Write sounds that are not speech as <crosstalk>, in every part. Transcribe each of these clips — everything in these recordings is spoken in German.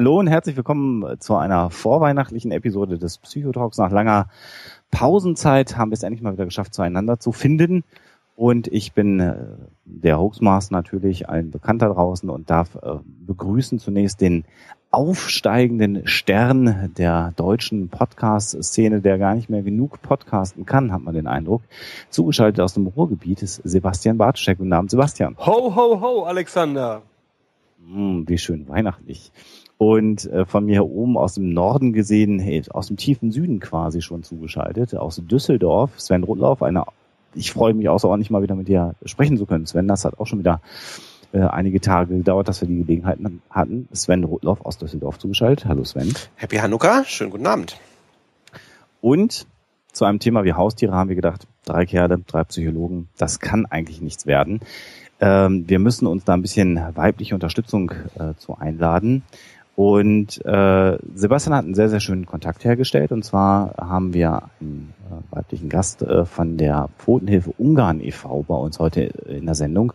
Hallo und herzlich willkommen zu einer vorweihnachtlichen Episode des Psychotalks. Nach langer Pausenzeit haben wir es endlich mal wieder geschafft, zueinander zu finden. Und ich bin äh, der Hoaxmaster natürlich, allen bekannt da draußen und darf äh, begrüßen zunächst den aufsteigenden Stern der deutschen Podcast-Szene, der gar nicht mehr genug podcasten kann, hat man den Eindruck. Zugeschaltet aus dem Ruhrgebiet ist Sebastian Bartschek. Guten Abend, Sebastian. Ho, ho, ho, Alexander. Hm, wie schön weihnachtlich und äh, von mir oben aus dem Norden gesehen, hey, aus dem tiefen Süden quasi schon zugeschaltet, aus Düsseldorf, Sven Rudlauf, einer, ich freue mich außerordentlich mal wieder mit dir sprechen zu können. Sven, das hat auch schon wieder äh, einige Tage gedauert, dass wir die Gelegenheit hatten. Sven Rudlauf aus Düsseldorf zugeschaltet. Hallo Sven. Happy Hanukkah, schönen guten Abend. Und zu einem Thema wie Haustiere haben wir gedacht, drei Kerle, drei Psychologen, das kann eigentlich nichts werden. Ähm, wir müssen uns da ein bisschen weibliche Unterstützung äh, zu einladen. Und äh, Sebastian hat einen sehr, sehr schönen Kontakt hergestellt. Und zwar haben wir einen äh, weiblichen Gast äh, von der Pfotenhilfe Ungarn e.V. bei uns heute in der Sendung.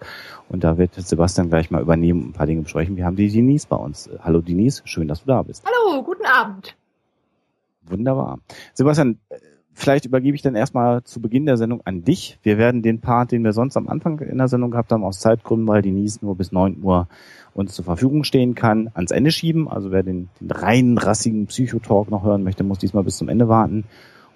Und da wird Sebastian gleich mal übernehmen und ein paar Dinge besprechen. Wir haben die Denise bei uns. Hallo Denise, schön, dass du da bist. Hallo, guten Abend. Wunderbar. Sebastian, vielleicht übergebe ich dann erstmal zu Beginn der Sendung an dich. Wir werden den Part, den wir sonst am Anfang in der Sendung gehabt haben, aus Zeitgründen, weil Denise nur bis neun Uhr uns zur Verfügung stehen kann, ans Ende schieben. Also wer den, den reinen, rassigen Psychotalk noch hören möchte, muss diesmal bis zum Ende warten.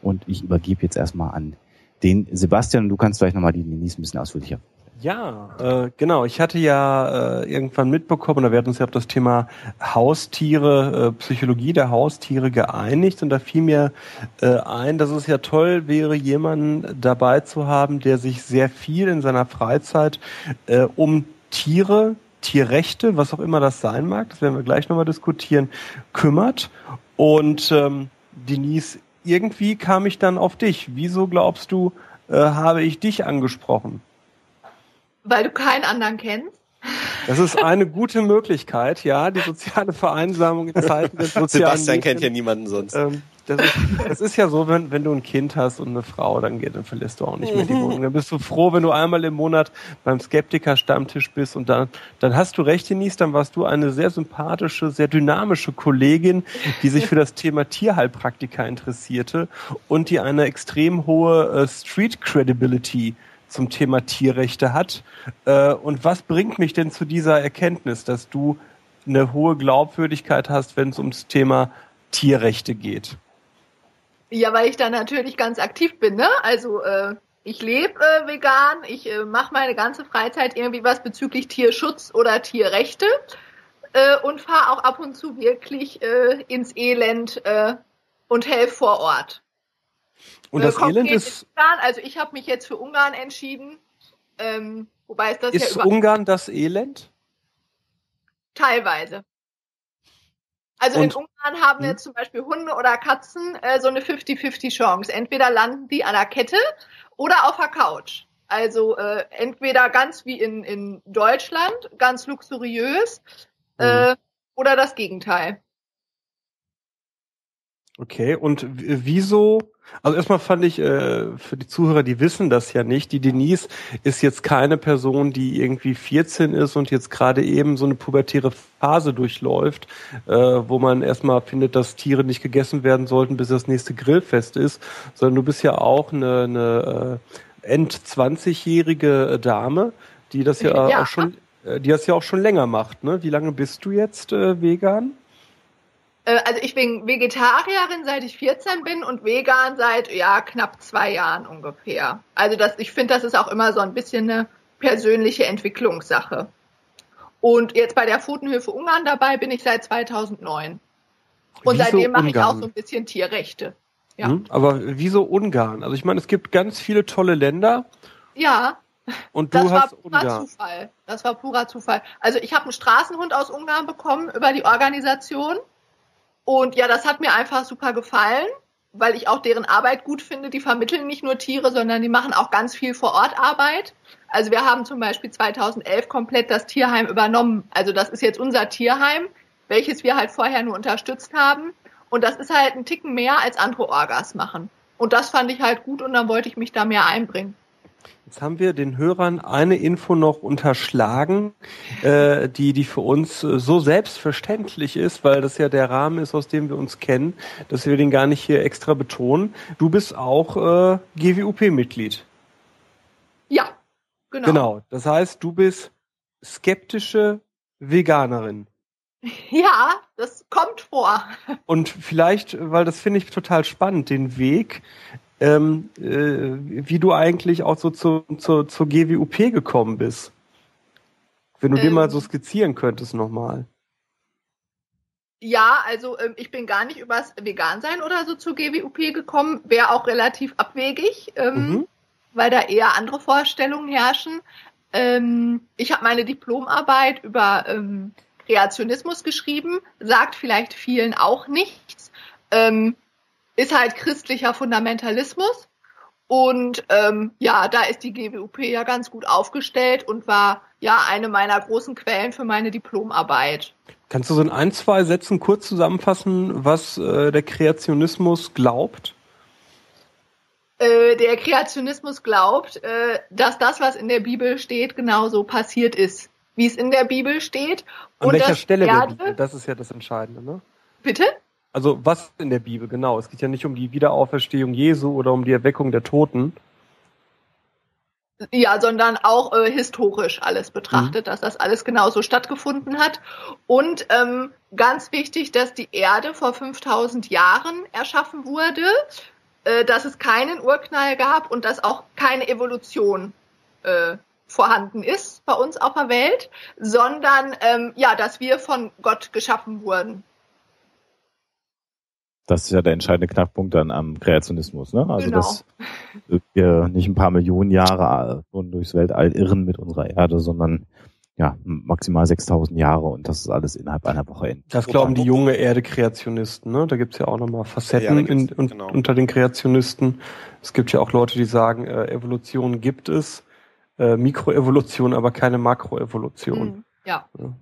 Und ich übergebe jetzt erstmal an den Sebastian und du kannst vielleicht nochmal die Denise ein bisschen ausführlicher ja, äh, genau. Ich hatte ja äh, irgendwann mitbekommen, wir hatten uns ja auf das Thema Haustiere, äh, Psychologie der Haustiere geeinigt und da fiel mir äh, ein, dass es ja toll wäre, jemanden dabei zu haben, der sich sehr viel in seiner Freizeit äh, um Tiere, Tierrechte, was auch immer das sein mag, das werden wir gleich nochmal diskutieren, kümmert. Und ähm, Denise, irgendwie kam ich dann auf dich. Wieso glaubst du, äh, habe ich dich angesprochen? Weil du keinen anderen kennst? Das ist eine gute Möglichkeit, ja, die soziale Vereinsamung in Zeiten des sozialen Sebastian Medien. kennt ja niemanden sonst. Ähm, das, ist, das ist ja so, wenn, wenn du ein Kind hast und eine Frau, dann, geht, dann verlässt du auch nicht mehr die Wohnung. Dann bist du froh, wenn du einmal im Monat beim Skeptiker-Stammtisch bist und dann, dann hast du recht, Denise, dann warst du eine sehr sympathische, sehr dynamische Kollegin, die sich für das Thema Tierheilpraktika interessierte und die eine extrem hohe äh, Street-Credibility zum Thema Tierrechte hat. Äh, und was bringt mich denn zu dieser Erkenntnis, dass du eine hohe Glaubwürdigkeit hast, wenn es ums Thema Tierrechte geht? Ja, weil ich da natürlich ganz aktiv bin, ne? Also äh, ich lebe äh, vegan, ich äh, mache meine ganze Freizeit irgendwie was bezüglich Tierschutz oder Tierrechte äh, und fahre auch ab und zu wirklich äh, ins Elend äh, und helfe vor Ort. Und das Elend ist. Ungarn, also ich habe mich jetzt für Ungarn entschieden. Ähm, wobei es das ist ja Ungarn das Elend? Teilweise. Also Und? in Ungarn haben hm? jetzt zum Beispiel Hunde oder Katzen äh, so eine 50-50 Chance. Entweder landen die an der Kette oder auf der Couch. Also äh, entweder ganz wie in, in Deutschland, ganz luxuriös, hm. äh, oder das Gegenteil. Okay, und wieso also erstmal fand ich äh, für die Zuhörer, die wissen das ja nicht, die Denise ist jetzt keine Person, die irgendwie 14 ist und jetzt gerade eben so eine pubertäre Phase durchläuft, äh, wo man erstmal findet, dass Tiere nicht gegessen werden sollten, bis das nächste Grillfest ist, sondern du bist ja auch eine, eine äh, End-20-jährige Dame, die das ja, ja, auch schon, äh, die das ja auch schon länger macht. Ne? Wie lange bist du jetzt äh, vegan? Äh, also ich bin Vegetarierin, seit ich 14 bin und vegan seit ja knapp zwei Jahren ungefähr. Also das, ich finde, das ist auch immer so ein bisschen eine persönliche Entwicklungssache. Und jetzt bei der Futenhilfe Ungarn dabei bin ich seit 2009. Und wieso seitdem mache ich auch so ein bisschen Tierrechte. Ja. Hm, aber wieso Ungarn? Also ich meine, es gibt ganz viele tolle Länder. Ja. Und du das hast war purer Ungarn. Zufall. Das war purer Zufall. Also ich habe einen Straßenhund aus Ungarn bekommen über die Organisation. Und ja, das hat mir einfach super gefallen, weil ich auch deren Arbeit gut finde. Die vermitteln nicht nur Tiere, sondern die machen auch ganz viel vor Ort Arbeit. Also wir haben zum Beispiel 2011 komplett das Tierheim übernommen. Also das ist jetzt unser Tierheim, welches wir halt vorher nur unterstützt haben. Und das ist halt ein Ticken mehr als andere Orgas machen. Und das fand ich halt gut und dann wollte ich mich da mehr einbringen. Jetzt haben wir den Hörern eine Info noch unterschlagen, äh, die, die für uns äh, so selbstverständlich ist, weil das ja der Rahmen ist, aus dem wir uns kennen, dass wir den gar nicht hier extra betonen. Du bist auch äh, GWUP-Mitglied. Ja, genau. Genau. Das heißt, du bist skeptische Veganerin. <laughs> Ja, das kommt vor. Und vielleicht, weil das finde ich total spannend, den Weg, ähm, äh, wie du eigentlich auch so zu, zu, zur GWUP gekommen bist. Wenn du ähm, dir mal so skizzieren könntest nochmal. Ja, also ähm, ich bin gar nicht übers Vegansein oder so zur GWUP gekommen, wäre auch relativ abwegig, ähm, mhm. weil da eher andere Vorstellungen herrschen. Ähm, ich habe meine Diplomarbeit über ähm, Kreationismus geschrieben, sagt vielleicht vielen auch nichts. Ähm, ist halt christlicher Fundamentalismus. Und ähm, ja, da ist die GWUP ja ganz gut aufgestellt und war ja eine meiner großen Quellen für meine Diplomarbeit. Kannst du so in ein, zwei Sätzen kurz zusammenfassen, was äh, der Kreationismus glaubt? Äh, der Kreationismus glaubt, äh, dass das, was in der Bibel steht, genauso passiert ist, wie es in der Bibel steht. An und welcher Stelle Erde? Das ist ja das Entscheidende, ne? Bitte? Also was in der Bibel, genau. Es geht ja nicht um die Wiederauferstehung Jesu oder um die Erweckung der Toten. Ja, sondern auch äh, historisch alles betrachtet, mhm. dass das alles genauso stattgefunden hat. Und ähm, ganz wichtig, dass die Erde vor 5000 Jahren erschaffen wurde, äh, dass es keinen Urknall gab und dass auch keine Evolution äh, vorhanden ist bei uns auf der Welt, sondern ähm, ja, dass wir von Gott geschaffen wurden. Das ist ja der entscheidende Knackpunkt dann am Kreationismus, ne? Also genau. dass wir nicht ein paar Millionen Jahre durchs Weltall irren mit unserer Erde, sondern ja, maximal 6000 Jahre und das ist alles innerhalb einer Woche end. Das glauben die junge Erde-Kreationisten, ne? Da gibt's ja auch nochmal Facetten ja, in, genau. unter den Kreationisten. Es gibt ja auch Leute, die sagen, äh, Evolution gibt es, äh, Mikroevolution, aber keine Makroevolution. Mhm, ja. ja.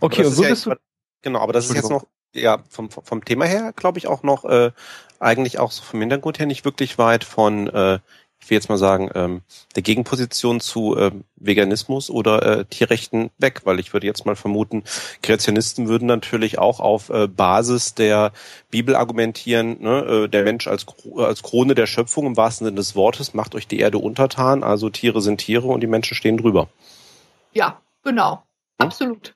Okay, und so bist du. Genau, aber das ist jetzt noch ja, vom, vom Thema her, glaube ich, auch noch äh, eigentlich auch so vom Hintergrund her nicht wirklich weit von, äh, ich will jetzt mal sagen, ähm, der Gegenposition zu äh, Veganismus oder äh, Tierrechten weg, weil ich würde jetzt mal vermuten, Kreationisten würden natürlich auch auf äh, Basis der Bibel argumentieren, ne, äh, der Mensch als, als Krone der Schöpfung im wahrsten Sinne des Wortes macht euch die Erde untertan, also Tiere sind Tiere und die Menschen stehen drüber. Ja, genau. Hm? Absolut.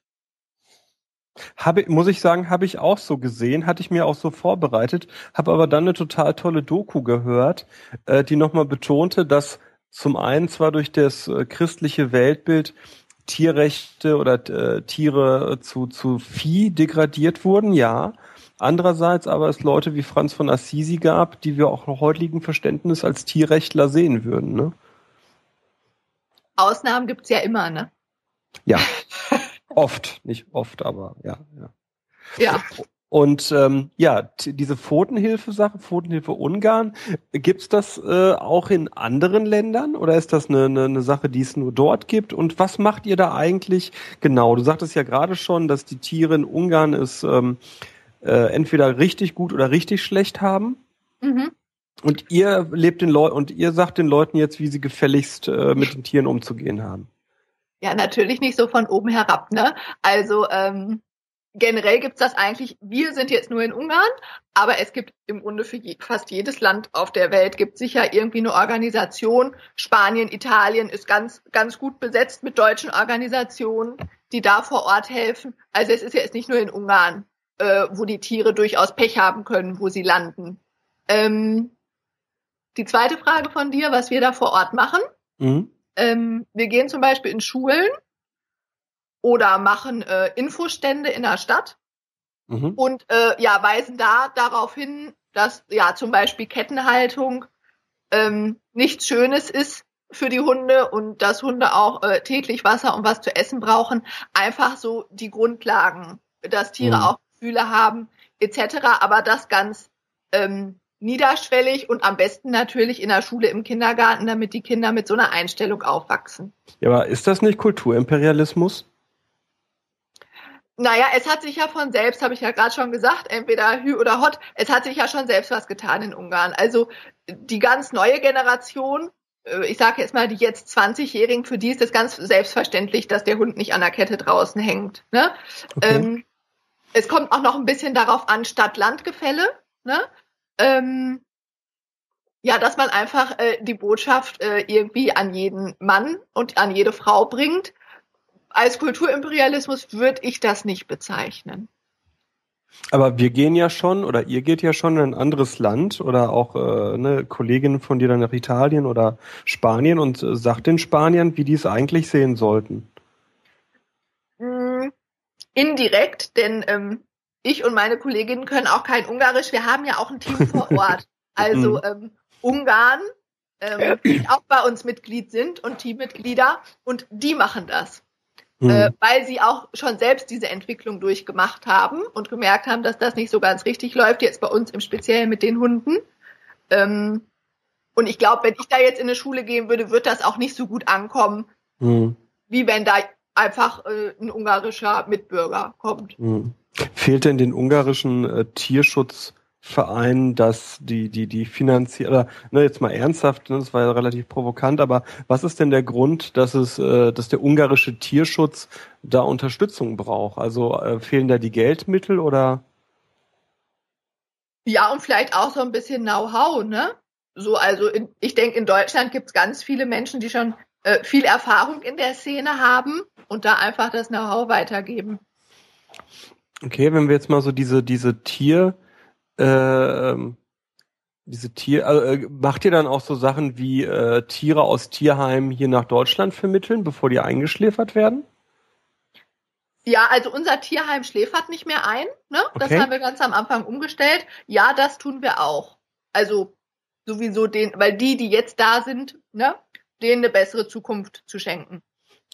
Habe, muss ich sagen, habe ich auch so gesehen, hatte ich mir auch so vorbereitet, habe aber dann eine total tolle Doku gehört, äh, die nochmal betonte, dass zum einen zwar durch das äh, christliche Weltbild Tierrechte oder äh, Tiere zu, zu Vieh degradiert wurden, ja. Andererseits aber es Leute wie Franz von Assisi gab, die wir auch noch heutigen Verständnis als Tierrechtler sehen würden, ne? Ausnahmen gibt's ja immer, ne? Ja. <laughs> Oft, nicht oft, aber ja, ja. Ja. Und ähm, ja, diese Pfotenhilfe-Sache, Pfotenhilfe Ungarn, gibt's das äh, auch in anderen Ländern oder ist das eine, eine, eine Sache, die es nur dort gibt? Und was macht ihr da eigentlich genau? Du sagtest ja gerade schon, dass die Tiere in Ungarn es ähm, äh, entweder richtig gut oder richtig schlecht haben. Mhm. Und ihr lebt den Leuten und ihr sagt den Leuten jetzt, wie sie gefälligst äh, mit den Tieren umzugehen haben. Ja, natürlich nicht so von oben herab, ne? Also ähm, generell gibt's das eigentlich, wir sind jetzt nur in Ungarn, aber es gibt im Grunde für je, fast jedes Land auf der Welt gibt sicher irgendwie eine Organisation. Spanien, Italien ist ganz, ganz gut besetzt mit deutschen Organisationen, die da vor Ort helfen. Also es ist ja jetzt nicht nur in Ungarn, äh, wo die Tiere durchaus Pech haben können, wo sie landen. Ähm, die zweite Frage von dir, was wir da vor Ort machen. Mhm. Ähm, wir gehen zum Beispiel in Schulen oder machen äh, Infostände in der Stadt mhm. und äh, ja weisen da darauf hin, dass ja zum Beispiel Kettenhaltung ähm, nichts Schönes ist für die Hunde und dass Hunde auch äh, täglich Wasser und was zu essen brauchen. Einfach so die Grundlagen, dass Tiere mhm. auch Gefühle haben etc. Aber das ganz ähm, niederschwellig und am besten natürlich in der Schule, im Kindergarten, damit die Kinder mit so einer Einstellung aufwachsen. Ja, aber ist das nicht Kulturimperialismus? Naja, es hat sich ja von selbst, habe ich ja gerade schon gesagt, entweder Hü oder Hot, es hat sich ja schon selbst was getan in Ungarn. Also die ganz neue Generation, äh, ich sage jetzt mal die jetzt 20-Jährigen, für die ist es ganz selbstverständlich, dass der Hund nicht an der Kette draußen hängt. Ne? Okay. Ähm, es kommt auch noch ein bisschen darauf an, Stadt-Land-Gefälle. Ne? Ähm, ja, dass man einfach äh, die Botschaft äh, irgendwie an jeden Mann und an jede Frau bringt als Kulturimperialismus würde ich das nicht bezeichnen. Aber wir gehen ja schon, oder ihr geht ja schon in ein anderes Land oder auch äh, eine Kollegin von dir dann nach Italien oder Spanien und äh, sagt den Spaniern, wie die es eigentlich sehen sollten. Mm, indirekt, denn ähm, ich und meine Kolleginnen können auch kein Ungarisch. Wir haben ja auch ein Team vor Ort. <laughs> Also mhm. ähm, Ungarn, ähm, die auch bei uns Mitglied sind und Teammitglieder und die machen das mhm. äh, weil sie auch schon selbst diese Entwicklung durchgemacht haben und gemerkt haben, dass das nicht so ganz richtig läuft, jetzt bei uns im Speziellen mit den Hunden. Ähm, und ich glaube, wenn ich da jetzt in eine Schule gehen würde, wird das auch nicht so gut ankommen, mhm. wie wenn da einfach äh, ein ungarischer Mitbürger kommt. Mhm. Fehlt denn den ungarischen äh, Tierschutz Verein, dass die, die, die finanzielle, ne, jetzt mal ernsthaft, ne, das war ja relativ provokant, aber was ist denn der Grund, dass es, äh, dass der ungarische Tierschutz da Unterstützung braucht? Also äh, fehlen da die Geldmittel oder? Ja, und vielleicht auch so ein bisschen Know-how, ne? So, also in, ich denke, in Deutschland gibt's ganz viele Menschen, die schon äh, viel Erfahrung in der Szene haben und da einfach das Know-how weitergeben. Okay, wenn wir jetzt mal so diese, diese Tier, äh, diese Tier, äh, macht ihr dann auch so Sachen wie äh, Tiere aus Tierheimen hier nach Deutschland vermitteln, bevor die eingeschläfert werden? Ja, also unser Tierheim schläfert nicht mehr ein. Ne? Das okay. haben wir ganz am Anfang umgestellt. Ja, das tun wir auch. Also sowieso den, weil die, die jetzt da sind, ne, denen eine bessere Zukunft zu schenken.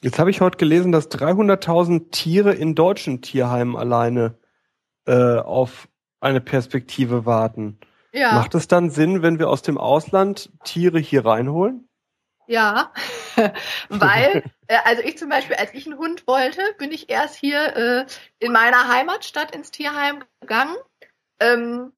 Jetzt habe ich heute gelesen, dass 300.000 Tiere in deutschen Tierheimen alleine äh, auf eine Perspektive warten. Ja. Macht es dann Sinn, wenn wir aus dem Ausland Tiere hier reinholen? Ja, <laughs> weil, äh, also ich zum Beispiel, als ich einen Hund wollte, bin ich erst hier äh, in meiner Heimatstadt ins Tierheim gegangen. Ähm,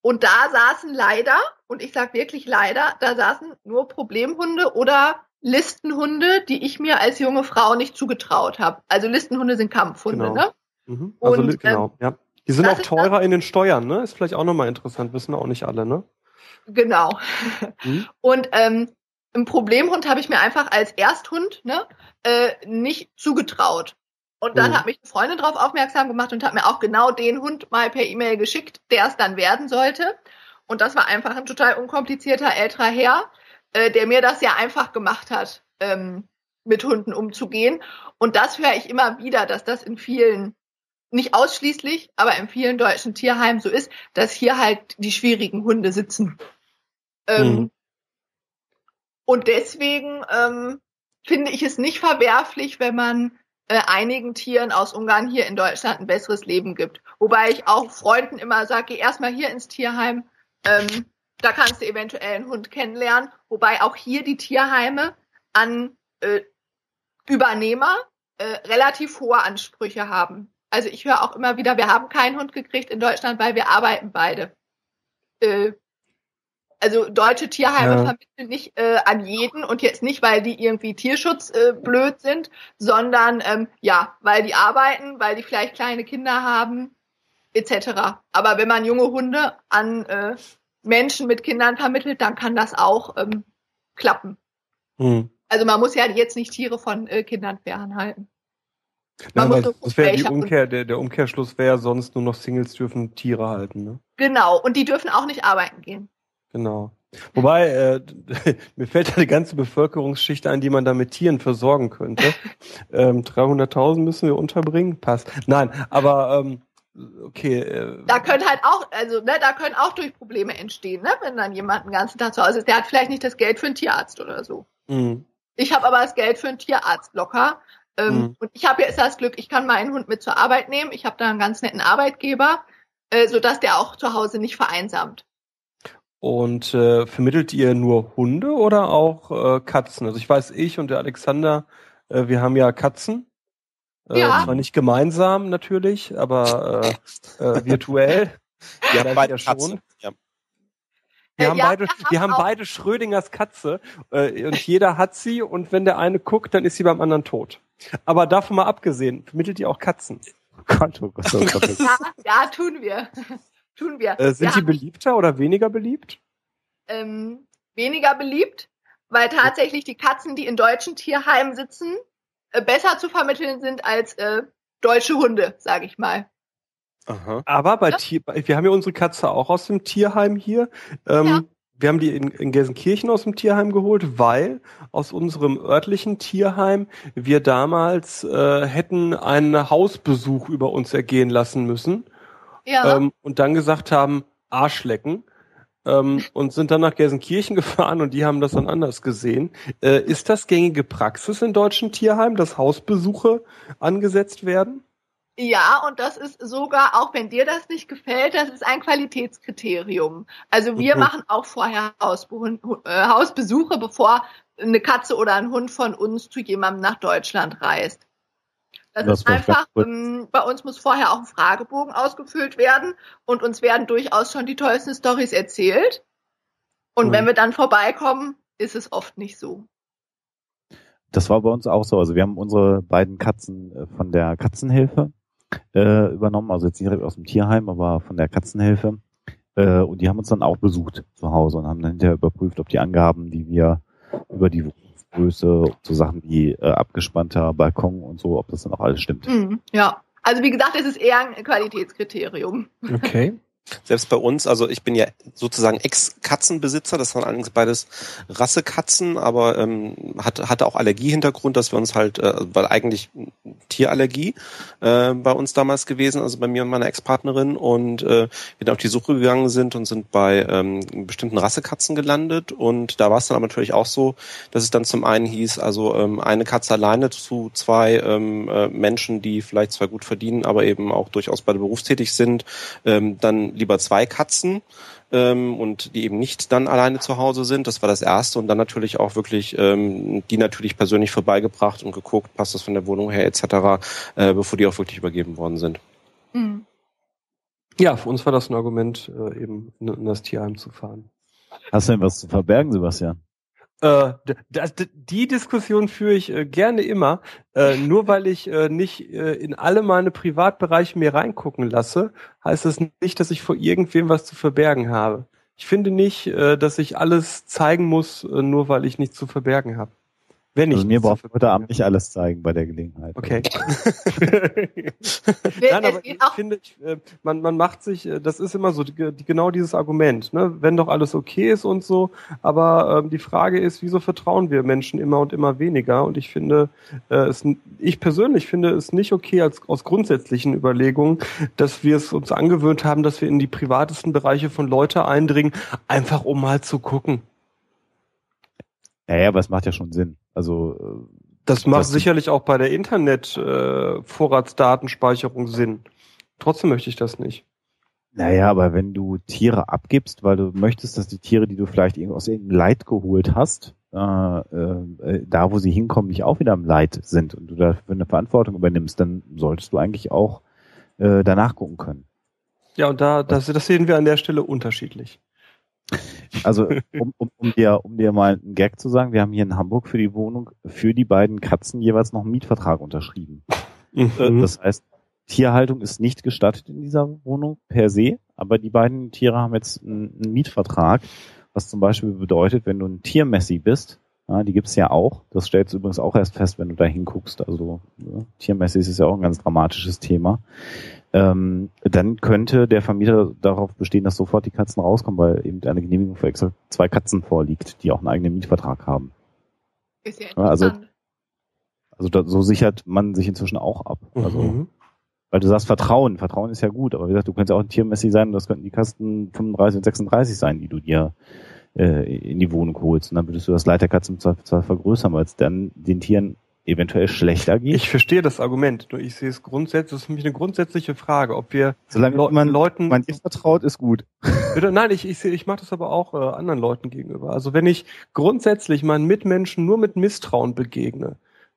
und da saßen leider, und ich sag wirklich leider, da saßen nur Problemhunde oder Listenhunde, die ich mir als junge Frau nicht zugetraut habe. Also Listenhunde sind Kampfhunde, genau. ne? Mhm. Also, und, genau, ähm, ja. Die sind auch teurer in den Steuern, ne? Ist vielleicht auch nochmal interessant, wissen auch nicht alle, ne? Genau. Mhm. <laughs> Und ähm, ein Problemhund habe ich mir einfach als Ersthund ne, äh, nicht zugetraut. Und dann mhm. hat mich eine Freundin darauf aufmerksam gemacht und hat mir auch genau den Hund mal per E-Mail geschickt, der es dann werden sollte. Und das war einfach ein total unkomplizierter älterer Herr, äh, der mir das ja einfach gemacht hat, ähm, mit Hunden umzugehen. Und das höre ich immer wieder, dass das in vielen nicht ausschließlich, aber in vielen deutschen Tierheimen so ist, dass hier halt die schwierigen Hunde sitzen. Ähm, mhm. Und deswegen ähm, finde ich es nicht verwerflich, wenn man äh, einigen Tieren aus Ungarn hier in Deutschland ein besseres Leben gibt. Wobei ich auch Freunden immer sage, geh erstmal hier ins Tierheim, ähm, da kannst du eventuell einen Hund kennenlernen. Wobei auch hier die Tierheime an äh, Übernehmer äh, relativ hohe Ansprüche haben. Also ich höre auch immer wieder, wir haben keinen Hund gekriegt in Deutschland, weil wir arbeiten beide. Äh, also deutsche Tierheime ja. vermitteln nicht äh, an jeden und jetzt nicht, weil die irgendwie Tierschutz äh, blöd sind, sondern ähm, ja, weil die arbeiten, weil die vielleicht kleine Kinder haben, etc. Aber wenn man junge Hunde an äh, Menschen mit Kindern vermittelt, dann kann das auch ähm, klappen. Hm. Also man muss ja jetzt nicht Tiere von äh, Kindern fernhalten. Ja, weil das wäre die Umkehr, der, der Umkehrschluss wäre sonst nur noch Singles dürfen Tiere halten, ne? Genau, und die dürfen auch nicht arbeiten gehen. Genau. Wobei, äh, <laughs> mir fällt da die ganze Bevölkerungsschicht ein, die man da mit Tieren versorgen könnte. <laughs> ähm, 300.000 müssen wir unterbringen, passt. Nein, aber ähm, okay. Äh, da können halt auch, also ne, da können auch durch Probleme entstehen, ne, wenn dann jemand den ganzen Tag zu Hause ist. Der hat vielleicht nicht das Geld für einen Tierarzt oder so. Mhm. Ich habe aber das Geld für einen Tierarzt locker. Ähm, mhm. Und ich habe jetzt das Glück, ich kann meinen Hund mit zur Arbeit nehmen. Ich habe da einen ganz netten Arbeitgeber, äh, sodass der auch zu Hause nicht vereinsamt. Und äh, vermittelt ihr nur Hunde oder auch äh, Katzen? Also ich weiß, ich und der Alexander, äh, wir haben ja Katzen. Äh, ja. Zwar nicht gemeinsam natürlich, aber äh, äh, virtuell. <laughs> Ja, beide ja schon. Ja. Wir, äh, haben, ja, beide, wir, wir haben beide Schrödingers Katze äh, und jeder hat sie und wenn der eine guckt, dann ist sie beim anderen tot. Aber davon mal abgesehen, vermittelt ihr auch Katzen? Gott, oh Gott, oh Gott. ja, ja, tun wir. <laughs> tun wir. Äh, sind wir die beliebter oder weniger beliebt? Ähm, weniger beliebt, weil tatsächlich die Katzen, die in deutschen Tierheimen sitzen, äh, besser zu vermitteln sind als äh, deutsche Hunde, sage ich mal. Aha. Aber bei ja. Tier, wir haben ja unsere Katze auch aus dem Tierheim hier. Ähm, ja. Wir haben die in, in Gelsenkirchen aus dem Tierheim geholt, weil aus unserem örtlichen Tierheim wir damals äh, hätten einen Hausbesuch über uns ergehen lassen müssen. Ja. Ähm, und dann gesagt haben, Arschlecken. Ähm, und sind dann nach Gelsenkirchen gefahren und die haben das dann anders gesehen. Äh, ist das gängige Praxis in deutschen Tierheimen, dass Hausbesuche angesetzt werden? Ja, und das ist sogar, auch wenn dir das nicht gefällt, das ist ein Qualitätskriterium. Also wir mhm. machen auch vorher äh, Hausbesuche, bevor eine Katze oder ein Hund von uns zu jemandem nach Deutschland reist. Das, das ist einfach, ähm, bei uns muss vorher auch ein Fragebogen ausgefüllt werden und uns werden durchaus schon die tollsten Stories erzählt. Und mhm. wenn wir dann vorbeikommen, ist es oft nicht so. Das war bei uns auch so. Also wir haben unsere beiden Katzen äh, von der Katzenhilfe äh, übernommen, also jetzt nicht direkt aus dem Tierheim, aber von der Katzenhilfe. Äh, und die haben uns dann auch besucht zu Hause und haben dann hinterher überprüft, ob die Angaben, die wir über die Größe, so Sachen wie äh, abgespannter Balkon und so, ob das dann auch alles stimmt. Mhm, ja, also wie gesagt, es ist eher ein Qualitätskriterium. Okay. Selbst bei uns, also ich bin ja sozusagen Ex-Katzenbesitzer, das waren allerdings beides Rassekatzen, aber ähm, hatte, hatte auch Allergiehintergrund, dass wir uns halt, äh, weil eigentlich Tierallergie äh, bei uns damals gewesen, also bei mir und meiner Ex-Partnerin. Und äh, wir dann auf die Suche gegangen sind und sind bei ähm, bestimmten Rassekatzen gelandet. Und da war es dann aber natürlich auch so, dass es dann zum einen hieß, also ähm, eine Katze alleine zu zwei ähm, äh, Menschen, die vielleicht zwar gut verdienen, aber eben auch durchaus beide berufstätig sind, ähm, dann lieber zwei Katzen ähm, und die eben nicht dann alleine zu Hause sind. Das war das Erste. Und dann natürlich auch wirklich ähm, die natürlich persönlich vorbeigebracht und geguckt, passt das von der Wohnung her etc., äh, bevor die auch wirklich übergeben worden sind. Mhm. Ja, für uns war das ein Argument, äh, eben in, in das Tierheim zu fahren. Hast du denn was zu verbergen, Sebastian? Äh, die Diskussion führe ich äh, gerne immer. Äh, nur weil ich nicht in alle meine Privatbereiche mir reingucken lasse, heißt das nicht, dass ich vor irgendwem was zu verbergen habe. Ich finde nicht, dass ich alles zeigen muss, nur weil ich nichts zu verbergen habe. Wenn also mir braucht heute Abend nicht alles zeigen bei der Gelegenheit. Okay. <laughs> Nein, aber ich finde, ich, äh, man, man macht sich, äh, das ist immer so die, die, genau dieses Argument, ne? wenn doch alles okay ist und so, aber ähm, die Frage ist, wieso vertrauen wir Menschen immer und immer weniger? Und ich finde, äh, es, ich persönlich finde es nicht okay als aus grundsätzlichen Überlegungen, dass wir es uns angewöhnt haben, dass wir in die privatesten Bereiche von Leute eindringen, einfach um mal zu gucken. Ja, ja, aber es macht ja schon Sinn. Also äh, das macht das sicherlich auch bei der Internet-Vorratsdatenspeicherung äh, Sinn. Trotzdem möchte ich das nicht. Naja, aber wenn du Tiere abgibst, weil du möchtest, dass die Tiere, die du vielleicht aus irgendeinem Leid geholt hast, äh, äh, da wo sie hinkommen, nicht auch wieder im Leid sind und du dafür eine Verantwortung übernimmst, dann solltest du eigentlich auch äh, danach gucken können. Ja, und da, das, das sehen wir an der Stelle unterschiedlich. Also <laughs> um, um, um, dir, um dir mal einen Gag zu sagen, wir haben hier in Hamburg für die Wohnung für die beiden Katzen jeweils noch einen Mietvertrag unterschrieben. Mhm. Das heißt, Tierhaltung ist nicht gestattet in dieser Wohnung per se, aber die beiden Tiere haben jetzt einen, einen Mietvertrag, was zum Beispiel bedeutet, wenn du ein Tiermessi bist, ja, die gibt's ja auch. Das stellst du übrigens auch erst fest, wenn du da hinguckst. Also ja, Tiermessi ist ja auch ein ganz dramatisches Thema ähm, dann könnte der Vermieter darauf bestehen, dass sofort die Katzen rauskommen, weil eben eine Genehmigung für extra zwei Katzen vorliegt, die auch einen eigenen Mietvertrag haben. Ist ja, also also da, so sichert man sich inzwischen auch ab. Also mhm. Weil du sagst Vertrauen. Vertrauen ist ja gut, aber wie gesagt, du könntest ja auch ein Tiermessi sein und das könnten die Kasten 35 und 36 sein, die du dir äh, in die Wohnung holst. Und dann würdest du das Leid der Katze im Zweifelsfall vergrößern, weil es dann den Tieren eventuell schlechter geht. Ich verstehe das Argument, nur ich sehe es grundsätzlich, das ist für mich eine grundsätzliche Frage, ob wir Solange Le man Leuten man dir vertraut, ist gut. <laughs> Bitte, nein, ich, ich, ich mache das aber auch äh, anderen Leuten gegenüber. Also wenn ich grundsätzlich meinen Mitmenschen nur mit Misstrauen begegne,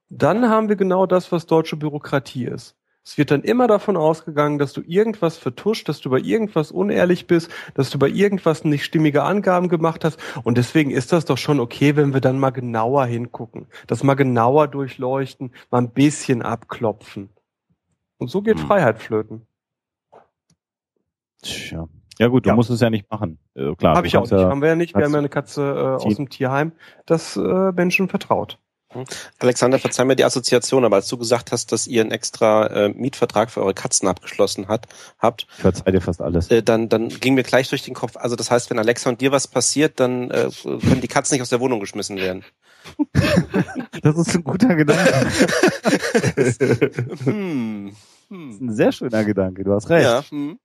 dann haben wir genau das, was deutsche Bürokratie ist. Es wird dann immer davon ausgegangen, dass du irgendwas vertuscht, dass du bei irgendwas unehrlich bist, dass du bei irgendwas nicht stimmige Angaben gemacht hast. Und deswegen ist das doch schon okay, wenn wir dann mal genauer hingucken, das mal genauer durchleuchten, mal ein bisschen abklopfen. Und so geht hm. Freiheit flöten. Tja. Ja gut, du ja. musst es ja nicht machen. Äh, klar. Habe ich auch nicht. Ja, haben wir ja nicht. Wir haben ja eine Katze äh, aus dem Tierheim, das äh, Menschen vertraut. Hm. Alexander, verzeih mir die Assoziation, aber als du gesagt hast, dass ihr einen extra äh, Mietvertrag für eure Katzen abgeschlossen hat, habt, verzeih dir fast alles. Äh, dann, dann ging mir gleich durch den Kopf. Also das heißt, wenn Alexa und dir was passiert, dann äh, können die Katzen nicht aus der Wohnung geschmissen werden. <laughs> das ist ein guter Gedanke. <laughs> hm. Das ist ein sehr schöner Gedanke. Du hast recht. Ja. Hm.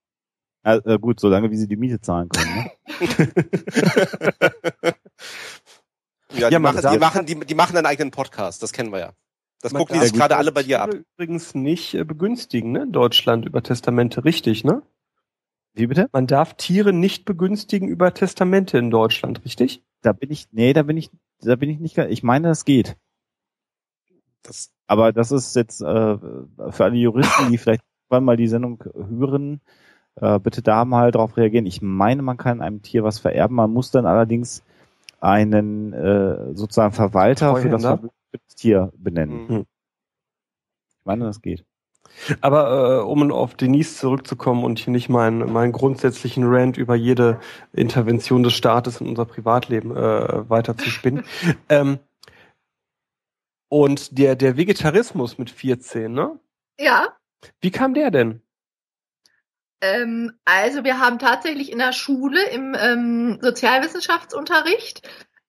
Also, gut, solange wie sie die Miete zahlen können. Ne? <laughs> Ja, die, ja, machen, die, machen, die, die machen einen eigenen Podcast, das kennen wir ja. Das man gucken die sich gerade alle bei dir ab. Übrigens nicht äh, begünstigen, ne? In Deutschland über Testamente, richtig, ne? Wie bitte? Man darf Tiere nicht begünstigen über Testamente in Deutschland, richtig? Da bin ich, nee, da bin ich, da bin ich nicht, ich meine, das geht. Das, aber das ist jetzt äh, für alle Juristen, die <laughs> vielleicht mal die Sendung hören, äh, bitte da mal drauf reagieren. Ich meine, man kann einem Tier was vererben, man muss dann allerdings einen äh, sozusagen Verwalter für das Tier benennen. Mhm. Ich meine, das geht. Aber äh, um auf Denise zurückzukommen und hier nicht meinen, meinen grundsätzlichen Rant über jede Intervention des Staates in unser Privatleben äh, weiter zu spinnen. <laughs> ähm, und der, der Vegetarismus mit 14, ne? Ja. Wie kam der denn? Ähm, also wir haben tatsächlich in der Schule im ähm, Sozialwissenschaftsunterricht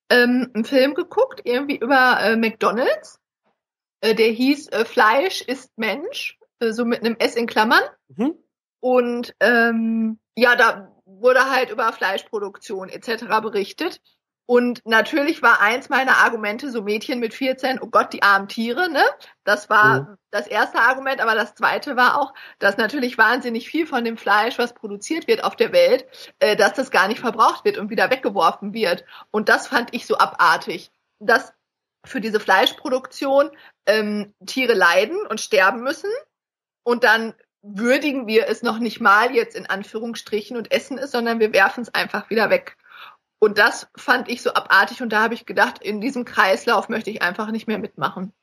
ähm, einen Film geguckt, irgendwie über äh, McDonalds. Äh, der hieß äh, Fleisch ist Mensch, äh, so mit einem S in Klammern. Mhm. Und ähm, ja, da wurde halt über Fleischproduktion etc. berichtet. Und natürlich war eins meiner Argumente so Mädchen mit 14, oh Gott, die armen Tiere, ne? Das war mhm. das erste Argument, aber das zweite war auch, dass natürlich wahnsinnig viel von dem Fleisch, was produziert wird auf der Welt, äh, dass das gar nicht verbraucht wird und wieder weggeworfen wird. Und das fand ich so abartig, dass für diese Fleischproduktion ähm, Tiere leiden und sterben müssen und dann würdigen wir es noch nicht mal jetzt in Anführungsstrichen und essen es, sondern wir werfen es einfach wieder weg. Und das fand ich so abartig und da habe ich gedacht, in diesem Kreislauf möchte ich einfach nicht mehr mitmachen.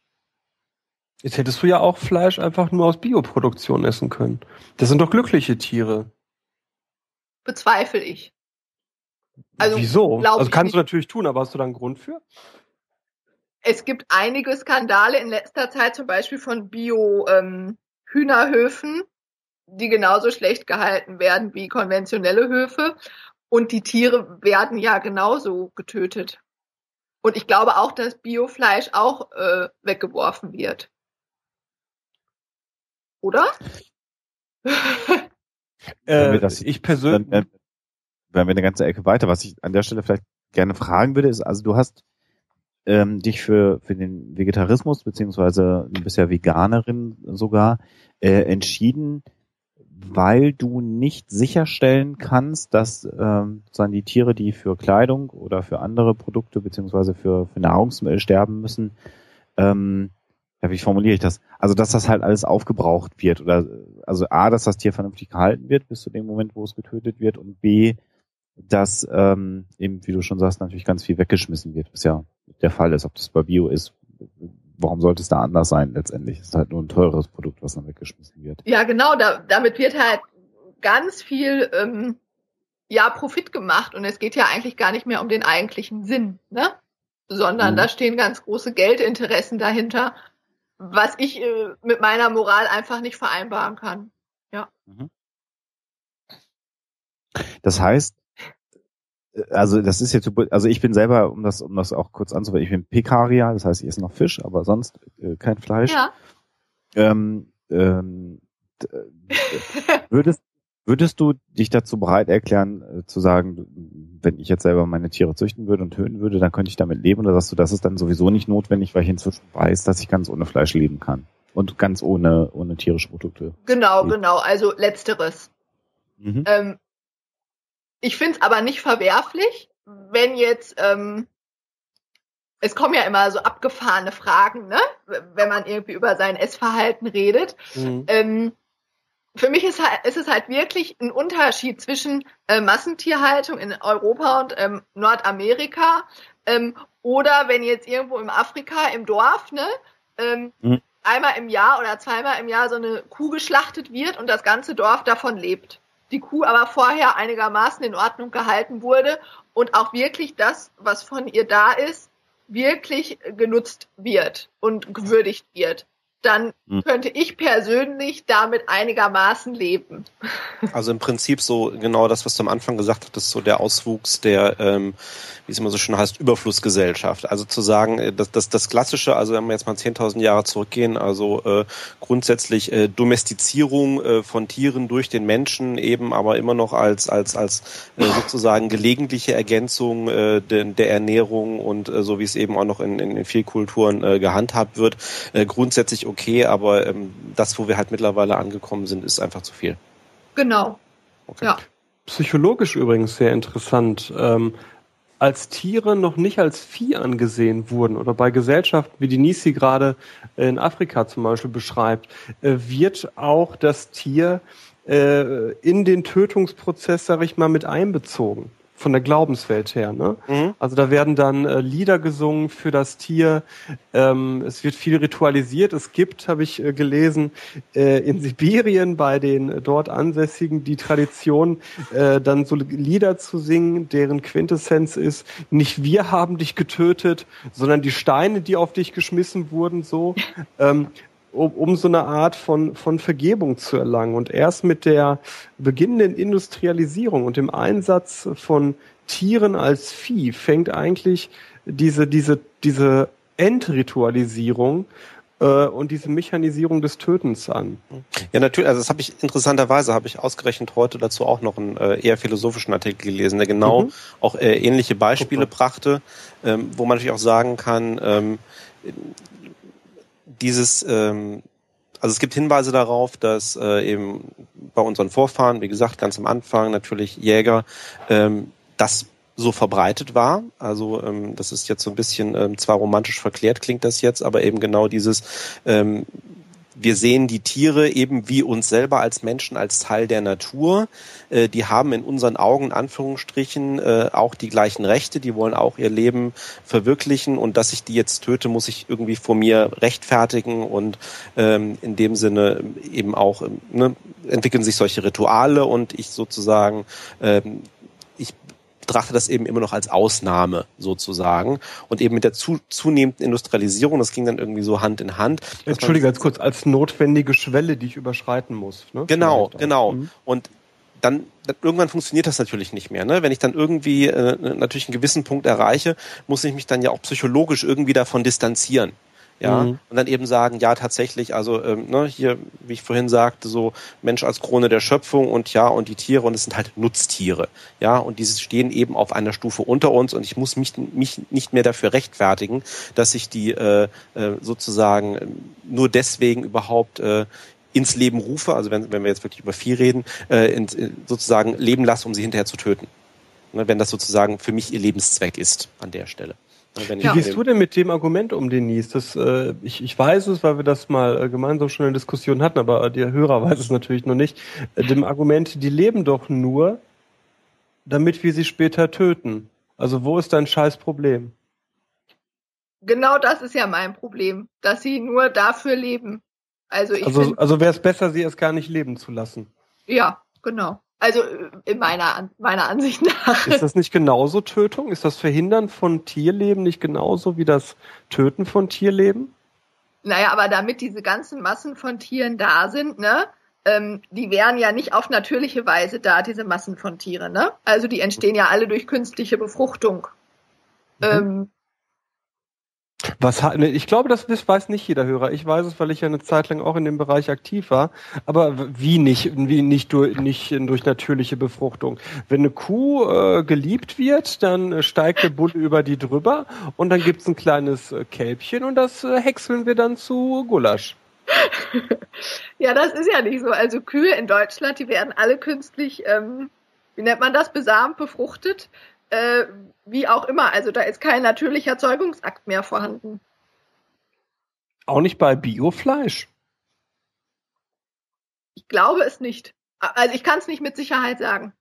Jetzt hättest du ja auch Fleisch einfach nur aus Bioproduktion essen können. Das sind doch glückliche Tiere. Bezweifle ich. Also, Wieso? Also kannst du natürlich tun, aber hast du da einen Grund für? Es gibt einige Skandale in letzter Zeit, zum Beispiel von Bio-Hühnerhöfen, ähm, die genauso schlecht gehalten werden wie konventionelle Höfe. Und die Tiere werden ja genauso getötet. Und ich glaube auch, dass Biofleisch auch äh, weggeworfen wird. Oder? <laughs> äh, das, ich persönlich. Dann, wenn wir eine ganze Ecke weiter. Was ich an der Stelle vielleicht gerne fragen würde, ist, also du hast ähm, dich für, für den Vegetarismus, beziehungsweise du bist ja Veganerin sogar, äh, entschieden, weil du nicht sicherstellen kannst, dass ähm, sozusagen die Tiere, die für Kleidung oder für andere Produkte beziehungsweise für, für Nahrungsmittel sterben müssen, ähm, ja, wie formuliere ich das? Also, dass das halt alles aufgebraucht wird oder also A, dass das Tier vernünftig gehalten wird bis zu dem Moment, wo es getötet wird und B, dass ähm, eben, wie du schon sagst, natürlich ganz viel weggeschmissen wird, was ja der Fall ist, ob das bei Bio ist, warum sollte es da anders sein letztendlich? Es ist halt nur ein teures Produkt, was dann weggeschmissen wird. Ja, genau, da, damit wird halt ganz viel ähm, ja Profit gemacht und es geht ja eigentlich gar nicht mehr um den eigentlichen Sinn, ne? Sondern mhm. da stehen ganz große Geldinteressen dahinter, was ich äh, mit meiner Moral einfach nicht vereinbaren kann. Ja. Mhm. Das heißt, also das ist jetzt, also ich bin selber, um das, um das auch kurz anzuwenden, ich bin Pekaria, das heißt, ich esse noch Fisch, aber sonst äh, kein Fleisch. Ja. Ähm, ähm, äh, würdest, würdest du dich dazu bereit erklären, äh, zu sagen, wenn ich jetzt selber meine Tiere züchten würde und töten würde, dann könnte ich damit leben? Oder sagst du, das ist dann sowieso nicht notwendig, weil ich inzwischen weiß, dass ich ganz ohne Fleisch leben kann? Und ganz ohne, ohne tierische Produkte. Genau, leben. genau. Also letzteres. Mhm. Ähm, ich finde es aber nicht verwerflich, wenn jetzt ähm, es kommen ja immer so abgefahrene Fragen, ne? wenn man irgendwie über sein Essverhalten redet. Mhm. Ähm, für mich ist, halt, ist es halt wirklich ein Unterschied zwischen äh, Massentierhaltung in Europa und ähm, Nordamerika ähm, oder wenn jetzt irgendwo im Afrika im Dorf ne, ähm, mhm. einmal im Jahr oder zweimal im Jahr so eine Kuh geschlachtet wird und das ganze Dorf davon lebt. Die Kuh aber vorher einigermaßen in Ordnung gehalten wurde und auch wirklich das, was von ihr da ist, wirklich genutzt wird und gewürdigt wird dann hm. könnte ich persönlich damit einigermaßen leben. <laughs> Also im Prinzip so genau das, was du am Anfang gesagt hattest, so der Auswuchs der, ähm, wie es immer so schön heißt, Überflussgesellschaft. Also zu sagen, äh, dass das, das Klassische, also wenn wir jetzt mal 10.000 Jahre zurückgehen, also äh, grundsätzlich äh, Domestizierung äh, von Tieren durch den Menschen eben, aber immer noch als als als äh, sozusagen gelegentliche Ergänzung äh, de, der Ernährung und äh, so wie es eben auch noch in, in, in vielen Kulturen äh, gehandhabt wird, äh, grundsätzlich okay, aber ähm, das, wo wir halt mittlerweile angekommen sind, ist einfach zu viel. Genau. Okay. Ja. Psychologisch übrigens sehr interessant. Ähm, als Tiere noch nicht als Vieh angesehen wurden oder bei Gesellschaften, wie die Nisi gerade in Afrika zum Beispiel beschreibt, äh, wird auch das Tier äh, in den Tötungsprozess, sag ich mal, mit einbezogen von der Glaubenswelt her. Ne? Mhm. Also da werden dann äh, Lieder gesungen für das Tier. Ähm, es wird viel ritualisiert. Es gibt, habe ich äh, gelesen, äh, in Sibirien bei den äh, dort Ansässigen die Tradition, äh, dann so Lieder zu singen, deren Quintessenz ist, nicht wir haben dich getötet, sondern die Steine, die auf dich geschmissen wurden, so. <laughs> Ähm, um, um so eine Art von, von Vergebung zu erlangen. Und erst mit der beginnenden Industrialisierung und dem Einsatz von Tieren als Vieh fängt eigentlich diese, diese, diese Entritualisierung äh, und diese Mechanisierung des Tötens an. Ja, natürlich, also das habe ich interessanterweise, habe ich ausgerechnet heute dazu auch noch einen äh, eher philosophischen Artikel gelesen, der genau mhm. auch äh, ähnliche Beispiele Super. brachte, ähm, wo man natürlich auch sagen kann, ähm, dieses, ähm, also es gibt Hinweise darauf, dass äh, eben bei unseren Vorfahren, wie gesagt, ganz am Anfang natürlich Jäger, ähm, das so verbreitet war. Also ähm, das ist jetzt so ein bisschen ähm, zwar romantisch verklärt klingt das jetzt, aber eben genau dieses ähm, wir sehen die Tiere eben wie uns selber als Menschen als Teil der Natur. Äh, die haben in unseren Augen, in Anführungsstrichen, äh, auch die gleichen Rechte. Die wollen auch ihr Leben verwirklichen. Und dass ich die jetzt töte, muss ich irgendwie vor mir rechtfertigen. Und ähm, in dem Sinne eben auch ne, entwickeln sich solche Rituale und ich sozusagen ähm, betrachte das eben immer noch als Ausnahme sozusagen. Und eben mit der zu, zunehmenden Industrialisierung, das ging dann irgendwie so Hand in Hand. Entschuldige, ganz kurz, als notwendige Schwelle, die ich überschreiten muss. Ne? Genau, genau. Mhm. Und dann, dann irgendwann funktioniert das natürlich nicht mehr. Ne? Wenn ich dann irgendwie äh, natürlich einen gewissen Punkt erreiche, muss ich mich dann ja auch psychologisch irgendwie davon distanzieren ja, mhm. und dann eben sagen, ja, tatsächlich, also ähm, ne, hier, wie ich vorhin sagte, so Mensch als Krone der Schöpfung und ja, und die Tiere und es sind halt Nutztiere, ja, und diese stehen eben auf einer Stufe unter uns und ich muss mich, mich nicht mehr dafür rechtfertigen, dass ich die äh, äh, sozusagen nur deswegen überhaupt äh, ins Leben rufe, also wenn, wenn wir jetzt wirklich über Vieh reden, äh, in, sozusagen leben lasse, um sie hinterher zu töten. Ne, wenn das sozusagen für mich ihr Lebenszweck ist an der Stelle. Wie gehst du denn mit dem Argument um, Denise? Das, äh, ich, ich weiß es, weil wir das mal äh, gemeinsam schon in Diskussion hatten, aber der Hörer weiß es natürlich noch nicht. Äh, dem Argument, die leben doch nur, damit wir sie später töten. Also wo ist dein scheiß Problem? Genau das ist ja mein Problem, dass sie nur dafür leben. Also, ich also, also wäre es besser, sie erst gar nicht leben zu lassen. Ja, genau. Also in meiner, meiner Ansicht nach. Ist das nicht genauso Tötung? Ist das Verhindern von Tierleben nicht genauso wie das Töten von Tierleben? Naja, aber damit diese ganzen Massen von Tieren da sind, ne, ähm, die wären ja nicht auf natürliche Weise da, diese Massen von Tieren, ne? Also die entstehen ja alle durch künstliche Befruchtung. Mhm. Ähm, Was ne, ich glaube, das weiß nicht jeder Hörer. Ich weiß es, weil ich ja eine Zeit lang auch in dem Bereich aktiv war. Aber wie nicht, wie nicht durch, nicht durch natürliche Befruchtung. Wenn eine Kuh äh, geliebt wird, dann steigt der Bulle über die drüber und dann gibt's ein kleines äh, Kälbchen und das äh, häckseln wir dann zu Gulasch. ja, das ist ja nicht so. Also Kühe in Deutschland, die werden alle künstlich, ähm, wie nennt man das, besamt, befruchtet äh, wie auch immer. Also da ist kein natürlicher Zeugungsakt mehr vorhanden. Auch nicht bei Biofleisch? Ich glaube es nicht. Also ich kann es nicht mit Sicherheit sagen.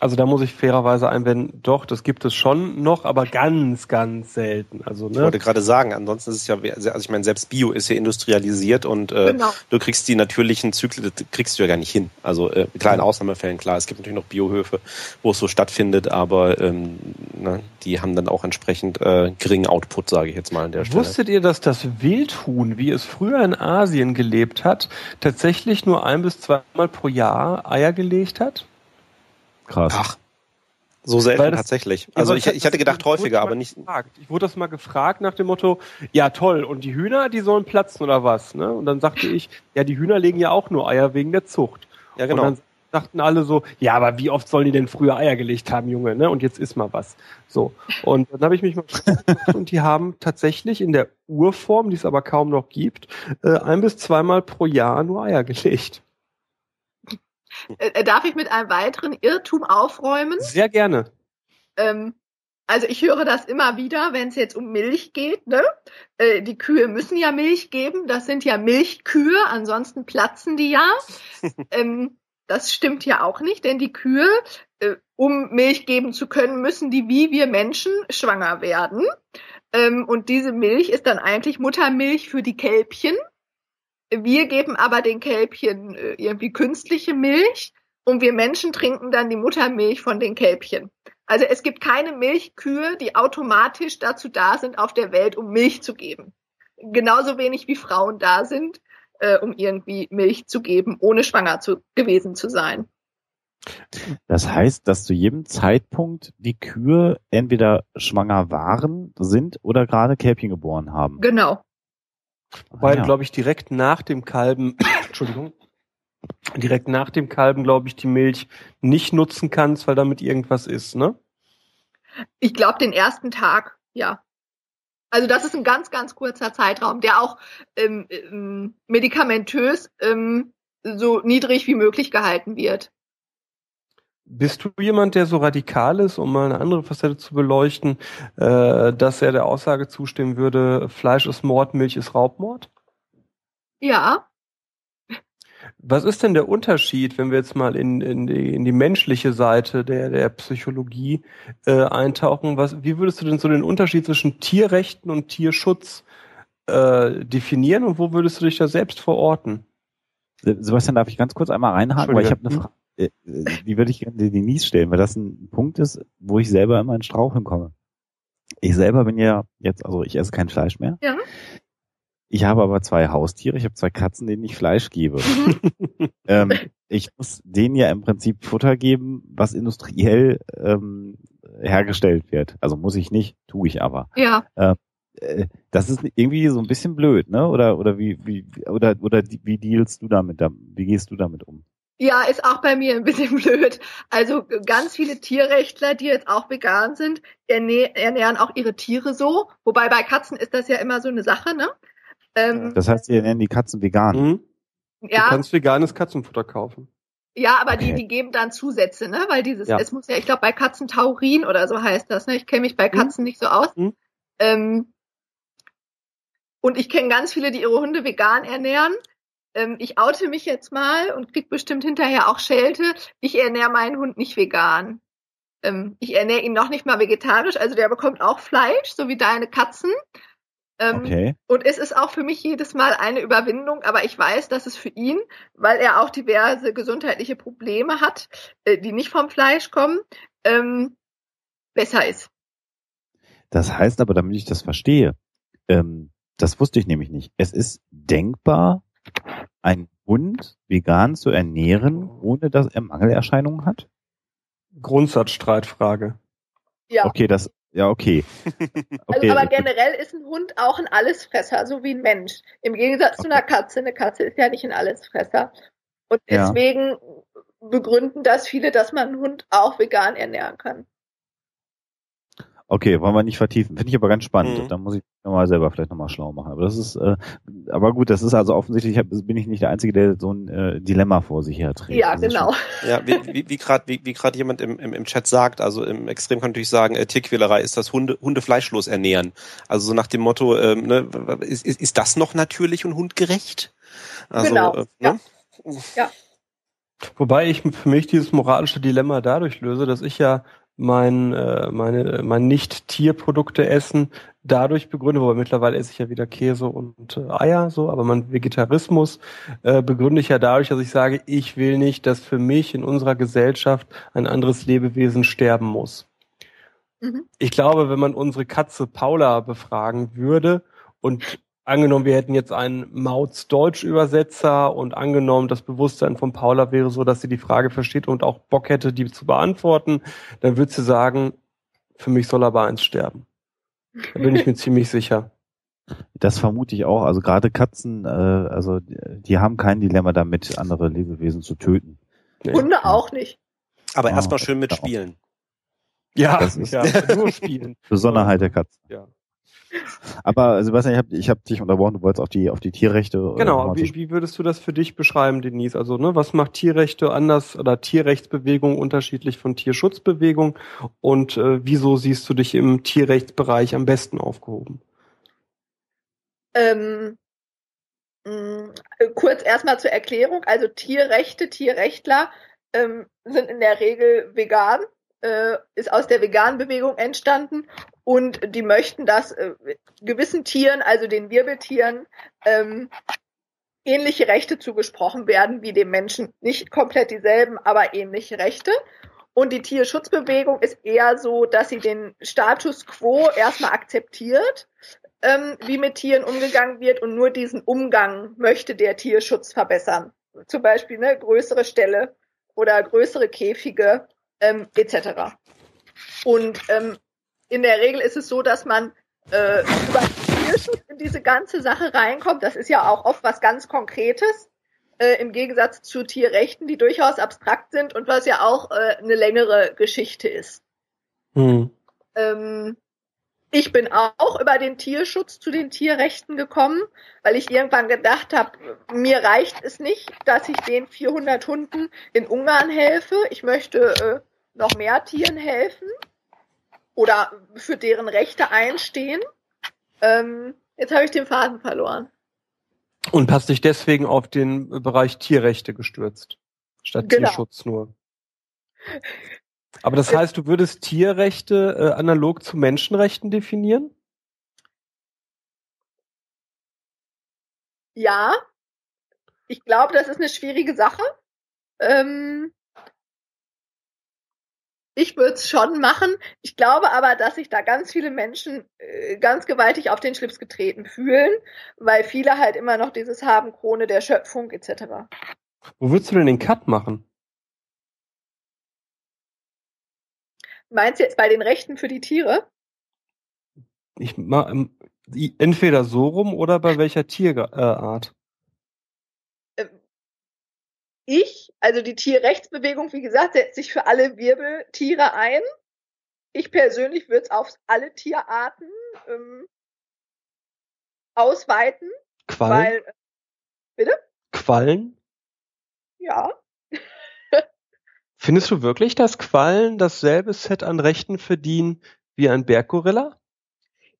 Also da muss ich fairerweise einwenden, doch, das gibt es schon noch, aber ganz, ganz selten. Also, ne? Ich wollte gerade sagen, ansonsten ist es ja, also ich meine, selbst Bio ist ja industrialisiert und äh, genau. du kriegst die natürlichen Zyklen, kriegst du ja gar nicht hin. Also äh, klar, in Ausnahmefällen, klar, es gibt natürlich noch Biohöfe, wo es so stattfindet, aber ähm, ne, die haben dann auch entsprechend äh, geringen Output, sage ich jetzt mal an der Stelle. Wusstet ihr, dass das Wildhuhn, wie es früher in Asien gelebt hat, tatsächlich nur ein bis zweimal pro Jahr Eier gelegt hat? Krass. Ach. So selten das, tatsächlich. Also ich, ich hatte gedacht häufiger, aber nicht. Gefragt. Ich wurde das mal gefragt nach dem Motto, ja toll, und die Hühner, die sollen platzen oder was? Ne? Und dann sagte ich, ja, die Hühner legen ja auch nur Eier wegen der Zucht. Ja, genau. Und dann sagten alle so, ja, aber wie oft sollen die denn früher Eier gelegt haben, Junge, ne? Und jetzt ist mal was. So. Und dann habe ich mich mal gefragt, und die haben tatsächlich in der Urform, die es aber kaum noch gibt, äh, ein bis zweimal pro Jahr nur Eier gelegt. Äh, äh, darf ich mit einem weiteren Irrtum aufräumen? Sehr gerne. Ähm, also ich höre das immer wieder, wenn es jetzt um Milch geht. Ne? Äh, die Kühe müssen ja Milch geben. Das sind ja Milchkühe, ansonsten platzen die ja. <laughs> ähm, das stimmt ja auch nicht, denn die Kühe, äh, um Milch geben zu können, müssen die wie wir Menschen schwanger werden. Ähm, und diese Milch ist dann eigentlich Muttermilch für die Kälbchen. Wir geben aber den Kälbchen äh, irgendwie künstliche Milch und wir Menschen trinken dann die Muttermilch von den Kälbchen. Also es gibt keine Milchkühe, die automatisch dazu da sind auf der Welt, um Milch zu geben. Genauso wenig wie Frauen da sind, äh, um irgendwie Milch zu geben, ohne schwanger zu, gewesen zu sein. Das heißt, dass zu jedem Zeitpunkt die Kühe entweder schwanger waren, sind oder gerade Kälbchen geboren haben. Genau. Wobei, ja. glaube ich, direkt nach dem Kalben, <coughs> Entschuldigung, direkt nach dem Kalben, glaube ich, die Milch nicht nutzen kannst, weil damit irgendwas ist, ne? Ich glaube, den ersten Tag, ja. Also das ist ein ganz, ganz kurzer Zeitraum, der auch ähm, ähm, medikamentös ähm, so niedrig wie möglich gehalten wird. Bist du jemand, der so radikal ist, um mal eine andere Facette zu beleuchten, äh, dass er der Aussage zustimmen würde, Fleisch ist Mord, Milch ist Raubmord? Ja. Was ist denn der Unterschied, wenn wir jetzt mal in, in, die, in die menschliche Seite der, der Psychologie äh, eintauchen? Was, wie würdest du denn so den Unterschied zwischen Tierrechten und Tierschutz äh, definieren und wo würdest du dich da selbst verorten? Sebastian, darf ich ganz kurz einmal reinhaken, weil ich habe eine Frage äh, die würde ich gerne Denise stellen, weil das ein Punkt ist, wo ich selber immer in Straucheln komme. Ich selber bin ja jetzt, also ich esse kein Fleisch mehr. Ja. Ich habe aber zwei Haustiere. Ich habe zwei Katzen, denen ich Fleisch gebe. Mhm. ähm, ich muss denen ja im Prinzip Futter geben, was industriell ähm, hergestellt wird. Also muss ich nicht, tue ich aber. Ja. Ähm, äh, das ist irgendwie so ein bisschen blöd, ne? Oder oder wie wie oder oder wie dealst du damit? Wie gehst du damit um? Ja, ist auch bei mir ein bisschen <laughs> blöd. Also ganz viele Tierrechtler, die jetzt auch vegan sind, ernähren auch ihre Tiere so. Wobei bei Katzen ist das ja immer so eine Sache, ne? Ähm, das heißt, sie ernähren die Katzen vegan. Mhm. Ja. Du kannst veganes Katzenfutter kaufen. Ja, aber okay. die, die geben dann Zusätze, ne? Weil dieses, ja. es muss ja, ich glaube, bei Katzen Taurin oder so heißt das, ne? Ich kenne mich bei mhm. Katzen mhm. nicht so aus. Mhm. Ähm, und ich kenne ganz viele, die ihre Hunde vegan ernähren ähm, ich oute mich jetzt mal und krieg bestimmt hinterher auch Schelte. Ich ernähre meinen Hund nicht vegan. Ähm, ich ernähre ihn noch nicht mal vegetarisch, also der bekommt auch Fleisch, so wie deine Katzen. Ähm, okay. Und es ist auch für mich jedes Mal eine Überwindung, aber ich weiß, dass es für ihn, weil er auch diverse gesundheitliche Probleme hat, äh, die nicht vom Fleisch kommen, ähm, besser ist. Das heißt aber, damit ich das verstehe, ähm, das wusste ich nämlich nicht. Es ist denkbar, einen Hund vegan zu ernähren, ohne dass er Mangelerscheinungen hat? Grundsatzstreitfrage. Ja. Okay, das, ja, okay. <laughs> okay. Also, aber generell ist ein Hund auch ein Allesfresser, so wie ein Mensch. Im Gegensatz okay. zu einer Katze. Eine Katze ist ja nicht ein Allesfresser. Und deswegen ja. begründen das viele, dass man einen Hund auch vegan ernähren kann. Okay, wollen wir nicht vertiefen. Finde ich aber ganz spannend. Mhm. Da muss ich nochmal selber vielleicht nochmal schlau machen. Aber das ist, äh, aber gut, das ist also offensichtlich, ich hab, bin ich nicht der Einzige, der so ein äh, Dilemma vor sich her trägt. Ja, genau. Ja, wie, wie, wie gerade wie, wie grad jemand im, im, im Chat sagt, also im Extrem kann natürlich sagen, äh, Tierquälerei ist das Hunde, Hunde fleischlos ernähren. Also so nach dem Motto, ähm, ne, ist, ist, ist das noch natürlich und hundgerecht? Also, genau. Äh, ne? ja. ja. Wobei ich für mich dieses moralische Dilemma dadurch löse, dass ich ja mein, äh, meine, mein Nicht-Tierprodukte essen dadurch begründe, wobei mittlerweile esse ich ja wieder Käse und äh, Eier, so, aber mein Vegetarismus äh, begründe ich ja dadurch, dass ich sage, ich will nicht, dass für mich in unserer Gesellschaft ein anderes Lebewesen sterben muss. Mhm. Ich glaube, wenn man unsere Katze Paula befragen würde und angenommen, wir hätten jetzt einen Mauts-Deutsch-Übersetzer und angenommen, das Bewusstsein von Paula wäre so, dass sie die Frage versteht und auch Bock hätte, die zu beantworten, dann würde sie sagen, für mich soll aber eins sterben. Da bin ich mir <laughs> ziemlich sicher. Das vermute ich auch. Also gerade Katzen, äh, also die haben kein Dilemma damit, andere Lebewesen zu töten. Nee. Hunde auch nicht. Aber oh, erstmal schön mitspielen. Ja, das ist ja, nur spielen. <laughs> Besonderheit der Katzen. Ja. Aber Sebastian, ich habe ich hab dich unterbrochen, du wolltest auf die, auf die Tierrechte. Äh, genau, wie, wie würdest du das für dich beschreiben, Denise? Also, ne, was macht Tierrechte anders oder Tierrechtsbewegung unterschiedlich von Tierschutzbewegung und äh, wieso siehst du dich im Tierrechtsbereich am besten aufgehoben? Ähm, mh, mm, kurz erstmal zur Erklärung. Also Tierrechte, Tierrechtler ähm, sind in der Regel vegan äh, ist aus der veganen Bewegung entstanden und die möchten, dass äh, gewissen Tieren, also den Wirbeltieren, ähm, ähnliche Rechte zugesprochen werden wie dem Menschen. Nicht komplett dieselben, aber ähnliche Rechte. Und die Tierschutzbewegung ist eher so, dass sie den Status quo erstmal akzeptiert, ähm, wie mit Tieren umgegangen wird und nur diesen Umgang möchte der Tierschutz verbessern. Zum Beispiel eine größere Stelle oder größere Käfige ähm, etc. Und ähm, in der Regel ist es so, dass man äh, über Tierschutz in diese ganze Sache reinkommt. Das ist ja auch oft was ganz Konkretes, äh, im Gegensatz zu Tierrechten, die durchaus abstrakt sind und was ja auch äh, eine längere Geschichte ist. Hm. Ähm, ich bin auch über den Tierschutz zu den Tierrechten gekommen, weil ich irgendwann gedacht habe, mir reicht es nicht, dass ich den 400 Hunden in Ungarn helfe. Ich möchte äh, noch mehr Tieren helfen oder für deren Rechte einstehen. Ähm, jetzt habe ich den Faden verloren. Und hast dich deswegen auf den Bereich Tierrechte gestürzt, statt genau. Tierschutz nur. Aber das heißt, du würdest Tierrechte äh, analog zu Menschenrechten definieren? Ja. Ich glaube, das ist eine schwierige Sache. Ähm, ich würde es schon machen. Ich glaube aber, dass sich da ganz viele Menschen äh, ganz gewaltig auf den Schlips getreten fühlen, weil viele halt immer noch dieses haben, Krone der Schöpfung etc. Wo würdest du denn den Cut machen? Meinst du jetzt bei den Rechten für die Tiere? Ich ähm, entweder so rum oder bei welcher Tierart? Ich, also die Tierrechtsbewegung, wie gesagt, setzt sich für alle Wirbeltiere ein. Ich persönlich würde es auf alle Tierarten ähm, ausweiten. Quallen? Weil, äh, bitte? Quallen? Ja. <laughs> Findest du wirklich, dass Quallen dasselbe Set an Rechten verdienen wie ein Berggorilla?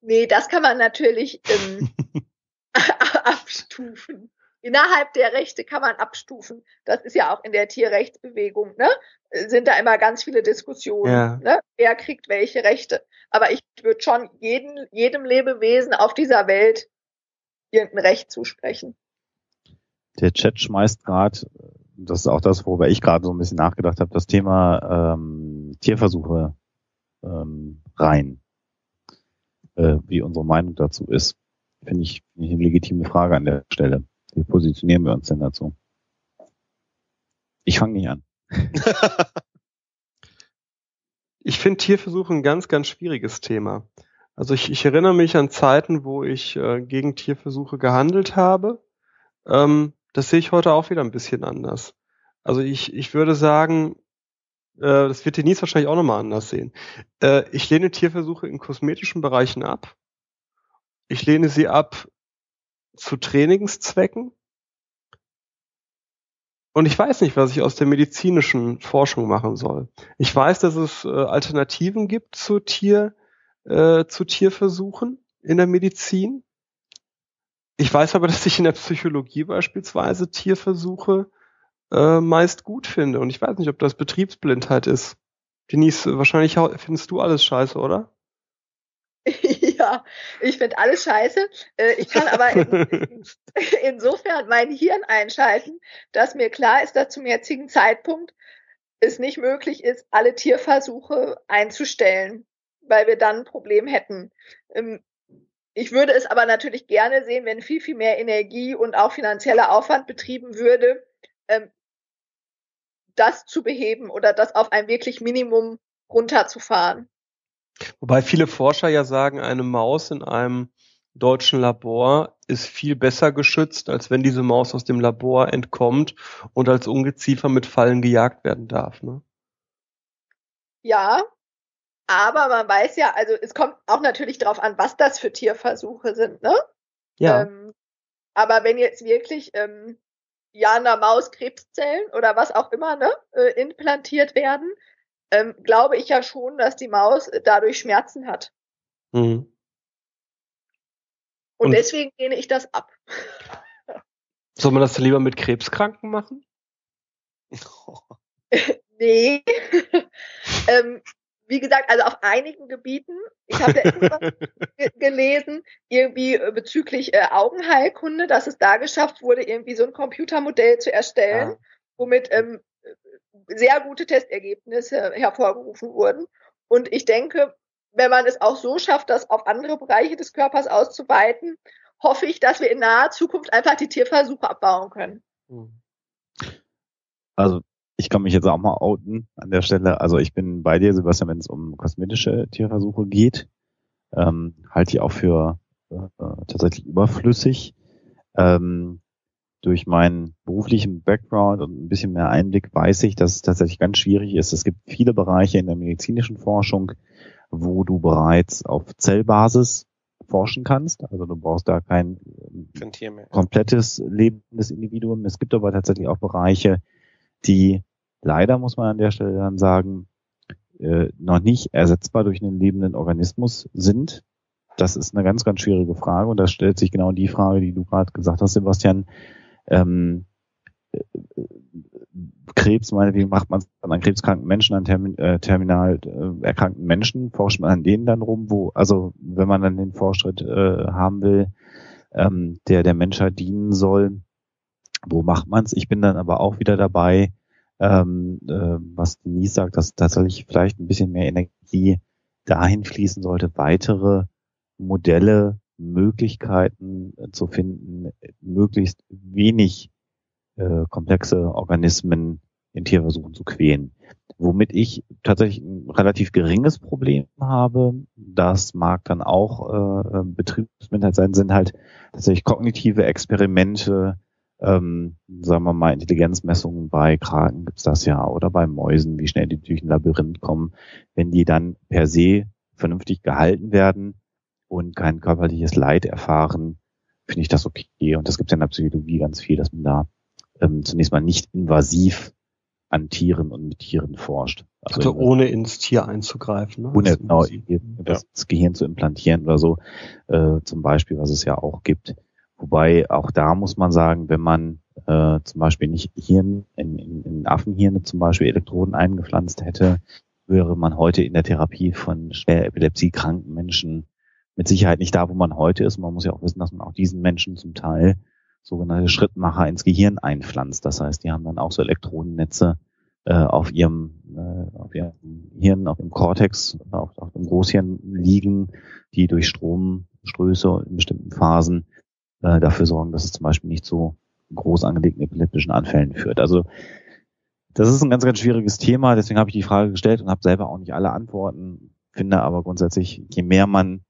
Nee, das kann man natürlich ähm, <laughs> <laughs> abstufen. Innerhalb der Rechte kann man abstufen. Das ist ja auch in der Tierrechtsbewegung, ne? Sind da immer ganz viele Diskussionen, ja. ne? Wer kriegt welche Rechte? Aber ich würde schon jeden, jedem Lebewesen auf dieser Welt irgendein Recht zusprechen. Der Chat schmeißt gerade das ist auch das, worüber ich gerade so ein bisschen nachgedacht habe, das Thema ähm, Tierversuche ähm, rein, äh, wie unsere Meinung dazu ist. Finde ich, find ich eine legitime Frage an der Stelle. Wie positionieren wir uns denn dazu? Ich fange nicht an. <laughs> ich finde Tierversuche ein ganz, ganz schwieriges Thema. Also ich, ich erinnere mich an Zeiten, wo ich äh, gegen Tierversuche gehandelt habe. Ähm, das sehe ich heute auch wieder ein bisschen anders. Also ich, ich würde sagen, äh, das wird Denise wahrscheinlich auch nochmal anders sehen. Äh, ich lehne Tierversuche in kosmetischen Bereichen ab. Ich lehne sie ab zu Trainingszwecken. Und ich weiß nicht, was ich aus der medizinischen Forschung machen soll. Ich weiß, dass es äh, Alternativen gibt zu Tier, äh, zu Tierversuchen in der Medizin. Ich weiß aber, <laughs> dass ich in der Psychologie beispielsweise Tierversuche äh, meist gut finde. Und ich weiß nicht, ob das Betriebsblindheit ist. Denise, wahrscheinlich findest du alles scheiße, oder? <laughs> ja, <laughs> ich finde alles scheiße. Äh, ich kann aber in, <laughs> insofern mein Hirn einschalten, dass mir klar ist, dass zum jetzigen Zeitpunkt es nicht möglich ist, alle Tierversuche einzustellen, weil wir dann ein Problem hätten. Ähm, ich würde es aber natürlich gerne sehen, wenn viel, viel mehr Energie und auch finanzieller Aufwand betrieben würde, ähm, das zu beheben oder das auf ein wirklich Minimum runterzufahren. Wobei viele Forscher ja sagen, eine Maus in einem deutschen Labor ist viel besser geschützt, als wenn diese Maus aus dem Labor entkommt und als Ungeziefer mit Fallen gejagt werden darf. Ne? Ja, aber man weiß ja, also es kommt auch natürlich darauf an, was das für Tierversuche sind, ne? Ja. Ähm, aber wenn jetzt wirklich ähm, ja einer Maus Krebszellen oder was auch immer ne, äh, implantiert werden, ähm, glaube ich ja schon, dass die Maus dadurch Schmerzen hat. Mhm. Und, Und deswegen lehne ich das ab. <laughs> Soll man das lieber mit Krebskranken machen? <laughs> nee. <laughs> ähm, wie gesagt, also auf einigen Gebieten, ich habe ja gelesen, irgendwie äh, bezüglich äh, Augenheilkunde, dass es da geschafft wurde, irgendwie so ein Computermodell zu erstellen, ah. womit ähm, sehr gute Testergebnisse hervorgerufen wurden. Und ich denke, wenn man es auch so schafft, das auf andere Bereiche des Körpers auszuweiten, hoffe ich, dass wir in naher Zukunft einfach die Tierversuche abbauen können. Hm. Also ich kann mich jetzt auch mal outen an der Stelle. Also ich bin bei dir, Sebastian, wenn es um kosmetische Tierversuche geht, ähm, halte ich auch für äh, tatsächlich überflüssig. Ähm, durch meinen beruflichen Background und ein bisschen mehr Einblick weiß ich, dass es tatsächlich ganz schwierig ist. Es gibt viele Bereiche in der medizinischen Forschung, wo du bereits auf Zellbasis forschen kannst. Also du brauchst da kein komplettes lebendes Individuum. Es gibt aber tatsächlich auch Bereiche, die leider, muss man an der Stelle dann sagen, äh, noch nicht ersetzbar durch einen lebenden Organismus sind. Das ist eine ganz, ganz schwierige Frage und da stellt sich genau die Frage, die du gerade gesagt hast, Sebastian. Ähm, äh, Krebs, meinetwegen macht man an krebskranken Menschen, an Termin, äh, terminal äh, erkrankten Menschen, forscht man an denen dann rum, wo, also wenn man dann den Fortschritt äh, haben will, ähm, der der Menschheit dienen soll, wo macht man es? Ich bin dann aber auch wieder dabei, ähm, äh, was Denise sagt, dass tatsächlich vielleicht ein bisschen mehr Energie dahin fließen sollte, weitere Modelle, Möglichkeiten äh, zu finden, möglichst wenig äh, komplexe Organismen in Tierversuchen zu quälen. Womit ich tatsächlich ein relativ geringes Problem habe, das mag dann auch äh, Betriebsminderheit sein, sind halt tatsächlich kognitive Experimente, ähm, sagen wir mal, Intelligenzmessungen bei Kraken gibt's das ja oder bei Mäusen, wie schnell die durch ein Labyrinth kommen, wenn die dann per se vernünftig gehalten werden und kein körperliches Leid erfahren, finde ich das okay. Und das gibt's ja in der Psychologie ganz viel, dass man da ähm, zunächst mal nicht invasiv an Tieren und mit Tieren forscht. Also, also ohne ins Tier einzugreifen. Ne? Ohne genau, das ja. Gehirn zu implantieren oder so, äh, zum Beispiel, was es ja auch gibt. Wobei auch da muss man sagen, wenn man äh, zum Beispiel nicht Hirn, in, in, in Affenhirne zum Beispiel Elektroden eingepflanzt hätte, wäre man heute in der Therapie von schwer epilepsiekranken Menschen mit Sicherheit nicht da, wo man heute ist. Man muss ja auch wissen, dass man auch diesen Menschen zum Teil sogenannte Schrittmacher ins Gehirn einpflanzt. Das heißt, die haben dann auch so Elektrodennetze äh, auf ihrem äh, auf ihrem Hirn, auf dem Kortex, auf, auf dem Großhirn liegen, die durch Stromstöße in bestimmten Phasen äh, dafür sorgen, dass es zum Beispiel nicht zu groß angelegten epileptischen Anfällen führt. Also Das ist ein ganz, ganz schwieriges Thema, deswegen habe ich die Frage gestellt und habe selber auch nicht alle Antworten. Finde aber grundsätzlich, je mehr man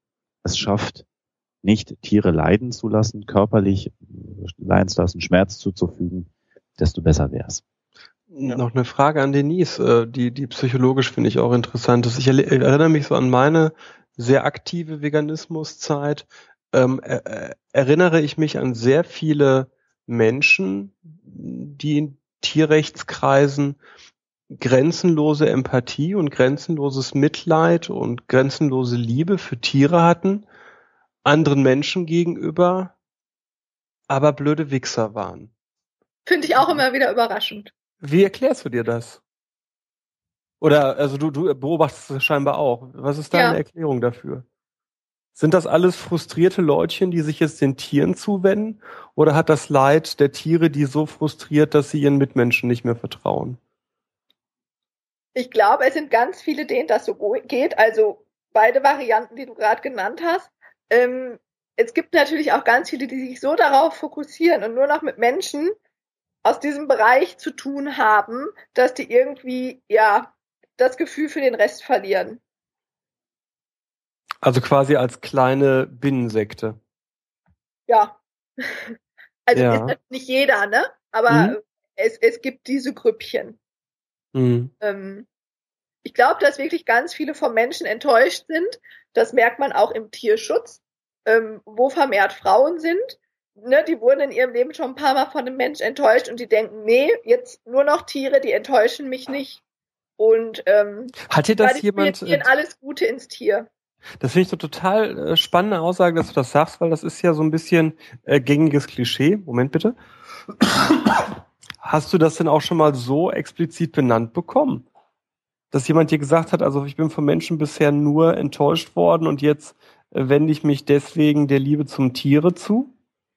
es schafft, nicht Tiere leiden zu lassen, körperlich leiden zu lassen, Schmerz zuzufügen, desto besser wäre es. Ja. Noch eine Frage an Denise, äh, die, die psychologisch finde ich auch interessant ist. Ich erinnere mich so an meine sehr aktive Veganismuszeit. Ähm, er, erinnere ich mich an sehr viele Menschen, die in Tierrechtskreisen grenzenlose Empathie und grenzenloses Mitleid und grenzenlose Liebe für Tiere hatten, anderen Menschen gegenüber, aber blöde Wichser waren. Finde ich auch immer wieder überraschend. Wie erklärst du dir das? Oder, also du, du beobachtest es scheinbar auch. Was ist deine ja. Erklärung dafür? Sind das alles frustrierte Leutchen, die sich jetzt den Tieren zuwenden? Oder hat das Leid der Tiere die so frustriert, dass sie ihren Mitmenschen nicht mehr vertrauen? Ich glaube, es sind ganz viele, denen das so geht. Also beide Varianten, die du gerade genannt hast. Ähm, es gibt natürlich auch ganz viele, die sich so darauf fokussieren und nur noch mit Menschen aus diesem Bereich zu tun haben, dass die irgendwie, ja, das Gefühl für den Rest verlieren. Also quasi als kleine Binnensekte. Ja. <laughs> Also ja. ist nicht jeder, ne? Aber mhm. es, es gibt diese Grüppchen. Mhm. Ähm, ich glaube, dass wirklich ganz viele vom Menschen enttäuscht sind. Das merkt man auch im Tierschutz, ähm, wo vermehrt Frauen sind. Ne, die wurden in ihrem Leben schon ein paar Mal von einem Mensch enttäuscht und die denken, nee, jetzt nur noch Tiere, die enttäuschen mich nicht. Und ähm, hat dir das jemand alles Gute ins Tier. Das finde ich so total äh, spannende Aussage, dass du das sagst, weil das ist ja so ein bisschen äh, gängiges Klischee. Moment bitte. Hast du das denn auch schon mal so explizit benannt bekommen? Dass jemand dir gesagt hat, also ich bin von Menschen bisher nur enttäuscht worden und jetzt äh, wende ich mich deswegen der Liebe zum Tiere zu?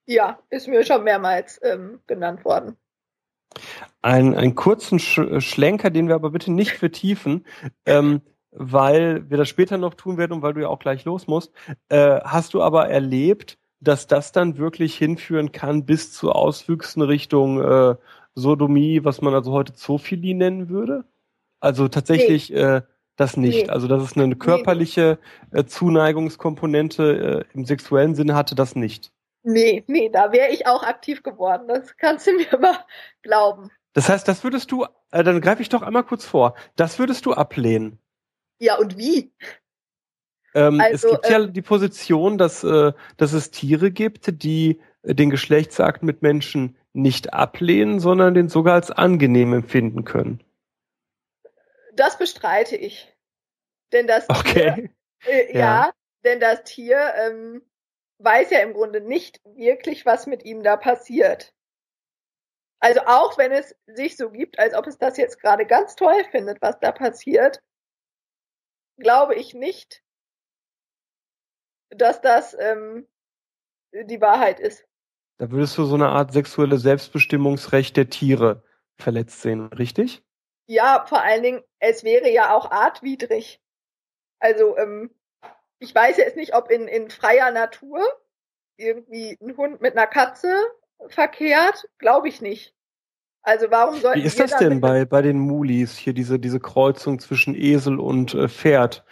Ja, ist mir schon mehrmals ähm, genannt worden. Ein, einen kurzen Sch Schlenker, den wir aber bitte nicht vertiefen, ähm, weil wir das später noch tun werden und weil du ja auch gleich los musst. Äh, hast du aber erlebt, dass das dann wirklich hinführen kann bis zu Auswüchsen Richtung äh, Sodomie, was man also heute Zoophilie nennen würde? Also tatsächlich nee. äh, das nicht. Nee. Also dass es eine körperliche äh, Zuneigungskomponente äh, im sexuellen Sinne hatte, das nicht. Nee, nee, da wäre ich auch aktiv geworden. Das kannst du mir <laughs> aber glauben. Das heißt, das würdest du, äh, dann greife ich doch einmal kurz vor, das würdest du ablehnen. Ja, und wie? Ähm, also, es gibt ähm, ja die Position, dass, äh, dass es Tiere gibt, die äh, den Geschlechtsakt mit Menschen nicht ablehnen, sondern den sogar als angenehm empfinden können. Das bestreite ich. Denn das okay. Tier, äh, <laughs> ja. ja. denn das Tier ähm, weiß ja im Grunde nicht wirklich, was mit ihm da passiert. Also auch wenn es sich so gibt, als ob es das jetzt gerade ganz toll findet, was da passiert, glaube ich nicht, dass das ähm, die Wahrheit ist. Da würdest du so eine Art sexuelle Selbstbestimmungsrecht der Tiere verletzt sehen, richtig? Ja, vor allen Dingen, es wäre ja auch artwidrig. Also ähm, ich weiß jetzt nicht, ob in, in freier Natur irgendwie ein Hund mit einer Katze verkehrt, glaube ich nicht. Also warum sollten Wie ist das denn bei, bei den Mulis hier diese, diese Kreuzung zwischen Esel und äh, Pferd?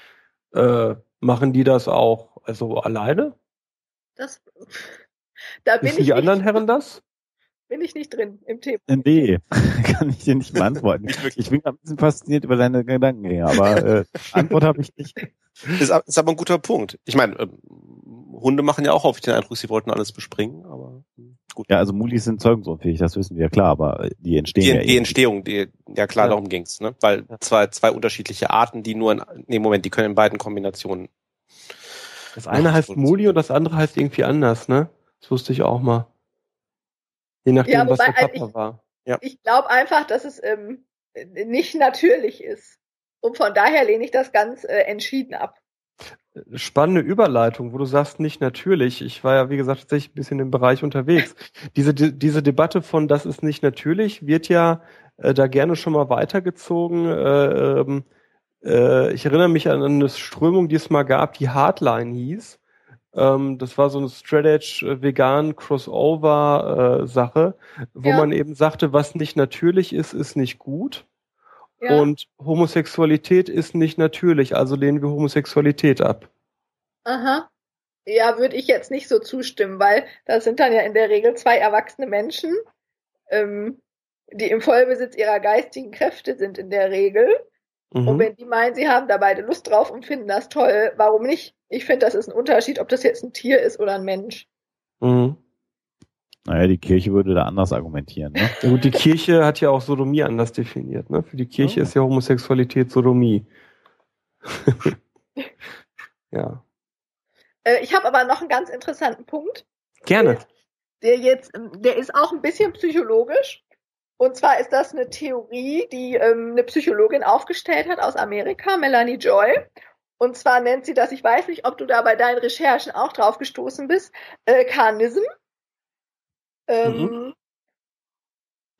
Äh, machen die das auch also alleine? Das da bin Wissen ich die anderen Herren das? <laughs> Bin ich nicht drin im Thema. Nee, <laughs> kann ich dir nicht beantworten. ich bin ein bisschen fasziniert über deine Gedankengänge, aber äh, <laughs> Antwort habe ich nicht. Ist, ist aber ein guter Punkt. Ich meine, äh, Hunde machen ja auch häufig den Eindruck, sie wollten alles bespringen, aber hm, gut. Ja, also Mulis sind zeugungsunfähig, das wissen wir, klar, aber die entstehen die, ja Die Entstehung, die, ja klar, ja. darum ging's, ne? Weil zwei, zwei unterschiedliche Arten, die nur in, nee, Moment, die können in beiden Kombinationen. Das eine heißt Muli und das andere heißt irgendwie anders, ne? Das wusste ich auch mal. Je nachdem, ja, wobei, was der Papa also ich, war. Ja. Ich glaube einfach, dass es ähm, nicht natürlich ist. Und von daher lehne ich das ganz äh, entschieden ab spannende Überleitung, wo du sagst, nicht natürlich. Ich war ja, wie gesagt, tatsächlich ein bisschen im Bereich unterwegs. <laughs> Diese, die, diese Debatte von das ist nicht natürlich wird ja äh, da gerne schon mal weitergezogen. Äh, ähm, äh, ich erinnere mich an eine Strömung, die es mal gab, die Hardline hieß, Ähm, das war so eine Strategy äh, vegan Crossover äh, Sache, wo ja. man eben sagte, was nicht natürlich ist, ist nicht gut. Ja. Und Homosexualität ist nicht natürlich, also lehnen wir Homosexualität ab. Aha. Ja, würde ich jetzt nicht so zustimmen, weil das sind dann ja in der Regel zwei erwachsene Menschen, ähm, die im Vollbesitz ihrer geistigen Kräfte sind in der Regel. Mhm. Und wenn die meinen, sie haben da beide Lust drauf und finden das toll, warum nicht? Ich finde, das ist ein Unterschied, ob das jetzt ein Tier ist oder ein Mensch. Mhm. Naja, die Kirche würde da anders argumentieren. Ne? Ja gut, die Kirche hat ja auch Sodomie anders definiert. Ne? Für die Kirche ja. ist ja Homosexualität Sodomie. <laughs> ja. Äh, ich habe aber noch einen ganz interessanten Punkt. Gerne. Der jetzt, der ist auch ein bisschen psychologisch. Und zwar ist das eine Theorie, die ähm, eine Psychologin aufgestellt hat aus Amerika, Melanie Joy. Und zwar nennt sie das, ich weiß nicht, ob du da bei deinen Recherchen auch drauf gestoßen bist, äh, Karnism. Ähm, mhm.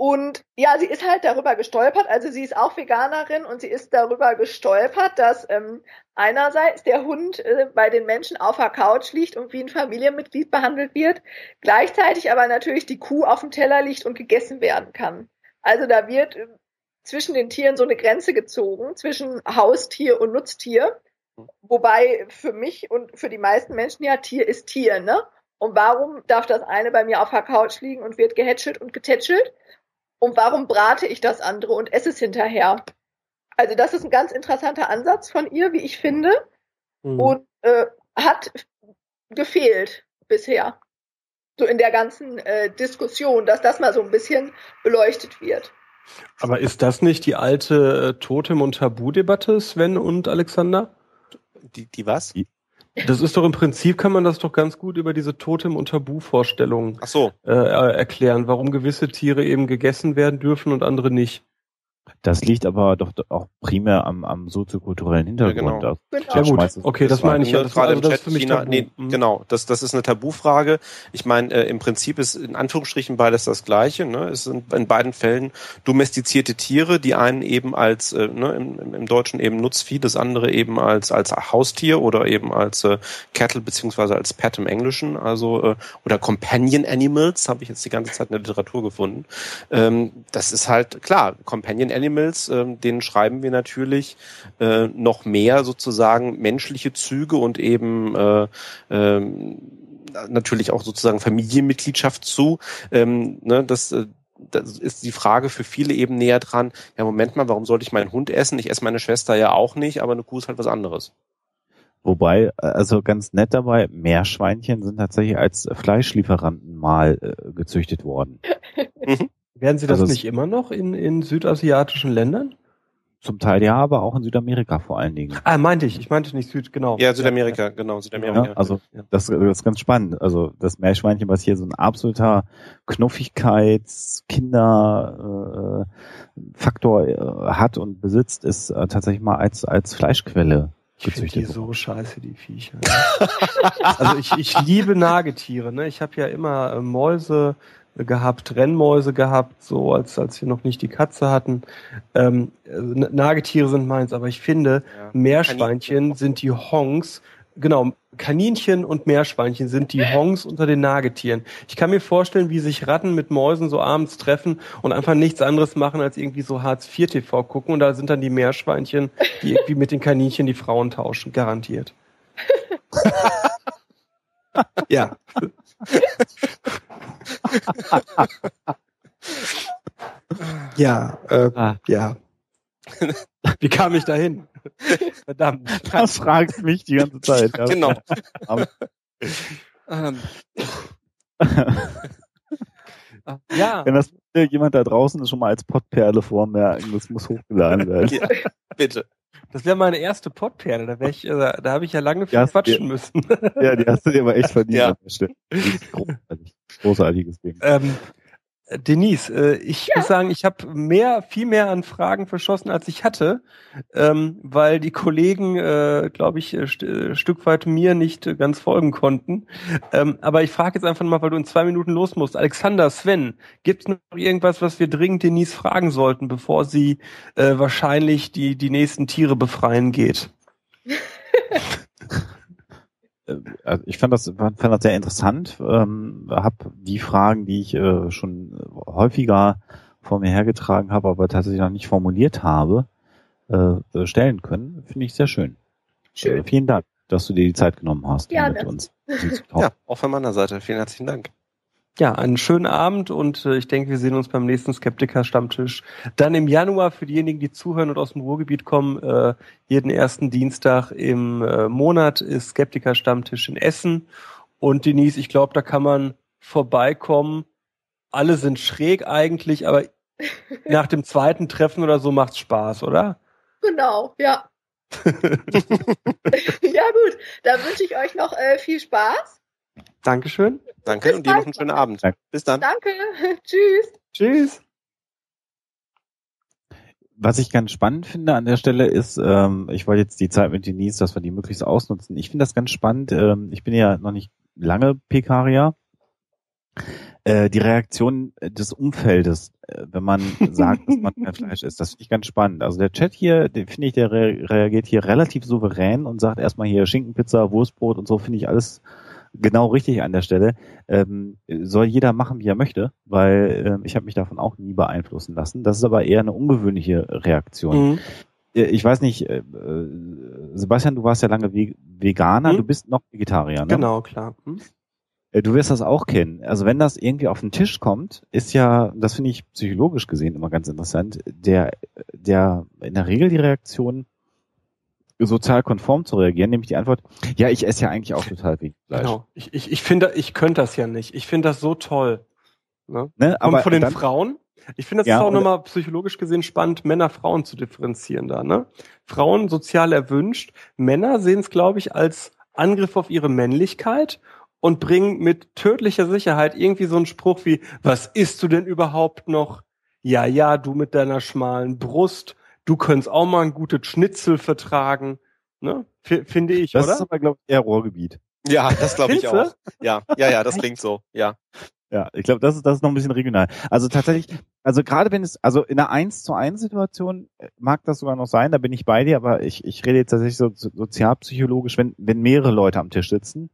Und ja, sie ist halt darüber gestolpert, also sie ist auch Veganerin und sie ist darüber gestolpert, dass ähm, einerseits der Hund äh, bei den Menschen auf der Couch liegt und wie ein Familienmitglied behandelt wird, gleichzeitig aber natürlich die Kuh auf dem Teller liegt und gegessen werden kann. Also da wird äh, zwischen den Tieren so eine Grenze gezogen, zwischen Haustier und Nutztier. Wobei für mich und für die meisten Menschen ja Tier ist Tier, ne? Und warum darf das eine bei mir auf der Couch liegen und wird gehätschelt und getätschelt? Und warum brate ich das andere und esse es hinterher? Also das ist ein ganz interessanter Ansatz von ihr, wie ich finde. Mhm. Und äh, hat gefehlt bisher. So in der ganzen äh, Diskussion, dass das mal so ein bisschen beleuchtet wird. Aber ist das nicht die alte äh, Totem- und Tabu-Debatte, Sven und Alexander? Die, die was? Die, das ist doch im Prinzip, kann man das doch ganz gut über diese Totem- und Tabu-Vorstellungen so. äh, erklären, warum gewisse Tiere eben gegessen werden dürfen und andere nicht. Das liegt aber doch auch primär am, am soziokulturellen Hintergrund. Ja, genau. Ja, gut. Okay, das meine ich ja. Das, also, das ist für mich China, nee, mhm. Genau, das, das ist eine Tabufrage. Ich meine, äh, im Prinzip ist in Anführungsstrichen beides das Gleiche. Ne? Es sind in beiden Fällen domestizierte Tiere, die einen eben als, äh, ne, im, im Deutschen eben Nutzvieh, das andere eben als, als Haustier oder eben als äh, Cattle beziehungsweise als Pet im Englischen, also äh, oder Companion Animals, habe ich jetzt die ganze Zeit in der Literatur gefunden. Ähm, das ist halt klar, Companion Animals Animals, äh, denen schreiben wir natürlich äh, noch mehr sozusagen menschliche Züge und eben äh, äh, natürlich auch sozusagen Familienmitgliedschaft zu. Ähm, ne, das, äh, das ist die Frage für viele eben näher dran. Ja, Moment mal, warum sollte ich meinen Hund essen? Ich esse meine Schwester ja auch nicht, aber eine Kuh ist halt was anderes. Wobei, also ganz nett dabei, Meerschweinchen sind tatsächlich als Fleischlieferanten mal äh, gezüchtet worden. Mhm. Werden sie das also nicht immer noch in, in südasiatischen Ländern? Zum Teil ja, aber auch in Südamerika vor allen Dingen. Ah, meinte ich. Ich meinte nicht Süd, genau. Ja, Südamerika, genau, Südamerika. Ja, also das, das ist ganz spannend. Also das Meerschweinchen, was hier so ein absoluter Knuffigkeits-, Kinder äh, Faktor äh, hat und besitzt, ist äh, tatsächlich mal als als Fleischquelle gezüchtet. Ich die so scheiße, die Viecher. <laughs> also ich, ich liebe Nagetiere. Ne? Ich habe ja immer äh, Mäuse, gehabt, Rennmäuse gehabt, so als, als wir noch nicht die Katze hatten. Ähm, Nagetiere sind meins, aber ich finde, ja. Meerschweinchen Kaninchen. sind die Hongs, genau, Kaninchen und Meerschweinchen sind die Hongs unter den Nagetieren. Ich kann mir vorstellen, wie sich Ratten mit Mäusen so abends treffen und einfach nichts anderes machen, als irgendwie so Hartz IV TV gucken und da sind dann die Meerschweinchen, die irgendwie mit den Kaninchen die Frauen tauschen, garantiert. <laughs> ja. <laughs> ja, äh, ah. ja. Wie kam ich dahin? Verdammt. Das fragst mich die ganze Zeit. Ja. Genau. Ähm. <laughs> ja. Wenn das jemand da draußen schon mal als Pottperle vormerken, das muss hochgeladen werden. Ja, bitte. Das wäre meine erste Pottperle. Da, ich, äh, da habe ich ja lange viel quatschen dir, müssen. Ja, die hast du dir aber echt verdient. <laughs> Ja. Großartig. Großartiges Ding. Ähm, Denise, äh, ich ja. muss sagen, ich habe mehr, viel mehr an Fragen verschossen, als ich hatte, ähm, weil die Kollegen, äh, glaube ich, äh, st Stück weit mir nicht ganz folgen konnten. Ähm, aber ich frage jetzt einfach mal, weil du in zwei Minuten los musst. Alexander, Sven, gibt es noch irgendwas, was wir dringend Denise fragen sollten, bevor sie wahrscheinlich die, die nächsten Tiere befreien geht? <laughs> also ich fand das, fand das sehr interessant, ähm, habe die Fragen, die ich äh, schon häufiger vor mir hergetragen habe, aber tatsächlich noch nicht formuliert habe, äh, stellen können. Finde ich sehr schön. Schön. Äh, vielen Dank, dass du dir die Zeit genommen hast ja, mit uns. <laughs> Ja, auch von meiner Seite. Vielen herzlichen Dank. Ja, einen schönen Abend und äh, ich denke, wir sehen uns beim nächsten Skeptiker-Stammtisch. Dann im Januar für diejenigen, die zuhören und aus dem Ruhrgebiet kommen, äh, jeden ersten Dienstag im äh, Monat ist Skeptiker-Stammtisch in Essen. Und Denise, ich glaube, da kann man vorbeikommen. Alle sind schräg eigentlich, aber <laughs> nach dem zweiten Treffen oder so macht's Spaß, oder? Genau, ja. <laughs> <laughs> ja gut, dann wünsche ich euch noch äh, viel Spaß. Dankeschön. Danke und dir noch einen schönen Abend. Bis dann. Danke. <laughs> Tschüss. Tschüss. Was ich ganz spannend finde an der Stelle ist, ähm, ich wollte jetzt die Zeit mit Denise, dass wir die möglichst ausnutzen. Ich finde das ganz spannend. Ähm, ich bin ja noch nicht lange Pekaria. Äh, die Reaktion des Umfeldes, äh, wenn man <laughs> sagt, dass man kein Fleisch isst, das finde ich ganz spannend. Also der Chat hier, den finde ich, der re reagiert hier relativ souverän und sagt erstmal hier Schinkenpizza, Wurstbrot und so finde ich alles genau richtig an der Stelle. Ähm, soll jeder machen, wie er möchte, weil äh, ich habe mich davon auch nie beeinflussen lassen. Das ist aber eher eine ungewöhnliche Reaktion. Mhm. Äh, ich weiß nicht, äh, äh, Sebastian, du warst ja lange Veganer, mhm. du bist noch Vegetarier, ne? Genau, klar. Mhm. Du wirst das auch kennen. Also wenn das irgendwie auf den Tisch kommt, ist ja, das finde ich psychologisch gesehen immer ganz interessant, der, der in der Regel die Reaktion sozial konform zu reagieren, nämlich die Antwort, ja, ich esse ja eigentlich auch total wenig Fleisch. Genau. Ich, ich, ich finde, ich könnte das ja nicht. Ich finde das so toll. Ne? Ne, aber von den dann, Frauen, ich finde das ja, ist auch nochmal psychologisch gesehen spannend, Männer, Frauen zu differenzieren da. Ne? Frauen sozial erwünscht, Männer sehen es, glaube ich, als Angriff auf ihre Männlichkeit und bringen mit tödlicher Sicherheit irgendwie so einen Spruch wie, was isst du denn überhaupt noch? Ja, ja, du mit deiner schmalen Brust du könntest auch mal ein gutes Schnitzel vertragen. Ne? F finde ich, das oder? Das ist aber, glaube ich, eher Ruhrgebiet. Ja, das glaube ich auch. Ja, ja, ja, das klingt so, ja. Ja, ich glaube, das ist, das ist noch ein bisschen regional. Also tatsächlich, also gerade wenn es, also in einer 1 zu 1 Situation äh, mag das sogar noch sein, da bin ich bei dir, aber ich, ich rede jetzt tatsächlich so sozialpsychologisch, wenn, wenn mehrere Leute am Tisch sitzen,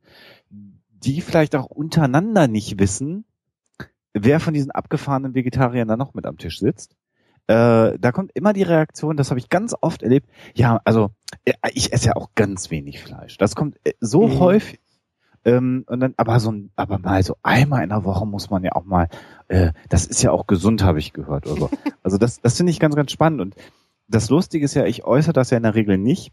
die vielleicht auch untereinander nicht wissen, wer von diesen abgefahrenen Vegetariern da noch mit am Tisch sitzt äh, da kommt immer die Reaktion, das habe ich ganz oft erlebt, ja, also äh, ich esse ja auch ganz wenig Fleisch. Das kommt äh, so mhm. häufig. Ähm, und dann, aber so ein, aber mal so einmal in der Woche muss man ja auch mal, äh, das ist ja auch gesund, habe ich gehört. Also, <laughs> also das, das finde ich ganz, ganz spannend. Und das Lustige ist ja, ich äußere das ja in der Regel nicht,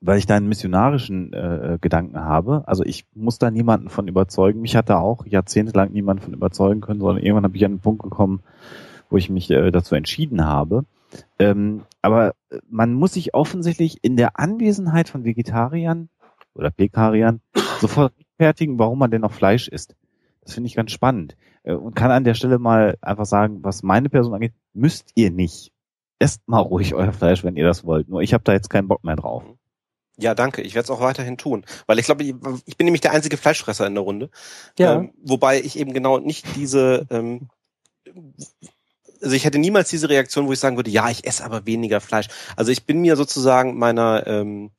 weil ich da einen missionarischen äh, Gedanken habe. Also ich muss da niemanden von überzeugen. Mich hat da auch jahrzehntelang niemand von überzeugen können, sondern irgendwann habe ich an den Punkt gekommen, wo ich mich äh, dazu entschieden habe. Ähm, aber äh, man muss sich offensichtlich in der Anwesenheit von Vegetariern oder Pekariern <coughs> sofort rechtfertigen, warum man denn noch Fleisch isst. Das finde ich ganz spannend. Äh, und kann an der Stelle mal einfach sagen, was meine Person angeht, müsst ihr nicht. Esst mal ruhig euer Fleisch, wenn ihr das wollt. Nur ich habe da jetzt keinen Bock mehr drauf. Ja, danke. Ich werde es auch weiterhin tun. Weil ich glaube, ich, ich, bin nämlich der einzige Fleischfresser in der Runde. Ja. Ähm, wobei ich eben genau nicht diese ähm, also ich hätte niemals diese Reaktion, wo ich sagen würde, ja, ich esse aber weniger Fleisch. Also ich bin mir sozusagen meiner ähm,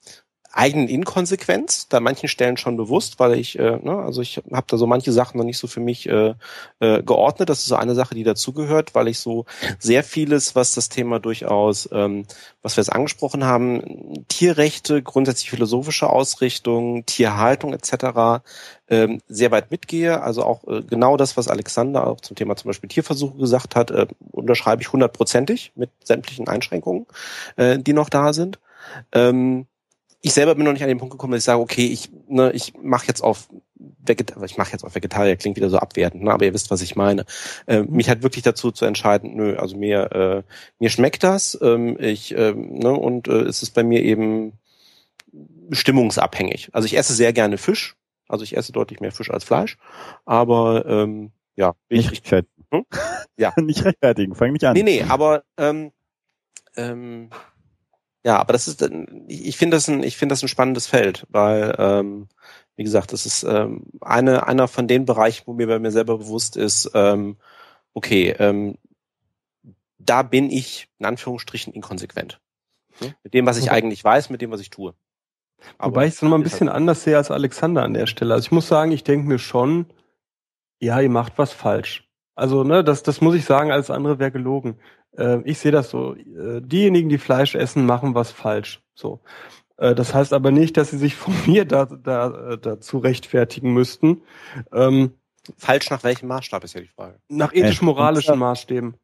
eigenen Inkonsequenz, da manchen Stellen schon bewusst, weil ich, äh, ne, also ich habe da so manche Sachen noch nicht so für mich äh, äh, geordnet. Das ist so eine Sache, die dazugehört, weil ich so sehr vieles, was das Thema durchaus, ähm, was wir jetzt angesprochen haben, Tierrechte, grundsätzlich philosophische Ausrichtung, Tierhaltung etc., ähm, sehr weit mitgehe. Also auch äh, genau das, was Alexander auch zum Thema zum Beispiel Tierversuche gesagt hat, äh, unterschreibe ich hundertprozentig mit sämtlichen Einschränkungen, äh, die noch da sind. Ähm, ich selber bin noch nicht an den Punkt gekommen, dass ich sage, okay, ich, ne, ich mache jetzt auf Vegetarier, ich mache jetzt auf Vegetarier, klingt wieder so abwertend, ne, aber ihr wisst, was ich meine. Äh, mich halt wirklich dazu zu entscheiden, nö, also mir, äh, mir schmeckt das, ähm, ich, äh, ne, und äh, es ist bei mir eben stimmungsabhängig. Also ich esse sehr gerne Fisch, also ich esse deutlich mehr Fisch als Fleisch, aber ähm, ja, nicht rechtfertigen. Hm? Ja. <laughs> nicht rechtfertigen, fang nicht an. Nee, nee, aber ähm, ähm, ja, aber das ist, ich finde das ein, ich finde das ein spannendes Feld, weil, ähm, wie gesagt, das ist ähm, eine, einer von den Bereichen, wo mir bei mir selber bewusst ist, ähm, okay, ähm, da bin ich in Anführungsstrichen inkonsequent. Hm? Mit dem, was ich eigentlich weiß, mit dem, was ich tue. Aber Wobei ich es nochmal ein bisschen anders sehe als Alexander an der Stelle. Also ich muss sagen, ich denke mir schon, ja, ihr macht was falsch. Also, ne, das, das muss ich sagen, alles andere wäre gelogen. Äh, ich sehe das so. Äh, diejenigen, die Fleisch essen, machen was falsch. So. Äh, das heißt aber nicht, dass sie sich von <laughs> mir da, da, äh, dazu rechtfertigen müssten. Ähm, falsch nach welchem Maßstab ist ja die Frage. Nach ethisch-moralischen Maßstäben.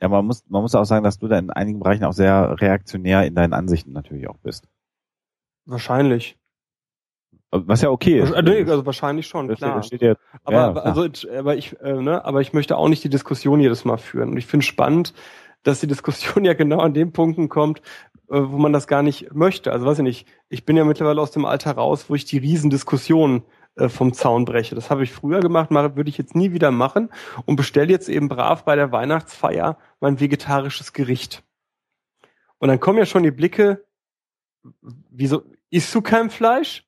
Ja, man muss, man muss auch sagen, dass du da in einigen Bereichen auch sehr reaktionär in deinen Ansichten natürlich auch bist. Wahrscheinlich. Was ja okay ist. Also, also wahrscheinlich schon, das klar. Steht ja, aber, ja, also, aber ich, äh, ne, aber ich möchte auch nicht die Diskussion jedes Mal führen. Und ich finde spannend, dass die Diskussion <laughs> ja genau an den Punkten kommt, äh, wo man das gar nicht möchte. Also weiß ich nicht, ich bin ja mittlerweile aus dem Alter raus, wo ich die Riesendiskussion äh, vom Zaun breche. Das habe ich früher gemacht, mache, würde ich jetzt nie wieder machen und bestelle jetzt eben brav bei der Weihnachtsfeier mein vegetarisches Gericht. Und dann kommen ja schon die Blicke, wieso, isst du kein Fleisch?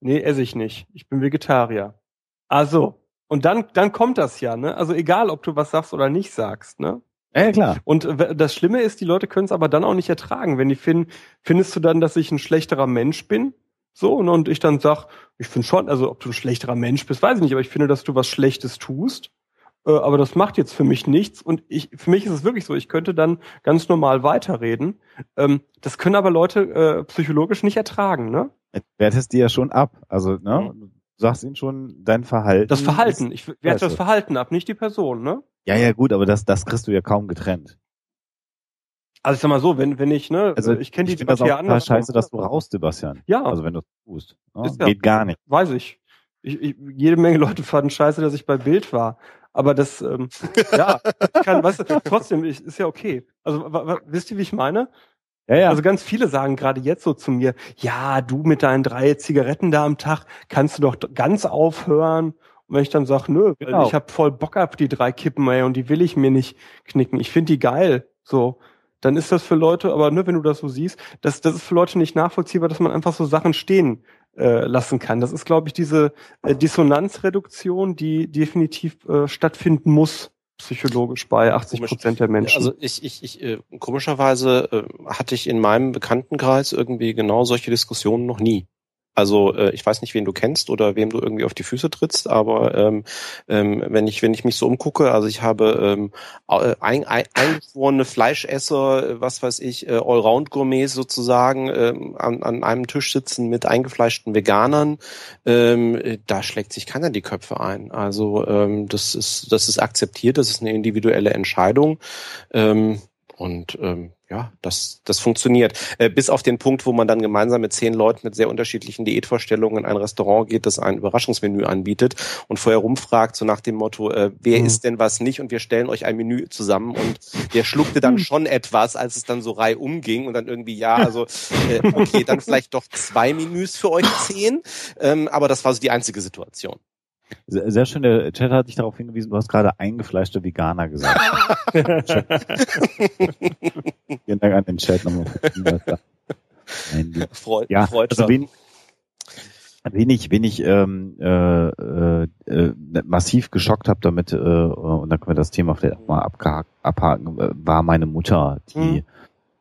Nee, esse ich nicht. Ich bin Vegetarier. Also, und dann, dann kommt das ja, ne? Also egal, ob du was sagst oder nicht sagst, ne? Ja, klar. Und das Schlimme ist, die Leute können es aber dann auch nicht ertragen. Wenn die finden, findest du dann, dass ich ein schlechterer Mensch bin? So, ne? und ich dann sag, ich finde schon, also ob du ein schlechterer Mensch bist, weiß ich nicht, aber ich finde, dass du was Schlechtes tust. Äh, aber das macht jetzt für mich nichts. Und ich, für mich ist es wirklich so, ich könnte dann ganz normal weiterreden. Ähm, das können aber Leute äh, psychologisch nicht ertragen, ne? wertest die ja schon ab. Also, ne? Mhm. Du sagst ihnen schon dein Verhalten. Das Verhalten. Ich werte das Verhalten ab, nicht die Person, ne? Ja, ja, gut, aber das, das kriegst du ja kaum getrennt. Also ich sag mal so, wenn, wenn ich, ne, also ich kenne die Debatte ja anders. scheiße, dass du raus, Sebastian. Ja. Also wenn du tust. Ne? Ja, Geht gar nicht. Weiß ich. ich, ich. Jede Menge Leute fanden scheiße, dass ich bei Bild war. Aber das, ähm, ja, ich kann, weißt du, trotzdem, ich, ist ja okay. Also wisst ihr, wie ich meine? Ja, ja. Also ganz viele sagen gerade jetzt so zu mir, ja, du mit deinen drei Zigaretten da am Tag, kannst du doch ganz aufhören. Und wenn ich dann sage, nö, genau. ich habe voll Bock ab die drei Kippen, ey, und die will ich mir nicht knicken. Ich finde die geil. So, dann ist das für Leute, aber ne, wenn du das so siehst, das, das ist für Leute nicht nachvollziehbar, dass man einfach so Sachen stehen äh, lassen kann. Das ist, glaube ich, diese äh, Dissonanzreduktion, die definitiv äh, stattfinden muss psychologisch bei 80 Prozent der Menschen. Also ich, ich, ich äh, komischerweise äh, hatte ich in meinem Bekanntenkreis irgendwie genau solche Diskussionen noch nie. Also äh, ich weiß nicht, wen du kennst oder wem du irgendwie auf die Füße trittst, aber ähm, ähm, wenn ich wenn ich mich so umgucke, also ich habe ähm, ein, ein, eingeschworene Fleischesser, was weiß ich, äh, Allround-Gourmets sozusagen ähm, an, an einem Tisch sitzen mit eingefleischten Veganern, ähm, da schlägt sich keiner die Köpfe ein. Also ähm, das ist das ist akzeptiert, das ist eine individuelle Entscheidung. Ähm, und ähm, ja, das, das funktioniert. Äh, bis auf den Punkt, wo man dann gemeinsam mit zehn Leuten mit sehr unterschiedlichen Diätvorstellungen in ein Restaurant geht, das ein Überraschungsmenü anbietet und vorher rumfragt, so nach dem Motto, äh, wer mhm. ist denn was nicht? Und wir stellen euch ein Menü zusammen und der schluckte dann schon etwas, als es dann so reihum ging und dann irgendwie, ja, also äh, okay, dann <laughs> vielleicht doch zwei Menüs für euch zehn. Ähm, aber das war so die einzige Situation. Sehr, sehr schön, der Chat hat dich darauf hingewiesen, du hast gerade eingefleischte Veganer gesagt. <laughs> Vielen Dank an den Chat nochmal. Freut, ja, freut also wen, wen ich, wen ich ähm, äh, äh, äh massiv geschockt habe damit, äh, und dann können wir das Thema vielleicht auch mal abhaken, äh, war meine Mutter, die mhm.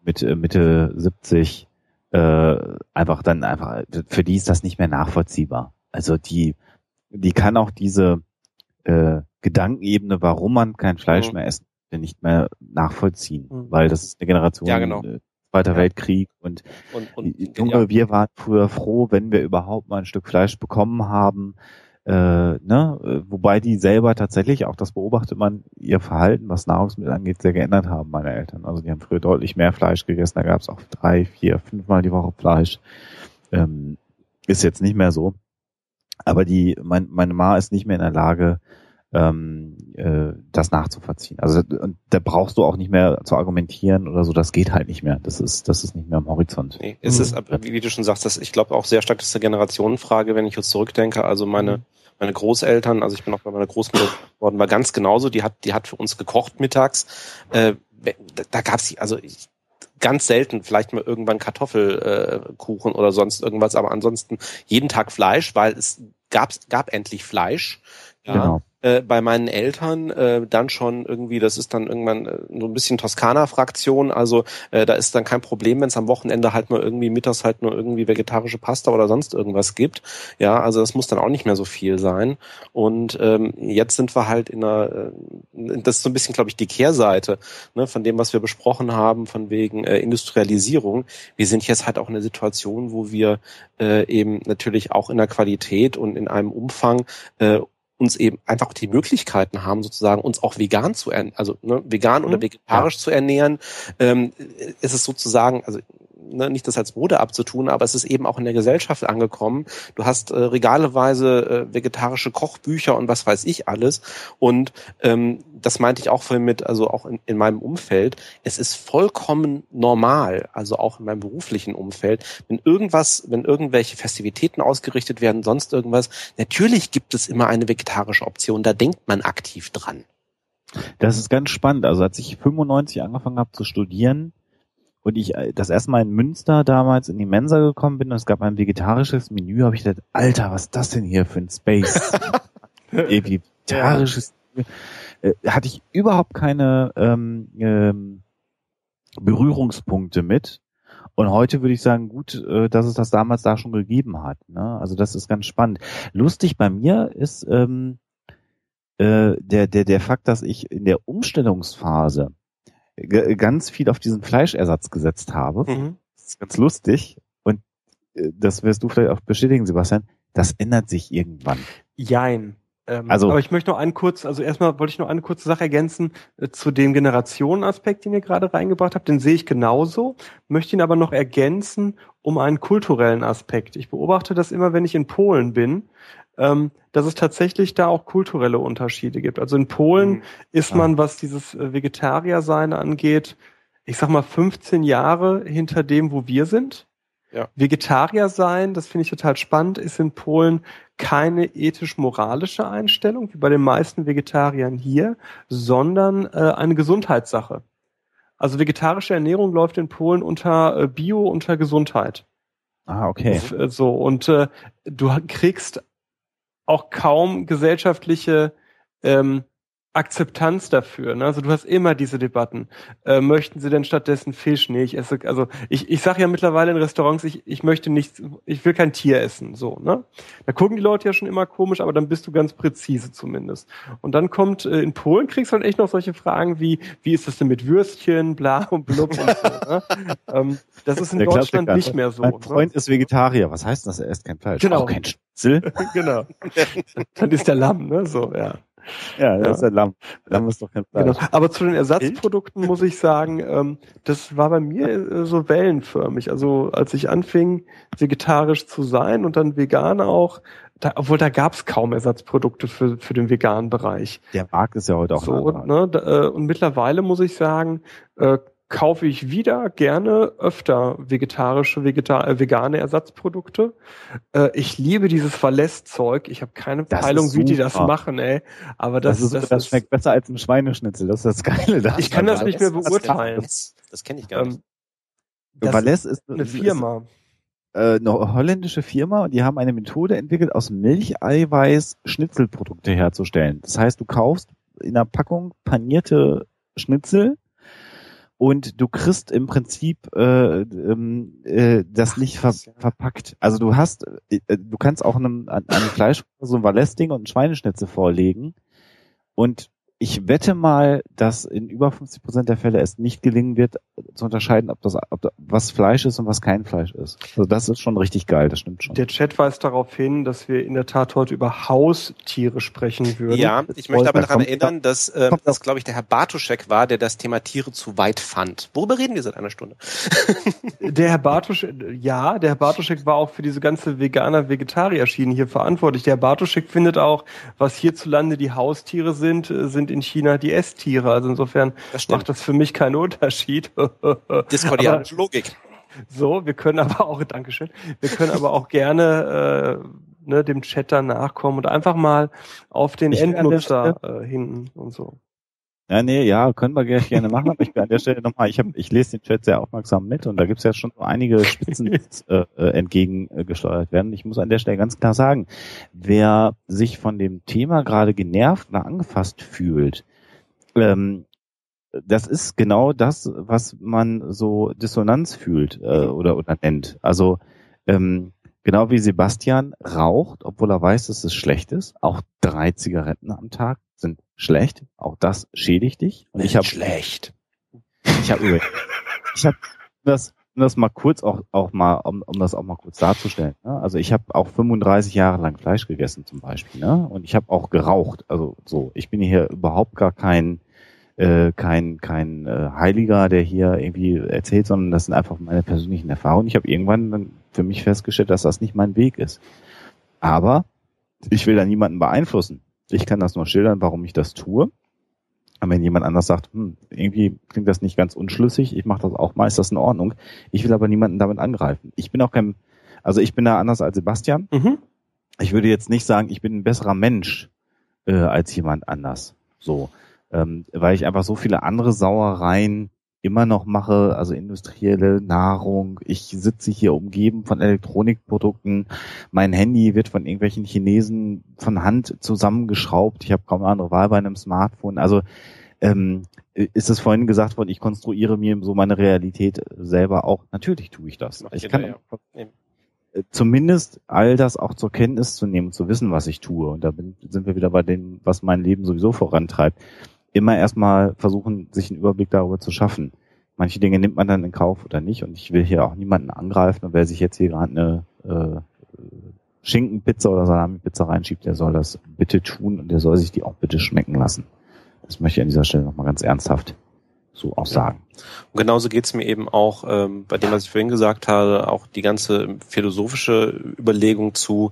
mit äh, Mitte 70 äh, einfach dann einfach, für die ist das nicht mehr nachvollziehbar. Also die die kann auch diese äh, Gedankenebene, warum man kein Fleisch mhm. mehr essen nicht mehr nachvollziehen, mhm. weil das ist eine Generation ja, genau. äh, Zweiter ja. Weltkrieg und, und, und Junge, ja. wir waren früher froh, wenn wir überhaupt mal ein Stück Fleisch bekommen haben. Äh, ne? Äh, wobei die selber tatsächlich, auch das beobachtet man, ihr Verhalten, was Nahrungsmittel angeht, sehr geändert haben, meine Eltern. Also die haben früher deutlich mehr Fleisch gegessen, da gab es auch drei, vier, fünfmal die Woche Fleisch. Ähm, ist jetzt nicht mehr so. Aber die, mein, meine Ma ist nicht mehr in der Lage, ähm, äh, das nachzuvollziehen. Also und da brauchst du auch nicht mehr zu argumentieren oder so, das geht halt nicht mehr. Das ist, das ist nicht mehr am Horizont. Nee, es mhm. ist, wie, wie, du schon sagst, das, ich glaube auch sehr stark, das ist eine Generationenfrage, wenn ich jetzt zurückdenke. Also meine, mhm. meine Großeltern, also ich bin auch bei meiner Großmutter geworden, war ganz genauso, die hat, die hat für uns gekocht mittags. Äh, da, da gab's also ich, ganz selten vielleicht mal irgendwann Kartoffelkuchen äh, oder sonst irgendwas, aber ansonsten jeden Tag Fleisch, weil es gab, gab endlich Fleisch. Ja. Genau. Äh, bei meinen Eltern äh, dann schon irgendwie, das ist dann irgendwann äh, so ein bisschen Toskana-Fraktion, also äh, da ist dann kein Problem, wenn es am Wochenende halt nur irgendwie mittags halt nur irgendwie vegetarische Pasta oder sonst irgendwas gibt. Ja, also das muss dann auch nicht mehr so viel sein. Und ähm, jetzt sind wir halt in einer, äh, das ist so ein bisschen, glaube ich, die Kehrseite ne, von dem, was wir besprochen haben, von wegen äh, Industrialisierung. Wir sind jetzt halt auch in einer Situation, wo wir äh, eben natürlich auch in der Qualität und in einem Umfang äh, uns eben einfach die Möglichkeiten haben, sozusagen uns auch vegan zu ernähren, also ne, vegan mhm. oder vegetarisch zu ernähren, ähm, ist es sozusagen, also ne, nicht das als Mode abzutun, aber es ist eben auch in der Gesellschaft angekommen. Du hast äh, regaleweise äh, vegetarische Kochbücher und was weiß ich alles. Und ähm, das meinte ich auch vorhin mit, also auch in, in meinem Umfeld. Es ist vollkommen normal, also auch in meinem beruflichen Umfeld, wenn irgendwas, wenn irgendwelche Festivitäten ausgerichtet werden, sonst irgendwas, natürlich gibt es immer eine vegetarische Option. Da denkt man aktiv dran. Das ist ganz spannend. Also als ich 95 angefangen habe zu studieren, und ich äh, das erste Mal in Münster damals in die Mensa gekommen bin und es gab ein vegetarisches Menü, habe ich gedacht, Alter, was ist das denn hier für ein Space? <laughs> vegetarisches Menü. Äh, hatte ich überhaupt keine ähm, ähm, Berührungspunkte mit. Und heute würde ich sagen, gut, äh, dass es das damals da schon gegeben hat. Ne? Also das ist ganz spannend. Lustig bei mir ist ähm, äh, der, der, der Fakt, dass ich in der Umstellungsphase ganz viel auf diesen Fleischersatz gesetzt habe. Mhm. Das ist ganz lustig. Und äh, das wirst du vielleicht auch bestätigen, Sebastian. Das ändert sich irgendwann. Jein. Ähm, also, aber ich möchte noch einen kurz, also erstmal wollte ich noch eine kurze Sache ergänzen äh, zu dem Generationenaspekt, den ihr gerade reingebracht habt. Den sehe ich genauso, möchte ihn aber noch ergänzen um einen kulturellen Aspekt. Ich beobachte das immer, wenn ich in Polen bin, ähm, dass es tatsächlich da auch kulturelle Unterschiede gibt. Also in Polen mhm. ist man, was dieses äh, Vegetariersein angeht, ich sag mal 15 Jahre hinter dem, wo wir sind. Ja. Vegetarier sein, das finde ich total spannend, ist in Polen keine ethisch-moralische Einstellung, wie bei den meisten Vegetariern hier, sondern äh, eine Gesundheitssache. Also vegetarische Ernährung läuft in Polen unter äh, Bio, unter Gesundheit. Ah, okay. So, und äh, du kriegst auch kaum gesellschaftliche ähm, Akzeptanz dafür. Ne? Also du hast immer diese Debatten. Äh, möchten sie denn stattdessen Fisch? Nee, ich esse, also ich, ich sage ja mittlerweile in Restaurants, ich, ich möchte nicht, ich will kein Tier essen. So, ne? Da gucken die Leute ja schon immer komisch, aber dann bist du ganz präzise zumindest. Und dann kommt, äh, in Polen kriegst du halt echt noch solche Fragen wie, wie ist das denn mit Würstchen, bla und blub und so. Ne? <laughs> ähm, das ist in Der Deutschland nicht mehr so. Mein ne? Freund ne? ist Vegetarier. Was heißt das? Er isst kein Fleisch. Genau. Auch kein Schnitzel. <laughs> genau. dann ist der Lamm, ne? So, ja. Ja, das ja. ist ja Lamm. Lamm ist doch kein Fleisch. Genau. Aber zu den Ersatzprodukten muss ich sagen, ähm, das war bei mir äh, so wellenförmig. Also als ich anfing, vegetarisch zu sein und dann vegan auch, da, obwohl da gab es kaum Ersatzprodukte für, für den veganen Bereich. Der Markt ist ja heute auch so. Ne, da, äh, und mittlerweile muss ich sagen, äh, kaufe ich wieder gerne öfter vegetarische, vegeta äh, vegane Ersatzprodukte. Äh, ich liebe dieses Verlässzeug. Ich habe keine Peilung, wie die das machen, ey. Aber das, das, ist, das, das schmeckt besser als ein Schweineschnitzel. Das ist das Geile. Da. Ich kann das nicht mehr beurteilen. Das, das kenne ich gar nicht. Ähm, Valais ist eine Firma. Ist, äh, eine holländische Firma und die haben eine Methode entwickelt, aus Milcheiweiß Schnitzelprodukte herzustellen. Das heißt, du kaufst in einer Packung panierte Schnitzel und du kriegst im Prinzip äh, ähm, äh, das nicht ver verpackt. Also du hast, äh, du kannst auch einem, einem Fleisch so ein Valesting und ein Schweineschnitzel vorlegen und ich wette mal, dass in über 50 Prozent der Fälle es nicht gelingen wird, zu unterscheiden, ob das, ob das was Fleisch ist und was kein Fleisch ist. Also das ist schon richtig geil, das stimmt schon. Der Chat weist darauf hin, dass wir in der Tat heute über Haustiere sprechen würden. Ja, ich möchte aber daran erinnern, dass äh, das, glaube ich, der Herr Bartuschek war, der das Thema Tiere zu weit fand. Worüber reden wir seit einer Stunde? <laughs> der Herr Bartuschek, ja, der Herr Bartuschek war auch für diese ganze Veganer-Vegetarier-Schiene hier verantwortlich. Der Herr Bartuschek findet auch, was hierzulande die Haustiere sind, äh, sind sind in China die Esstiere. Also insofern das macht das für mich keinen Unterschied. <laughs> Diskordianische Logik. So, wir können aber auch, <laughs> Dankeschön, wir können aber auch gerne äh, ne, dem Chat nachkommen und einfach mal auf den ich Endnutzer äh, hinten und so. Ja, nee, ja, können wir gerne machen, aber ich bin an der Stelle nochmal, ich, hab, ich lese den Chat sehr aufmerksam mit und da gibt's ja schon so einige Spitzen, die äh, äh, entgegengesteuert werden. Ich muss an der Stelle ganz klar sagen, wer sich von dem Thema gerade genervt oder angefasst fühlt, ähm, das ist genau das, was man so Dissonanz fühlt äh, oder, oder nennt. Also ähm, genau wie Sebastian raucht, obwohl er weiß, dass es schlecht ist, auch drei Zigaretten am Tag sind schlecht. Auch das schädigt dich. Und ich habe schlecht. Ich habe ich habe das um das mal kurz auch auch mal um, um das auch mal kurz darzustellen. Ne? Also ich habe auch 35 Jahre lang Fleisch gegessen zum Beispiel, ne? Und ich habe auch geraucht. Also so, ich bin hier überhaupt gar kein äh, kein kein äh, Heiliger, der hier irgendwie erzählt, sondern das sind einfach meine persönlichen Erfahrungen. Ich habe irgendwann dann für mich festgestellt, dass das nicht mein Weg ist. Aber ich will da niemanden beeinflussen. Ich kann das nur schildern, warum ich das tue. Und wenn jemand anders sagt, hm, irgendwie klingt das nicht ganz unschlüssig, ich mache das auch mal, ist das in Ordnung. Ich will aber niemanden damit angreifen. Ich bin auch kein, also ich bin da anders als Sebastian. Mhm. Ich würde jetzt nicht sagen, ich bin ein besserer Mensch äh, als jemand anders. So, ähm, weil ich einfach so viele andere Sauereien immer noch mache, also industrielle Nahrung. Ich sitze hier umgeben von Elektronikprodukten. Mein Handy wird von irgendwelchen Chinesen von Hand zusammengeschraubt. Ich habe kaum eine andere Wahl bei einem Smartphone. Also ähm, ist es vorhin gesagt worden, ich konstruiere mir so meine Realität selber auch. Natürlich tue ich das. Ich kann ja. Äh, zumindest all das auch zur Kenntnis zu nehmen, zu wissen, was ich tue. Und da sind wir wieder bei dem, was mein Leben sowieso vorantreibt immer erstmal versuchen, sich einen Überblick darüber zu schaffen. Manche Dinge nimmt man dann in Kauf oder nicht und ich will hier auch niemanden angreifen und wer sich jetzt hier gerade eine äh, Schinkenpizza oder Salami-Pizza reinschiebt, der soll das bitte tun und der soll sich die auch bitte schmecken lassen. Das möchte ich an dieser Stelle nochmal ganz ernsthaft so auch sagen. Und genauso geht's mir eben auch ähm, bei dem, was ich vorhin gesagt habe, auch die ganze philosophische Überlegung zu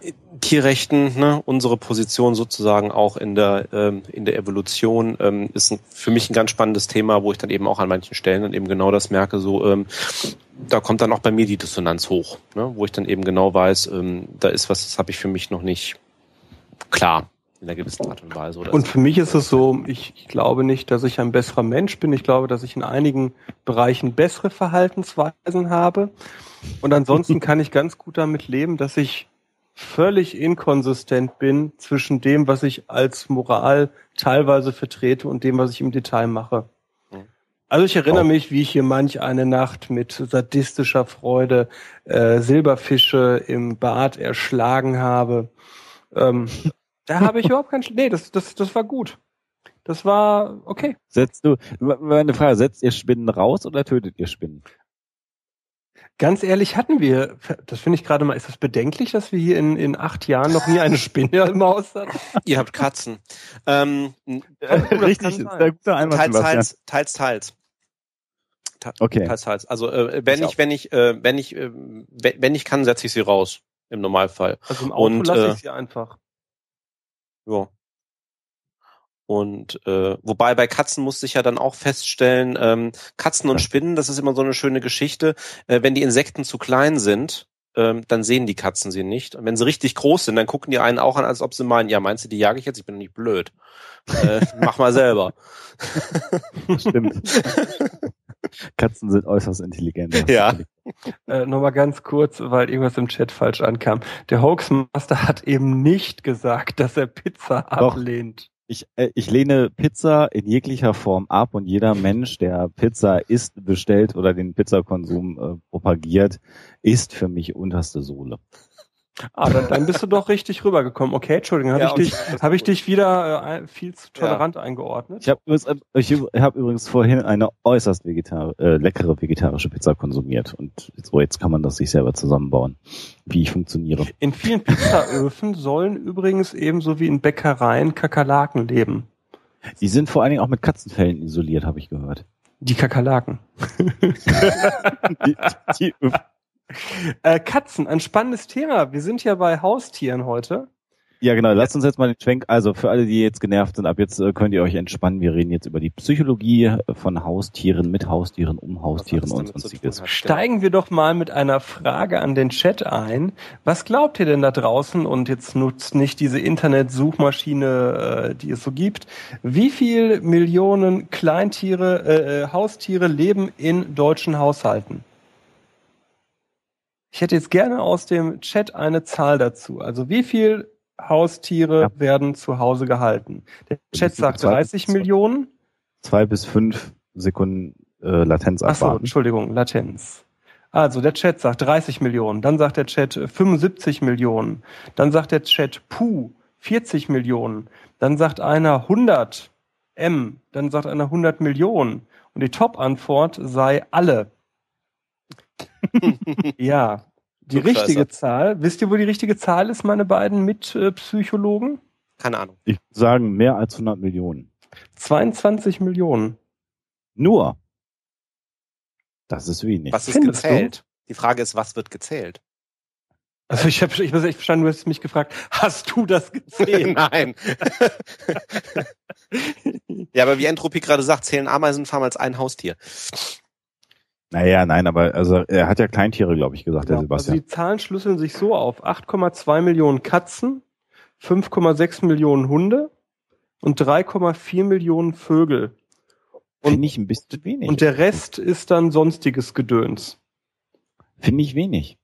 äh, Tierrechten, ne, unsere Position sozusagen auch in der ähm, in der Evolution ähm, ist ein, für mich ein ganz spannendes Thema, wo ich dann eben auch an manchen Stellen dann eben genau das merke, so ähm, da kommt dann auch bei mir die Dissonanz hoch, ne, wo ich dann eben genau weiß, ähm, da ist was, das habe ich für mich noch nicht klar in einer gewissen Art und Weise. Oder und für mich ist es so, ich, ich glaube nicht, dass ich ein besserer Mensch bin. Ich glaube, dass ich in einigen Bereichen bessere Verhaltensweisen habe. Und ansonsten <laughs> kann ich ganz gut damit leben, dass ich völlig inkonsistent bin zwischen dem, was ich als Moral teilweise vertrete und dem, was ich im Detail mache. Also ich erinnere mich, wie ich hier manch eine Nacht mit sadistischer Freude äh, Silberfische im Bad erschlagen habe. Ähm, <laughs> da habe ich überhaupt keinen. Nee, das, das, das war gut. Das war okay. Setzt du, meine Frage, setzt ihr Spinnen raus oder tötet ihr Spinnen? Ganz ehrlich, hatten wir, das finde ich gerade mal, ist das bedenklich, dass wir hier in, in acht Jahren noch nie eine Spinne im Haus hatten? Ihr habt Katzen. Ähm, <laughs> Richtig, ist der gute Einwand, teils, teils, teils, teils. Okay. Teils, teils. Also äh, wenn ich, ich wenn ich, äh, wenn ich, äh, wenn ich kann, setze ich sie raus im Normalfall. Also im Auto lasse ich äh, sie einfach. Ja. Und äh, wobei bei Katzen musste ich ja dann auch feststellen, ähm, Katzen und Spinnen, das ist immer so eine schöne Geschichte. Äh, wenn die Insekten zu klein sind, ähm, dann sehen die Katzen sie nicht. Und wenn sie richtig groß sind, dann gucken die einen auch an, als ob sie meinen, ja, meinst du, die jage ich jetzt? Ich bin doch nicht blöd. Äh, mach mal selber. Stimmt. <laughs> Katzen sind äußerst intelligent. Ja. <laughs> Äh, Nochmal ganz kurz, weil irgendwas im Chat falsch ankam. Der Hoaxmaster hat eben nicht gesagt, dass er Pizza Doch. ablehnt. Ich, äh, ich lehne Pizza in jeglicher Form ab und jeder Mensch, der Pizza isst, bestellt oder den Pizzakonsum äh, propagiert, ist für mich unterste Sohle. Ah, dann, dann bist du doch richtig rübergekommen. Okay, Entschuldigung, habe ja, ich, dich, hab ich dich wieder äh, viel zu tolerant ja. eingeordnet? Ich habe übrigens, ich hab übrigens vorhin eine äußerst vegetar äh, leckere vegetarische Pizza konsumiert und so jetzt kann man das sich selber zusammenbauen, wie ich funktioniere. In vielen Pizzaöfen sollen übrigens ebenso wie in Bäckereien Kakerlaken leben. Die sind vor allen Dingen auch mit Katzenfällen isoliert, habe ich gehört. Die Kakerlaken. <laughs> die, die, äh, Katzen, ein spannendes Thema. Wir sind ja bei Haustieren heute. Ja, genau. Lasst uns jetzt mal den Schwenk. Also für alle, die jetzt genervt sind, ab jetzt äh, könnt ihr euch entspannen. Wir reden jetzt über die Psychologie von Haustieren, mit Haustieren, um Haustieren und sonstiges. Steigen wir doch mal mit einer Frage an den Chat ein. Was glaubt ihr denn da draußen? Und jetzt nutzt nicht diese Internet-Suchmaschine, äh, die es so gibt. Wie viel Millionen Kleintiere, äh, äh Haustiere leben in deutschen Haushalten? Ich hätte jetzt gerne aus dem Chat eine Zahl dazu. Also wie viel Haustiere ja. werden zu Hause gehalten? Der Chat sagt 30 zwei, Millionen. Zwei bis fünf Sekunden äh, Latenz abwarten. Achso, Entschuldigung, Latenz. Also der Chat sagt 30 Millionen, dann sagt der Chat 75 Millionen, dann sagt der Chat Puh 40 Millionen, dann sagt einer 100 M, dann sagt einer 100 Millionen und die Top-Antwort sei alle. <laughs> ja, die richtige Zahl. Wisst ihr, wo die richtige Zahl ist, meine beiden Mitpsychologen? Äh, Keine Ahnung. Ich sage mehr als 100 Millionen. 22 Millionen. Nur. Das ist wenig. Was ist Findest gezählt? Du? Die Frage ist, was wird gezählt? Also ich habe ich, ich verstanden, du hast mich gefragt, hast du das gezählt? <laughs> Nein. <laughs> ja, aber wie Entropie gerade sagt, zählen Ameisenfarmen als ein Haustier. Naja, nein, aber also er hat ja Kleintiere, glaube ich, gesagt, genau. der Sebastian. Also die Zahlen schlüsseln sich so auf. 8,2 Millionen Katzen, 5,6 Millionen Hunde und 3,4 Millionen Vögel. Finde ich ein bisschen wenig. Und der Rest ist dann sonstiges Gedöns. Finde ich wenig.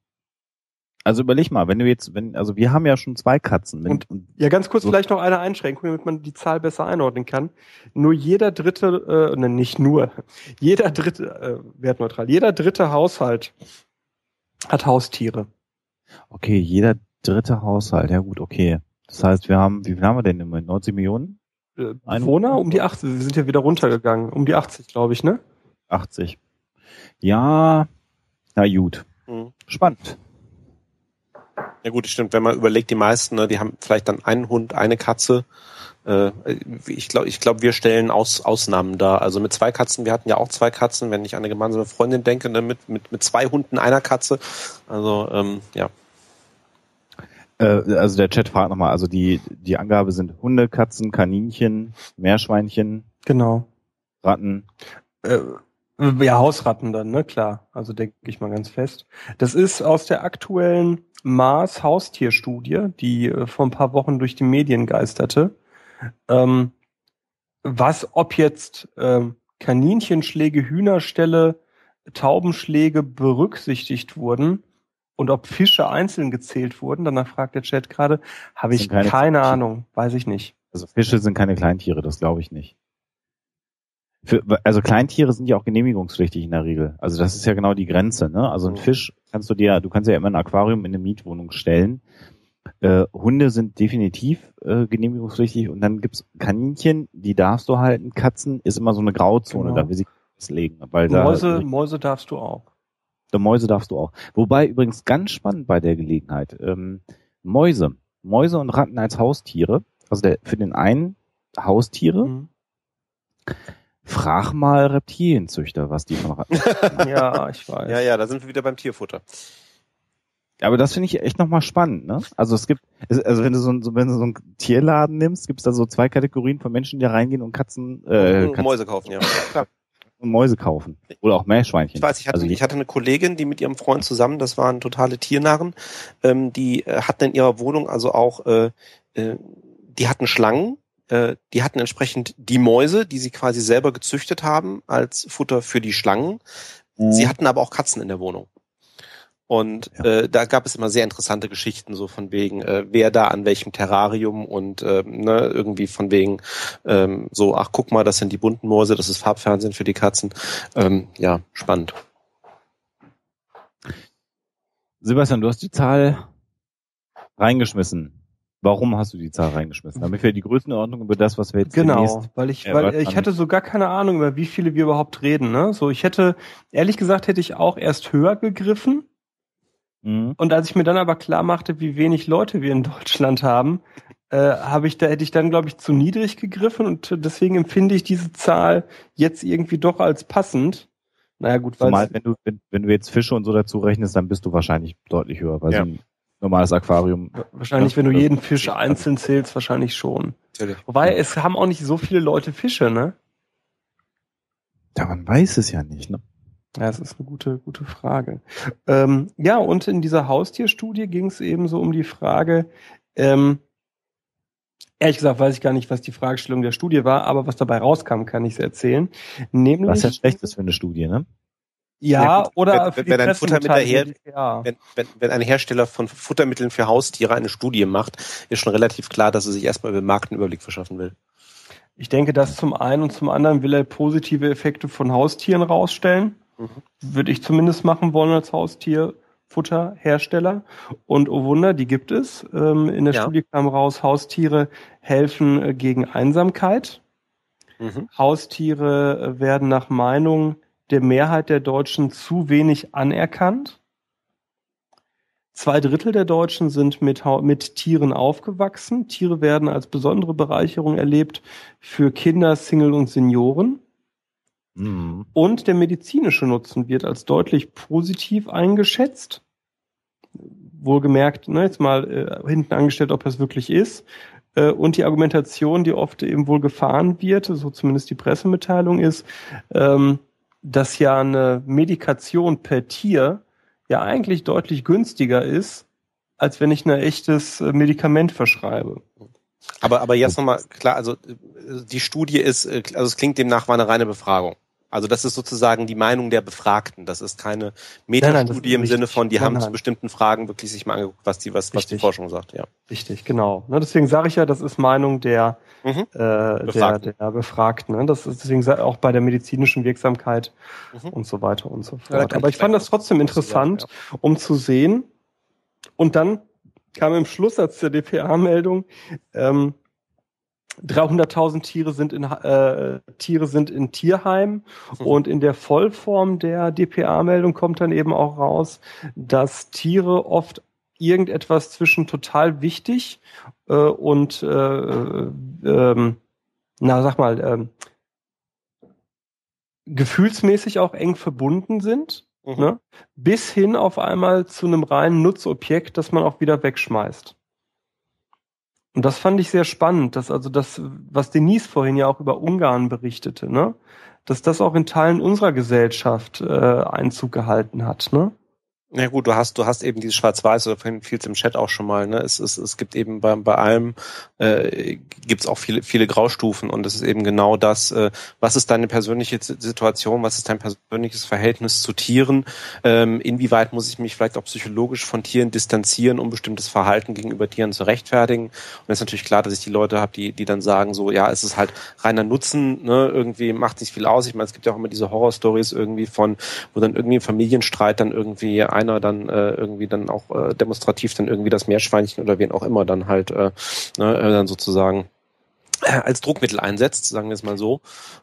Also überleg mal, wenn du jetzt, wenn, also wir haben ja schon zwei Katzen. Wenn, und, ja, ganz kurz so vielleicht noch eine Einschränkung, damit man die Zahl besser einordnen kann. Nur jeder dritte, äh, ne, nicht nur, jeder dritte, äh, wertneutral, jeder dritte Haushalt hat Haustiere. Okay, jeder dritte Haushalt, ja gut, okay. Das heißt, wir haben, wie viel haben wir denn im Moment? 90 Millionen? Äh, Bewohner? Um die 80, wir sind ja wieder runtergegangen. Um die 80, glaube ich, ne? 80. Ja, na gut. Mhm. Spannend. Ja gut, stimmt. Wenn man überlegt, die meisten, ne, die haben vielleicht dann einen Hund, eine Katze. Äh, ich glaube, ich glaub, wir stellen Aus, Ausnahmen dar. Also mit zwei Katzen, wir hatten ja auch zwei Katzen, wenn ich an eine gemeinsame Freundin denke, ne, mit, mit, mit zwei Hunden, einer Katze. Also ähm, ja. Äh, also der Chat fragt nochmal, also die, die Angabe sind Hunde, Katzen, Kaninchen, Meerschweinchen. Genau. Ratten. Äh, ja, Hausratten dann, ne, klar. Also denke ich mal ganz fest. Das ist aus der aktuellen Mars Haustierstudie, die äh, vor ein paar Wochen durch die Medien geisterte. Ähm, was, ob jetzt ähm, Kaninchenschläge, Hühnerställe, Taubenschläge berücksichtigt wurden und ob Fische einzeln gezählt wurden, danach fragt der Chat gerade, habe ich keine, keine Ahnung, weiß ich nicht. Also Fische sind keine Kleintiere, das glaube ich nicht. Für, also Kleintiere sind ja auch genehmigungspflichtig in der Regel. Also das ist ja genau die Grenze. Ne? Also ein. Fisch kannst du dir, du kannst ja immer ein Aquarium in eine Mietwohnung stellen. Äh, Hunde sind definitiv äh, genehmigungspflichtig und dann gibt's Kaninchen, die darfst du halten. Katzen ist immer so eine Grauzone, genau. da will sie legen. Weil Mäuse, da, Mäuse darfst du auch. Der Mäuse darfst du auch. Wobei übrigens ganz spannend bei der Gelegenheit, ähm, Mäuse, Mäuse und Ratten als Haustiere, also der, für den einen Haustiere, mhm. Frag mal Reptilienzüchter, was die von Ratten <laughs> Ja, ich weiß. Ja, ja, da sind wir wieder beim Tierfutter. Aber das finde ich echt nochmal spannend, ne? Also es gibt, also wenn du so, ein, wenn du so einen Tierladen nimmst, gibt es da so zwei Kategorien von Menschen, die da reingehen und Katzen, äh, Katzen, Mäuse kaufen, ja. <laughs> Klar. Und Mäuse kaufen. Oder auch Meerschweinchen. Ich weiß, ich hatte, also ich hatte eine Kollegin, die mit ihrem Freund zusammen, das waren totale Tiernarren, ähm, die äh, hatten in ihrer Wohnung also auch, äh, äh, die hatten Schlangen, äh, die hatten entsprechend die Mäuse, die sie quasi selber gezüchtet haben als Futter für die Schlangen. Mhm. Sie hatten aber auch Katzen in der Wohnung. Und ja. äh, da gab es immer sehr interessante Geschichten, so von wegen, äh, wer da an welchem Terrarium und äh, ne, irgendwie von wegen ähm, so, ach guck mal, das sind die bunten Mäuse, das ist Farbfernsehen für die Katzen. Ähm, ja, spannend. Sebastian, du hast die Zahl reingeschmissen. Warum hast du die Zahl reingeschmissen? Damit wir die Größenordnung über das, was wir jetzt Genau, weil ich, weil ich hatte so gar keine Ahnung, über wie viele wir überhaupt reden. Ne? So, ich hätte, ehrlich gesagt, hätte ich auch erst höher gegriffen. Mhm. Und als ich mir dann aber klar machte, wie wenig Leute wir in Deutschland haben, äh, habe ich da hätte ich dann glaube ich zu niedrig gegriffen und deswegen empfinde ich diese Zahl jetzt irgendwie doch als passend. Naja gut, weil wenn du wenn, wenn, du jetzt Fische und so dazu rechnest, dann bist du wahrscheinlich deutlich höher, weil ja. sie normales Aquarium. Wahrscheinlich, wenn du jeden Fisch einzeln zählst, wahrscheinlich schon. Natürlich. Wobei, es haben auch nicht so viele Leute Fische, ne? Ja, man weiß es ja nicht, ne? Ja, das ist eine gute, gute Frage. Ähm, ja, und in dieser Haustierstudie ging es eben so um die Frage, ähm, ehrlich gesagt weiß ich gar nicht, was die Fragestellung der Studie war, aber was dabei rauskam, kann ich es erzählen. Nämlich, was ja schlecht ist für eine Studie, ne? Ja, ja oder wenn, wenn, ein Futtermittel ja. wenn, wenn, wenn ein Hersteller von Futtermitteln für Haustiere eine Studie macht, ist schon relativ klar, dass er sich erstmal über den Marktenüberblick verschaffen will. Ich denke, das zum einen und zum anderen will er positive Effekte von Haustieren rausstellen. Mhm. Würde ich zumindest machen wollen als Haustierfutterhersteller. Und oh Wunder, die gibt es. Ähm, in der ja. Studie kam raus, Haustiere helfen äh, gegen Einsamkeit. Mhm. Haustiere äh, werden nach Meinung der Mehrheit der Deutschen zu wenig anerkannt. Zwei Drittel der Deutschen sind mit, mit Tieren aufgewachsen. Tiere werden als besondere Bereicherung erlebt für Kinder, Single und Senioren. Mhm. Und der medizinische Nutzen wird als deutlich positiv eingeschätzt. Wohlgemerkt, ne, jetzt mal äh, hinten angestellt, ob es wirklich ist. Äh, und die Argumentation, die oft eben wohl gefahren wird, so zumindest die Pressemitteilung ist, ähm, dass ja eine Medikation per Tier ja eigentlich deutlich günstiger ist, als wenn ich ein echtes äh, Medikament verschreibe. Aber, aber jetzt nochmal klar, also äh, die Studie ist, äh, also es klingt demnach war eine reine Befragung. Also das ist sozusagen die Meinung der Befragten. Das ist keine Metastudie im Sinne von, die haben zu bestimmten Fragen wirklich sich mal angeguckt, was die, was, was die Forschung sagt. Ja. Richtig, genau. Ne, deswegen sage ich ja, das ist Meinung der, mhm. äh, Befragten. der, der Befragten. Ne? Das ist deswegen auch bei der medizinischen Wirksamkeit mhm. und so weiter und so fort. Ja, Aber ich fand das trotzdem interessant, sagen, ja. um zu sehen. Und dann kam im Schlusssatz der DPA-Meldung, ähm, 300.000 Tiere sind in äh, Tiere sind in Tierheimen mhm. und in der Vollform der DPA-Meldung kommt dann eben auch raus, dass Tiere oft irgendetwas zwischen total wichtig äh, und äh, ähm, na sag mal ähm, gefühlsmäßig auch eng verbunden sind, mhm. ne? bis hin auf einmal zu einem reinen Nutzobjekt, das man auch wieder wegschmeißt. Und das fand ich sehr spannend, dass also das, was Denise vorhin ja auch über Ungarn berichtete, ne, dass das auch in Teilen unserer Gesellschaft äh, Einzug gehalten hat, ne? Ja gut, du hast, du hast eben dieses Schwarz-Weiß oder vorhin fiel es im Chat auch schon mal, ne? Es, es, es gibt eben bei, bei allem äh, gibt es auch viele, viele Graustufen und es ist eben genau das, äh, was ist deine persönliche Situation, was ist dein persönliches Verhältnis zu Tieren, ähm, inwieweit muss ich mich vielleicht auch psychologisch von Tieren distanzieren, um bestimmtes Verhalten gegenüber Tieren zu rechtfertigen. Und es ist natürlich klar, dass ich die Leute habe, die, die dann sagen, so, ja, es ist halt reiner Nutzen, ne? irgendwie macht nicht viel aus. Ich meine, es gibt ja auch immer diese Horrorstories irgendwie von, wo dann irgendwie im Familienstreit dann irgendwie ein einer dann äh, irgendwie dann auch äh, demonstrativ dann irgendwie das Meerschweinchen oder wen auch immer dann halt äh, ne, äh, dann sozusagen äh, als Druckmittel einsetzt, sagen wir es mal so.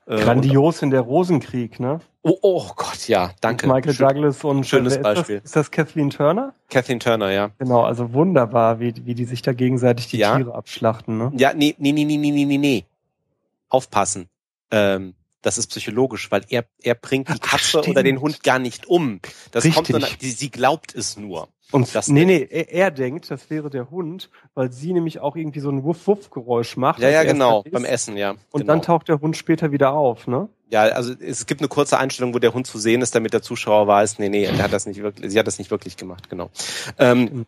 Äh, Grandios in der Rosenkrieg, ne? Oh, oh Gott, ja, danke. Und Michael Schön, Douglas und schönes ist Beispiel. Das, ist das Kathleen Turner? Kathleen Turner, ja. Genau, also wunderbar, wie, wie die sich da gegenseitig die ja. Tiere abschlachten, ne? Ja, nee, nee, nee, nee, nee, nee, nee. Aufpassen. Ähm, das ist psychologisch, weil er, er bringt die Katze Ach, oder den Hund gar nicht um. Das Richtig. kommt nur, sie glaubt es nur. Und das nee, nee, er, er, denkt, das wäre der Hund, weil sie nämlich auch irgendwie so ein Wuff-Wuff-Geräusch macht. Ja, ja, genau, beim Essen, ja. Und genau. dann taucht der Hund später wieder auf, ne? Ja, also es gibt eine kurze Einstellung, wo der Hund zu sehen ist, damit der Zuschauer weiß, nee, nee, er hat das nicht wirklich, sie hat das nicht wirklich gemacht, genau. Ähm,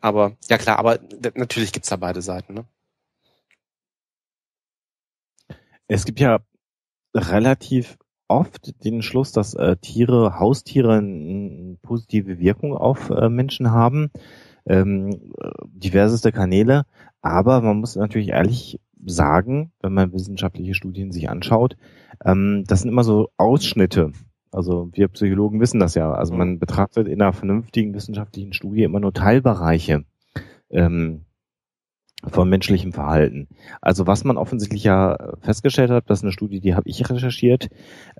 aber, ja klar, aber natürlich gibt's da beide Seiten, ne? Es gibt ja relativ oft den Schluss, dass äh, Tiere, Haustiere eine positive Wirkung auf äh, Menschen haben. Ähm, diverseste Kanäle. Aber man muss natürlich ehrlich sagen, wenn man wissenschaftliche Studien sich anschaut, ähm, das sind immer so Ausschnitte. Also wir Psychologen wissen das ja. Also man betrachtet in einer vernünftigen wissenschaftlichen Studie immer nur Teilbereiche. Ähm, von menschlichem Verhalten. Also was man offensichtlich ja festgestellt hat, das ist eine Studie, die habe ich recherchiert,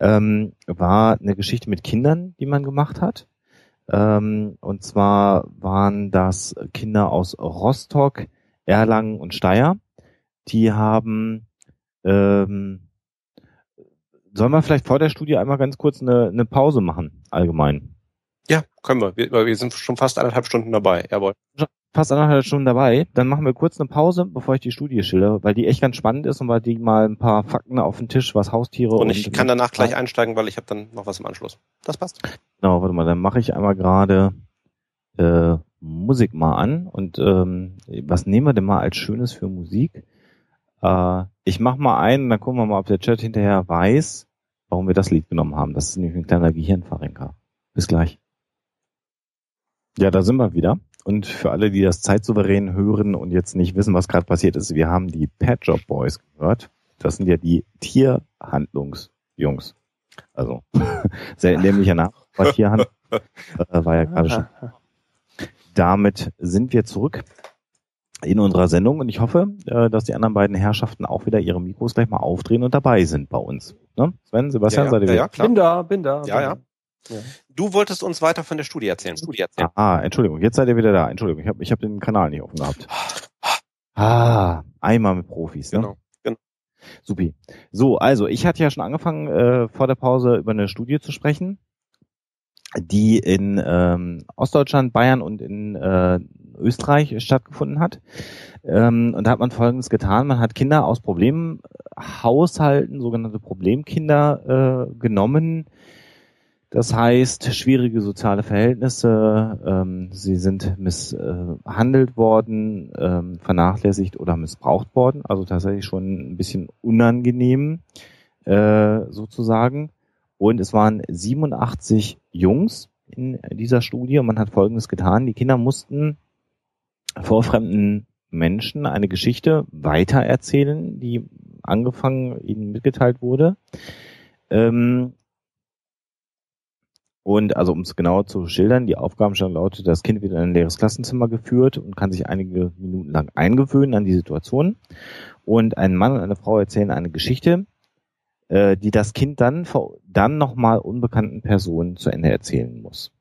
ähm, war eine Geschichte mit Kindern, die man gemacht hat. Ähm, und zwar waren das Kinder aus Rostock, Erlangen und Steyr. Die haben, ähm, sollen wir vielleicht vor der Studie einmal ganz kurz eine, eine Pause machen, allgemein? Ja, können wir. wir. Wir sind schon fast anderthalb Stunden dabei. Jawohl. Fast anderthalb Stunden dabei. Dann machen wir kurz eine Pause, bevor ich die Studie schilder, weil die echt ganz spannend ist und weil die mal ein paar Fakten auf den Tisch, was Haustiere und ich und kann danach gleich einsteigen, weil ich habe dann noch was im Anschluss. Das passt. Genau, warte mal, dann mache ich einmal gerade äh, Musik mal an und ähm, was nehmen wir denn mal als Schönes für Musik? Äh, ich mach mal einen, dann gucken wir mal, ob der Chat hinterher weiß, warum wir das Lied genommen haben. Das ist nämlich ein kleiner Gehirnverrenker. Bis gleich. Ja, da sind wir wieder. Und für alle, die das zeitsouverän hören und jetzt nicht wissen, was gerade passiert ist, wir haben die Pet Shop Boys gehört. Das sind ja die Tierhandlungsjungs. Also <laughs> sehr nämlicher Name. War Tierhand äh, war ja gerade schon. Damit sind wir zurück in unserer Sendung und ich hoffe, äh, dass die anderen beiden Herrschaften auch wieder ihre Mikros gleich mal aufdrehen und dabei sind bei uns. Ne? Sven, Sebastian, ja, ja, seid ihr ja, ja, klar. Bin da, bin da. Ja, ja. Ja. Du wolltest uns weiter von der Studie erzählen. Studie erzählen. Ah, Entschuldigung, jetzt seid ihr wieder da. Entschuldigung, ich habe ich hab den Kanal nicht offen gehabt. Ah, einmal mit Profis. Ne? Genau. genau. Supi. So, also ich hatte ja schon angefangen, äh, vor der Pause über eine Studie zu sprechen, die in ähm, Ostdeutschland, Bayern und in äh, Österreich stattgefunden hat. Ähm, und da hat man Folgendes getan. Man hat Kinder aus Problemhaushalten, sogenannte Problemkinder, äh, genommen, das heißt, schwierige soziale Verhältnisse, ähm, sie sind misshandelt worden, ähm, vernachlässigt oder missbraucht worden, also tatsächlich schon ein bisschen unangenehm äh, sozusagen. Und es waren 87 Jungs in dieser Studie und man hat Folgendes getan. Die Kinder mussten vor fremden Menschen eine Geschichte weitererzählen, die angefangen ihnen mitgeteilt wurde. Ähm, und also um es genauer zu schildern, die Aufgabenstellung lautet, das Kind wird in ein leeres Klassenzimmer geführt und kann sich einige Minuten lang eingewöhnen an die Situation. Und ein Mann und eine Frau erzählen eine Geschichte, äh, die das Kind dann, dann nochmal unbekannten Personen zu Ende erzählen muss.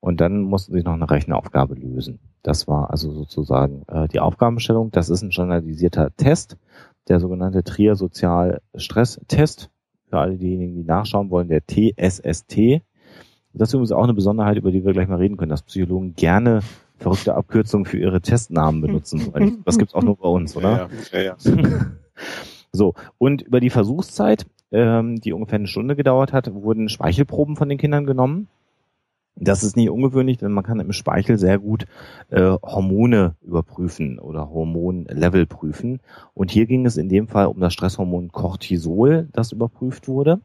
Und dann mussten sie noch eine Rechenaufgabe lösen. Das war also sozusagen äh, die Aufgabenstellung. Das ist ein standardisierter Test, der sogenannte Trier-Sozial-Stress-Test. Für alle diejenigen, die nachschauen wollen, der TSST das ist übrigens auch eine Besonderheit, über die wir gleich mal reden können, dass Psychologen gerne verrückte Abkürzungen für ihre Testnamen benutzen. <laughs> Das gibt's auch nur bei uns, oder? Ja, ja, ja. <laughs> So, und über die Versuchszeit, ähm, die ungefähr eine Stunde gedauert hat, wurden Speichelproben von den Kindern genommen das ist nicht ungewöhnlich, denn man kann im Speichel sehr gut äh, Hormone überprüfen oder Hormonlevel prüfen. Und hier ging es in dem Fall um das Stresshormon Cortisol, das überprüft wurde.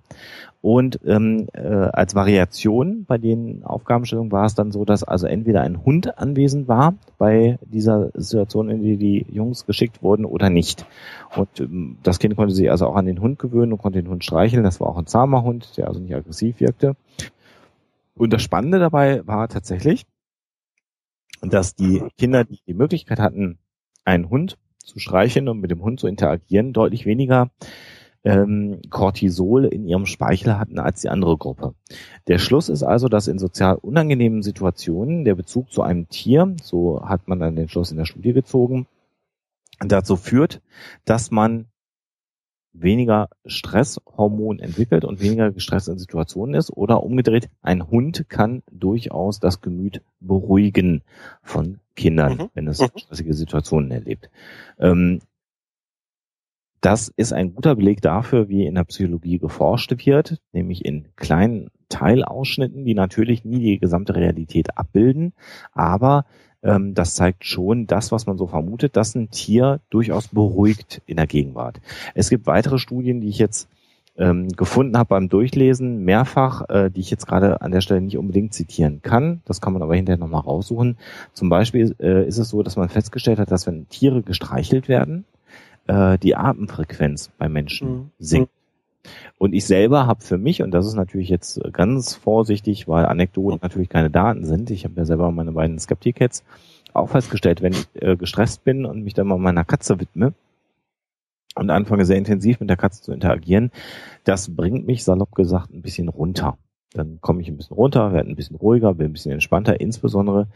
Und ähm, äh, als Variation bei den Aufgabenstellungen war es dann so, dass also entweder ein Hund anwesend war bei dieser Situation, in die die Jungs geschickt wurden, oder nicht. Und ähm, das Kind konnte sich also auch an den Hund gewöhnen und konnte den Hund streicheln. Das war auch ein zahmer Hund, der also nicht aggressiv wirkte. Und das Spannende dabei war tatsächlich, dass die Kinder, die die Möglichkeit hatten, einen Hund zu streicheln und mit dem Hund zu interagieren, deutlich weniger ähm, Cortisol in ihrem Speichel hatten als die andere Gruppe. Der Schluss ist also, dass in sozial unangenehmen Situationen der Bezug zu einem Tier, so hat man dann den Schluss in der Studie gezogen, dazu führt, dass man weniger Stresshormon entwickelt und weniger gestresst in Situationen ist. Oder umgedreht, ein Hund kann durchaus das Gemüt beruhigen von Kindern, mhm. wenn es mhm. stressige Situationen erlebt. Ähm, das ist ein guter Beleg dafür, wie in der Psychologie geforscht wird, nämlich in kleinen Teilausschnitten, die natürlich nie die gesamte Realität abbilden, aber ähm, das zeigt schon das, was man so vermutet, dass ein Tier durchaus beruhigt in der Gegenwart. Es gibt weitere Studien, die ich jetzt ähm, gefunden habe beim Durchlesen, mehrfach, äh, die ich jetzt gerade an der Stelle nicht unbedingt zitieren kann. Das kann man aber hinterher nochmal raussuchen. Zum Beispiel äh, ist es so, dass man festgestellt hat, dass wenn Tiere gestreichelt werden, äh, die Atemfrequenz bei Menschen mhm. sinkt. Und ich selber habe für mich, und das ist natürlich jetzt ganz vorsichtig, weil Anekdoten natürlich keine Daten sind, ich habe ja selber meine beiden Skeptikets auch festgestellt, wenn ich äh, gestresst bin und mich dann mal meiner Katze widme und anfange sehr intensiv mit der Katze zu interagieren, das bringt mich salopp gesagt ein bisschen runter. Dann komme ich ein bisschen runter, werde ein bisschen ruhiger, bin ein bisschen entspannter, insbesondere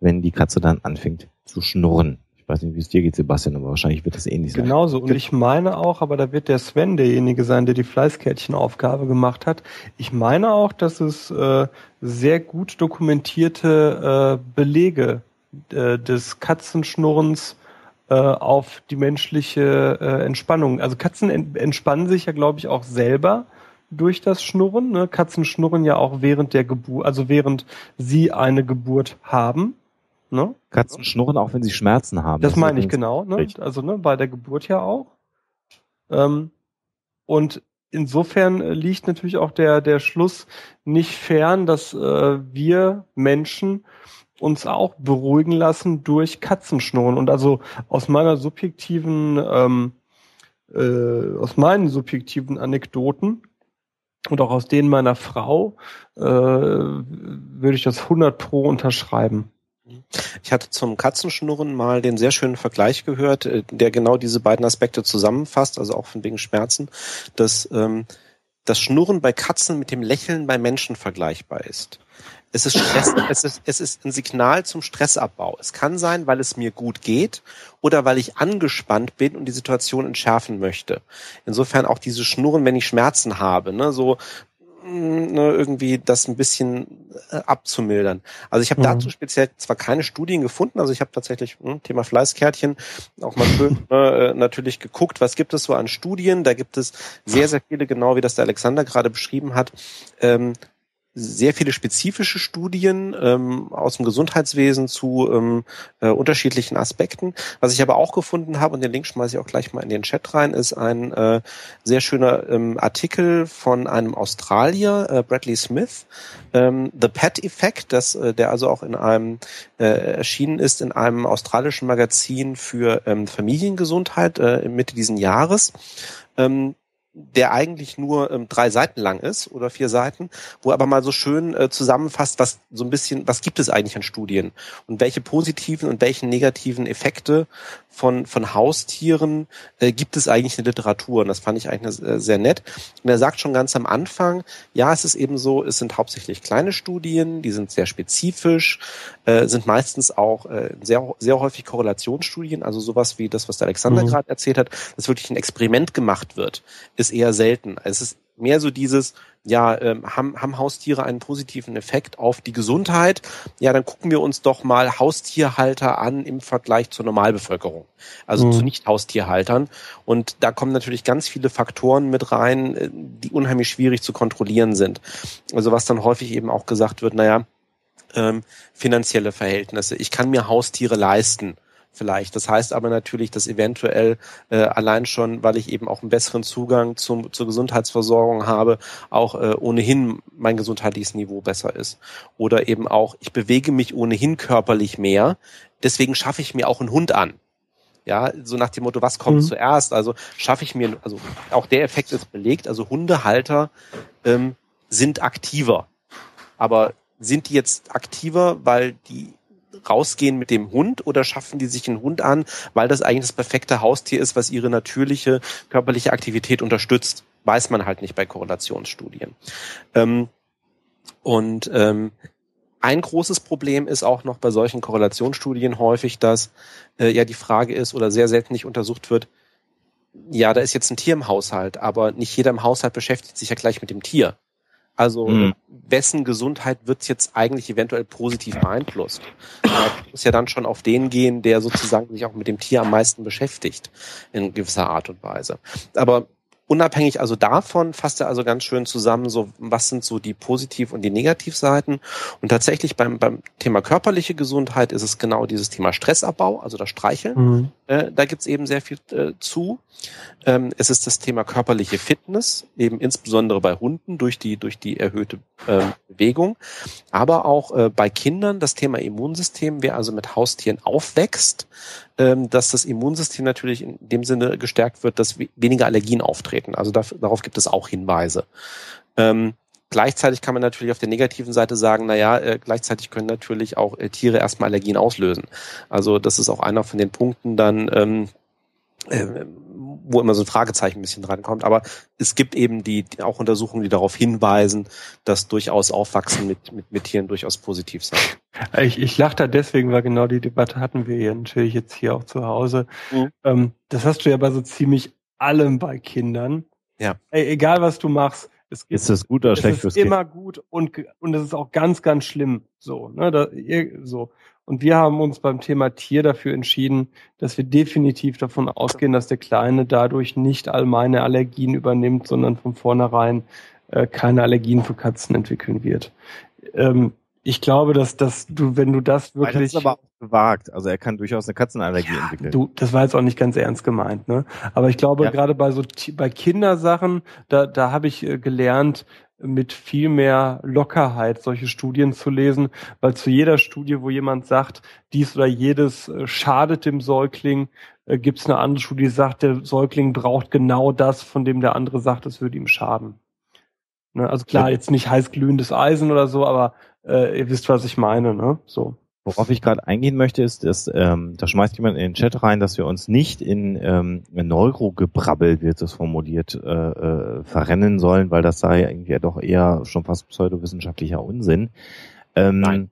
wenn die Katze dann anfängt zu schnurren. Ich weiß nicht, wie es dir geht, Sebastian, aber wahrscheinlich wird das ähnlich sein. Genauso. Und ich meine auch, aber da wird der Sven derjenige sein, der die Fleißkärtchenaufgabe gemacht hat. Ich meine auch, dass es äh, sehr gut dokumentierte äh, Belege äh, des Katzenschnurrens äh, auf die menschliche äh, Entspannung. Also Katzen ent entspannen sich ja, glaube ich, auch selber durch das Schnurren. Ne? Katzen schnurren ja auch während der Geburt, also während sie eine Geburt haben. Ne? Katzen schnurren auch, wenn sie Schmerzen haben. Das, das meine ich genau. Ne? Also ne, bei der Geburt ja auch. Ähm, und insofern liegt natürlich auch der, der Schluss nicht fern, dass äh, wir Menschen uns auch beruhigen lassen durch Katzenschnurren. Und also aus meiner subjektiven, ähm, äh, aus meinen subjektiven Anekdoten und auch aus denen meiner Frau äh, würde ich das 100 pro unterschreiben. Ich hatte zum Katzenschnurren mal den sehr schönen Vergleich gehört, äh, der genau diese beiden Aspekte zusammenfasst, also auch von wegen Schmerzen, dass ähm, das Schnurren bei Katzen mit dem Lächeln bei Menschen vergleichbar ist. Es ist, Stress, <laughs> es, ist, es ist ein Signal zum Stressabbau. Es kann sein, weil es mir gut geht oder weil ich angespannt bin und die Situation entschärfen möchte. Insofern auch diese Schnurren, wenn ich Schmerzen habe, ne, so ne, irgendwie das ein bisschen äh, abzumildern. Also ich habe mhm. dazu speziell zwar keine Studien gefunden, also ich habe tatsächlich hm, Thema Fleißkärtchen auch mal schön <laughs> ne, äh, natürlich geguckt, was gibt es so an Studien. Da gibt es sehr, sehr viele, genau wie das der Alexander gerade beschrieben hat, ähm, sehr viele spezifische Studien ähm, aus dem Gesundheitswesen zu ähm, äh, unterschiedlichen Aspekten. Was ich aber auch gefunden habe, und den Link schmeiße ich auch gleich mal in den Chat rein, ist ein äh, sehr schöner ähm, Artikel von einem Australier, äh, Bradley Smith, ähm, The Pet Effect, das, äh, der also auch in einem äh, erschienen ist in einem australischen Magazin für ähm, Familiengesundheit äh, Mitte diesen Jahres. Ähm, der eigentlich nur ähm, drei Seiten lang ist oder vier Seiten, wo aber mal so schön äh, zusammenfasst, was so ein bisschen, was gibt es eigentlich an Studien und welche positiven und welche negativen Effekte von, von Haustieren äh, gibt es eigentlich in der Literatur. Und das fand ich eigentlich äh, sehr nett. Und er sagt schon ganz am Anfang, ja, es ist eben so, es sind hauptsächlich kleine Studien, die sind sehr spezifisch, äh, sind meistens auch äh, sehr, sehr häufig Korrelationsstudien, also sowas wie das, was der Alexander mhm. gerade erzählt hat, dass wirklich ein Experiment gemacht wird, ist eher selten. Es ist mehr so dieses, ja, ähm, haben, haben Haustiere einen positiven Effekt auf die Gesundheit? Ja, dann gucken wir uns doch mal Haustierhalter an im Vergleich zur Normalbevölkerung, also mhm. zu Nicht-Haustierhaltern. Und da kommen natürlich ganz viele Faktoren mit rein, äh, die unheimlich schwierig zu kontrollieren sind. Also was dann häufig eben auch gesagt wird, naja, ähm, finanzielle Verhältnisse. Ich kann mir Haustiere leisten vielleicht. Das heißt aber natürlich, dass eventuell äh, allein schon, weil ich eben auch einen besseren Zugang zum, zur Gesundheitsversorgung habe, auch äh, ohnehin mein gesundheitliches Niveau besser ist. Oder eben auch, ich bewege mich ohnehin körperlich mehr, deswegen schaffe ich mir auch einen Hund an. Ja, so nach dem Motto, was kommt mhm. zuerst? Also schaffe ich mir, also auch der Effekt ist belegt, also Hundehalter ähm, sind aktiver. Aber sind die jetzt aktiver, weil die rausgehen mit dem Hund oder schaffen die sich einen Hund an, weil das eigentlich das perfekte Haustier ist, was ihre natürliche körperliche Aktivität unterstützt? Weiß man halt nicht bei Korrelationsstudien. Ähm, und ähm, ein großes Problem ist auch noch bei solchen Korrelationsstudien häufig, dass äh, ja die Frage ist oder sehr selten nicht untersucht wird, ja, da ist jetzt ein Tier im Haushalt, aber nicht jeder im Haushalt beschäftigt sich ja gleich mit dem Tier. Also mhm. wessen Gesundheit wird jetzt eigentlich eventuell positiv beeinflusst? Das muss ja dann schon auf den gehen, der sozusagen sich auch mit dem Tier am meisten beschäftigt in gewisser Art und Weise. Aber unabhängig also davon fasst er also ganz schön zusammen, so was sind so die Positiv- und die Negativseiten. Und tatsächlich beim, beim Thema körperliche Gesundheit ist es genau dieses Thema Stressabbau, also das Streicheln. Mhm. Äh, da gibt's eben sehr viel äh, zu. Ähm, es ist das Thema körperliche Fitness, eben insbesondere bei Hunden durch die, durch die erhöhte äh, Bewegung. Aber auch äh, bei Kindern das Thema Immunsystem, wer also mit Haustieren aufwächst, dass das Immunsystem natürlich in dem Sinne gestärkt wird, dass weniger Allergien auftreten. Also darauf gibt es auch Hinweise. Ähm, gleichzeitig kann man natürlich auf der negativen Seite sagen, na ja, äh, gleichzeitig können natürlich auch äh, Tiere erstmal Allergien auslösen. Also das ist auch einer von den Punkten dann, ähm, äh, wo immer so ein Fragezeichen ein bisschen drankommt. Aber es gibt eben die, die auch Untersuchungen, die darauf hinweisen, dass durchaus Aufwachsen mit, mit, mit Tieren durchaus positiv sein. Ich, ich lache da deswegen, weil genau die Debatte hatten wir ja natürlich jetzt hier auch zu Hause. Mhm. Ähm, das hast du ja bei so ziemlich allem bei Kindern. Ja. Ey, egal was du machst, Es gibt, ist es gut oder schlecht fürs Kind? Es ist immer gut und, und es ist auch ganz, ganz schlimm. So, ne, da, so. Und wir haben uns beim Thema Tier dafür entschieden, dass wir definitiv davon ausgehen, dass der Kleine dadurch nicht all meine Allergien übernimmt, sondern von vornherein äh, keine Allergien für Katzen entwickeln wird. Ähm, ich glaube, dass, dass du, wenn du das wirklich. Das ist aber auch gewagt. Also er kann durchaus eine Katzenallergie ja, entwickeln. Du, das war jetzt auch nicht ganz ernst gemeint, ne? Aber ich glaube, ja. gerade bei so bei Kindersachen, da, da habe ich äh, gelernt, mit viel mehr Lockerheit solche Studien zu lesen, weil zu jeder Studie, wo jemand sagt, dies oder jedes äh, schadet dem Säugling, äh, gibt es eine andere Studie, die sagt, der Säugling braucht genau das, von dem der andere sagt, es würde ihm schaden. Ne? Also klar, jetzt nicht heiß glühendes Eisen oder so, aber äh, ihr wisst, was ich meine, ne? So. Worauf ich gerade eingehen möchte, ist, dass ähm, da schmeißt jemand in den Chat rein, dass wir uns nicht in ähm, Neurogebrabbel, wird es formuliert, äh, äh, verrennen sollen, weil das sei irgendwie ja doch eher schon fast pseudowissenschaftlicher Unsinn. Ähm, Nein.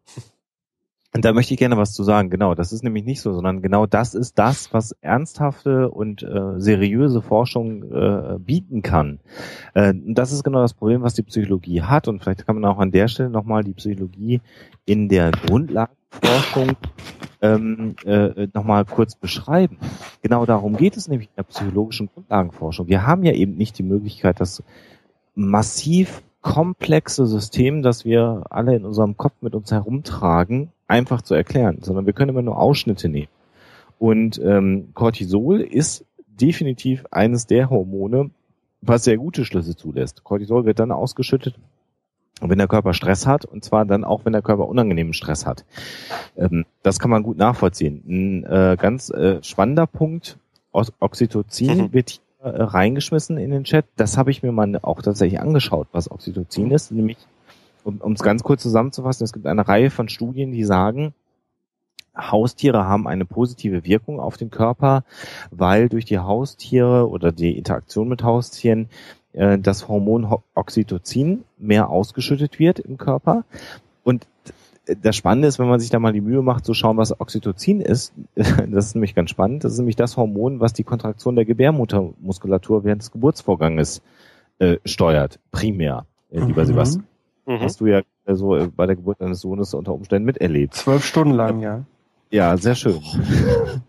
Und da möchte ich gerne was zu sagen. Genau, das ist nämlich nicht so, sondern genau das ist das, was ernsthafte und äh, seriöse Forschung äh, bieten kann. Äh, das ist genau das Problem, was die Psychologie hat. Und vielleicht kann man auch an der Stelle nochmal die Psychologie in der Grundlagenforschung ähm, äh, nochmal kurz beschreiben. Genau darum geht es nämlich in der psychologischen Grundlagenforschung. Wir haben ja eben nicht die Möglichkeit, das massiv komplexe System, das wir alle in unserem Kopf mit uns herumtragen, einfach zu erklären, sondern wir können immer nur Ausschnitte nehmen. Und ähm, Cortisol ist definitiv eines der Hormone, was sehr gute Schlüsse zulässt. Cortisol wird dann ausgeschüttet, wenn der Körper Stress hat, und zwar dann auch, wenn der Körper unangenehmen Stress hat. Ähm, das kann man gut nachvollziehen. Ein äh, ganz äh, spannender Punkt, Oxytocin mhm. wird äh, reingeschmissen in den Chat. Das habe ich mir mal auch tatsächlich angeschaut, was Oxytocin ist. Nämlich, um es ganz kurz zusammenzufassen, es gibt eine Reihe von Studien, die sagen, Haustiere haben eine positive Wirkung auf den Körper, weil durch die Haustiere oder die Interaktion mit Haustieren äh, das Hormon Oxytocin mehr ausgeschüttet wird im Körper. Und das Spannende ist, wenn man sich da mal die Mühe macht, zu schauen, was Oxytocin ist, <laughs> das ist nämlich ganz spannend, das ist nämlich das Hormon, was die Kontraktion der Gebärmuttermuskulatur während des Geburtsvorganges äh, steuert, primär, äh, lieber mhm. Sebastian. Mhm. Hast du ja äh, so äh, bei der Geburt deines Sohnes unter Umständen miterlebt. Zwölf Stunden lang, ja. Ja, sehr schön.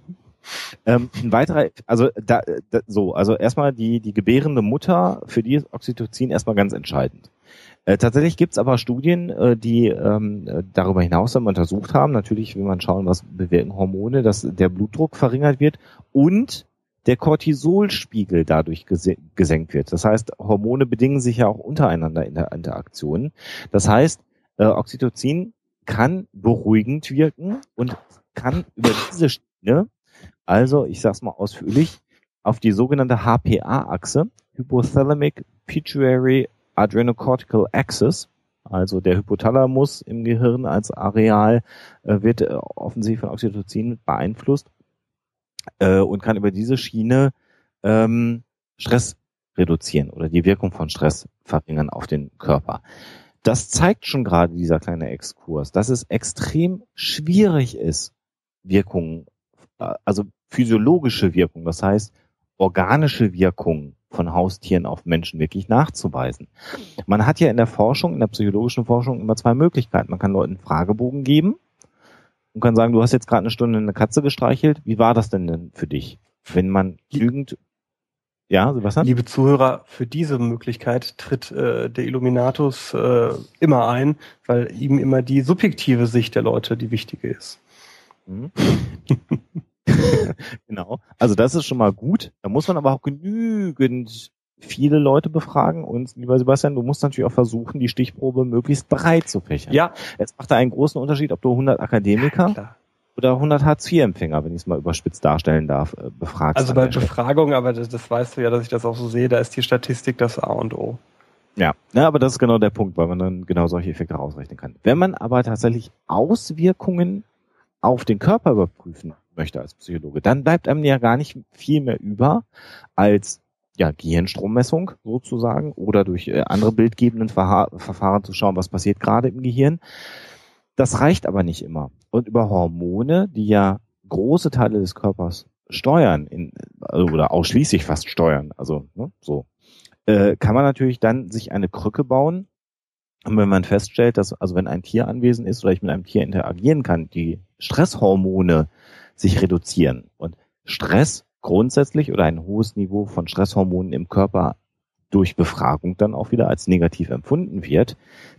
<laughs> ähm, ein weiterer, also da, da, so, also erstmal die, die gebärende Mutter, für die ist Oxytocin erstmal ganz entscheidend. Äh, tatsächlich gibt's aber Studien, äh, die ähm, darüber hinaus dann untersucht haben. Natürlich will man schauen, was bewirken Hormone, dass der Blutdruck verringert wird und der Cortisolspiegel dadurch gesenkt wird. Das heißt, Hormone bedingen sich ja auch untereinander in der Interaktion. Das heißt, äh, Oxytocin kann beruhigend wirken und kann über diese Schiene, also ich sag's mal ausführlich, auf die sogenannte HPA-Achse, Hypothalamic Pituitary Adrenocortical Axis, also der Hypothalamus im Gehirn als Areal, äh, wird äh, offensichtlich von Oxytocin beeinflusst äh, und kann über diese Schiene ähm, Stress reduzieren oder die Wirkung von Stress verringern auf den Körper. Das zeigt schon gerade dieser kleine Exkurs, dass es extrem schwierig ist, Wirkungen, äh, also physiologische Wirkung, das heißt organische Wirkungen von Haustieren auf Menschen wirklich nachzuweisen. Man hat ja in der Forschung, in der psychologischen Forschung immer zwei Möglichkeiten. Man kann Leuten Fragebogen geben und kann sagen, du hast jetzt gerade eine Stunde eine Katze gestreichelt. Wie war das denn denn für dich? Wenn man lügend ja, Sebastian? Liebe Zuhörer, für diese Möglichkeit tritt äh, der Illuminatus äh, immer ein, weil ihm immer die subjektive Sicht der Leute die wichtige ist. Mhm. <laughs> genau. Also das ist schon mal gut. Da muss man aber auch genügend viele Leute befragen und lieber Sebastian, du musst natürlich auch versuchen, die Stichprobe möglichst breit zu fächern. Ja. Es macht da einen großen Unterschied, ob du 100 Akademiker ja, oder 100 Hartz-IV-Empfänger, wenn ich es mal überspitzt darstellen darf, äh, befragst. Also bei Befragung, aber das, das weißt du ja, dass ich das auch so sehe, da ist die Statistik das A und O. Ja, ja, aber das ist genau der Punkt, weil man dann genau solche Effekte rausrechnen kann. Wenn man aber tatsächlich Auswirkungen auf den Körper überprüfen möchte als Psychologe, dann bleibt einem ja gar nicht viel mehr über als ja, Gehirnstrommessung sozusagen oder durch äh, andere bildgebenden Verfahren zu schauen, was passiert gerade im Gehirn. Das reicht aber nicht immer. Und über Hormone, die ja große Teile des Körpers steuern in, oder ausschließlich fast steuern, also ne, so, äh, kann man natürlich dann sich eine Krücke bauen. Und wenn man feststellt, dass, also wenn ein Tier anwesend ist oder ich mit einem Tier interagieren kann, die Stresshormone sich reduzieren. Und Stress grundsätzlich oder ein hohes Niveau von Stresshormonen im Körper durch Befragung dann auch wieder als negativ empfunden wird,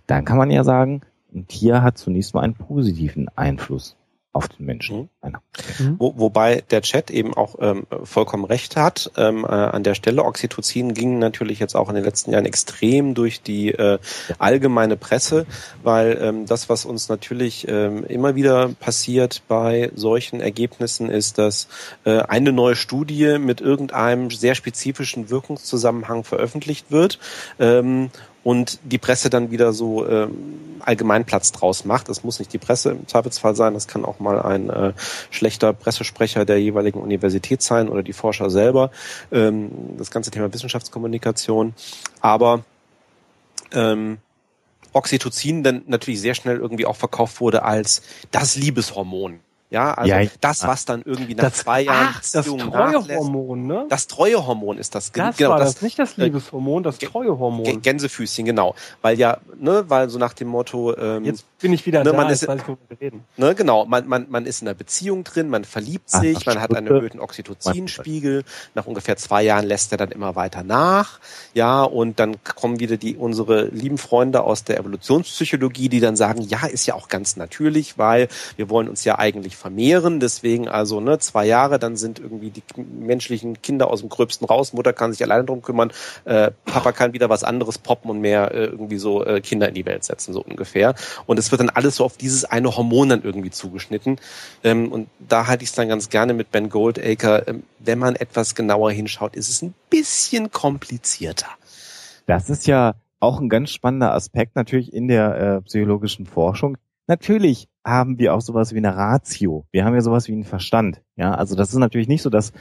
dann kann man ja sagen, ein Tier hat zunächst mal einen positiven Einfluss auf den Menschen. Mhm. Mhm. Wo, wobei der Chat eben auch ähm, vollkommen recht hat. Ähm, äh, an der Stelle Oxytocin ging natürlich jetzt auch in den letzten Jahren extrem durch die äh, allgemeine Presse, weil ähm, das, was uns natürlich ähm, immer wieder passiert bei solchen Ergebnissen, ist, dass äh, eine neue Studie mit irgendeinem sehr spezifischen Wirkungszusammenhang veröffentlicht wird ähm, und die Presse dann wieder so ähm, Allgemeinplatz draus macht. Es muss nicht die Presse im Zweifelsfall sein, das kann auch mal ein äh, schlechter Pressesprecher der jeweiligen Universität sein oder die Forscher selber. Ähm, das ganze Thema Wissenschaftskommunikation. Aber ähm, Oxytocin dann natürlich sehr schnell irgendwie auch verkauft wurde als das Liebeshormon. Ja, also ja, das, was dann irgendwie nach das, zwei Jahren ach, das Treuehormon, ne? Das Treuehormon ist das. Das genau, war das, das nicht das äh, Liebeshormon, das Treuehormon. Gänsefüßchen, genau. Weil ja, ne, weil so nach dem Motto. Ähm, Jetzt bin ich wieder ne, da, man ist, weiß ich, reden. Ne, genau, man, man, man ist in einer Beziehung drin, man verliebt sich, ach, man hat einen erhöhten Oxytocinspiegel. Nach ungefähr zwei Jahren lässt er dann immer weiter nach. Ja, und dann kommen wieder die unsere lieben Freunde aus der Evolutionspsychologie, die dann sagen, ja, ist ja auch ganz natürlich, weil wir wollen uns ja eigentlich vermehren. Deswegen also ne, zwei Jahre, dann sind irgendwie die menschlichen Kinder aus dem Gröbsten raus. Mutter kann sich alleine drum kümmern. Äh, Papa kann wieder was anderes poppen und mehr äh, irgendwie so äh, Kinder in die Welt setzen, so ungefähr. Und es wird dann alles so auf dieses eine Hormon dann irgendwie zugeschnitten. Ähm, und da halte ich es dann ganz gerne mit Ben Goldacre. Ähm, wenn man etwas genauer hinschaut, ist es ein bisschen komplizierter. Das ist ja auch ein ganz spannender Aspekt natürlich in der äh, psychologischen Forschung. Natürlich haben wir auch sowas wie eine Ratio. Wir haben ja sowas wie einen Verstand. Ja, also das ist natürlich nicht so, dass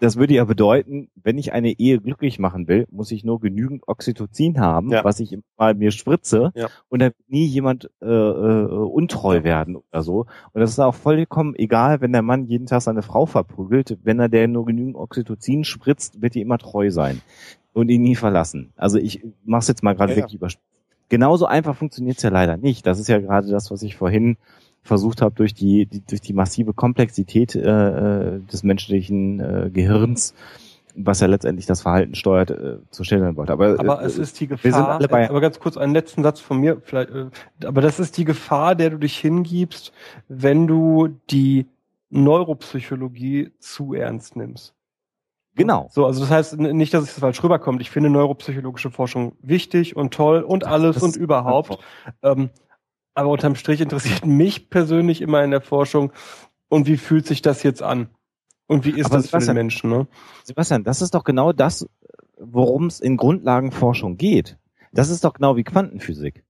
das würde ja bedeuten, wenn ich eine Ehe glücklich machen will, muss ich nur genügend Oxytocin haben, ja. was ich mal mir spritze ja. und dann wird nie jemand äh, äh, untreu werden oder so. Und das ist auch vollkommen egal, wenn der Mann jeden Tag seine Frau verprügelt, wenn er der nur genügend Oxytocin spritzt, wird die immer treu sein und ihn nie verlassen. Also ich mach's jetzt mal gerade ja, wirklich überspitzt genauso einfach funktioniert's ja leider nicht. Das ist ja gerade das, was ich vorhin versucht habe, durch die, die durch die massive Komplexität äh, äh, des menschlichen äh, Gehirns, was ja letztendlich das Verhalten steuert, äh, zu stellen wollte. Aber, aber äh, es ist die Gefahr. aber ganz kurz einen letzten Satz von mir, vielleicht. Äh, aber das ist die Gefahr, der du dich hingibst, wenn du die Neuropsychologie zu ernst nimmst. Genau. So, also das heißt nicht, dass es falsch rüberkommt. Ich finde neuropsychologische Forschung wichtig und toll und alles das und überhaupt. Ähm, aber unterm Strich interessiert <laughs> mich persönlich immer in der Forschung, und wie fühlt sich das jetzt an? Und wie ist aber das für den Menschen? Ne? Sebastian, das ist doch genau das, worum es in Grundlagenforschung geht. Das ist doch genau wie Quantenphysik.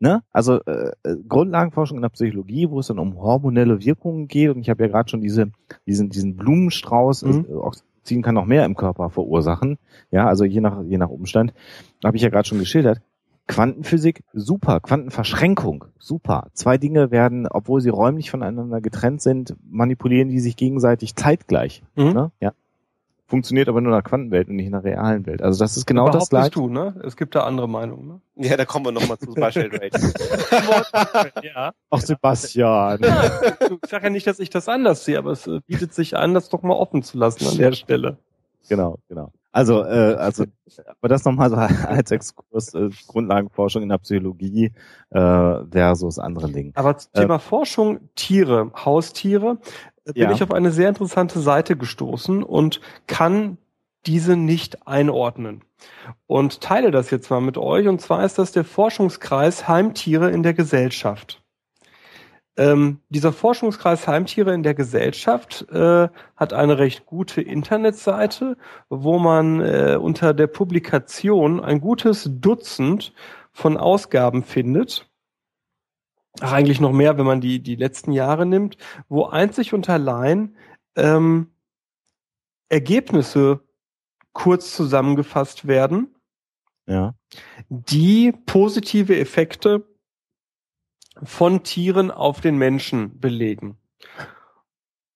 Ne? Also äh, Grundlagenforschung in der Psychologie, wo es dann um hormonelle Wirkungen geht. Und ich habe ja gerade schon diese, diesen, diesen Blumenstrauß, mhm. Ziehen kann noch mehr im Körper verursachen. Ja, also je nach, je nach Umstand. Habe ich ja gerade schon geschildert. Quantenphysik, super. Quantenverschränkung, super. Zwei Dinge werden, obwohl sie räumlich voneinander getrennt sind, manipulieren die sich gegenseitig zeitgleich. Mhm. Ne? Ja. Funktioniert aber nur in der Quantenwelt und nicht in der realen Welt. Also das ist genau Überhaupt das Gleiche. du, ne? Es gibt da andere Meinungen, ne? Ja, da kommen wir nochmal zu Partial Rate. <laughs> ja. Ach, Sebastian. Ja, ich sage ja nicht, dass ich das anders sehe, aber es äh, bietet sich an, das doch mal offen zu lassen an der Stelle. Genau, genau. Also, äh, also, aber das nochmal so als Exkurs, äh, Grundlagenforschung in der Psychologie äh, versus andere Dinge. Aber zum äh, Thema Forschung, Tiere, Haustiere, bin ja. ich auf eine sehr interessante Seite gestoßen und kann diese nicht einordnen. Und teile das jetzt mal mit euch. Und zwar ist das der Forschungskreis Heimtiere in der Gesellschaft. Ähm, dieser Forschungskreis Heimtiere in der Gesellschaft äh, hat eine recht gute Internetseite, wo man äh, unter der Publikation ein gutes Dutzend von Ausgaben findet. Ach, eigentlich noch mehr, wenn man die, die letzten Jahre nimmt, wo einzig und allein ähm, Ergebnisse kurz zusammengefasst werden, ja. die positive Effekte von Tieren auf den Menschen belegen.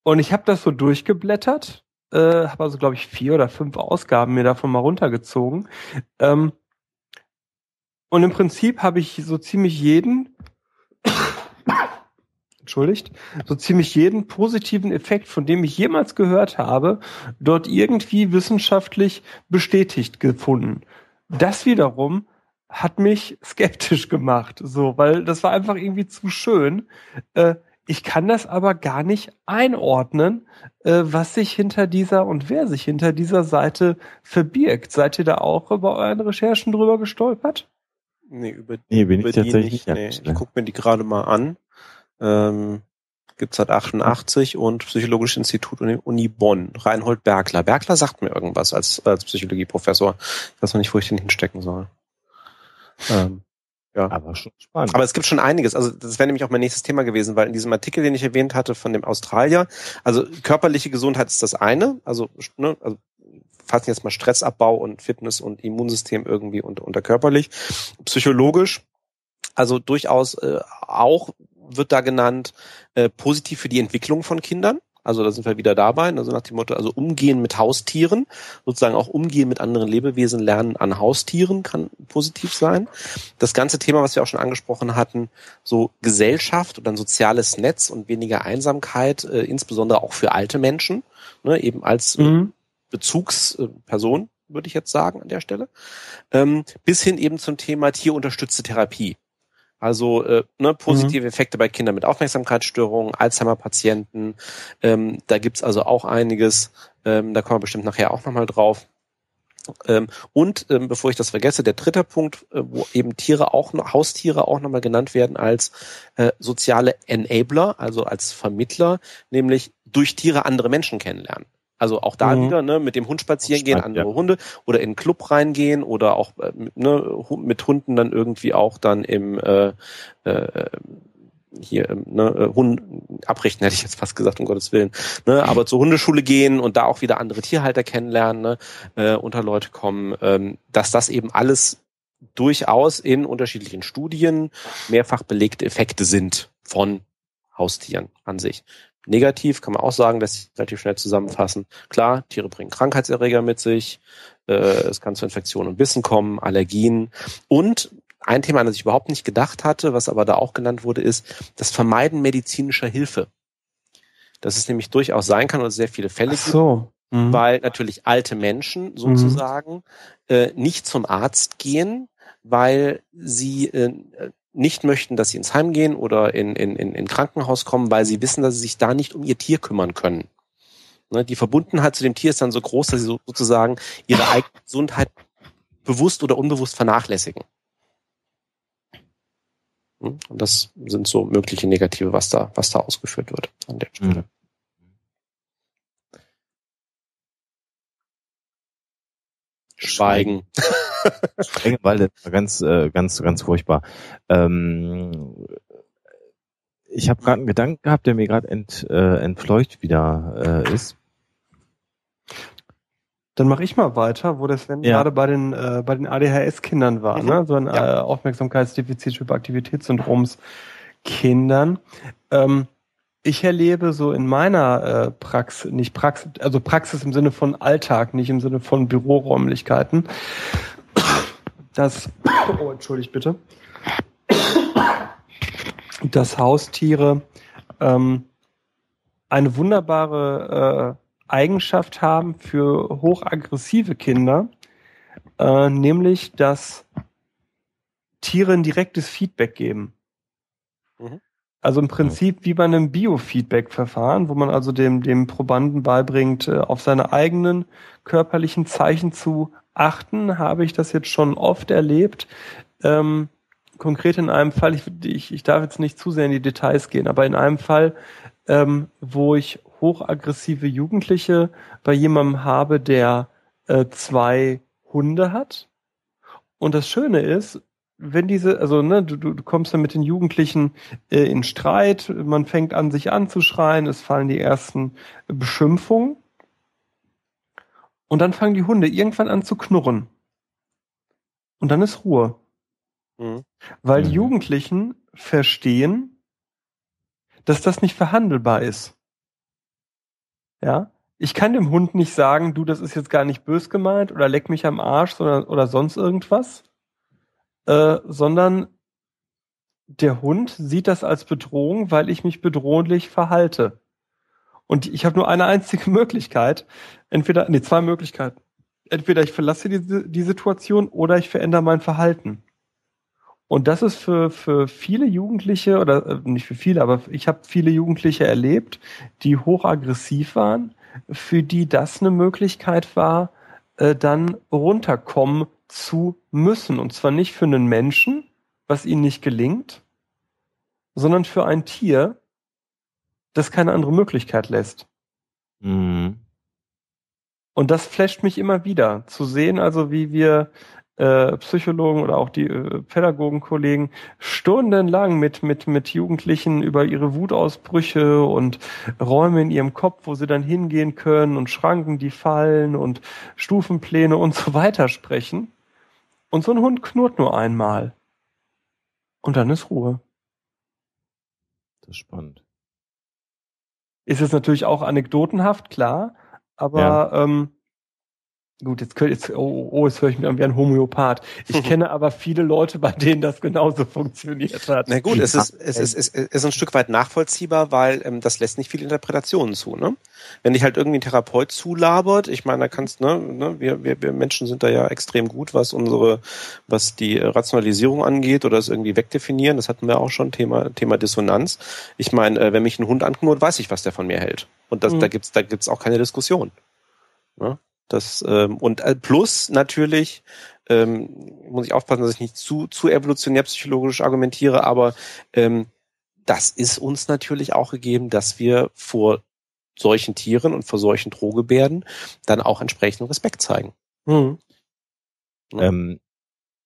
Und ich habe das so durchgeblättert äh, habe also glaube ich vier oder fünf Ausgaben mir davon mal runtergezogen. Ähm, und im Prinzip habe ich so ziemlich jeden, entschuldigt, so ziemlich jeden positiven Effekt, von dem ich jemals gehört habe, dort irgendwie wissenschaftlich bestätigt gefunden. Das wiederum hat mich skeptisch gemacht, so, weil das war einfach irgendwie zu schön. Äh, ich kann das aber gar nicht einordnen, äh, was sich hinter dieser und wer sich hinter dieser Seite verbirgt. Seid ihr da auch über euren Recherchen drüber gestolpert? Nee, über, nee, bin über ich tatsächlich nicht. Nee. Ich gucke mir die gerade mal an. Ähm, gibt seit 88 und Psychologisches Institut Uni, Uni Bonn. Reinhold Bergler. Bergler sagt mir irgendwas als, als Psychologieprofessor. Ich weiß noch nicht, wo ich den hinstecken soll. Ähm, ja. Aber schon spannend. Aber es gibt schon einiges. Also das wäre nämlich auch mein nächstes Thema gewesen, weil in diesem Artikel, den ich erwähnt hatte von dem Australier, also körperliche Gesundheit ist das eine, also, ne, also fassen jetzt mal Stressabbau und Fitness und Immunsystem irgendwie unter, unter körperlich. Psychologisch, also durchaus äh, auch wird da genannt, äh, positiv für die Entwicklung von Kindern. Also da sind wir wieder dabei, also nach dem Motto, also umgehen mit Haustieren, sozusagen auch umgehen mit anderen Lebewesen lernen an Haustieren kann positiv sein. Das ganze Thema, was wir auch schon angesprochen hatten, so Gesellschaft oder ein soziales Netz und weniger Einsamkeit, äh, insbesondere auch für alte Menschen, ne, eben als mhm. Bezugsperson, würde ich jetzt sagen an der Stelle, ähm, bis hin eben zum Thema tierunterstützte Therapie. Also äh, ne, positive mhm. Effekte bei Kindern mit Aufmerksamkeitsstörungen, Alzheimer-Patienten. Ähm, da gibt's also auch einiges. Ähm, da kommen wir bestimmt nachher auch nochmal drauf. Ähm, und ähm, bevor ich das vergesse, der dritte Punkt, äh, wo eben Tiere auch noch, Haustiere auch nochmal genannt werden als äh, soziale Enabler, also als Vermittler, nämlich durch Tiere andere Menschen kennenlernen. Also auch da mhm. wieder, ne, mit dem Hund spazieren gehen, andere ja. Hunde oder in einen Club reingehen oder auch äh, ne, mit Hunden dann irgendwie auch dann im äh, äh, hier ähm, ne, äh, Hund abrichten hätte ich jetzt fast gesagt um Gottes willen ne aber zur Hundeschule gehen und da auch wieder andere Tierhalter kennenlernen ne, äh, unter Leute kommen ähm, dass das eben alles durchaus in unterschiedlichen Studien mehrfach belegte Effekte sind von Haustieren an sich Negativ kann man auch sagen, lässt sich relativ schnell zusammenfassen. Klar, Tiere bringen Krankheitserreger mit sich, äh, es kann zu Infektionen und Bissen kommen, Allergien und ein Thema, an das ich überhaupt nicht gedacht hatte, was aber da auch genannt wurde, ist das Vermeiden medizinischer Hilfe. Dass es nämlich durchaus sein kann oder sehr viele Fälle Ach so. gibt, mhm. weil natürlich alte Menschen sozusagen mhm. äh, nicht zum Arzt gehen, weil sie äh, nicht möchten, dass sie ins Heim gehen oder in, in, in, in Krankenhaus kommen, weil sie wissen, dass sie sich da nicht um ihr Tier kümmern können. Ne, die Verbundenheit zu dem Tier ist dann so groß, dass sie sozusagen ihre eigene Gesundheit bewusst oder unbewusst vernachlässigen. Hm, und das sind so mögliche Negative, was da, was da ausgeführt wird an der Stelle. Mhm. Schweigen. Schweigen, weil das war ganz, äh, ganz, ganz furchtbar. Ähm, ich habe gerade einen Gedanken gehabt, der mir gerade ent, äh, entfleucht wieder äh, ist. Dann mache ich mal weiter, wo das wenn ja. gerade bei den äh, bei den ADHS-Kindern war, mhm. ne? so ein ja. äh, Aufmerksamkeitsdefizit Hyperaktivitätssyndroms Kindern. Ähm, ich erlebe so in meiner äh, Praxis, nicht Praxis, also Praxis im Sinne von Alltag, nicht im Sinne von Büroräumlichkeiten, dass, oh, entschuldigt bitte, dass Haustiere ähm, eine wunderbare äh, Eigenschaft haben für hochaggressive Kinder, äh, nämlich dass Tiere ein direktes Feedback geben. Mhm. Also im Prinzip wie bei einem Biofeedback-Verfahren, wo man also dem, dem Probanden beibringt, äh, auf seine eigenen körperlichen Zeichen zu achten, habe ich das jetzt schon oft erlebt. Ähm, konkret in einem Fall, ich, ich, ich darf jetzt nicht zu sehr in die Details gehen, aber in einem Fall, ähm, wo ich hochaggressive Jugendliche bei jemandem habe, der äh, zwei Hunde hat. Und das Schöne ist, wenn diese, also ne, du, du kommst dann mit den Jugendlichen äh, in Streit, man fängt an, sich anzuschreien, es fallen die ersten Beschimpfungen. Und dann fangen die Hunde irgendwann an zu knurren. Und dann ist Ruhe. Mhm. Weil die mhm. Jugendlichen verstehen, dass das nicht verhandelbar ist. Ja, ich kann dem Hund nicht sagen, du, das ist jetzt gar nicht bös gemeint oder leck mich am Arsch sondern, oder sonst irgendwas, äh, sondern der Hund sieht das als Bedrohung, weil ich mich bedrohlich verhalte. Und ich habe nur eine einzige <laughs> Möglichkeit, entweder, nee, zwei Möglichkeiten. Entweder ich verlasse die, die Situation oder ich verändere mein Verhalten. Und das ist für, für viele Jugendliche, oder äh, nicht für viele, aber ich habe viele Jugendliche erlebt, die hochaggressiv waren, für die das eine Möglichkeit war, äh, dann runterkommen zu müssen. Und zwar nicht für einen Menschen, was ihnen nicht gelingt, sondern für ein Tier, das keine andere Möglichkeit lässt. Mhm. Und das flasht mich immer wieder, zu sehen, also wie wir äh, Psychologen oder auch die äh, Pädagogenkollegen stundenlang mit, mit, mit Jugendlichen über ihre Wutausbrüche und Räume in ihrem Kopf, wo sie dann hingehen können und Schranken, die fallen und Stufenpläne und so weiter sprechen. Und so ein Hund knurrt nur einmal. Und dann ist Ruhe. Das ist spannend. Ist es natürlich auch anekdotenhaft, klar, aber ja. ähm, Gut, jetzt, jetzt oh, oh, jetzt höre ich mir wie ein Homöopath. Ich <laughs> kenne aber viele Leute, bei denen das genauso funktioniert hat. Na gut, es ist, es ist, es ist ein Stück weit nachvollziehbar, weil ähm, das lässt nicht viele Interpretationen zu. Ne? Wenn dich halt irgendwie ein Therapeut zulabert, ich meine, da kannst, ne, ne wir, wir, wir Menschen sind da ja extrem gut, was unsere, was die Rationalisierung angeht oder es irgendwie wegdefinieren. Das hatten wir auch schon, Thema, Thema Dissonanz. Ich meine, äh, wenn mich ein Hund anknurrt, weiß ich, was der von mir hält. Und das, mhm. da gibt's, da gibt's auch keine Diskussion. Ne? Das, ähm, und äh, plus natürlich, ähm, muss ich aufpassen, dass ich nicht zu, zu evolutionär psychologisch argumentiere, aber ähm, das ist uns natürlich auch gegeben, dass wir vor solchen Tieren und vor solchen Drohgebärden dann auch entsprechenden Respekt zeigen. Mhm. Ja. Ähm,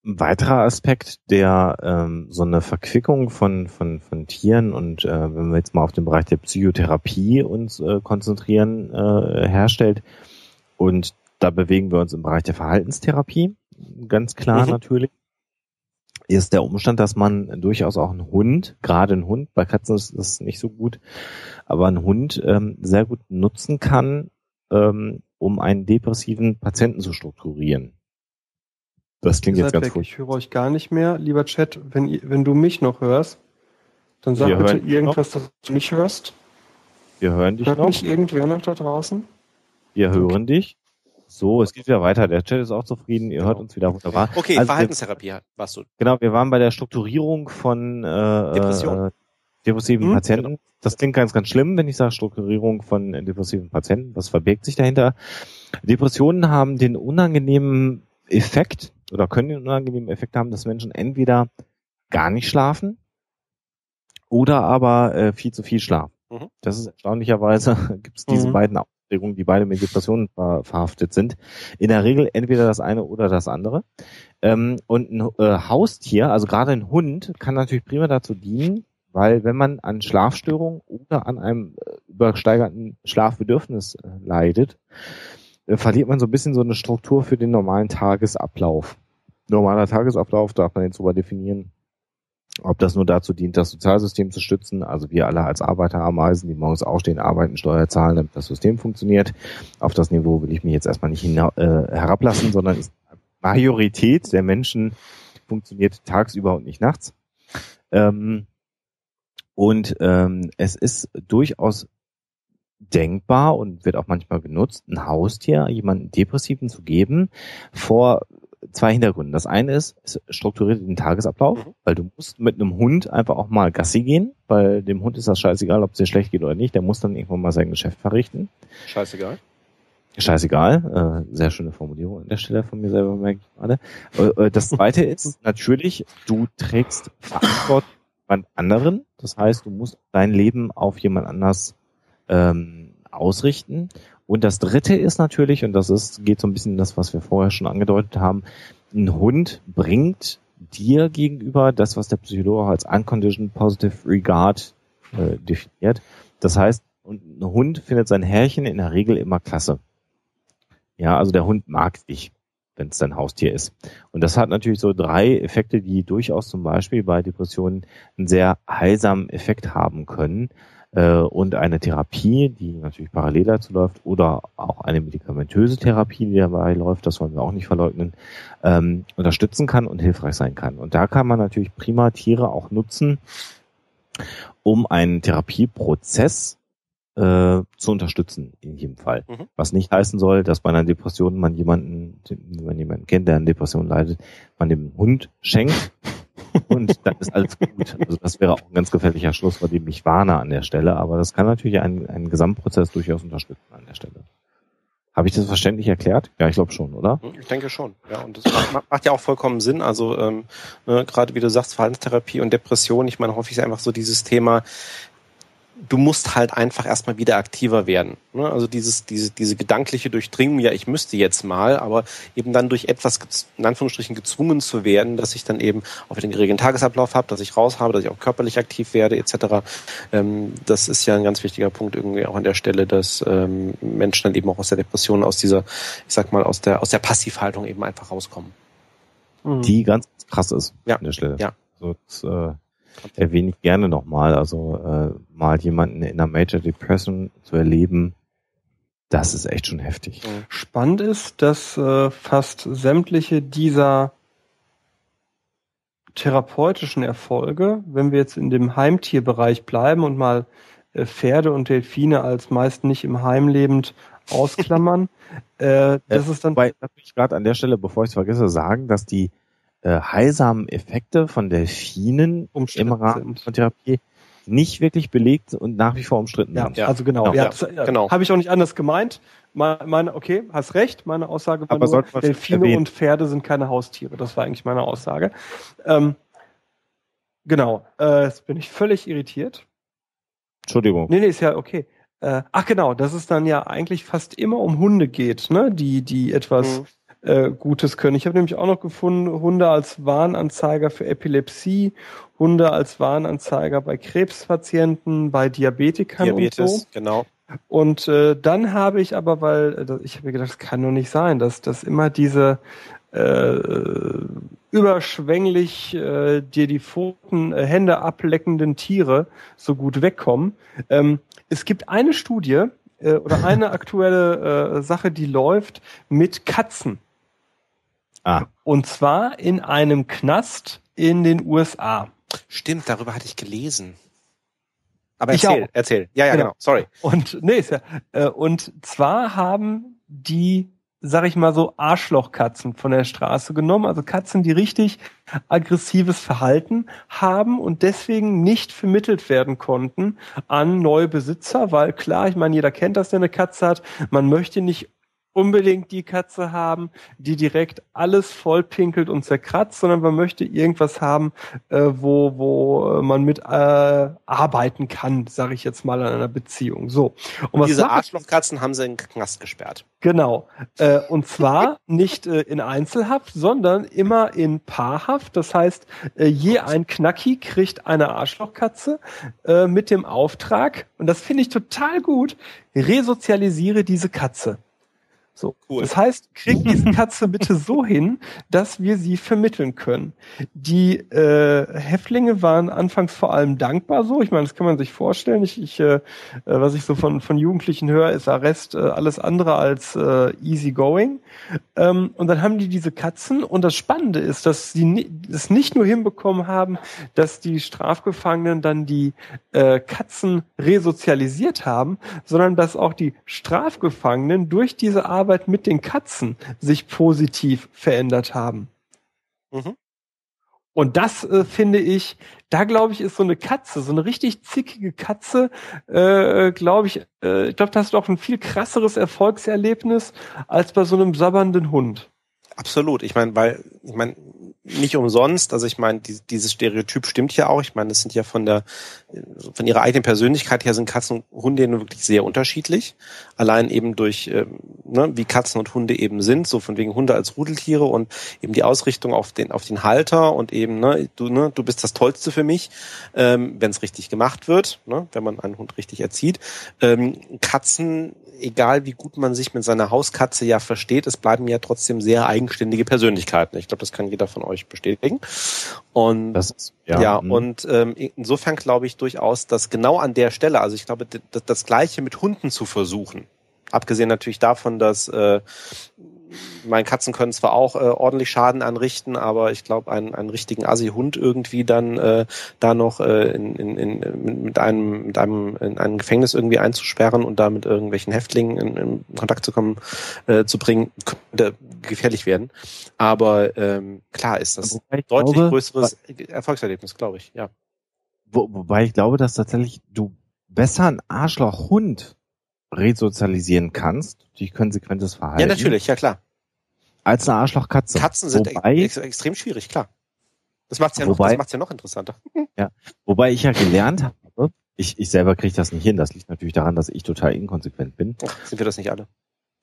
ein weiterer Aspekt, der ähm, so eine Verquickung von, von, von Tieren und äh, wenn wir jetzt mal auf den Bereich der Psychotherapie uns äh, konzentrieren, äh, herstellt, und da bewegen wir uns im Bereich der Verhaltenstherapie, ganz klar mhm. natürlich. Ist der Umstand, dass man durchaus auch einen Hund, gerade einen Hund, bei Katzen ist das nicht so gut, aber einen Hund ähm, sehr gut nutzen kann, ähm, um einen depressiven Patienten zu strukturieren. Das klingt jetzt ganz gut. Ich höre euch gar nicht mehr, lieber Chat. Wenn, wenn du mich noch hörst, dann sag Wir bitte irgendwas, noch. dass du mich hörst. Wir hören dich Hört noch. mich irgendwer noch da draußen? Wir hören okay. dich. So, es geht wieder weiter. Der Chat ist auch zufrieden. Ihr genau. hört uns wieder wunderbar. Okay, also Verhaltenstherapie warst du. Genau, wir waren bei der Strukturierung von äh, Depression. Äh, depressiven hm? Patienten. Das klingt ganz, ganz schlimm, wenn ich sage Strukturierung von depressiven Patienten. Was verbirgt sich dahinter? Depressionen haben den unangenehmen Effekt oder können den unangenehmen Effekt haben, dass Menschen entweder gar nicht schlafen oder aber äh, viel zu viel schlafen. Mhm. Das ist erstaunlicherweise, <laughs> gibt es diese mhm. beiden Ausprägungen, die beide mit Depressionen ver verhaftet sind. In der Regel entweder das eine oder das andere. Ähm, und ein äh, Haustier, also gerade ein Hund, kann natürlich prima dazu dienen, weil wenn man an Schlafstörungen oder an einem äh, übersteigerten Schlafbedürfnis äh, leidet, äh, verliert man so ein bisschen so eine Struktur für den normalen Tagesablauf. Normaler Tagesablauf darf man jetzt sogar definieren, ob das nur dazu dient, das Sozialsystem zu stützen, also wir alle als Arbeiterameisen, die morgens aufstehen, arbeiten, Steuer zahlen, damit das System funktioniert. Auf das Niveau will ich mich jetzt erstmal nicht äh, herablassen, sondern ist Majorität der Menschen funktioniert tagsüber und nicht nachts. Ähm, und ähm, es ist durchaus denkbar und wird auch manchmal genutzt, ein Haustier jemanden Depressiven zu geben vor zwei Hintergründe. Das eine ist, es strukturiert den Tagesablauf, mhm. weil du musst mit einem Hund einfach auch mal Gassi gehen, weil dem Hund ist das scheißegal, ob es dir schlecht geht oder nicht. Der muss dann irgendwann mal sein Geschäft verrichten. Scheißegal. Scheißegal, äh, sehr schöne Formulierung an der Stelle von mir selber, merke ich gerade. Äh, äh das zweite <laughs> ist natürlich, du trägst Verantwortung jemand anderen. Das heißt, du musst dein Leben auf jemand anders ähm, ausrichten. Und das dritte ist natürlich, und das ist, geht so ein bisschen das, was wir vorher schon angedeutet haben, ein Hund bringt dir gegenüber das, was der Psychologe als Unconditioned Positive Regard äh, definiert. Das heißt, ein Hund findet sein Herrchen in der Regel immer klasse. Ja, also der Hund mag dich. wenn es dein Haustier ist. Und das hat natürlich so drei Effekte, die durchaus zum Beispiel bei Depressionen einen sehr heilsamen Effekt haben können. Äh, und eine Therapie, die natürlich parallel dazu läuft, oder auch eine medikamentöse Therapie, die dabei läuft, das wollen wir auch nicht verleugnen, ähm, unterstützen kann und hilfreich sein kann. Und da kann man natürlich prima Tiere auch nutzen, um einen Therapieprozess äh, zu unterstützen in jedem Fall. Mhm. Was nicht heißen soll, dass bei einer Depression man jemanden, wenn man jemanden kennt, der an Depression leidet, man dem Hund schenkt und dann ist alles gut. Also das wäre auch ein ganz gefährlicher Schluss, vor dem ich warne an der Stelle, aber das kann natürlich einen, einen Gesamtprozess durchaus unterstützen an der Stelle. Habe ich das verständlich erklärt? Ja, ich glaube schon, oder? Hm, ich denke schon. Ja, und das macht, macht ja auch vollkommen Sinn. Also ähm, ne, gerade wie du sagst, Verhaltenstherapie und Depression. Ich meine, häufig ist einfach so dieses Thema, du musst halt einfach erstmal wieder aktiver werden. Ne? Also dieses, diese, diese gedankliche Durchdringung, ja, ich müsste jetzt mal, aber eben dann durch etwas in Anführungsstrichen gezwungen zu werden, dass ich dann eben auch wieder den geregelten Tagesablauf habe, dass ich raus habe, dass ich auch körperlich aktiv werde, etc. Ähm, das ist ja ein ganz wichtiger Punkt irgendwie auch an der Stelle, dass ähm, Menschen dann eben auch aus der Depression, aus dieser, ich sag mal, aus der, aus der Passivhaltung eben einfach rauskommen. Die ganz krass ist ja. an der Stelle. Ja. So, das, äh, erwähne ich gerne nochmal. Also äh, mal jemanden in einer Major Depression zu erleben, das ist echt schon heftig. Spannend ist, dass äh, fast sämtliche dieser therapeutischen Erfolge, wenn wir jetzt in dem Heimtierbereich bleiben und mal äh, Pferde und Delfine als meist nicht im Heim lebend ausklammern, <laughs> äh, das äh, ist dann. Weil ich gerade an der Stelle, bevor ich es vergesse, sagen, dass die äh, heilsamen Effekte von Delfinen im Rahmen von Therapie nicht wirklich belegt und nach wie vor umstritten ja, sind. Ja, also genau. genau. Ja, das, ja, genau. Habe ich auch nicht anders gemeint. Meine, okay, hast recht. Meine Aussage war Aber nur, Delfine erwähnen. und Pferde sind keine Haustiere. Das war eigentlich meine Aussage. Ähm, genau. Äh, jetzt bin ich völlig irritiert. Entschuldigung. Nee, nee, ist ja okay. Äh, ach genau, dass es dann ja eigentlich fast immer um Hunde geht, ne? Die, die etwas mhm äh, Gutes können. Ich habe nämlich auch noch gefunden, Hunde als Warnanzeiger für Epilepsie, Hunde als Warnanzeiger bei Krebspatienten, bei Diabetikern Diabetes, und so. genau. Und äh, dann habe ich aber, weil äh, ich habe mir gedacht, das kann doch nicht sein, dass, dass immer diese äh, überschwänglich äh, dir die Pfoten, äh, Hände ableckenden Tiere so gut wegkommen. Ähm, es gibt eine Studie äh, oder eine <laughs> aktuelle äh, Sache, die läuft mit Katzen. Ah. Und zwar in einem Knast in den USA. Stimmt, darüber hatte ich gelesen. Aber erzähl, ich erzähl. Ja, ja, genau. genau. Sorry. Und nee, ist ja, äh, und zwar haben die, sag ich mal so, Arschlochkatzen von der Straße genommen, also Katzen, die richtig aggressives Verhalten haben und deswegen nicht vermittelt werden konnten an neue Besitzer, weil klar, ich meine, jeder kennt das, der eine Katze hat. Man möchte nicht unbedingt die Katze haben, die direkt alles vollpinkelt und zerkratzt, sondern man möchte irgendwas haben, äh, wo, wo man mit äh, arbeiten kann, sage ich jetzt mal, an einer Beziehung. So. Und, und diese Arschlochkatzen haben sie in den Knast gesperrt. Genau. Äh, und zwar <laughs> nicht äh, in Einzelhaft, sondern immer in Paarhaft. Das heißt, äh, je ein Knacki kriegt eine Arschlochkatze äh, mit dem Auftrag, und das finde ich total gut, resozialisiere diese Katze. So. Cool. Das heißt, krieg <laughs> diese Katze bitte so hin, dass wir sie vermitteln können. Die äh, Häftlinge waren anfangs vor allem dankbar so. Ich meine, das kann man sich vorstellen. Ich, ich äh, was ich so von, von Jugendlichen höre, ist Arrest äh, alles andere als äh, easy going. Ähm, und dann haben die diese Katzen. Und das Spannende ist, dass sie es nicht nur hinbekommen haben, dass die Strafgefangenen dann die äh, Katzen resozialisiert haben, sondern dass auch die Strafgefangenen durch diese Arbeit Arbeit mit den Katzen sich positiv verändert haben. Mhm. Und das äh, finde ich, da glaube ich, ist so eine Katze, so eine richtig zickige Katze, äh, glaube ich, äh, ich glaube, das ist doch ein viel krasseres Erfolgserlebnis als bei so einem sabbernden Hund. Absolut. Ich meine, weil, ich meine, nicht umsonst. Also ich meine, die, dieses Stereotyp stimmt ja auch. Ich meine, das sind ja von der von ihrer eigenen Persönlichkeit her sind Katzen und Hunde nun wirklich sehr unterschiedlich. Allein eben durch ähm, ne, wie Katzen und Hunde eben sind, so von wegen Hunde als Rudeltiere und eben die Ausrichtung auf den auf den Halter und eben ne, du ne, du bist das Tollste für mich, ähm, wenn es richtig gemacht wird, ne, wenn man einen Hund richtig erzieht. Ähm, Katzen egal wie gut man sich mit seiner Hauskatze ja versteht, es bleiben ja trotzdem sehr eigenständige Persönlichkeiten. Ich glaube, das kann jeder von euch bestätigen. Und ist, ja, ja mhm. und ähm, insofern glaube ich durchaus, dass genau an der Stelle, also ich glaube, das, das Gleiche mit Hunden zu versuchen, abgesehen natürlich davon, dass äh, meine Katzen können zwar auch äh, ordentlich Schaden anrichten, aber ich glaube, einen, einen richtigen Assi-Hund irgendwie dann äh, da noch äh, in, in, in, mit einem mit einem in einem Gefängnis irgendwie einzusperren und da mit irgendwelchen Häftlingen in, in Kontakt zu kommen, äh, zu bringen, könnte gefährlich werden. Aber ähm, klar ist das deutlich glaube, größeres Erfolgserlebnis, glaube ich, ja. Wo, wobei ich glaube, dass tatsächlich du besser einen Arschloch-Hund resozialisieren kannst durch konsequentes Verhalten. Ja, natürlich, ja klar als eine Arschlochkatze. Katzen sind wobei, ex extrem schwierig, klar. Das macht's ja, wobei, noch, das macht's ja noch interessanter. <laughs> Ja, wobei ich ja gelernt habe, ich, ich selber kriege das nicht hin. Das liegt natürlich daran, dass ich total inkonsequent bin. Ach, sind wir das nicht alle?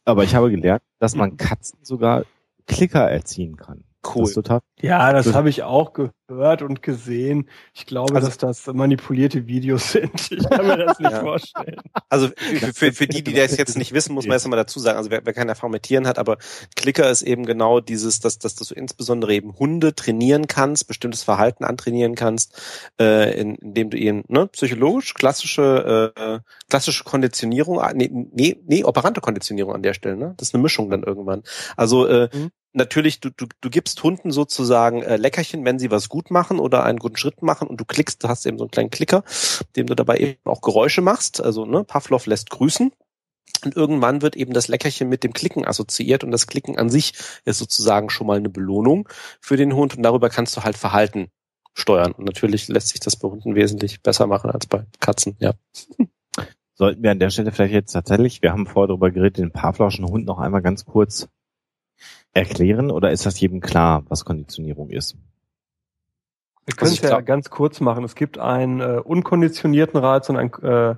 Aber ich habe gelernt, dass man Katzen sogar Klicker erziehen kann. Cool. Das total ja, das habe ich auch gehört und gesehen. Ich glaube, also, dass das manipulierte Videos <laughs> sind. Ich kann mir das nicht ja. vorstellen. Also für, für, für die, die das jetzt nicht wissen, muss man erst mal dazu sagen, also wer, wer keine Erfahrung mit Tieren hat, aber Klicker ist eben genau dieses, dass, dass du insbesondere eben Hunde trainieren kannst, bestimmtes Verhalten antrainieren kannst, äh, in, indem du ihnen ne, psychologisch klassische äh, klassische Konditionierung, nee, nee, nee, operante Konditionierung an der Stelle, ne? Das ist eine Mischung dann irgendwann. Also äh, mhm natürlich, du, du, du gibst Hunden sozusagen äh, Leckerchen, wenn sie was gut machen oder einen guten Schritt machen und du klickst, du hast eben so einen kleinen Klicker, dem du dabei eben auch Geräusche machst. Also ne, Pavlov lässt grüßen. Und irgendwann wird eben das Leckerchen mit dem Klicken assoziiert und das Klicken an sich ist sozusagen schon mal eine Belohnung für den Hund und darüber kannst du halt Verhalten steuern. Und natürlich lässt sich das bei Hunden wesentlich besser machen als bei Katzen, ja. Sollten wir an der Stelle vielleicht jetzt tatsächlich, wir haben vorher darüber geredet, den Pavlovschen Hund noch einmal ganz kurz erklären oder ist das jedem klar, was Konditionierung ist? Wir können es also ja ganz kurz machen. Es gibt einen äh, unkonditionierten Reiz und einen äh,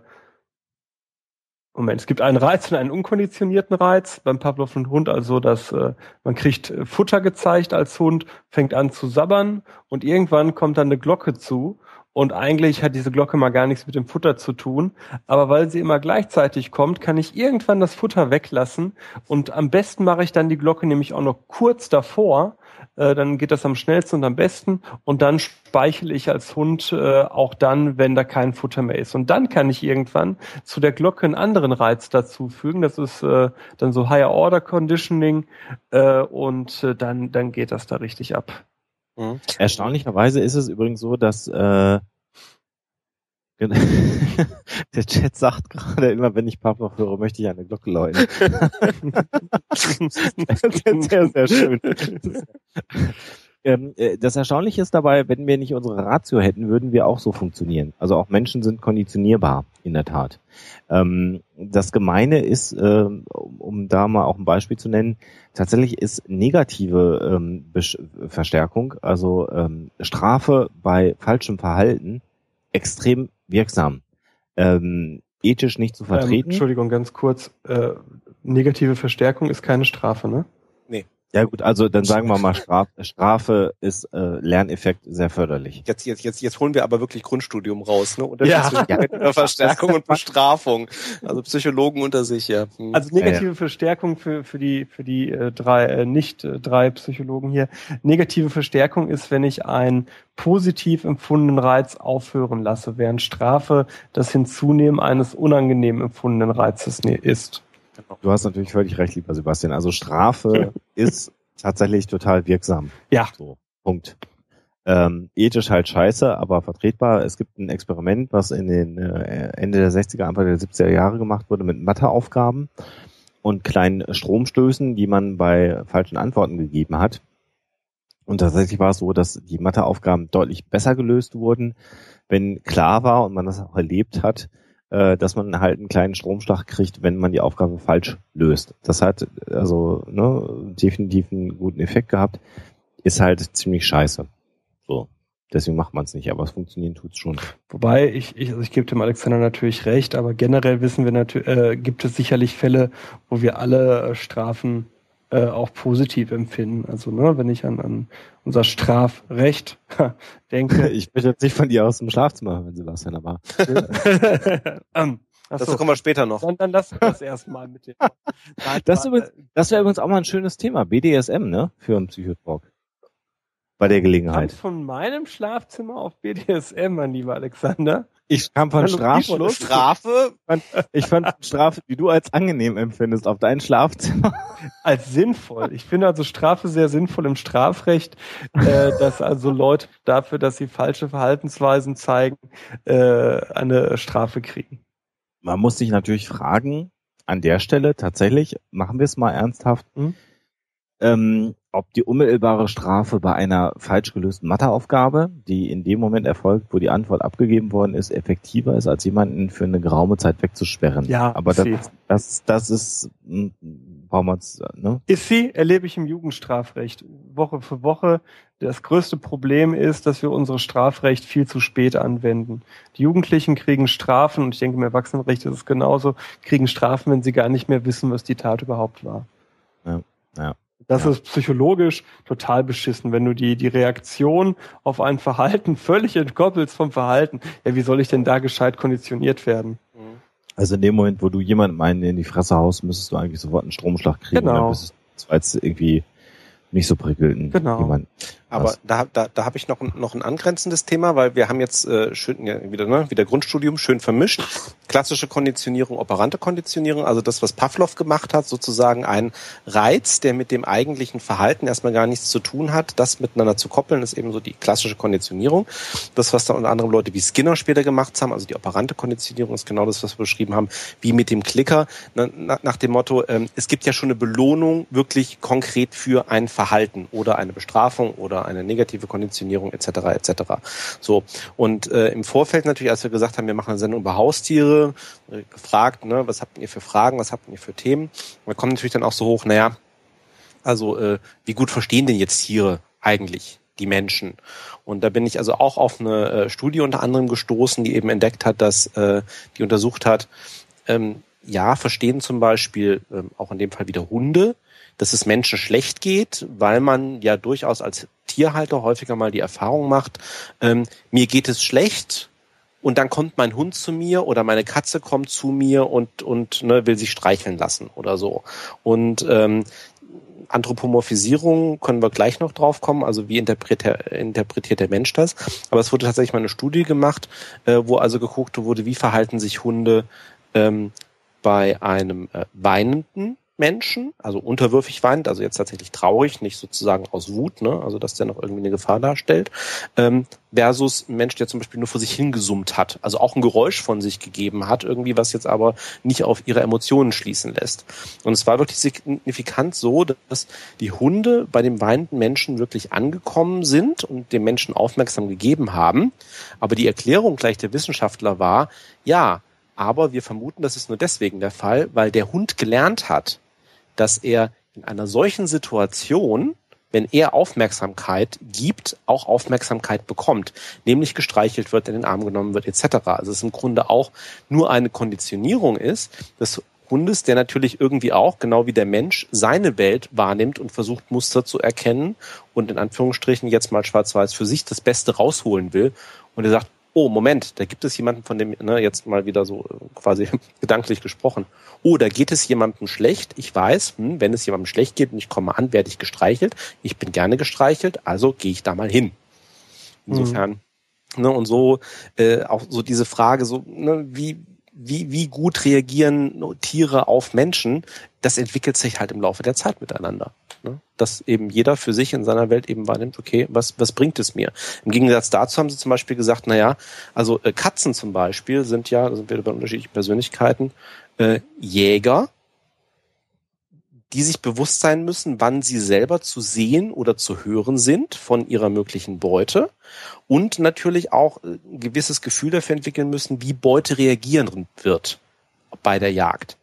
Moment, es gibt einen Reiz und einen unkonditionierten Reiz beim Pavlovschen Hund, also dass äh, man kriegt Futter gezeigt als Hund, fängt an zu sabbern und irgendwann kommt dann eine Glocke zu und eigentlich hat diese Glocke mal gar nichts mit dem Futter zu tun. Aber weil sie immer gleichzeitig kommt, kann ich irgendwann das Futter weglassen. Und am besten mache ich dann die Glocke nämlich auch noch kurz davor. Äh, dann geht das am schnellsten und am besten. Und dann speichle ich als Hund äh, auch dann, wenn da kein Futter mehr ist. Und dann kann ich irgendwann zu der Glocke einen anderen Reiz dazufügen. Das ist äh, dann so Higher Order Conditioning. Äh, und äh, dann, dann geht das da richtig ab. Mhm. Erstaunlicherweise ist es übrigens so, dass äh, <laughs> der Chat sagt gerade immer, wenn ich Pavlov höre, möchte ich eine Glocke läuten. <laughs> <laughs> sehr, sehr schön. Ähm, äh, das Erstaunliche ist dabei, wenn wir nicht unsere Ratio hätten, würden wir auch so funktionieren. Also auch Menschen sind konditionierbar, in der Tat. Ähm, das Gemeine ist, ähm, um da mal auch ein Beispiel zu nennen, tatsächlich ist negative Verstärkung, also Strafe bei falschem Verhalten, extrem wirksam. ethisch nicht zu vertreten. Entschuldigung, ganz kurz. Äh, negative Verstärkung ist keine Strafe, ne? Ja gut, also dann sagen wir mal, Straf, Strafe ist äh, Lerneffekt sehr förderlich. Jetzt, jetzt, jetzt, jetzt holen wir aber wirklich Grundstudium raus, ne? Unterschied ja. zwischen Verstärkung und Bestrafung. Also Psychologen unter sich, ja. Hm. Also negative ja, ja. Verstärkung für, für die, für die äh, drei, äh, nicht äh, drei Psychologen hier. Negative Verstärkung ist, wenn ich einen positiv empfundenen Reiz aufhören lasse, während Strafe das Hinzunehmen eines unangenehm empfundenen Reizes ne, ist. Genau. Du hast natürlich völlig recht, lieber Sebastian. Also Strafe <laughs> ist tatsächlich total wirksam. Ja. So, Punkt. Ähm, ethisch halt scheiße, aber vertretbar. Es gibt ein Experiment, was in den äh, Ende der 60er, Anfang der 70er Jahre gemacht wurde mit Matheaufgaben und kleinen Stromstößen, die man bei falschen Antworten gegeben hat. Und tatsächlich war es so, dass die Matheaufgaben deutlich besser gelöst wurden, wenn klar war und man das auch erlebt hat, äh, dass man halt einen kleinen Stromschlag kriegt, wenn man die Aufgabe falsch löst. Das hat also ne, definitiv einen guten Effekt gehabt. ist halt ziemlich scheiße. So. Deswegen macht man es nicht, aber es funktionieren tut's schon. Wobei ich, ich, also ich gebe dem Alexander natürlich recht, aber generell wissen wir natürlich, äh, gibt es sicherlich Fälle, wo wir alle äh, Strafen äh, auch positiv empfinden. Also ne, wenn ich an, an unser Strafrecht <laughs> denke. <laughs> Ich möchte jetzt nicht von dir aus dem Schlafzimmer, wenn Sebastian aber. <laughs> ähm, Achso. Das kommen wir später noch. Dann, dann lass uns das erstmal mit dem. das, das wäre übrigens auch mal ein schönes Thema. BDSM, ne? Für einen Psychotalk bei der Gelegenheit. Du von meinem Schlafzimmer auf BDSM, mein lieber Alexander. Ich kam von Strafe. Strafe? Ich fand Strafe, die du als angenehm empfindest, auf dein Schlafzimmer. Als sinnvoll. Ich finde also Strafe sehr sinnvoll im Strafrecht, äh, dass also Leute dafür, dass sie falsche Verhaltensweisen zeigen, äh, eine Strafe kriegen. Man muss sich natürlich fragen, an der Stelle tatsächlich, machen wir es mal ernsthaft, hm? Ähm, ob die unmittelbare Strafe bei einer falsch gelösten Matheaufgabe, die in dem Moment erfolgt, wo die Antwort abgegeben worden ist, effektiver ist, als jemanden für eine geraume Zeit wegzusperren. Ja, aber das, das, das ist, brauchen wir ne? Ist sie, erlebe ich im Jugendstrafrecht Woche für Woche. Das größte Problem ist, dass wir unsere Strafrecht viel zu spät anwenden. Die Jugendlichen kriegen Strafen, und ich denke im Erwachsenenrecht ist es genauso, kriegen Strafen, wenn sie gar nicht mehr wissen, was die Tat überhaupt war. Ja, ja. Das ja. ist psychologisch total beschissen, wenn du die, die Reaktion auf ein Verhalten völlig entkoppelst vom Verhalten. Ja, wie soll ich denn da gescheit konditioniert werden? Mhm. Also in dem Moment, wo du jemanden meinen in die Fresse haust, müsstest du eigentlich sofort einen Stromschlag kriegen. Genau. Oder bist du irgendwie nicht so prickelnd. Genau. Jemand aber da, da, da habe ich noch, noch ein angrenzendes Thema, weil wir haben jetzt äh, schön ja, wieder, ne, wieder Grundstudium schön vermischt. Klassische Konditionierung, operante Konditionierung, also das, was Pavlov gemacht hat, sozusagen ein Reiz, der mit dem eigentlichen Verhalten erstmal gar nichts zu tun hat, das miteinander zu koppeln, ist eben so die klassische Konditionierung. Das, was da unter anderem Leute wie Skinner später gemacht haben, also die operante Konditionierung ist genau das, was wir beschrieben haben, wie mit dem Klicker, na, nach dem Motto, ähm, es gibt ja schon eine Belohnung wirklich konkret für ein Verhalten oder eine Bestrafung oder eine negative Konditionierung etc. etc. So und äh, im Vorfeld natürlich, als wir gesagt haben, wir machen eine Sendung über Haustiere, äh, gefragt, ne, was habt ihr für Fragen, was habt ihr für Themen? Und da kommt natürlich dann auch so hoch, naja, also äh, wie gut verstehen denn jetzt Tiere eigentlich die Menschen? Und da bin ich also auch auf eine äh, Studie unter anderem gestoßen, die eben entdeckt hat, dass äh, die untersucht hat, ähm, ja, verstehen zum Beispiel ähm, auch in dem Fall wieder Hunde, dass es Menschen schlecht geht, weil man ja durchaus als Tierhalter häufiger mal die Erfahrung macht, ähm, mir geht es schlecht und dann kommt mein Hund zu mir oder meine Katze kommt zu mir und, und ne, will sich streicheln lassen oder so. Und ähm, Anthropomorphisierung können wir gleich noch drauf kommen, also wie interpretiert, interpretiert der Mensch das. Aber es wurde tatsächlich mal eine Studie gemacht, äh, wo also geguckt wurde, wie verhalten sich Hunde ähm, bei einem äh, weinenden Menschen, also unterwürfig weint, also jetzt tatsächlich traurig, nicht sozusagen aus Wut, ne, also dass der noch irgendwie eine Gefahr darstellt, ähm, versus ein Mensch, der zum Beispiel nur vor sich hingesummt hat, also auch ein Geräusch von sich gegeben hat, irgendwie, was jetzt aber nicht auf ihre Emotionen schließen lässt. Und es war wirklich signifikant so, dass die Hunde bei dem weinenden Menschen wirklich angekommen sind und dem Menschen aufmerksam gegeben haben. Aber die Erklärung gleich der Wissenschaftler war, ja, aber wir vermuten, das ist nur deswegen der Fall, weil der Hund gelernt hat, dass er in einer solchen Situation, wenn er Aufmerksamkeit gibt, auch Aufmerksamkeit bekommt, nämlich gestreichelt wird, in den Arm genommen wird, etc. Also es im Grunde auch nur eine Konditionierung ist des Hundes, der natürlich irgendwie auch, genau wie der Mensch, seine Welt wahrnimmt und versucht, Muster zu erkennen und in Anführungsstrichen jetzt mal schwarz-weiß für sich das Beste rausholen will. Und er sagt, oh, Moment, da gibt es jemanden, von dem, ne, jetzt mal wieder so äh, quasi <laughs> gedanklich gesprochen. Oh, da geht es jemandem schlecht. Ich weiß, hm, wenn es jemandem schlecht geht und ich komme an, werde ich gestreichelt. Ich bin gerne gestreichelt, also gehe ich da mal hin. Insofern, mhm. ne, und so äh, auch so diese Frage, so, ne, wie, wie, wie gut reagieren Tiere auf Menschen, das entwickelt sich halt im Laufe der Zeit miteinander. Ne? Dass eben jeder für sich in seiner Welt eben wahrnimmt, okay, was, was bringt es mir? Im Gegensatz dazu haben sie zum Beispiel gesagt, na ja, also äh, Katzen zum Beispiel sind ja, da sind wir bei unterschiedlichen Persönlichkeiten, äh, Jäger, die sich bewusst sein müssen, wann sie selber zu sehen oder zu hören sind von ihrer möglichen Beute und natürlich auch äh, ein gewisses Gefühl dafür entwickeln müssen, wie Beute reagieren wird bei der Jagd.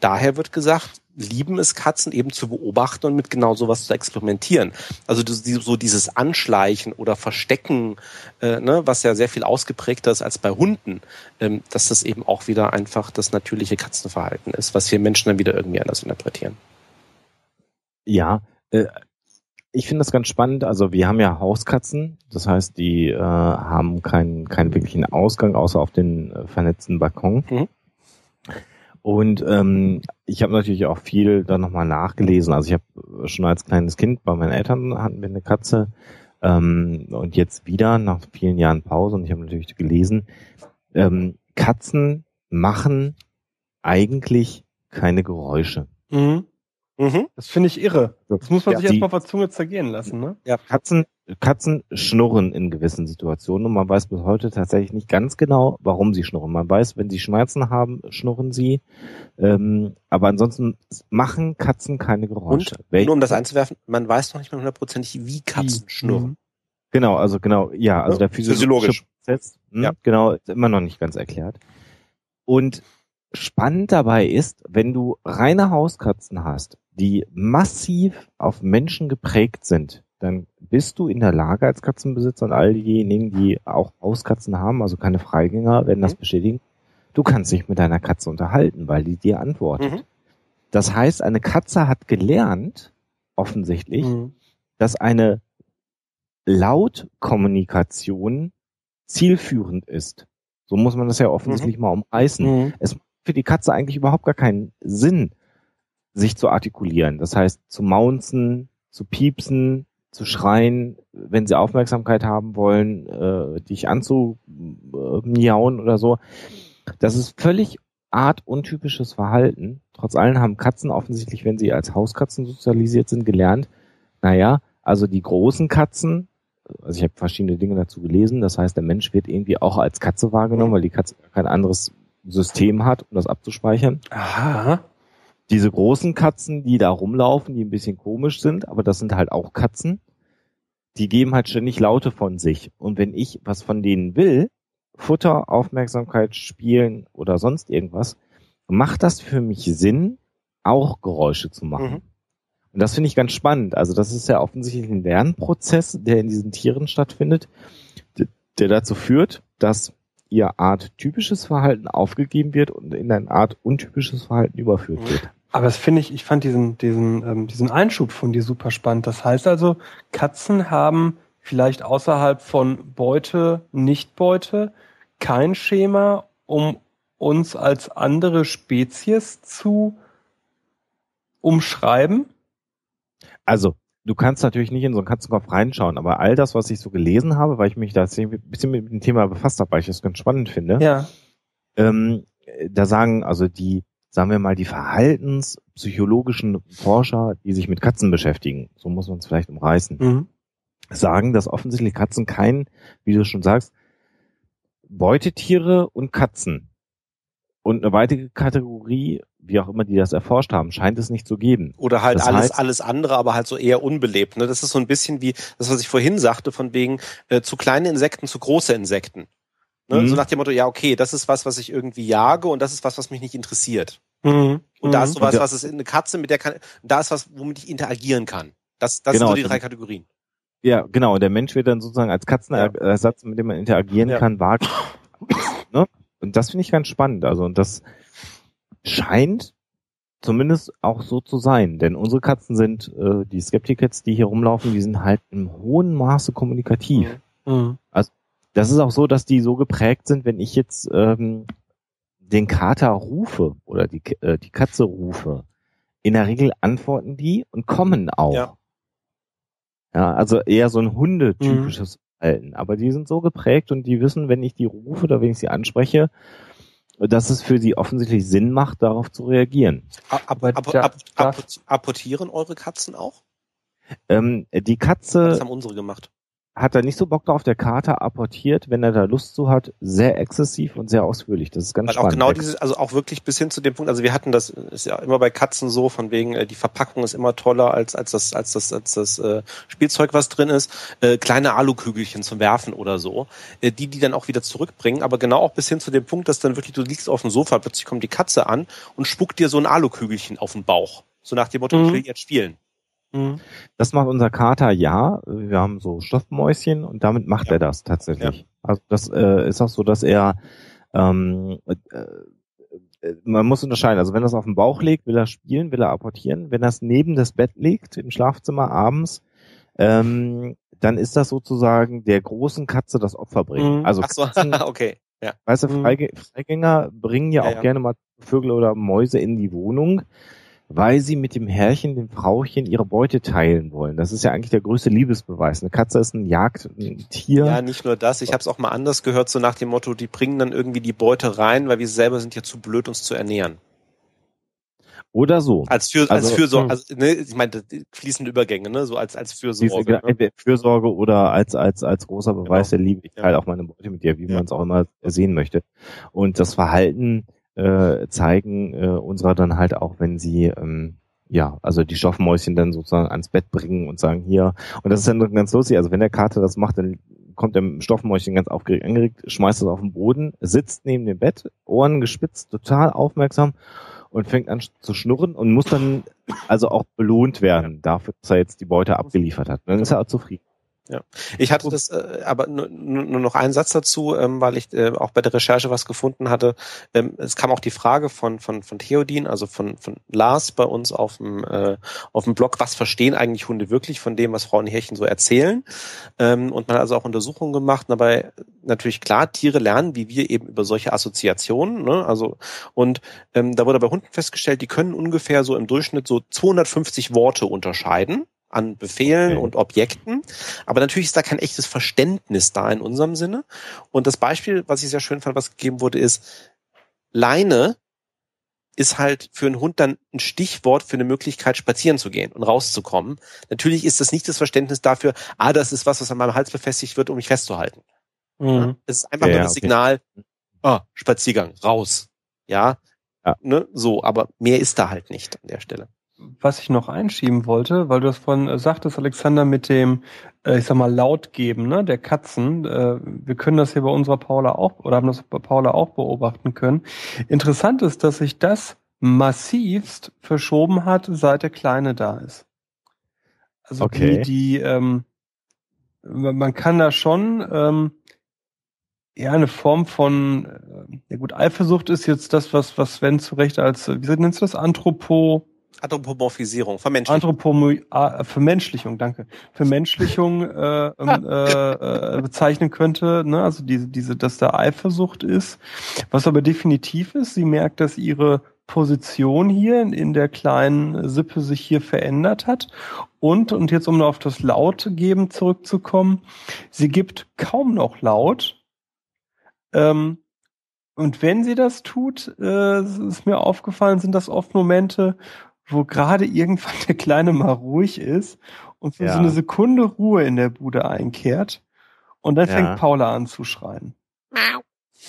Daher wird gesagt, lieben es, Katzen eben zu beobachten und mit genau sowas zu experimentieren. Also so dieses Anschleichen oder Verstecken, äh, ne, was ja sehr viel ausgeprägter ist als bei Hunden, ähm, dass das eben auch wieder einfach das natürliche Katzenverhalten ist, was wir Menschen dann wieder irgendwie anders interpretieren. Ja, äh, ich finde das ganz spannend. Also wir haben ja Hauskatzen, das heißt, die äh, haben keinen keinen wirklichen Ausgang außer auf den äh, vernetzten Balkon. Mhm. Und ähm, ich habe natürlich auch viel da nochmal nachgelesen. Also ich habe schon als kleines Kind bei meinen Eltern hatten wir eine Katze ähm, und jetzt wieder nach vielen Jahren Pause und ich habe natürlich gelesen, ähm, Katzen machen eigentlich keine Geräusche. Mhm. Mhm. Das finde ich irre. Das muss man ja, sich erstmal auf der Zunge zergehen lassen, ne? Ja, Katzen, Katzen schnurren in gewissen Situationen und man weiß bis heute tatsächlich nicht ganz genau, warum sie schnurren. Man weiß, wenn sie Schmerzen haben, schnurren sie. Ähm, aber ansonsten machen Katzen keine Geräusche. Und, nur um das einzuwerfen, man weiß noch nicht mal hundertprozentig, wie Katzen wie? schnurren. Mhm. Genau, also genau, ja, also der physiologische Prozess, mh, ja. genau, ist immer noch nicht ganz erklärt. Und spannend dabei ist, wenn du reine Hauskatzen hast, die massiv auf Menschen geprägt sind, dann bist du in der Lage als Katzenbesitzer und all diejenigen, die auch Hauskatzen haben, also keine Freigänger, werden das mhm. bestätigen, du kannst dich mit deiner Katze unterhalten, weil die dir antwortet. Mhm. Das heißt, eine Katze hat gelernt, offensichtlich, mhm. dass eine Lautkommunikation zielführend ist. So muss man das ja offensichtlich mhm. mal umreißen. Mhm. Es für die Katze eigentlich überhaupt gar keinen Sinn, sich zu artikulieren. Das heißt, zu maunzen, zu piepsen, zu schreien, wenn sie Aufmerksamkeit haben wollen, äh, dich anzumiauen oder so. Das ist völlig artuntypisches Verhalten. Trotz allem haben Katzen offensichtlich, wenn sie als Hauskatzen sozialisiert sind, gelernt, naja, also die großen Katzen, also ich habe verschiedene Dinge dazu gelesen, das heißt, der Mensch wird irgendwie auch als Katze wahrgenommen, weil die Katze kein anderes System hat, um das abzuspeichern. Aha diese großen Katzen, die da rumlaufen, die ein bisschen komisch sind, aber das sind halt auch Katzen, die geben halt ständig Laute von sich. Und wenn ich was von denen will, Futter, Aufmerksamkeit, Spielen oder sonst irgendwas, macht das für mich Sinn, auch Geräusche zu machen. Mhm. Und das finde ich ganz spannend. Also das ist ja offensichtlich ein Lernprozess, der in diesen Tieren stattfindet, der dazu führt, dass ihr Art typisches Verhalten aufgegeben wird und in ein Art untypisches Verhalten überführt mhm. wird. Aber das finde ich, ich fand diesen, diesen, ähm, diesen Einschub von dir super spannend. Das heißt also, Katzen haben vielleicht außerhalb von Beute, Nichtbeute kein Schema, um uns als andere Spezies zu umschreiben? Also, du kannst natürlich nicht in so einen Katzenkopf reinschauen, aber all das, was ich so gelesen habe, weil ich mich da ein bisschen mit dem Thema befasst habe, weil ich das ganz spannend finde, ja. ähm, da sagen also die, sagen wir mal, die verhaltenspsychologischen Forscher, die sich mit Katzen beschäftigen, so muss man es vielleicht umreißen, mhm. sagen, dass offensichtlich Katzen kein, wie du schon sagst, Beutetiere und Katzen und eine weitere Kategorie wie auch immer die das erforscht haben, scheint es nicht zu geben. Oder halt das alles, heißt, alles andere, aber halt so eher unbelebt. Ne? Das ist so ein bisschen wie das, was ich vorhin sagte, von wegen äh, zu kleine Insekten, zu große Insekten. Ne? Mhm. So nach dem Motto, ja, okay, das ist was, was ich irgendwie jage und das ist was, was mich nicht interessiert. Mhm. Und da ist sowas, was ist eine Katze, mit der kann, da ist was, womit ich interagieren kann. Das, das genau, sind so die drei Kategorien. Ja, genau. Der Mensch wird dann sozusagen als Katzenersatz, mit dem man interagieren ja. kann, wagen. ne? Und das finde ich ganz spannend. Also, und das, scheint zumindest auch so zu sein. Denn unsere Katzen sind, äh, die Skeptikets, die hier rumlaufen, die sind halt im hohen Maße kommunikativ. Mhm. mhm. Also das ist auch so, dass die so geprägt sind, wenn ich jetzt ähm, den Kater rufe oder die, äh, die Katze rufe, in der Regel antworten die und kommen auch. Ja, ja also eher so ein hundetypisches Verhalten. Aber die sind so geprägt und die wissen, wenn ich die rufe oder wenn ich sie anspreche, dass es für sie offensichtlich Sinn macht, darauf zu reagieren. Aber ab, ab, ab, apportieren eure Katzen auch? Ähm, die Katze. Das haben unsere gemacht. Hat er nicht so Bock drauf. Der Kater apportiert, wenn er da Lust zu hat, sehr exzessiv und sehr ausführlich. Das ist ganz Weil spannend. Auch genau dieses, also auch wirklich bis hin zu dem Punkt, also wir hatten das, ist ja immer bei Katzen so, von wegen, äh, die Verpackung ist immer toller als, als das, als das, als das äh, Spielzeug, was drin ist. Äh, kleine Alukügelchen zum Werfen oder so, äh, die, die dann auch wieder zurückbringen, aber genau auch bis hin zu dem Punkt, dass dann wirklich, du liegst auf dem Sofa, plötzlich kommt die Katze an und spuckt dir so ein Alukügelchen auf den Bauch. So nach dem Motto, mhm. ich will jetzt spielen. Mhm. Das macht unser Kater ja. Wir haben so Stoffmäuschen und damit macht ja. er das tatsächlich. Ja. Also das äh, ist auch so, dass er ähm, äh, äh, man muss unterscheiden. Also wenn er es auf den Bauch legt, will er spielen, will er apportieren. Wenn er es neben das Bett legt, im Schlafzimmer abends, ähm, dann ist das sozusagen der großen Katze das Opfer bringen. Mhm. Also so, Katzen, <laughs> okay. Ja. Weißt du, mhm. Freigänger bringen ja, ja auch ja. gerne mal Vögel oder Mäuse in die Wohnung weil sie mit dem Herrchen, dem Frauchen, ihre Beute teilen wollen. Das ist ja eigentlich der größte Liebesbeweis. Eine Katze ist ein Jagdtier. Ja, nicht nur das. Ich habe es auch mal anders gehört, so nach dem Motto, die bringen dann irgendwie die Beute rein, weil wir selber sind ja zu blöd, uns zu ernähren. Oder so. Als, für, also, als Fürsorge, hm. also, ne, ich meine, fließende Übergänge, ne, so als, als Fürsorge. Diese, ne? Fürsorge oder als, als, als großer Beweis genau. der Liebe. Ich teile ja. auch meine Beute mit dir, wie ja. man es auch immer sehen möchte. Und das Verhalten äh, zeigen äh, unserer dann halt auch, wenn sie ähm, ja, also die Stoffmäuschen dann sozusagen ans Bett bringen und sagen hier. Und das ist dann ganz lustig. Also wenn der Kater das macht, dann kommt der Stoffmäuschen ganz aufgeregt angeregt, schmeißt es auf den Boden, sitzt neben dem Bett, Ohren gespitzt, total aufmerksam und fängt an zu schnurren und muss dann also auch belohnt werden dafür, dass er jetzt die Beute abgeliefert hat. dann ist er auch zufrieden. Ja, ich hatte das, äh, aber nur, nur noch einen Satz dazu, ähm, weil ich äh, auch bei der Recherche was gefunden hatte. Ähm, es kam auch die Frage von von von Theodin, also von von Lars bei uns auf dem äh, auf dem Blog, was verstehen eigentlich Hunde wirklich von dem, was Frauen Härchen so erzählen? Ähm, und man hat also auch Untersuchungen gemacht. Dabei natürlich klar, Tiere lernen, wie wir eben über solche Assoziationen. Ne? Also und ähm, da wurde bei Hunden festgestellt, die können ungefähr so im Durchschnitt so 250 Worte unterscheiden an Befehlen okay. und Objekten. Aber natürlich ist da kein echtes Verständnis da in unserem Sinne. Und das Beispiel, was ich sehr schön fand, was gegeben wurde, ist, Leine ist halt für einen Hund dann ein Stichwort für eine Möglichkeit, spazieren zu gehen und rauszukommen. Natürlich ist das nicht das Verständnis dafür, ah, das ist was, was an meinem Hals befestigt wird, um mich festzuhalten. Mhm. Es ist einfach ja, nur das okay. Signal, ah, Spaziergang, raus. Ja, ja. Ne, so, aber mehr ist da halt nicht an der Stelle was ich noch einschieben wollte, weil du das von äh, sagtest, Alexander, mit dem, äh, ich sag mal, laut geben, ne, der Katzen. Äh, wir können das hier bei unserer Paula auch, oder haben das bei Paula auch beobachten können. Interessant ist, dass sich das massivst verschoben hat, seit der Kleine da ist. Also okay. die, die ähm, man kann da schon ähm, ja eine Form von, äh, ja gut, Eifersucht ist jetzt das, was, was Sven zu Recht als, wie nennst du das, Anthropo Anthropomorphisierung, Vermenschlichung. Anthropomo ah, Vermenschlichung, danke. Vermenschlichung äh, äh, äh, bezeichnen könnte, ne? also diese, diese, dass da Eifersucht ist. Was aber definitiv ist, sie merkt, dass ihre Position hier in der kleinen Sippe sich hier verändert hat. Und, und jetzt um auf das Laut geben zurückzukommen, sie gibt kaum noch Laut. Ähm, und wenn sie das tut, äh, ist mir aufgefallen, sind das oft Momente, wo gerade irgendwann der Kleine mal ruhig ist und für ja. so eine Sekunde Ruhe in der Bude einkehrt. Und dann ja. fängt Paula an zu schreien.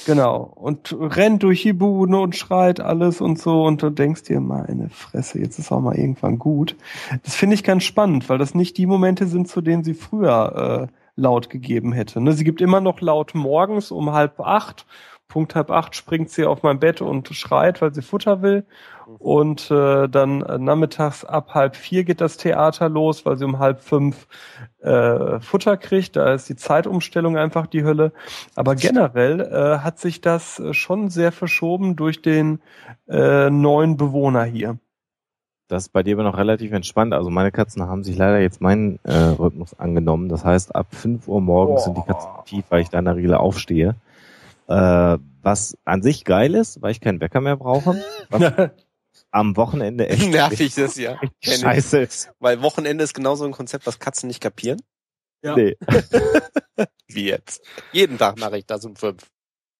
Genau. Und rennt durch die Bude und schreit alles und so. Und du denkst dir, meine Fresse, jetzt ist auch mal irgendwann gut. Das finde ich ganz spannend, weil das nicht die Momente sind, zu denen sie früher äh, laut gegeben hätte. Ne? Sie gibt immer noch laut morgens um halb acht Punkt halb acht springt sie auf mein Bett und schreit, weil sie Futter will. Mhm. Und äh, dann äh, nachmittags ab halb vier geht das Theater los, weil sie um halb fünf äh, Futter kriegt. Da ist die Zeitumstellung einfach die Hölle. Aber generell äh, hat sich das äh, schon sehr verschoben durch den äh, neuen Bewohner hier. Das ist bei dir aber noch relativ entspannt. Also meine Katzen haben sich leider jetzt meinen äh, Rhythmus angenommen. Das heißt, ab fünf Uhr morgens oh. sind die Katzen tief, weil ich da in der Regel aufstehe. Äh, was an sich geil ist, weil ich keinen Wecker mehr brauche. <laughs> am Wochenende echt <laughs> nervig ist, ja. Scheiße ist. Weil Wochenende ist genauso ein Konzept, was Katzen nicht kapieren. Ja. Nee. <laughs> Wie jetzt? Jeden Tag mache ich das um fünf.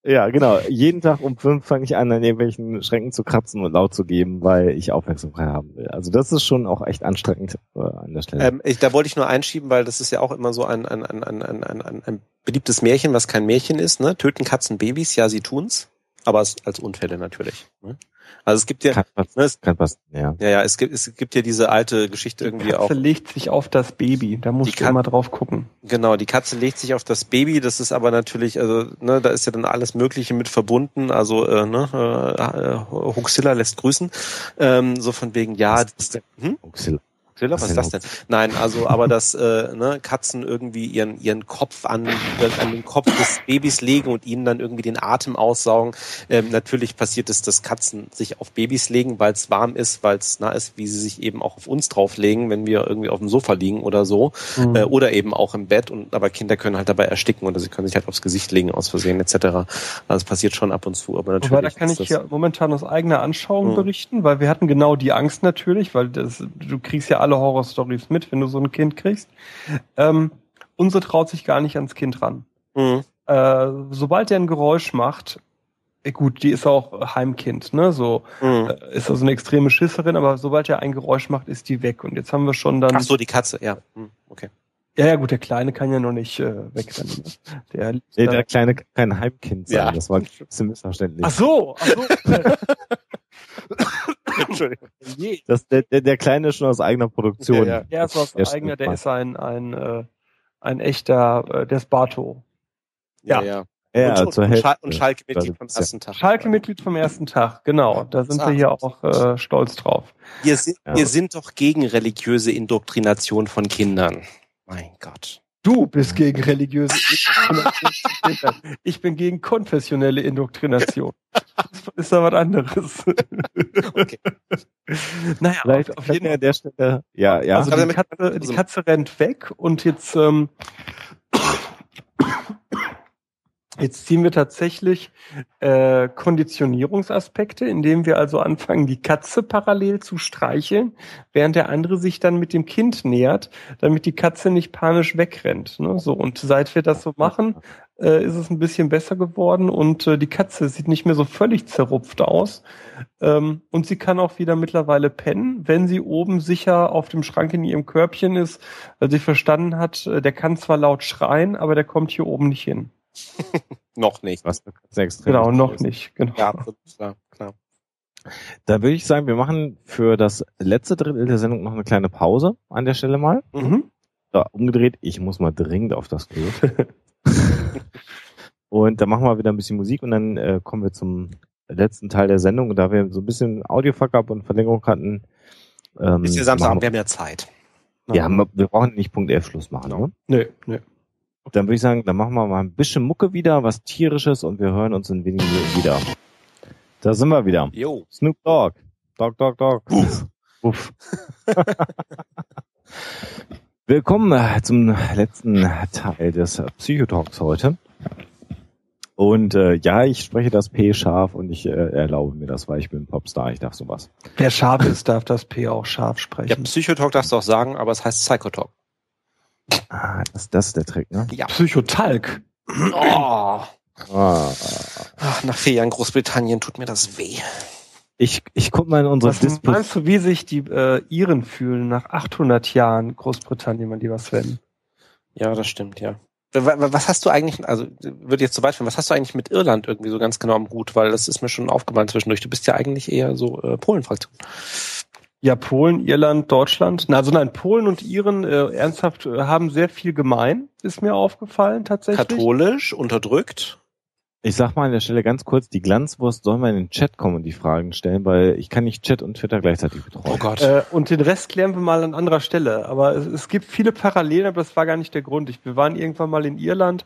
Ja, genau. Jeden Tag um fünf fange ich an, an irgendwelchen Schränken zu kratzen und laut zu geben, weil ich Aufmerksamkeit haben will. Also das ist schon auch echt anstrengend äh, an der Stelle. Ähm, ich, da wollte ich nur einschieben, weil das ist ja auch immer so ein, ein, ein, ein, ein, ein, ein beliebtes Märchen, was kein Märchen ist. Ne? Töten Katzen Babys? Ja, sie tun's. Aber als, Unfälle natürlich. Ne? Also es gibt ja, kann, was, ne, es, kann was, ja. ja, ja, es gibt, es gibt ja diese alte Geschichte irgendwie die Katze auch. legt sich auf das Baby. Da musst Die du Kat- immer drauf gucken. Genau, die Katze legt sich auf das Baby, das ist aber natürlich, also, ne, da ist ja dann alles Mögliche mit verbunden, also, äh, ne, äh, Huxilla lässt grüßen, ähm, so von wegen, ja, das, hm? Huxilla. Was ist das denn? Nein, also, aber dass äh, ne, Katzen irgendwie ihren ihren Kopf an, an den Kopf des Babys legen und ihnen dann irgendwie den Atem aussaugen. Ähm, natürlich passiert es, dass Katzen sich auf Babys legen, weil es warm ist, weil es nah ist, wie sie sich eben auch auf uns drauflegen, wenn wir irgendwie auf dem Sofa liegen oder so. Mhm. Äh, oder eben auch im Bett. Und aber Kinder können halt dabei ersticken oder sie können sich halt aufs Gesicht legen aus Versehen etc. Also es passiert schon ab und zu, aber natürlich. Wobei, da kann ich ja momentan aus eigener Anschauung Hm. berichten, weil wir hatten genau die Angst natürlich, weil das, du kriegst ja alle Horrorstories mit, wenn du so ein Kind kriegst. Ähm, unsere traut sich gar nicht ans Kind ran. Mhm. Äh, sobald er ein Geräusch macht, äh, gut, die ist auch Heimkind, ne? So Mhm. äh, ist also eine extreme Schisserin, aber sobald er ein Geräusch macht, ist die weg. Und jetzt haben wir schon dann. Ach so, die Katze, ja. Mhm. Okay. Ja, ja, gut, der Kleine kann ja noch nicht äh, wegrennen. Ne? Der, Nee, der Kleine kann kein Heimkind sein. Ja. Das war ein bisschen missverständlich. ach so, ach so. <laughs> <laughs> <laughs> Entschuldigung. Das, der, der, der Kleine ist schon aus eigener Produktion. Ja, ja. Der ist Der eigener, der ist ein, ein, äh, ein echter, äh, der ist. Ja, Ja. ja. Ja, und, zur und, Hälfte. Schal und Schalke-Mitglied vom ersten Tag. Schalke-Mitglied vom ersten Tag, genau. Da sind wir hier auch äh, stolz drauf. Wir sind, Ja. wir sind doch gegen religiöse Indoktrination von Kindern. Mein Gott. Du bist gegen religiöse Indoktrination. Ich bin gegen konfessionelle Indoktrination. Das ist da was anderes. Okay. Naja, Vielleicht auf, jeden Fall. an der Stelle, ja, ja. Also die Katze, die Katze rennt weg und jetzt, ähm, jetzt ziehen wir tatsächlich äh, Konditionierungsaspekte, indem wir also anfangen, die Katze parallel zu streicheln, während der andere sich dann mit dem Kind nähert, damit die Katze nicht panisch wegrennt. Ne? So und seit wir das so machen, äh, ist es ein bisschen besser geworden und äh, die Katze sieht nicht mehr so völlig zerrupft aus. Ähm, und sie kann auch wieder mittlerweile pennen, wenn sie oben sicher auf dem Schrank in ihrem Körbchen ist, weil sie verstanden hat, äh, der kann zwar laut schreien, aber der kommt hier oben nicht hin. <laughs> Noch nicht. Was Katze extrem Genau, noch ist. nicht. Genau. Ja, klar, klar. Da würde ich sagen, wir machen für das letzte Drittel der Sendung noch eine kleine Pause an der Stelle mal. Mhm. Da, umgedreht, ich muss mal dringend auf das Klo. <laughs> und dann machen wir wieder ein bisschen Musik und dann äh, kommen wir zum letzten Teil der Sendung. Und da wir so ein bisschen Audio-Fuck-Up und Verlängerung hatten, ähm, Bis wir Samstag, machen wir haben ja Zeit. wir, ja, wir brauchen nicht Punkt 11 Schluss machen. Ne? Nö, nö. Dann würde ich sagen, dann machen wir mal ein bisschen Mucke wieder, was tierisches und wir hören uns in wenigen Minuten wieder. Da sind wir wieder. Jo. Snoop Dogg. Dog, Dog, Dog. Uff. Uff. <laughs> Willkommen äh, zum letzten Teil des Psychotalks heute. Und äh, ja, ich spreche das P scharf und ich äh, erlaube mir das, weil ich bin Popstar, ich darf sowas. Wer scharf ist, darf das P auch scharf Ja, sprechen. Psychotalk darfst du auch sagen, aber es heißt Psychotalk. Ah, das, das ist der Trick, ne? Ja. Psychotalk. Oh. Ach, nach vier Jahren Großbritannien tut mir das weh. Ich, ich guck mal in unsere Was Disput. meinst du, wie sich die äh, Iren fühlen nach 800 Jahren Großbritannien, mein lieber Sven? Ja, das stimmt, ja. Wa- wa- Was hast du eigentlich, also würde jetzt zu weit führen, was hast du eigentlich mit Irland irgendwie so ganz genau am Hut? Weil das ist mir schon aufgefallen zwischendurch. Du bist ja eigentlich eher so äh, Polen-Fraktion. Ja, Polen, Irland, Deutschland. Na, also nein, Polen und Iren äh, ernsthaft äh, haben sehr viel gemein, ist mir aufgefallen tatsächlich. Katholisch, unterdrückt. Ich sag mal an der Stelle ganz kurz, die Glanzwurst soll mal in den Chat kommen und die Fragen stellen, weil ich kann nicht Chat und Twitter gleichzeitig betreuen. Oh Gott. Äh, und den Rest klären wir mal an anderer Stelle. Aber es, es gibt viele Parallelen, aber das war gar nicht der Grund. Ich, wir waren irgendwann mal in Irland.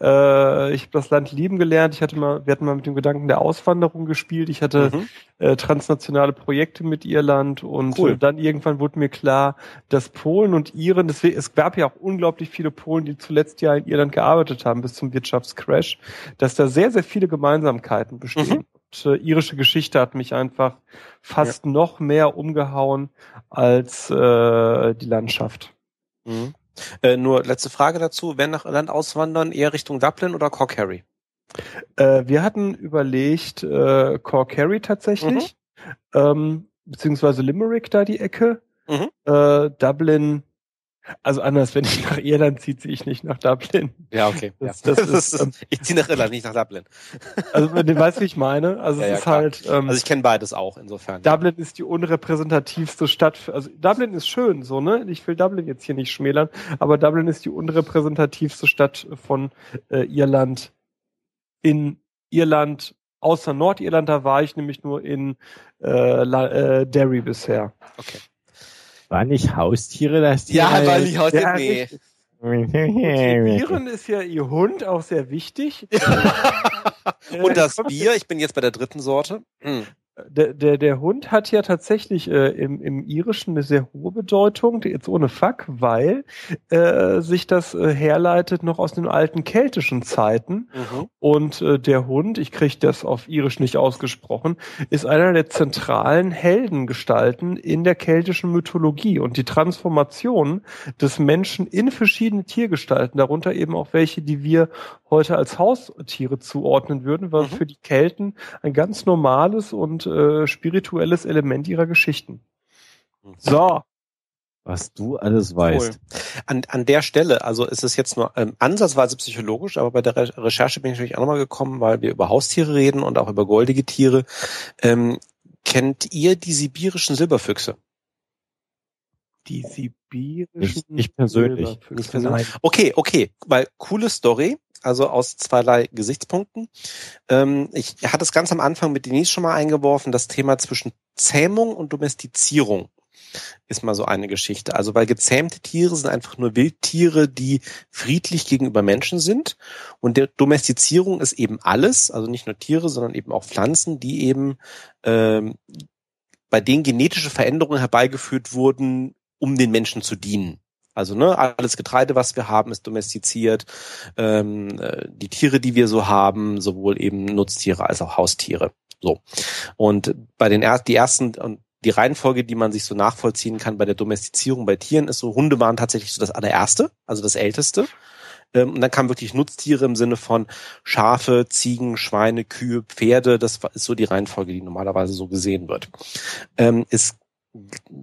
Äh, ich habe das Land lieben gelernt. Ich hatte mal, wir hatten mal mit dem Gedanken der Auswanderung gespielt. Ich hatte Mhm. äh, transnationale Projekte mit Irland und Cool. äh, dann irgendwann wurde mir klar, dass Polen und Iren, deswegen, es gab ja auch unglaublich viele Polen, die zuletzt ja in Irland gearbeitet haben bis zum Wirtschaftscrash, dass da sehr, sehr viele Gemeinsamkeiten bestehen. Mhm. Und, äh, irische Geschichte hat mich einfach fast noch mehr umgehauen als äh, die Landschaft. Mhm. Äh, nur letzte Frage dazu. Wenn nach Irland auswandern, eher Richtung Dublin oder Cork Harry? Äh, wir hatten überlegt, äh, Cork Carry tatsächlich, mhm. ähm, beziehungsweise Limerick da die Ecke. Mhm. Äh, Dublin also anders, wenn ich nach Irland ziehe, ziehe ich nicht nach Dublin. Ja, okay. Das, ja. das ist, <laughs> ähm, ich ziehe nach Irland, nicht nach Dublin. Also wenn du weißt, wie ich meine. Also ja, es ja, ist klar. halt. Ähm, also ich kenne beides auch insofern. Dublin ist die unrepräsentativste Stadt. Für, also Dublin ist schön, so ne. Ich will Dublin jetzt hier nicht schmälern, aber Dublin ist die unrepräsentativste Stadt von äh, Irland. In Irland, außer Nordirland, da war ich nämlich nur in äh, La, äh, Derry bisher. Okay. War nicht Haustiere das Tier? Ja, war nicht Haustiere, ja, nee. Motivieren ist ja ihr Hund auch sehr wichtig. <laughs> Und das Bier, ich bin jetzt bei der dritten Sorte. Hm der, der, der Hund hat ja tatsächlich äh, im, im Irischen eine sehr hohe Bedeutung, jetzt ohne Fuck, weil äh, sich das äh, herleitet noch aus den alten keltischen Zeiten. Mhm. Und äh, der Hund, ich kriege das auf Irisch nicht ausgesprochen, ist einer der zentralen Heldengestalten in der keltischen Mythologie. Und die Transformation des Menschen in verschiedene Tiergestalten, darunter eben auch welche, die wir heute als Haustiere zuordnen würden, war mhm. für die Kelten ein ganz normales und äh, spirituelles Element ihrer Geschichten. Mhm. So. Was du alles weißt. An, an der Stelle, also ist es jetzt nur ähm, ansatzweise psychologisch, aber bei der Re Recherche bin ich natürlich auch nochmal gekommen, weil wir über Haustiere reden und auch über goldige Tiere. Ähm, kennt ihr die sibirischen Silberfüchse? Die sibirischen nicht, nicht persönlich. Nicht persönlich. Okay, okay, weil coole Story also aus zweierlei Gesichtspunkten. Ähm, ich hatte es ganz am Anfang mit Denise schon mal eingeworfen, das Thema zwischen Zähmung und Domestizierung ist mal so eine Geschichte. Also weil gezähmte Tiere sind einfach nur Wildtiere, die friedlich gegenüber Menschen sind. Und der Domestizierung ist eben alles, also nicht nur Tiere, sondern eben auch Pflanzen, die eben ähm, bei denen genetische Veränderungen herbeigeführt wurden, um den Menschen zu dienen. Also ne, alles Getreide, was wir haben, ist domestiziert. Ähm, äh, die Tiere, die wir so haben, sowohl eben Nutztiere als auch Haustiere. So. Und bei den er die ersten und die Reihenfolge, die man sich so nachvollziehen kann bei der Domestizierung bei Tieren, ist so, Hunde waren tatsächlich so das allererste, also das älteste. Ähm, und dann kamen wirklich Nutztiere im Sinne von Schafe, Ziegen, Schweine, Kühe, Pferde. Das ist so die Reihenfolge, die normalerweise so gesehen wird. Ähm, es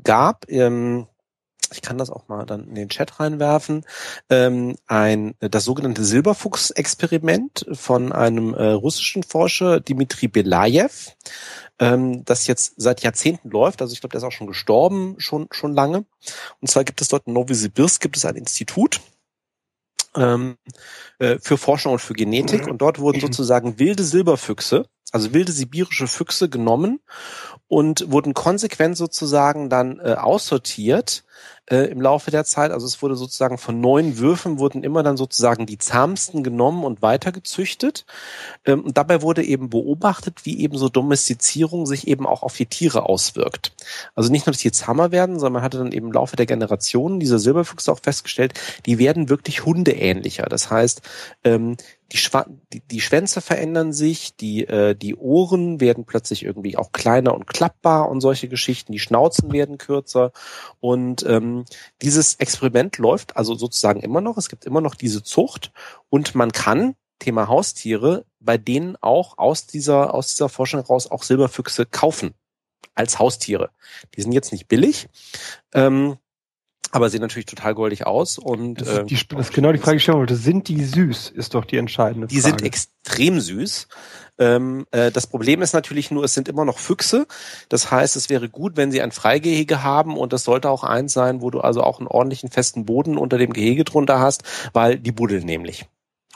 gab ähm, ich kann das auch mal dann in den Chat reinwerfen, ähm, ein das sogenannte Silberfuchs-Experiment von einem äh, russischen Forscher, Dimitri Belayev, ähm, das jetzt seit Jahrzehnten läuft. Also ich glaube, der ist auch schon gestorben, schon schon lange. Und zwar gibt es dort in Novosibirsk gibt es ein Institut, ähm, äh, für Forschung und für Genetik und dort wurden sozusagen wilde Silberfüchse, also wilde sibirische Füchse genommen und wurden konsequent sozusagen dann äh, aussortiert äh, im Laufe der Zeit. Also es wurde sozusagen von neun Würfen wurden immer dann sozusagen die zahmsten genommen und weitergezüchtet. Ähm, und dabei wurde eben beobachtet, wie eben so Domestizierung sich eben auch auf die Tiere auswirkt. Also nicht nur, dass die zahmer werden, sondern man hatte dann eben im Laufe der Generationen dieser Silberfüchse auch festgestellt, die werden wirklich hundeähnlicher. Das heißt, ähm, die, Schwa die, die Schwänze verändern sich, die, äh, die Ohren werden plötzlich irgendwie auch kleiner und klappbar und solche Geschichten, die Schnauzen werden kürzer und ähm, dieses Experiment läuft also sozusagen immer noch, es gibt immer noch diese Zucht und man kann, Thema Haustiere, bei denen auch aus dieser, aus dieser Forschung heraus auch Silberfüchse kaufen als Haustiere. Die sind jetzt nicht billig. Ähm, aber sehen natürlich total goldig aus und das ist, die, äh, das ist genau die Frage, die ich stellen wollte. Sind die süß? Ist doch die entscheidende Frage. Die sind extrem süß. Ähm, äh, das Problem ist natürlich nur, es sind immer noch Füchse. Das heißt, es wäre gut, wenn sie ein Freigehege haben und das sollte auch eins sein, wo du also auch einen ordentlichen festen Boden unter dem Gehege drunter hast, weil die buddeln nämlich.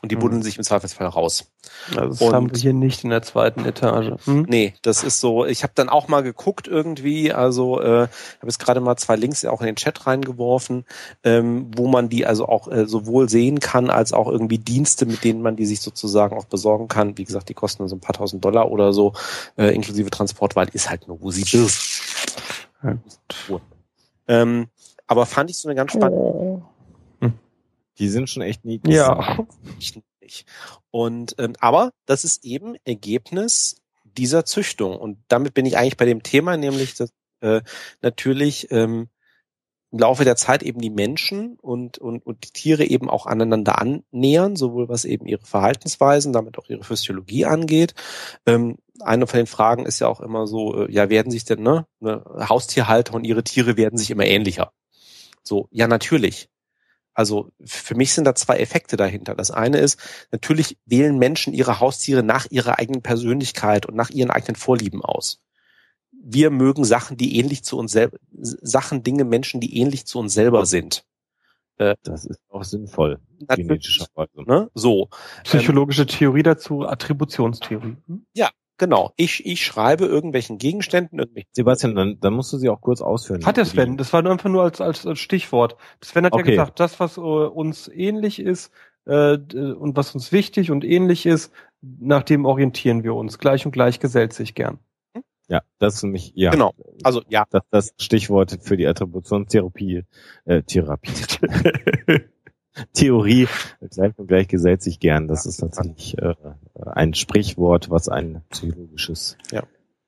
Und die buddeln mhm. sich im Zweifelsfall raus. Also das und, haben wir hier nicht in der zweiten Etage. Hm? Nee, das ist so, ich habe dann auch mal geguckt irgendwie, also äh, habe jetzt gerade mal zwei Links auch in den Chat reingeworfen, ähm, wo man die also auch äh, sowohl sehen kann, als auch irgendwie Dienste, mit denen man die sich sozusagen auch besorgen kann. Wie gesagt, die kosten so ein paar tausend Dollar oder so, äh, inklusive Transport, weil ist halt nur Musik. Ja. Ähm, aber fand ich so eine ganz spannende oh. Die sind schon echt niedlich. Ja. Und ähm, aber das ist eben Ergebnis dieser Züchtung. Und damit bin ich eigentlich bei dem Thema, nämlich dass, äh, natürlich ähm, im Laufe der Zeit eben die Menschen und, und, und die Tiere eben auch aneinander annähern, sowohl was eben ihre Verhaltensweisen, damit auch ihre Physiologie angeht. Ähm, eine von den Fragen ist ja auch immer so, äh, ja, werden sich denn, ne, ne, Haustierhalter und ihre Tiere werden sich immer ähnlicher. So, ja, natürlich. Also für mich sind da zwei Effekte dahinter. Das eine ist, natürlich wählen Menschen ihre Haustiere nach ihrer eigenen Persönlichkeit und nach ihren eigenen Vorlieben aus. Wir mögen Sachen, die ähnlich zu uns selber, Sachen, Dinge, Menschen, die ähnlich zu uns selber sind. Äh, das ist auch sinnvoll. Genetischerweise. Ne? So. Psychologische Theorie dazu, Attributionstheorie. Hm? Ja, Genau. Ich, ich schreibe irgendwelchen Gegenständen. Irgendwelchen Sebastian, dann, dann musst du sie auch kurz ausführen. Hat der Sven. Das war einfach nur als, als, als Stichwort. Sven hat okay. ja gesagt, das, was uh, uns ähnlich ist äh, und was uns wichtig und ähnlich ist, nach dem orientieren wir uns. Gleich und gleich gesellt sich gern. Ja, das ist nämlich, ja. Genau. Also, ja. Das, das Stichwort für die Attributionstherapie, äh, Therapie. <laughs> <laughs> <laughs> Theorie, gleich und gleich gesellt sich gern. Das ist tatsächlich äh, ein Sprichwort, was ein psychologisches ja.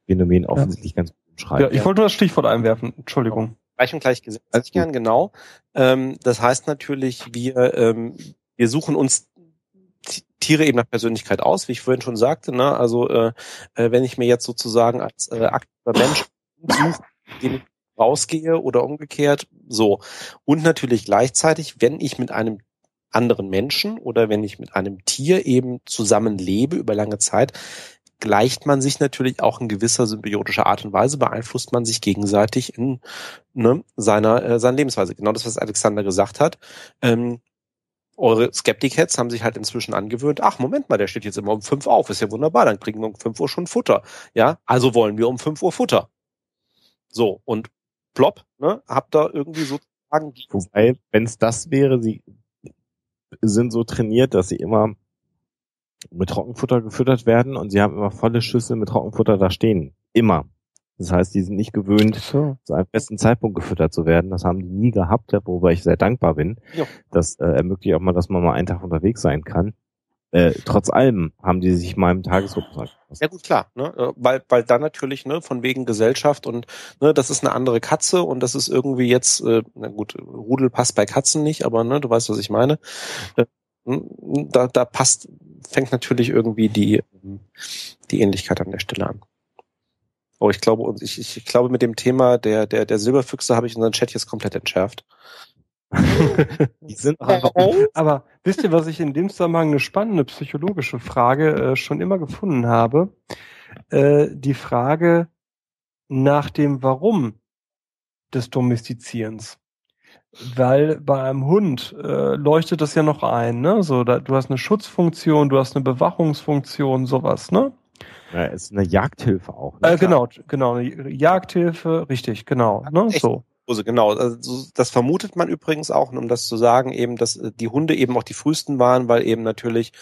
Phänomen offensichtlich ja. ganz gut beschreibt. Ja, ich wollte nur das Stichwort einwerfen. Entschuldigung. Gleich und gleich gesellt sich gern, genau. Ähm, das heißt natürlich, wir, ähm, wir suchen uns Tiere eben nach Persönlichkeit aus, wie ich vorhin schon sagte. Ne? Also äh, äh, wenn ich mir jetzt sozusagen als äh, aktiver Mensch suche, den ich rausgehe oder umgekehrt. So. Und natürlich gleichzeitig, wenn ich mit einem anderen Menschen oder wenn ich mit einem Tier eben zusammenlebe über lange Zeit, gleicht man sich natürlich auch in gewisser symbiotischer Art und Weise, beeinflusst man sich gegenseitig in ne, seiner, äh, seiner Lebensweise. Genau das, was Alexander gesagt hat. Ähm, eure Skeptic-Heads haben sich halt inzwischen angewöhnt, ach, Moment mal, der steht jetzt immer um fünf auf, ist ja wunderbar, dann kriegen wir um fünf Uhr schon Futter. Ja, also wollen wir um fünf Uhr Futter. So, und plopp, ne, habt da irgendwie sozusagen. Wobei, wenn es das wäre, sie sind so trainiert, dass sie immer mit Trockenfutter gefüttert werden und sie haben immer volle Schüssel mit Trockenfutter da stehen. Immer. Das heißt, die sind nicht gewöhnt, so. zu einem festen Zeitpunkt gefüttert zu werden. Das haben die nie gehabt, wobei ich sehr dankbar bin. Jo. Das äh, ermöglicht auch mal, dass man mal einen Tag unterwegs sein kann. Äh, trotz allem haben die sich meinem Tagesrhythmus Ja gut, klar, ne? Äh, weil, weil dann natürlich, ne, von wegen Gesellschaft und ne, das ist eine andere Katze und das ist irgendwie jetzt, äh, na gut, Rudel passt bei Katzen nicht, aber ne, du weißt, was ich meine. Äh, hm, da, da passt, fängt natürlich irgendwie die, die Ähnlichkeit an der Stelle an. Oh, ich glaube, ich, ich glaube, mit dem Thema der, der, der Silberfüchse habe ich unseren Chat jetzt komplett entschärft. Die sind einfach, aber wisst ihr, was ich in dem Zusammenhang eine spannende psychologische Frage äh, schon immer gefunden habe? Äh, die Frage nach dem Warum des Domestizierens. Weil bei einem Hund äh, leuchtet das ja noch ein, ne? So, da, du hast eine Schutzfunktion, du hast eine Bewachungsfunktion, sowas, ne? Ja, ist eine Jagdhilfe auch. Ne? Äh, genau, genau, eine Jagdhilfe, richtig, genau, ne? So. Hose, genau. Also das vermutet man übrigens auch, um das zu sagen, eben, dass äh, die Hunde eben auch die frühesten waren, weil eben natürlich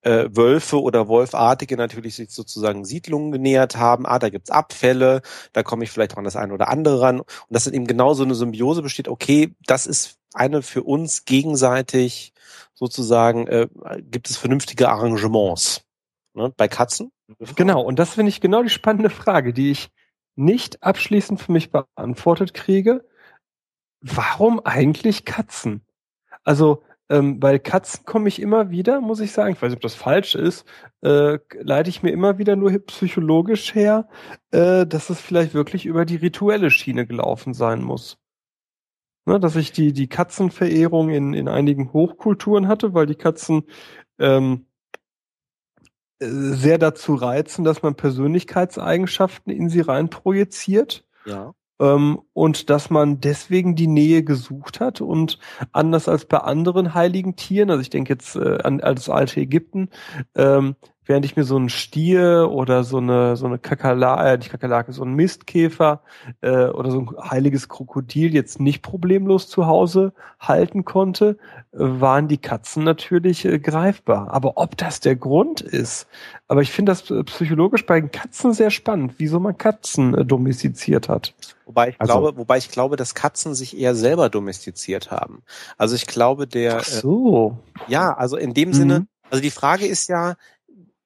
äh, Wölfe oder Wolfartige natürlich sich sozusagen Siedlungen genähert haben. Ah, da gibt's Abfälle, da komme ich vielleicht auch an das eine oder andere ran. Und dass dann eben genau so eine Symbiose besteht, okay, das ist eine für uns gegenseitig sozusagen, äh, gibt es vernünftige Arrangements. Ne? Bei Katzen? Genau, und das finde ich genau die spannende Frage, die ich nicht abschließend für mich beantwortet kriege warum eigentlich Katzen? Also ähm, bei Katzen komme ich immer wieder, muss ich sagen, ich weiß nicht, ob das falsch ist, äh, leite ich mir immer wieder nur psychologisch her, äh, dass es vielleicht wirklich über die rituelle Schiene gelaufen sein muss. Ne, dass ich die, die Katzenverehrung in, in einigen Hochkulturen hatte, weil die Katzen ähm, äh, sehr dazu reizen, dass man Persönlichkeitseigenschaften in sie rein projiziert. Ja ähm, und dass man deswegen die Nähe gesucht hat und anders als bei anderen heiligen Tieren, also ich denke jetzt äh, an, das alte Ägypten, ähm, während ich mir so einen Stier oder so eine so eine Kakerlake, äh, nicht Kakerlake, so einen Mistkäfer äh, oder so ein heiliges Krokodil jetzt nicht problemlos zu Hause halten konnte, äh, waren die Katzen natürlich äh, greifbar. Aber ob das der Grund ist, aber ich finde das äh, psychologisch bei den Katzen sehr spannend, wieso man Katzen äh, domestiziert hat. Wobei ich also, glaube, wobei ich glaube, dass Katzen sich eher selber domestiziert haben. Also ich glaube, der Ach so. Äh, ja, also in dem mhm. Sinne, also die Frage ist ja,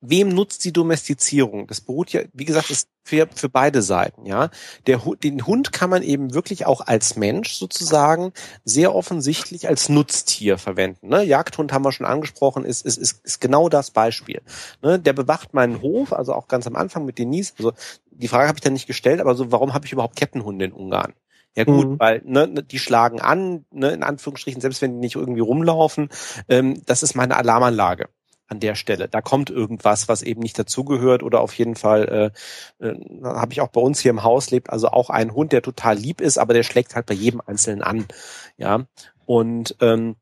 wem nutzt die Domestizierung? Das beruht ja, wie gesagt, ist für, für beide Seiten, ja. Der, den Hund kann man eben wirklich auch als Mensch sozusagen sehr offensichtlich als Nutztier verwenden. Ne? Jagdhund haben wir schon angesprochen, ist, ist, ist, ist genau das Beispiel. Ne? Der bewacht meinen Hof, also auch ganz am Anfang mit Denise. Also die Frage habe ich dann nicht gestellt, aber so, warum habe ich überhaupt Kettenhunde in Ungarn? Ja gut, mhm. weil ne, ne, die schlagen an, ne, in Anführungsstrichen, selbst wenn die nicht irgendwie rumlaufen. Ähm, das ist meine Alarmanlage an der Stelle. Da kommt irgendwas, was eben nicht dazugehört oder auf jeden Fall äh, äh, habe ich auch bei uns hier im Haus lebt also auch ein Hund, der total lieb ist, aber der schlägt halt bei jedem Einzelnen an. Ja und ähm,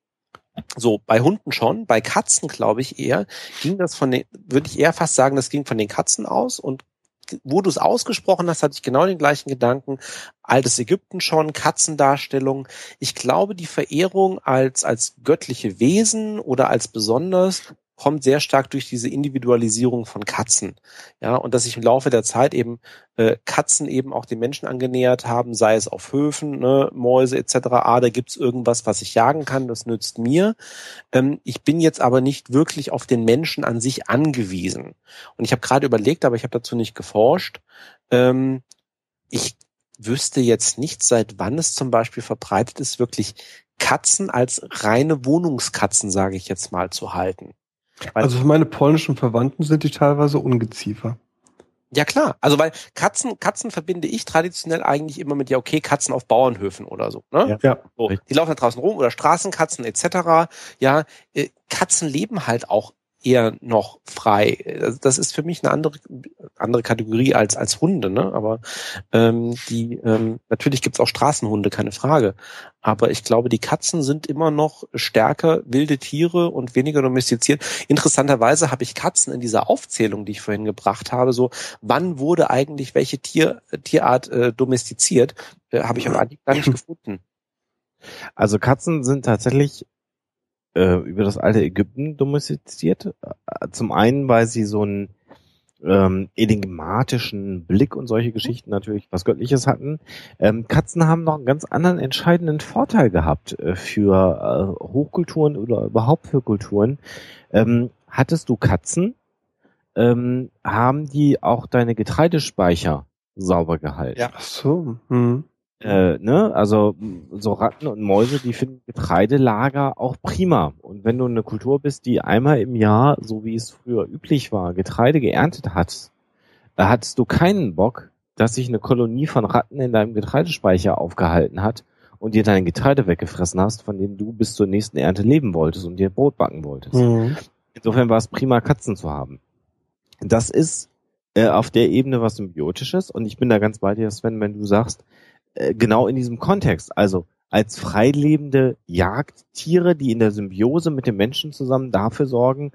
so, bei Hunden schon, bei Katzen glaube ich eher, ging das von den, würde ich eher fast sagen, das ging von den Katzen aus und wo du es ausgesprochen hast, hatte ich genau den gleichen Gedanken. Altes Ägypten schon, Katzendarstellung. Ich glaube, die Verehrung als, als göttliche Wesen oder als besonders kommt sehr stark durch diese Individualisierung von Katzen. Ja, und dass sich im Laufe der Zeit eben äh, Katzen eben auch den Menschen angenähert haben, sei es auf Höfen, ne, Mäuse etc. Ah, da gibt's irgendwas, was ich jagen kann, das nützt mir. Ähm, ich bin jetzt aber nicht wirklich auf den Menschen an sich angewiesen. Und ich habe gerade überlegt, aber ich habe dazu nicht geforscht. Ähm, ich wüsste jetzt nicht, seit wann es zum Beispiel verbreitet ist, wirklich Katzen als reine Wohnungskatzen, sage ich jetzt mal, zu halten. Also für meine polnischen Verwandten sind die teilweise Ungeziefer. Ja klar, also weil Katzen, Katzen verbinde ich traditionell eigentlich immer mit ja okay Katzen auf Bauernhöfen oder so. Ne? Ja. So, die laufen da draußen rum oder Straßenkatzen etc. Ja, äh, Katzen leben halt auch eher noch frei. Also das ist für mich eine andere andere Kategorie als als Hunde, ne? Aber ähm, die ähm, natürlich gibt's auch Straßenhunde, keine Frage. Aber ich glaube, die Katzen sind immer noch stärker wilde Tiere und weniger domestiziert. Interessanterweise habe ich Katzen in dieser Aufzählung, die ich vorhin gebracht habe, so wann wurde eigentlich welche Tier Tierart äh, domestiziert, äh, habe ich aber <clears throat> gar nicht gefunden. Also Katzen sind tatsächlich äh, über das alte Ägypten domestiziert. Zum einen, weil sie so einen ähm, enigmatischen Blick und solche Geschichten natürlich was Göttliches hatten. Ähm, Katzen haben noch einen ganz anderen entscheidenden Vorteil gehabt äh, für äh, Hochkulturen oder überhaupt für Kulturen. Ähm, hattest du Katzen, ähm, haben die auch deine Getreidespeicher sauber gehalten. Ja, ach so. Hm. Äh, ne? Also so Ratten und Mäuse, die finden Getreidelager auch prima. Und wenn du eine Kultur bist, die einmal im Jahr, so wie es früher üblich war, Getreide geerntet hat, da hattest du keinen Bock, dass sich eine Kolonie von Ratten in deinem Getreidespeicher aufgehalten hat und dir dein Getreide weggefressen hast, von dem du bis zur nächsten Ernte leben wolltest und dir Brot backen wolltest. Mhm. Insofern war es prima, Katzen zu haben. Das ist äh, auf der Ebene was Symbiotisches und ich bin da ganz bei dir, Sven, wenn du sagst, äh, genau in diesem Kontext. Also als freilebende Jagdtiere, die in der Symbiose mit den Menschen zusammen dafür sorgen,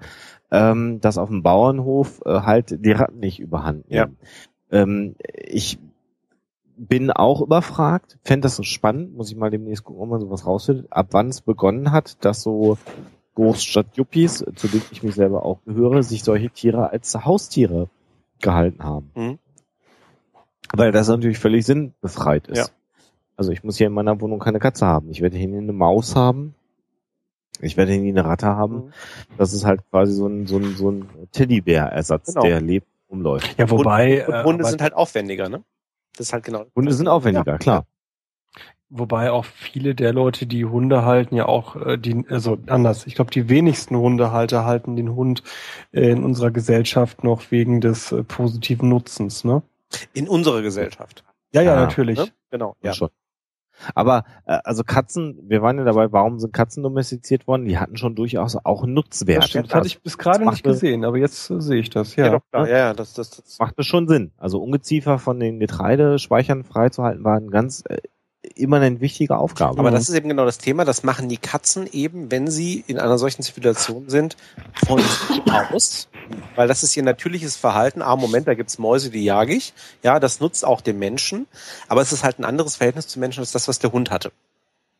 ähm, dass auf dem Bauernhof äh, halt die Ratten nicht überhand nehmen. Ja. Ähm, ich bin auch überfragt, fände das so spannend, muss ich mal demnächst gucken, ob man sowas rausfindet, ab wann es begonnen hat, dass so Großstadt-Yuppies, zu denen ich mich selber auch gehöre, sich solche Tiere als Haustiere gehalten haben. Mhm. Weil das natürlich völlig sinnbefreit ist. Ja. Also ich muss hier in meiner Wohnung keine Katze haben. Ich werde hier eine Maus haben. Ich werde hier eine Ratte haben. Mhm. Das ist halt quasi so ein, so ein, so ein Teddybär-Ersatz, genau. der lebt, umläuft. Ja, wobei. Und, und Hunde äh, sind halt aufwendiger, ne? Das ist halt genau. Hunde sind aufwendiger, ja. klar. Wobei auch viele der Leute, die Hunde halten, ja auch äh, die, also anders. Ich glaube, die wenigsten Hundehalter halten den Hund äh, in unserer Gesellschaft noch wegen des äh, positiven Nutzens, ne? In unserer Gesellschaft. Ja, ja, ja natürlich. Ne? Genau. Ja. Schon. Aber äh, also Katzen, wir waren ja dabei, warum sind Katzen domestiziert worden? Die hatten schon durchaus auch Nutzwert. Das, stimmt, das hatte ich bis gerade nicht gesehen, aber jetzt äh, sehe ich das. Ja, ja, doch, klar. ja, ja das, das, das macht das schon Sinn. Also Ungeziefer von den Getreidespeichern freizuhalten war ein ganz äh, immer eine wichtige Aufgabe. Aber das ist eben genau das Thema. Das machen die Katzen eben, wenn sie in einer solchen Situation sind, von sich aus. Weil das ist ihr natürliches Verhalten. Ah, Moment, da gibt's Mäuse, die jage ich. Ja, das nutzt auch den Menschen. Aber es ist halt ein anderes Verhältnis zu Menschen als das, was der Hund hatte.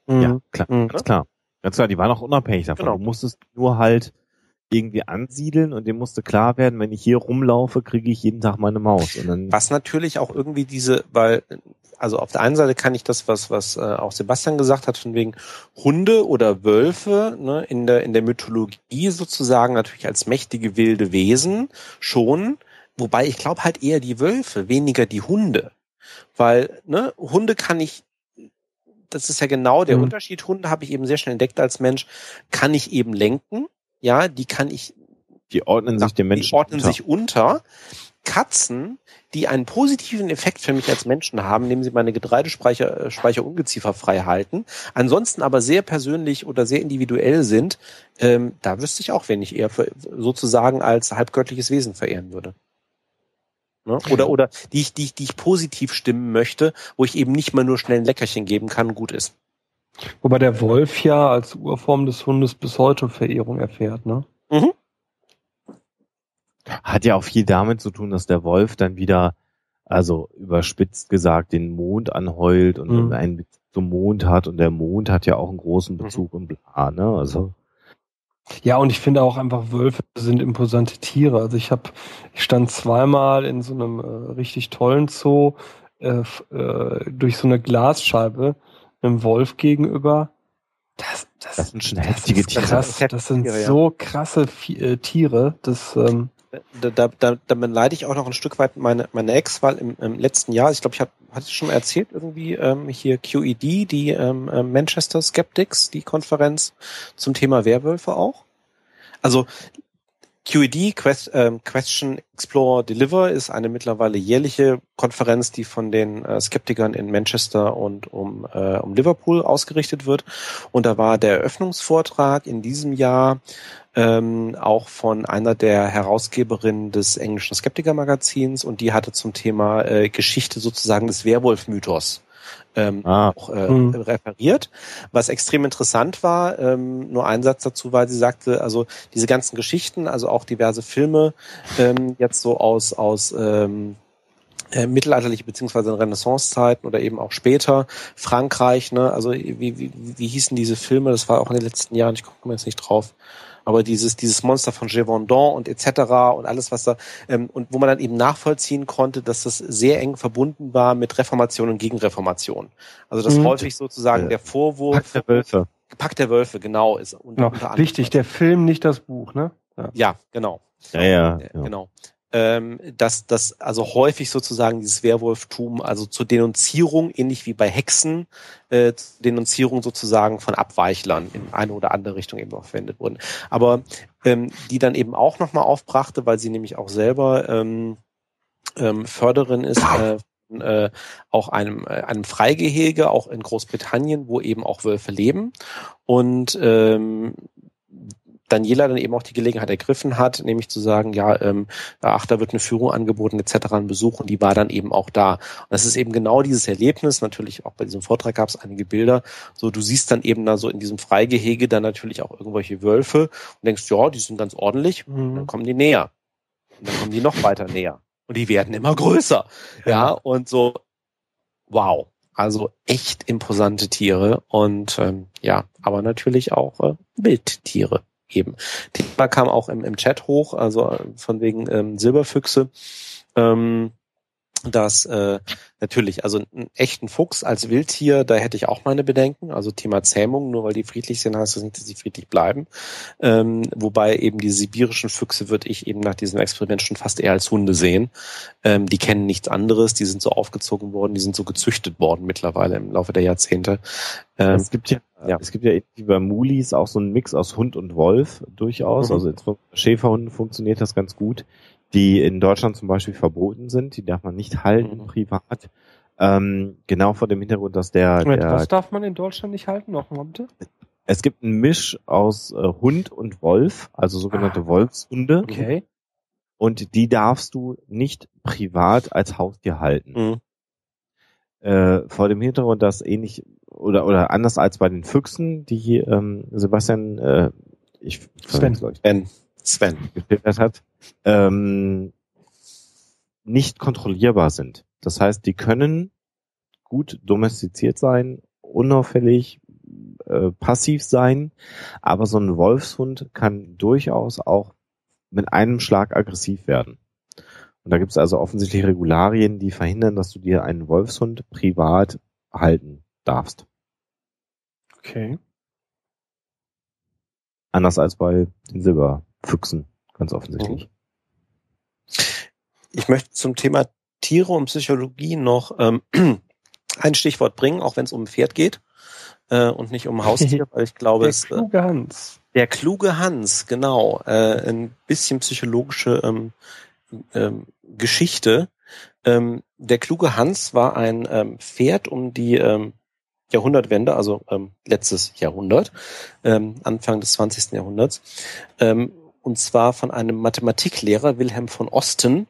Mhm. Ja, klar. Mhm. Ganz klar. Ganz klar, die waren auch unabhängig davon. Genau. Du musstest nur halt irgendwie ansiedeln und dem musste klar werden, wenn ich hier rumlaufe, kriege ich jeden Tag meine Maus. Und dann was natürlich auch irgendwie diese, weil also auf der einen Seite kann ich das, was was äh, auch Sebastian gesagt hat, von wegen Hunde oder Wölfe ne, in der in der Mythologie sozusagen natürlich als mächtige wilde Wesen schon, wobei ich glaube halt eher die Wölfe, weniger die Hunde, weil ne Hunde kann ich das ist ja genau der mhm. Unterschied. Hunde habe ich eben sehr schnell entdeckt als Mensch, kann ich eben lenken ja, die kann ich. Die ordnen sich dem Menschen. Die ordnen unter. sich unter. Katzen, die einen positiven Effekt für mich als Menschen haben, indem sie meine Getreidespeicher äh, Speicher Ungeziefer frei halten, ansonsten aber sehr persönlich oder sehr individuell sind, ähm, da wüsste ich auch, wenn ich eher für, sozusagen als halbgöttliches Wesen verehren würde. Ne? Oder, oder die ich, die, ich, die ich positiv stimmen möchte, wo ich eben nicht mal nur schnell ein Leckerchen geben kann, gut ist. Wobei der Wolf ja als Urform des Hundes bis heute Verehrung erfährt, ne? Mhm. Hat ja auch viel damit zu tun, dass der Wolf dann wieder, also überspitzt gesagt, den Mond anheult und mhm. einen Bezug zum Mond hat und der Mond hat ja auch einen großen mhm. Bezug mhm. und bla, ne? Also. Ja, und ich finde auch einfach Wölfe sind imposante Tiere. Also ich habe, ich stand zweimal in so einem äh, richtig tollen Zoo äh, äh, durch so eine Glasscheibe einem Wolf gegenüber. Das, das, das sind schon heftige Tiere. Krass, das sind Tiere, so krasse äh, Tiere. Das, ähm, da, da, da, da beneide ich auch noch ein Stück weit meine, meine Ex, weil im, im letzten Jahr, ich glaube, ich habe hatte ich schon mal erzählt, irgendwie ähm, hier QED, die ähm, äh, Manchester Skeptics, die Konferenz zum Thema Werwölfe auch. Also QED, Quest, ähm, Question Explore Deliver, ist eine mittlerweile jährliche Konferenz, die von den äh, Skeptikern in Manchester und um, äh, um Liverpool ausgerichtet wird. Und da war der Eröffnungsvortrag in diesem Jahr ähm, auch von einer der Herausgeberinnen des englischen Skeptiker-Magazins und die hatte zum Thema äh, Geschichte sozusagen des Werwolf-Mythos ähm, ah. auch äh, mhm. referiert. Was extrem interessant war, ähm, nur ein Satz dazu war, sie sagte, also diese ganzen Geschichten, also auch diverse Filme, ähm, jetzt so aus, aus ähm, äh, mittelalterliche beziehungsweise Renaissancezeiten oder eben auch später Frankreich, ne, also wie, wie, wie hießen diese Filme, das war auch in den letzten Jahren, ich gucke mir jetzt nicht drauf, aber dieses, dieses Monster von Gévaudan und etc. und alles, was da, ähm, und wo man dann eben nachvollziehen konnte, dass das sehr eng verbunden war mit Reformation und Gegenreformation. Also das mhm. häufig sozusagen ja. der Vorwurf. Pakt der Wölfe. Pakt der Wölfe, genau. Ist unter, genau. Wichtig, der Film, nicht das Buch, ne? Ja, ja genau. Ja, ja, ja. Genau ähm, dass das also häufig sozusagen dieses Werwolftum, also zur Denunzierung, ähnlich wie bei Hexen, äh, Denunzierung sozusagen von Abweichlern in eine oder andere Richtung eben auch verwendet wurden. Aber ähm, die dann eben auch nochmal aufbrachte, weil sie nämlich auch selber ähm, ähm, Förderin ist äh, äh, auch einem, äh, einem Freigehege, auch in Großbritannien, wo eben auch Wölfe leben. Und ähm, Daniela dann eben auch die Gelegenheit ergriffen hat, nämlich zu sagen, ja, ähm, ach, da wird eine Führung angeboten etc., ein Besuch und die war dann eben auch da. Und das ist eben genau dieses Erlebnis, natürlich auch bei diesem Vortrag gab es einige Bilder, so du siehst dann eben da so in diesem Freigehege dann natürlich auch irgendwelche Wölfe und denkst, ja, die sind ganz ordentlich, mhm. dann kommen die näher. Und dann kommen die noch weiter näher. Und die werden immer größer. Ja, ja und so, wow. Also echt imposante Tiere und ähm, ja, aber natürlich auch äh, Wildtiere eben. Thema kam auch im, im Chat hoch, also äh, von wegen ähm, Silberfüchse. Ähm, dass äh, natürlich, also einen echten Fuchs als Wildtier, da hätte ich auch meine Bedenken. Also Thema Zähmung, nur weil die friedlich sind, heißt das nicht, dass sie friedlich bleiben. Ähm, wobei eben die sibirischen Füchse würde ich eben nach diesem Experiment schon fast eher als Hunde sehen. Ähm, die kennen nichts anderes, die sind so aufgezogen worden, die sind so gezüchtet worden mittlerweile im Laufe der Jahrzehnte. Ähm, es gibt ja ja. Es gibt ja wie bei Mulis auch so einen Mix aus Hund und Wolf durchaus. Mhm. Also Schäferhunden funktioniert das ganz gut, die in Deutschland zum Beispiel verboten sind. Die darf man nicht halten mhm. privat. Ähm, genau vor dem Hintergrund, dass der, der Was darf man in Deutschland nicht halten? Noch mal bitte? Es gibt einen Misch aus äh, Hund und Wolf, also sogenannte ah. Wolfshunde. Okay. Und die darfst du nicht privat als Haustier halten. Mhm. Äh, vor dem Hintergrund, dass ähnlich oder oder anders als bei den Füchsen, die ähm, Sebastian äh, ich Sven, Sven, Sven geschildert hat, ähm, nicht kontrollierbar sind. Das heißt, die können gut domestiziert sein, unauffällig, äh, passiv sein, aber so ein Wolfshund kann durchaus auch mit einem Schlag aggressiv werden. Und da gibt es also offensichtlich Regularien, die verhindern, dass du dir einen Wolfshund privat halten darfst. Okay. Anders als bei den Silberfüchsen, ganz offensichtlich. Ich möchte zum Thema Tiere und Psychologie noch ähm, <clears throat> ein Stichwort bringen, auch wenn es um ein Pferd geht äh, und nicht um ein Haustier, <laughs> weil ich glaube, der es äh, kluge Hans. Der kluge Hans, genau, äh, ein bisschen psychologische ähm, ähm, Geschichte. Ähm, der kluge Hans war ein ähm, Pferd um die ähm, Jahrhundertwende, also ähm, letztes Jahrhundert, ähm, Anfang des 20. Jahrhunderts. Ähm, und zwar von einem Mathematiklehrer Wilhelm von Osten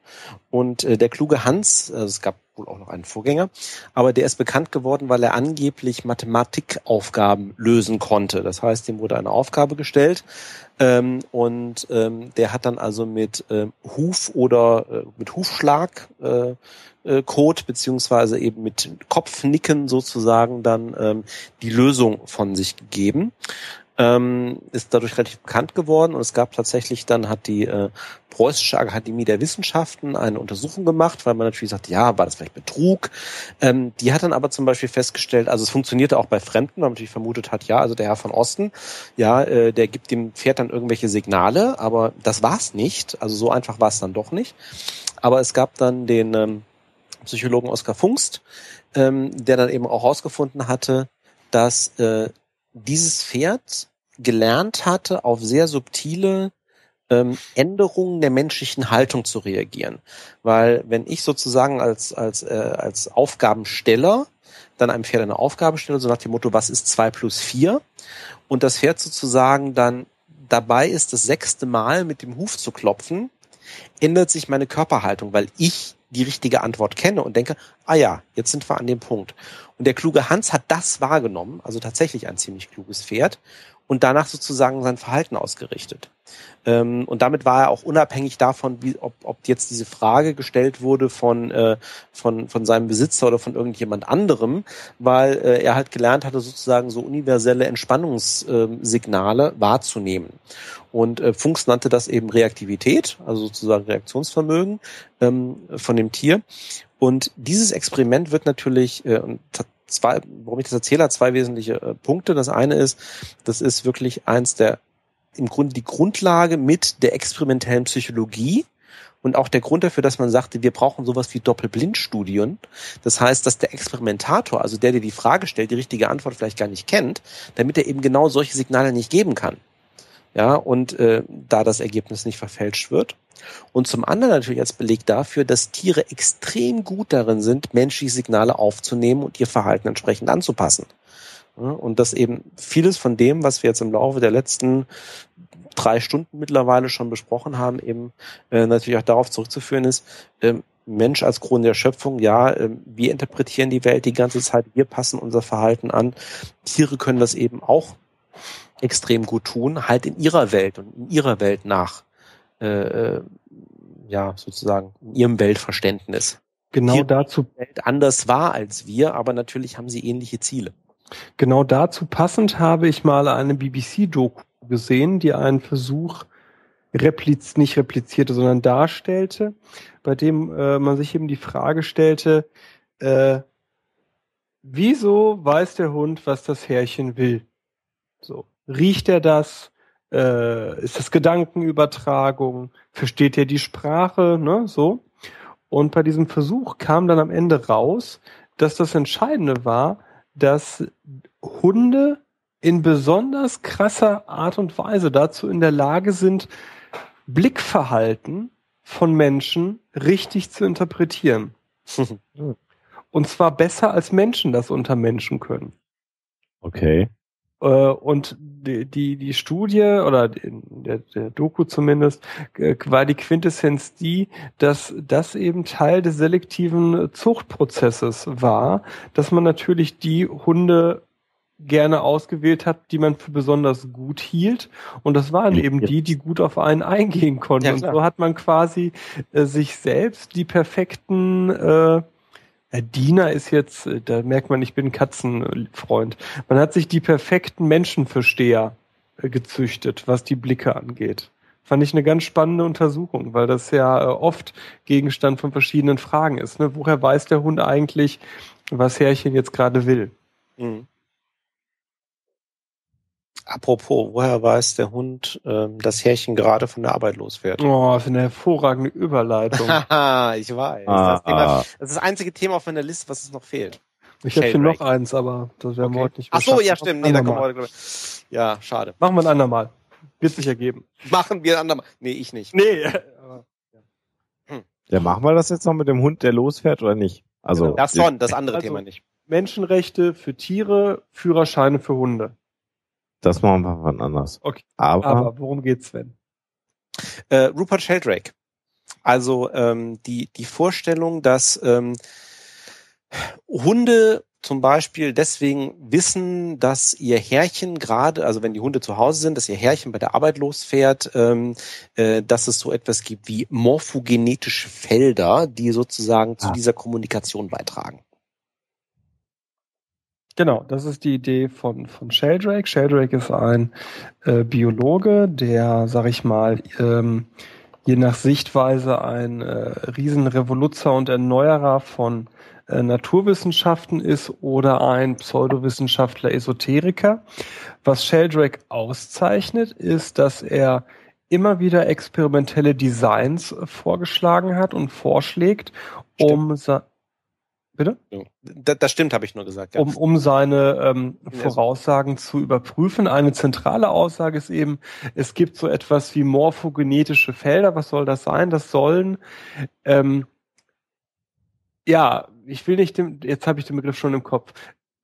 und äh, der kluge Hans, also es gab wohl auch noch einen Vorgänger, aber der ist bekannt geworden, weil er angeblich Mathematikaufgaben lösen konnte. Das heißt, ihm wurde eine Aufgabe gestellt ähm, und ähm, der hat dann also mit ähm, Huf oder äh, mit Hufschlag äh, äh, Code beziehungsweise eben mit Kopfnicken sozusagen dann ähm, die Lösung von sich gegeben ähm, ist dadurch relativ bekannt geworden und es gab tatsächlich dann hat die äh, Preußische Akademie der Wissenschaften eine Untersuchung gemacht, weil man natürlich sagt, ja, war das vielleicht Betrug? Ähm, die hat dann aber zum Beispiel festgestellt, also es funktionierte auch bei Fremden, weil man natürlich vermutet hat, ja, also der Herr von Osten, ja, äh, der gibt dem Pferd dann irgendwelche Signale, aber das war's nicht, also so einfach war es dann doch nicht. Aber es gab dann den ähm, Psychologen Oskar Funkst, ähm, der dann eben auch herausgefunden hatte, dass äh, dieses Pferd gelernt hatte, auf sehr subtile ähm, Änderungen der menschlichen Haltung zu reagieren. Weil wenn ich sozusagen als, als, äh, als Aufgabensteller dann einem Pferd eine Aufgabe stelle, so nach dem Motto, was ist zwei plus vier? Und das Pferd sozusagen dann dabei ist, das sechste Mal mit dem Huf zu klopfen, ändert sich meine Körperhaltung, weil ich die richtige Antwort kenne und denke, ah ja, jetzt sind wir an dem Punkt. Und der kluge Hans hat das wahrgenommen, also tatsächlich ein ziemlich kluges Pferd, und danach sozusagen sein Verhalten ausgerichtet. Ähm, und damit war er auch unabhängig davon, wie, ob, ob jetzt diese Frage gestellt wurde von, äh, von, von seinem Besitzer oder von irgendjemand anderem, weil äh, er halt gelernt hatte, sozusagen so universelle Entspannungssignale wahrzunehmen. Und äh, Funks nannte das eben Reaktivität, also sozusagen Reaktionsvermögen ähm, von dem Tier. Und dieses Experiment wird natürlich, äh, zwei, warum ich das erzähle, hat zwei wesentliche äh, Punkte. Das eine ist, das ist wirklich eins der, im Grunde die Grundlage mit der experimentellen Psychologie und auch der Grund dafür, dass man sagte, wir brauchen sowas wie Doppelblindstudien. Das heißt, dass der Experimentator, also der, der die Frage stellt, die richtige Antwort vielleicht gar nicht kennt, damit er eben genau solche Signale nicht geben kann. Ja, und äh, da das Ergebnis nicht verfälscht wird. Und zum anderen natürlich als Beleg dafür, dass Tiere extrem gut darin sind, menschliche Signale aufzunehmen und ihr Verhalten entsprechend anzupassen. Ja, und dass eben vieles von dem, was wir jetzt im Laufe der letzten drei Stunden mittlerweile schon besprochen haben, eben äh, natürlich auch darauf zurückzuführen ist, äh, Mensch als Krone der Schöpfung, ja, äh, wir interpretieren die Welt die ganze Zeit, wir passen unser Verhalten an. Tiere können das eben auch extrem gut tun, halt in ihrer Welt und in ihrer Welt nach äh, äh, ja, sozusagen in ihrem Weltverständnis. Genau Ihre dazu. Welt anders war als wir, aber natürlich haben sie ähnliche Ziele. Genau dazu passend habe ich mal eine BBC-Doku gesehen, die einen Versuch repliz nicht replizierte, sondern darstellte, bei dem äh, man sich eben die Frage stellte, äh, wieso weiß der Hund, was das Herrchen will? So, riecht er das? äh, ist das Gedankenübertragung, versteht er die Sprache, ne, so. Und bei diesem Versuch kam dann am Ende raus, dass das Entscheidende war, dass Hunde in besonders krasser Art und Weise dazu in der Lage sind, Blickverhalten von Menschen richtig zu interpretieren. <laughs> und zwar besser als Menschen das unter Menschen können. Okay. Äh, und die, die, die Studie oder der, der Doku zumindest äh, war die Quintessenz die, dass das eben Teil des selektiven Zuchtprozesses war, dass man natürlich die Hunde gerne ausgewählt hat, die man für besonders gut hielt. Und das waren eben die, die gut auf einen eingehen konnten. Ja, und so hat man quasi äh, sich selbst die perfekten äh, Diener ist jetzt, äh, da merkt man, ich bin Katzenfreund. Man hat sich die perfekten Menschenversteher äh, gezüchtet, was die Blicke angeht. Fand ich eine ganz spannende Untersuchung, weil das ja äh, oft Gegenstand von verschiedenen Fragen ist. Ne? Woher weiß der Hund eigentlich, was Herrchen jetzt gerade will? Mhm. Apropos, woher weiß der Hund, ähm, dass Härchen gerade von der Arbeit losfährt? Oh, das ist eine hervorragende Überleitung. <laughs> ich weiß. Ah, das, Thema, das, ist das einzige Thema auf meiner Liste, was es noch fehlt. Ich habe hier noch eins, aber das werden wir heute nicht Ach so, ja, stimmt. Nee, da kommen wir heute, ja, schade. Machen wir ein andermal. Wird sich ergeben. Machen wir ein andermal. Nee, ich nicht. Nee. <laughs> Hm. Ja, machen wir das jetzt noch mit dem Hund, der losfährt oder nicht? Also. Das schon, das andere also, Thema nicht. Menschenrechte für Tiere, Führerscheine für Hunde. Das machen wir wann anders. Okay. Aber, Aber worum geht's, Sven? Äh, Rupert Sheldrake. Also ähm, die die Vorstellung, dass ähm, Hunde zum Beispiel deswegen wissen, dass ihr Herrchen gerade, also wenn die Hunde zu Hause sind, dass ihr Herrchen bei der Arbeit losfährt, ähm, äh, dass es so etwas gibt wie morphogenetische Felder, die sozusagen ah. zu dieser Kommunikation beitragen. Genau, das ist die Idee von, von Sheldrake. Sheldrake ist ein äh, Biologe, der, sag ich mal, ähm, je nach Sichtweise ein äh, Riesenrevoluzer und Erneuerer von äh, Naturwissenschaften ist oder ein Pseudowissenschaftler Esoteriker. Was Sheldrake auszeichnet, ist, dass er immer wieder experimentelle Designs vorgeschlagen hat und vorschlägt, um Bitte? Das, stimmt, habe ich nur gesagt. Ja. Um, um seine ähm, Voraussagen zu überprüfen. Eine zentrale Aussage ist eben, es gibt so etwas wie morphogenetische Felder. Was soll das sein? Das sollen, ähm, ja, ich will nicht, dem, jetzt habe ich den Begriff schon im Kopf.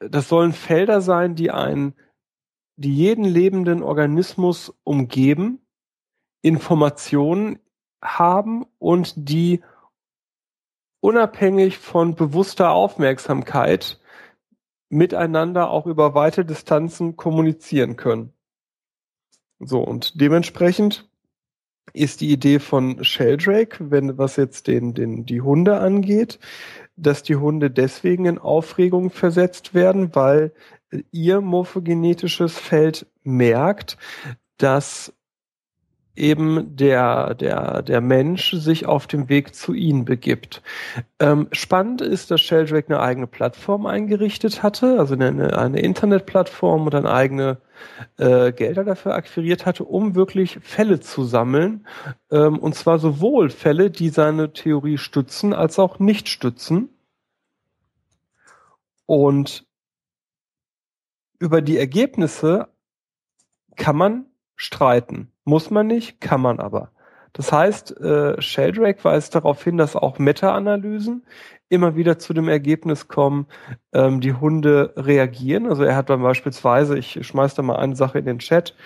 Das sollen Felder sein, die einen, die jeden lebenden Organismus umgeben, Informationen haben und die unabhängig von bewusster Aufmerksamkeit miteinander auch über weite Distanzen kommunizieren können. So, und dementsprechend ist die Idee von Sheldrake, wenn, was jetzt den, den, die Hunde angeht, dass die Hunde deswegen in Aufregung versetzt werden, weil ihr morphogenetisches Feld merkt, dass eben der, der, der Mensch sich auf dem Weg zu ihnen begibt. Ähm, spannend ist, dass Sheldrake eine eigene Plattform eingerichtet hatte, also eine, eine Internetplattform und dann eigene äh, Gelder dafür akquiriert hatte, um wirklich Fälle zu sammeln. Ähm, und zwar sowohl Fälle, die seine Theorie stützen, als auch nicht stützen. Und über die Ergebnisse kann man streiten. Muss man nicht, kann man aber. Das heißt, äh, Sheldrake weist darauf hin, dass auch Meta-Analysen immer wieder zu dem Ergebnis kommen, ähm, die Hunde reagieren. Also er hat dann beispielsweise, ich schmeiß da mal eine Sache in den Chat,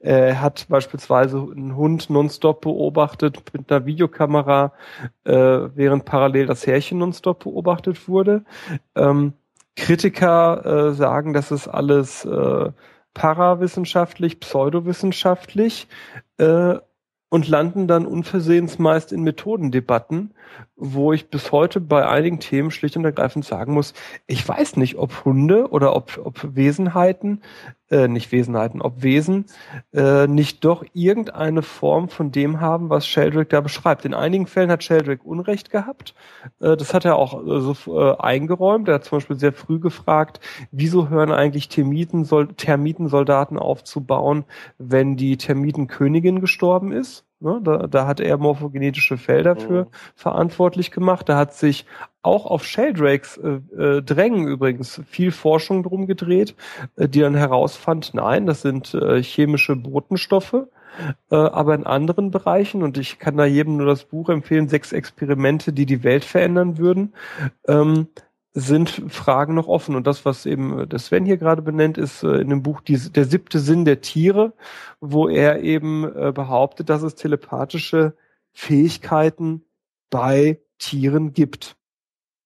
äh, er hat beispielsweise einen Hund nonstop beobachtet mit einer Videokamera, äh, während parallel das Härchen nonstop beobachtet wurde. Ähm, Kritiker äh, sagen, dass es alles äh, parawissenschaftlich, pseudowissenschaftlich äh, und landen dann unversehens meist in Methodendebatten, wo ich bis heute bei einigen Themen schlicht und ergreifend sagen muss, ich weiß nicht, ob Hunde oder ob, ob Wesenheiten, äh, nicht Wesenheiten, ob Wesen äh, nicht doch irgendeine Form von dem haben, was Sheldrake da beschreibt. In einigen Fällen hat Sheldrake Unrecht gehabt. Äh, das hat er auch äh, so äh, eingeräumt. Er hat zum Beispiel sehr früh gefragt, wieso hören eigentlich Termiten, Termitensoldaten aufzubauen, wenn die Termitenkönigin gestorben ist? Ne, da, da hat er morphogenetische Felder für mhm. verantwortlich gemacht. Da hat sich auch auf Sheldrakes äh, äh, Drängen übrigens viel Forschung drum gedreht, äh, die dann herausfand, nein, das sind äh, chemische Botenstoffe. Äh, aber in anderen Bereichen, und ich kann da jedem nur das Buch empfehlen, sechs Experimente, die die Welt verändern würden, ähm, sind Fragen noch offen. Und das, was eben äh, der Sven hier gerade benennt, ist äh, in dem Buch die, der siebte Sinn der Tiere, wo er eben äh, behauptet, dass es telepathische Fähigkeiten bei Tieren gibt.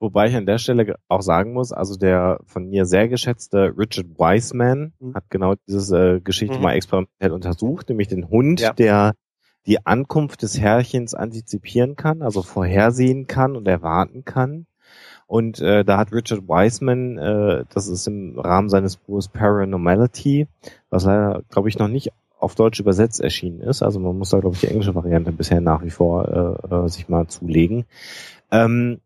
Wobei ich an der Stelle auch sagen muss, also der von mir sehr geschätzte Richard Wiseman mhm. hat genau dieses äh, Geschichte mhm. mal experimentell untersucht, nämlich den Hund, ja. der die Ankunft des Herrchens antizipieren kann, also vorhersehen kann und erwarten kann Und äh, da hat Richard Wiseman, äh, das ist im Rahmen seines Buches Paranormality, was leider, glaube ich, noch nicht auf Deutsch übersetzt erschienen ist. Also man muss da, glaube ich, die englische Variante bisher nach wie vor äh, äh, sich mal zulegen. Ähm,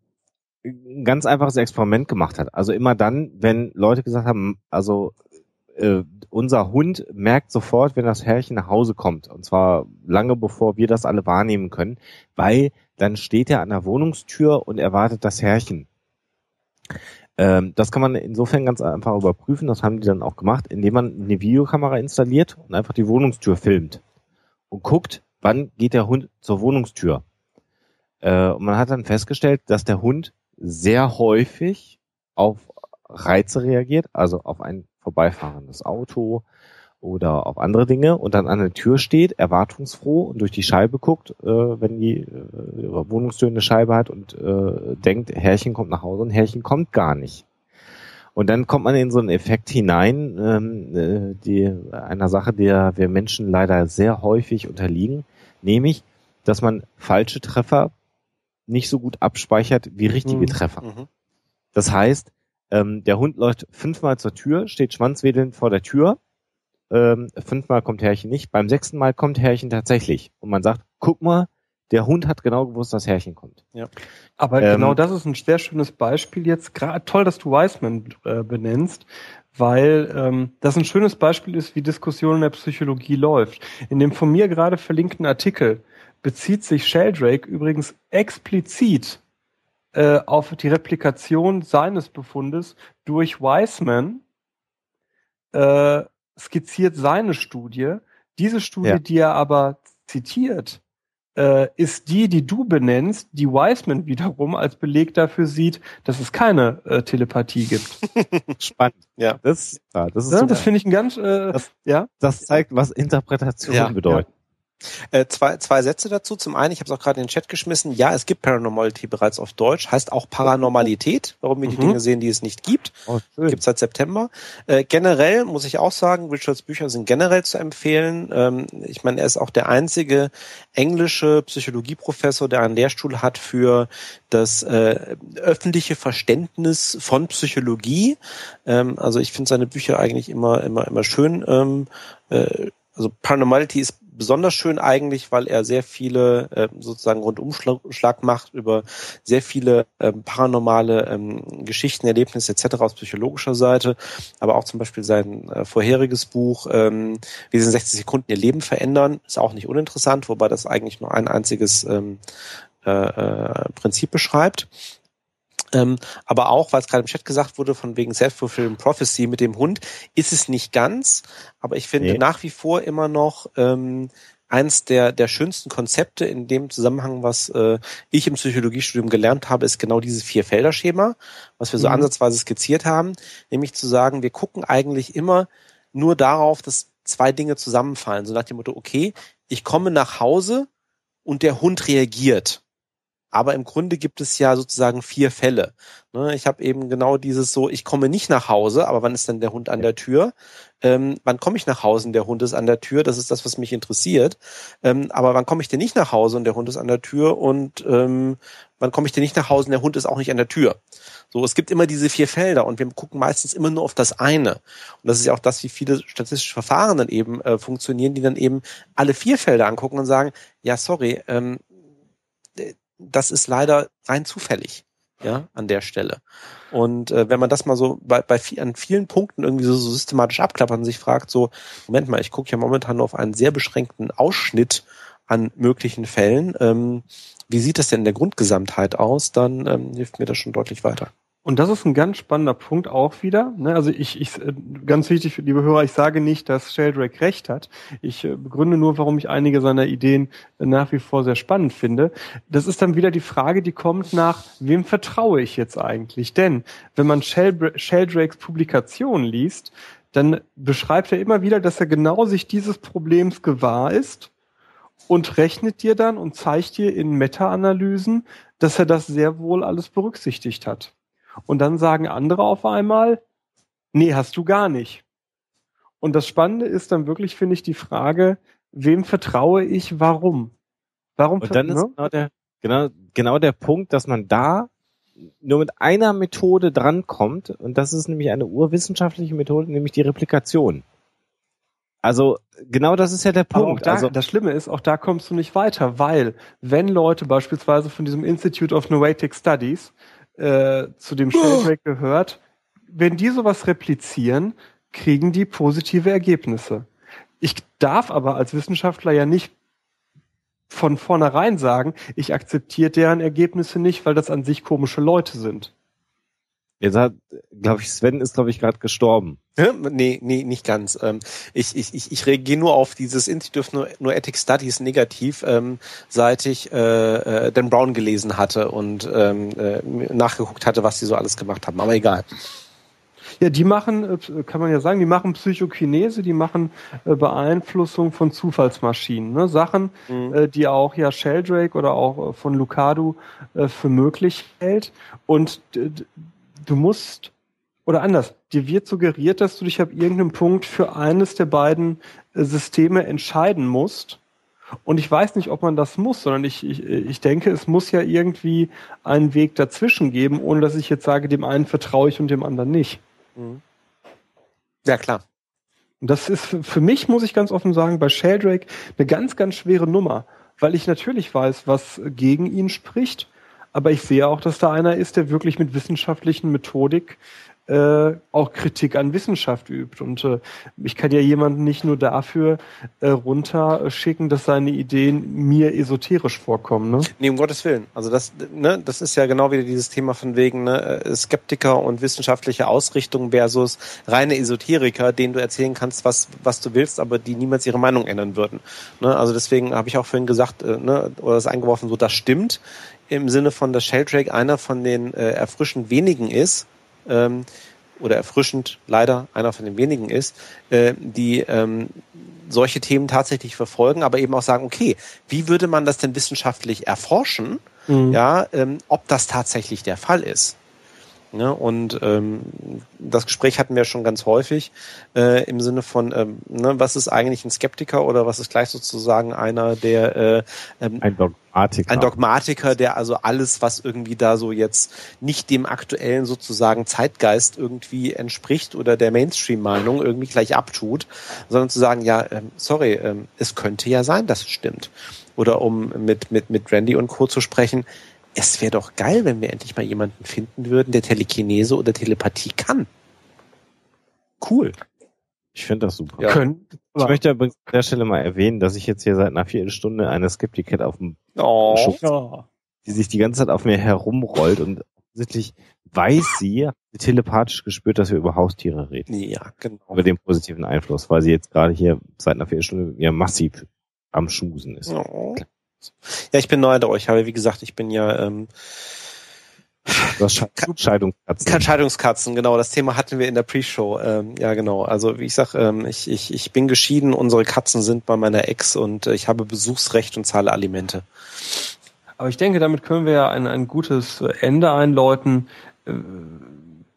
ein ganz einfaches Experiment gemacht hat. Also immer dann, wenn Leute gesagt haben, also äh, unser Hund merkt sofort, wenn das Herrchen nach Hause kommt. Und zwar lange bevor wir das alle wahrnehmen können, weil dann steht er an der Wohnungstür und erwartet das Herrchen. Ähm, das kann man insofern ganz einfach überprüfen, das haben die dann auch gemacht, indem man eine Videokamera installiert und einfach die Wohnungstür filmt und guckt, wann geht der Hund zur Wohnungstür. Äh, und man hat dann festgestellt, dass der Hund sehr häufig auf Reize reagiert, also auf ein vorbeifahrendes Auto, oder auf andere Dinge und dann an der Tür steht, erwartungsfroh und durch die Scheibe guckt, äh, wenn die äh, Wohnungstür eine Scheibe hat und äh, denkt, Herrchen kommt nach Hause und Herrchen kommt gar nicht. Und dann kommt man in so einen Effekt hinein, ähm, äh, die einer Sache, der wir Menschen leider sehr häufig unterliegen, nämlich, dass man falsche Treffer nicht so gut abspeichert wie richtige mhm. Treffer. Mhm. Das heißt, ähm, der Hund läuft fünfmal zur Tür, steht schwanzwedelnd vor der Tür ähm, fünfmal kommt Herrchen nicht, beim sechsten Mal kommt Herrchen tatsächlich. Und man sagt, guck mal, der Hund hat genau gewusst, dass Herrchen kommt. Ja. Aber ähm, genau das ist ein sehr schönes Beispiel jetzt. Toll, dass du Wiseman äh, benennst, weil ähm, das ein schönes Beispiel ist, wie Diskussion in der Psychologie läuft. In dem von mir gerade verlinkten Artikel bezieht sich Sheldrake übrigens explizit äh, auf die Replikation seines Befundes durch Wiseman äh, skizziert seine Studie. Diese Studie, ja. die er aber zitiert, äh, ist die, die du benennst, die Wiseman wiederum als Beleg dafür sieht, dass es keine äh, Telepathie gibt. <laughs> Spannend. Ja, das, ja, das ist ja, das finde ich ein ganz, äh, das, ja. Das zeigt, was Interpretation ja, bedeutet. Äh, zwei, zwei Sätze dazu. Zum einen, ich habe es auch gerade in den Chat geschmissen, ja, es gibt Paranormality bereits auf Deutsch, heißt auch Paranormalität, warum wir mhm. die Dinge sehen, die es nicht gibt. Oh, gibt seit September. Äh, generell muss ich auch sagen, Richards Bücher sind generell zu empfehlen. Ähm, ich meine, er ist auch der einzige englische Psychologieprofessor, der einen Lehrstuhl hat für das äh, öffentliche Verständnis von Psychologie. Ähm, also ich finde seine Bücher eigentlich immer, immer, immer schön. Ähm, äh, also Paranormality ist besonders schön eigentlich, weil er sehr viele äh, sozusagen Rundumschlag macht über sehr viele ähm, paranormale ähm, Geschichten, Erlebnisse etc. aus psychologischer Seite, aber auch zum Beispiel sein äh, vorheriges Buch, ähm, wie sie in 60 Sekunden ihr Leben verändern, ist auch nicht uninteressant, wobei das eigentlich nur ein einziges ähm, äh, äh, Prinzip beschreibt. Ähm, aber auch, weil es gerade im Chat gesagt wurde, von wegen Self-Fulfilling Prophecy mit dem Hund, ist es nicht ganz. Aber ich finde nee. nach wie vor immer noch ähm, eins der, der schönsten Konzepte in dem Zusammenhang, was äh, ich im Psychologiestudium gelernt habe, ist genau dieses Vier-Felder-Schema, was wir so mhm. ansatzweise skizziert haben, nämlich zu sagen, wir gucken eigentlich immer nur darauf, dass zwei Dinge zusammenfallen. So nach dem Motto, okay, ich komme nach Hause und der Hund reagiert. Aber im Grunde gibt es ja sozusagen vier Fälle. Ne, ich habe eben genau dieses so, ich komme nicht nach Hause, aber wann ist denn der Hund an der Tür? Ähm, wann komme ich nach Hause und der Hund ist an der Tür? Das ist das, was mich interessiert. Ähm, aber wann komme ich denn nicht nach Hause und der Hund ist an der Tür? Und ähm, wann komme ich denn nicht nach Hause und der Hund ist auch nicht an der Tür? So, es gibt immer diese vier Felder und wir gucken meistens immer nur auf das eine. Und das ist ja auch das, wie viele statistische Verfahren dann eben äh, funktionieren, die dann eben alle vier Felder angucken und sagen, ja, sorry, ähm, das ist leider rein zufällig, ja, an der Stelle. Und äh, wenn man das mal so bei, bei an vielen Punkten irgendwie so, so systematisch abklappert und sich fragt, so, Moment mal, ich gucke ja momentan nur auf einen sehr beschränkten Ausschnitt an möglichen Fällen. Ähm, wie sieht das denn in der Grundgesamtheit aus? Dann ähm, hilft mir das schon deutlich weiter. Und das ist ein ganz spannender Punkt auch wieder. Ne? Also ich, ich, äh, ganz wichtig, liebe Hörer, ich sage nicht, dass Sheldrake recht hat. Ich äh, begründe nur, warum ich einige seiner Ideen nach wie vor sehr spannend finde. Das ist dann wieder die Frage, die kommt nach, wem vertraue ich jetzt eigentlich? Denn wenn man Sheldrakes Publikation liest, dann beschreibt er immer wieder, dass er genau sich dieses Problems gewahr ist und rechnet dir dann und zeigt dir in Meta-Analysen, dass er das sehr wohl alles berücksichtigt hat. Und dann sagen andere auf einmal, nee, hast du gar nicht. Und das Spannende ist dann wirklich, finde ich, die Frage, wem vertraue ich, warum? Warum? Und dann ist ne? genau der, genau, genau der Punkt, dass man da nur mit einer Methode drankommt, und das ist nämlich eine urwissenschaftliche Methode, nämlich die Replikation. Also genau das ist ja der Punkt. Da, also das Schlimme ist, auch da kommst du nicht weiter, weil wenn Leute beispielsweise von diesem Institute of Noetic Studies äh, zu dem oh. gehört, wenn die sowas replizieren, kriegen die positive Ergebnisse. Ich darf aber als Wissenschaftler ja nicht von vornherein sagen, ich akzeptiere deren Ergebnisse nicht, weil das an sich komische Leute sind. Jetzt hat, glaube ich, Sven ist, glaube ich, gerade gestorben. Nee, nee, nicht ganz. Ähm, ich, ich, ich, ich reagiere nur auf dieses Institute of Noetic Studies negativ, ähm, seit ich äh, äh, Dan Brown gelesen hatte und ähm, äh, nachgeguckt hatte, was die so alles gemacht haben. Aber egal. Ja, die machen, äh, kann man ja sagen, die machen Psychokinese, die machen äh, Beeinflussung von Zufallsmaschinen. Ne? Sachen, mhm. äh, die auch ja Sheldrake oder auch äh, von Lucado für möglich hält. Und du musst, oder anders, dir wird suggeriert, dass du dich ab irgendeinem Punkt für eines der beiden äh, Systeme entscheiden musst. Und ich weiß nicht, ob man das muss, sondern ich, ich, ich denke, es muss ja irgendwie einen Weg dazwischen geben, ohne dass ich jetzt sage, dem einen vertraue ich und dem anderen nicht. Mhm. Ja, klar. Und das ist für mich, muss ich ganz offen sagen, bei Sheldrake eine ganz, ganz schwere Nummer, weil ich natürlich weiß, was gegen ihn spricht, aber ich sehe auch, dass da einer ist, der wirklich mit wissenschaftlichen Methodik äh, auch Kritik an Wissenschaft übt. Und äh, ich kann ja jemanden nicht nur dafür äh, runterschicken, dass seine Ideen mir esoterisch vorkommen. Ne? Nee, um Gottes Willen. Also das, ne, das ist ja genau wieder dieses Thema von wegen ne, äh, Skeptiker und wissenschaftliche Ausrichtung versus reine Esoteriker, denen du erzählen kannst, was, was du willst, aber die niemals ihre Meinung ändern würden. Ne? Also deswegen habe ich auch vorhin gesagt, äh, ne, oder das eingeworfen, so das stimmt im Sinne von, dass Sheldrake einer von den äh, erfrischend wenigen ist, ähm, oder erfrischend leider einer von den wenigen ist, äh, die ähm, solche Themen tatsächlich verfolgen, aber eben auch sagen, okay, wie würde man das denn wissenschaftlich erforschen, mhm. ja, ähm, ob das tatsächlich der Fall ist. Ne? Und ähm, das Gespräch hatten wir schon ganz häufig äh, im Sinne von, ähm, ne, was ist eigentlich ein Skeptiker oder was ist gleich sozusagen einer, der äh, ähm, ein Dogmatiker. Ein Dogmatiker, der also alles, was irgendwie da so jetzt nicht dem aktuellen sozusagen Zeitgeist irgendwie entspricht oder der Mainstream-Meinung irgendwie gleich abtut, sondern zu sagen, ja, ähm, sorry, ähm, es könnte ja sein, dass es stimmt. Oder um mit, mit, mit Randy und Co. zu sprechen, es wäre doch geil, wenn wir endlich mal jemanden finden würden, der Telekinese oder Telepathie kann. Cool. Ich finde das super. Ja. Können, ich möchte aber an der Stelle mal erwähnen, dass ich jetzt hier seit einer Viertelstunde eine Skeptiket auf dem oh. Schutz, die sich die ganze Zeit auf mir herumrollt und offensichtlich weiß sie, telepathisch gespürt, dass wir über Haustiere reden. Ja, genau. Über den positiven Einfluss, weil sie jetzt gerade hier seit einer Viertelstunde ja massiv am Schmusen ist. Oh. Ja, ich bin neu da euch, aber wie gesagt, ich bin ja ähm, Du Scheidungskatzen. Scheidungskatzen, genau. Das Thema hatten wir in der Pre-Show. Ähm, ja, genau. Also wie ich sag, ähm, ich, ich, ich bin geschieden, unsere Katzen sind bei meiner Ex und äh, ich habe Besuchsrecht und zahle Alimente. Aber ich denke, damit können wir ja ein, ein gutes Ende einläuten. Äh,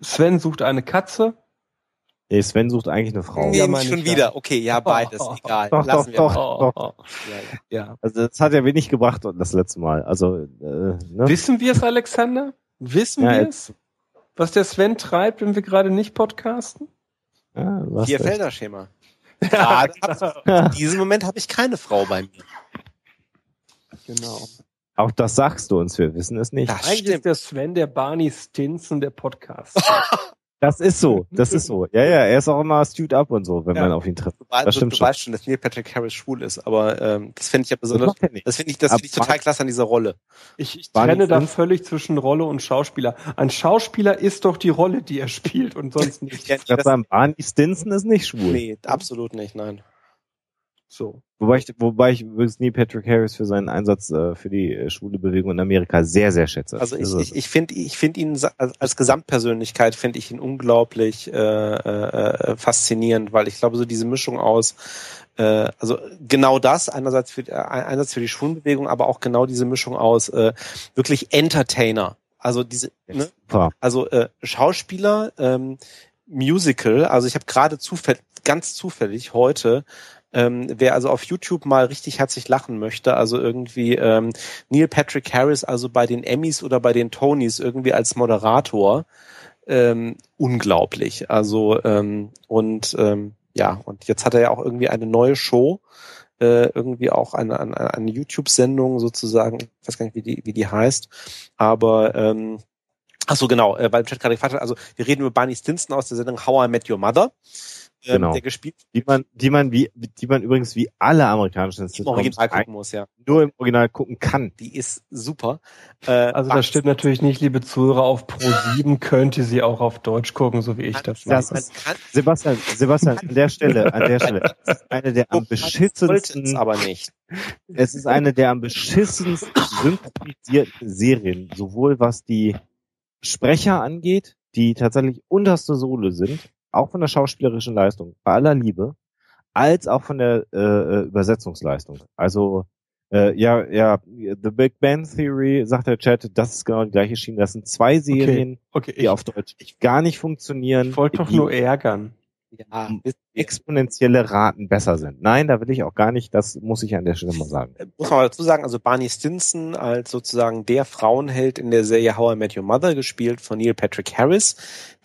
Sven sucht eine Katze. Nee, Sven sucht eigentlich eine Frau. Nee, ja, nicht schon wieder. Okay, ja, beides. Oh, <laughs> egal. Doch, Lassen doch, doch, doch. Ja, ja. Also das hat ja wenig gebracht das letzte Mal. Also äh, ne? Wissen wir es, Alexander? Wissen ja, wir es? Was der Sven treibt, wenn wir gerade nicht podcasten? Ja, Vier Felder-Schema. Ja, <laughs> in diesem Moment habe ich keine Frau bei mir. Genau. Auch das sagst du uns, wir wissen es nicht. Das Eigentlich stimmt. ist der Sven der Barney Stinson der Podcast. <laughs> Das ist so, das ist so. <laughs> Ja, ja, er ist auch immer stewed up und so, wenn ja. man auf ihn trifft. Du, das stimmt du, du weißt schon, dass Neil Patrick Harris schwul ist, aber ähm, das finde ich ja besonders, das, das finde ich, das finde ich total klasse an dieser Rolle. Ich, ich trenne da völlig zwischen Rolle und Schauspieler. Ein Schauspieler ist doch die Rolle, die er spielt und sonst nicht. <laughs> ich würde sagen, Barney Stinson ist nicht schwul. Nee, absolut nicht, nein. So. Wobei ich, wobei ich übrigens Neil Patrick Harris für seinen Einsatz äh, für die äh, schwule Bewegung in Amerika sehr, sehr schätze. Also ich, ich, ich finde ich find ihn als Gesamtpersönlichkeit finde ich ihn unglaublich äh, äh, faszinierend, weil ich glaube, so diese Mischung aus äh, also genau das, einerseits für, äh, einerseits für die Schwulenbewegung, aber auch genau diese Mischung aus äh, wirklich Entertainer. Also diese, ne? also äh, Schauspieler, ähm, Musical. Also ich habe gerade zufällig, ganz zufällig heute Ähm, wer also auf YouTube mal richtig herzlich lachen möchte, also irgendwie ähm, Neil Patrick Harris, also bei den Emmys oder bei den Tonys irgendwie als Moderator, ähm, unglaublich. Also ähm, und ähm, ja, und jetzt hat er ja auch irgendwie eine neue Show, äh, irgendwie auch eine, eine, eine YouTube-Sendung sozusagen, ich weiß gar nicht, wie die, wie die heißt, aber ähm, ach so genau, äh, weil Chat gerade gefragt hat, also wir reden über Barney Stinson aus der Sendung How I Met Your Mother. Ähm, genau. der gespielt die man die man wie die man übrigens wie alle amerikanischen Im Original gucken muss, ja. Nur im Original gucken kann. Die ist super. Äh, also das stimmt natürlich nicht, liebe Zuhörer, auf Pro 7 könnt ihr sie auch auf Deutsch gucken, so wie ich das mache. Das Sebastian, Sebastian, an der Stelle, an der Stelle, eine der am beschissensten aber nicht. Es ist eine der am beschissensten synchronisierten Serien, sowohl was die Sprecher angeht, die tatsächlich unterste Sohle sind, auch von der schauspielerischen Leistung, bei aller Liebe, als auch von der äh, äh, Übersetzungsleistung. Also äh, ja, ja, The Big Bang Theory, sagt der Chat, das ist genau die gleiche Schiene. Das sind zwei Serien, okay. Okay, die ich, auf Deutsch gar nicht funktionieren. Ich wollte doch nur ärgern ja, exponentielle Raten besser sind. Nein, da will ich auch gar nicht, das muss ich an der Stelle mal sagen. Äh, muss man dazu sagen, also Barney Stinson als sozusagen der Frauenheld in der Serie How I Met Your Mother, gespielt von Neil Patrick Harris,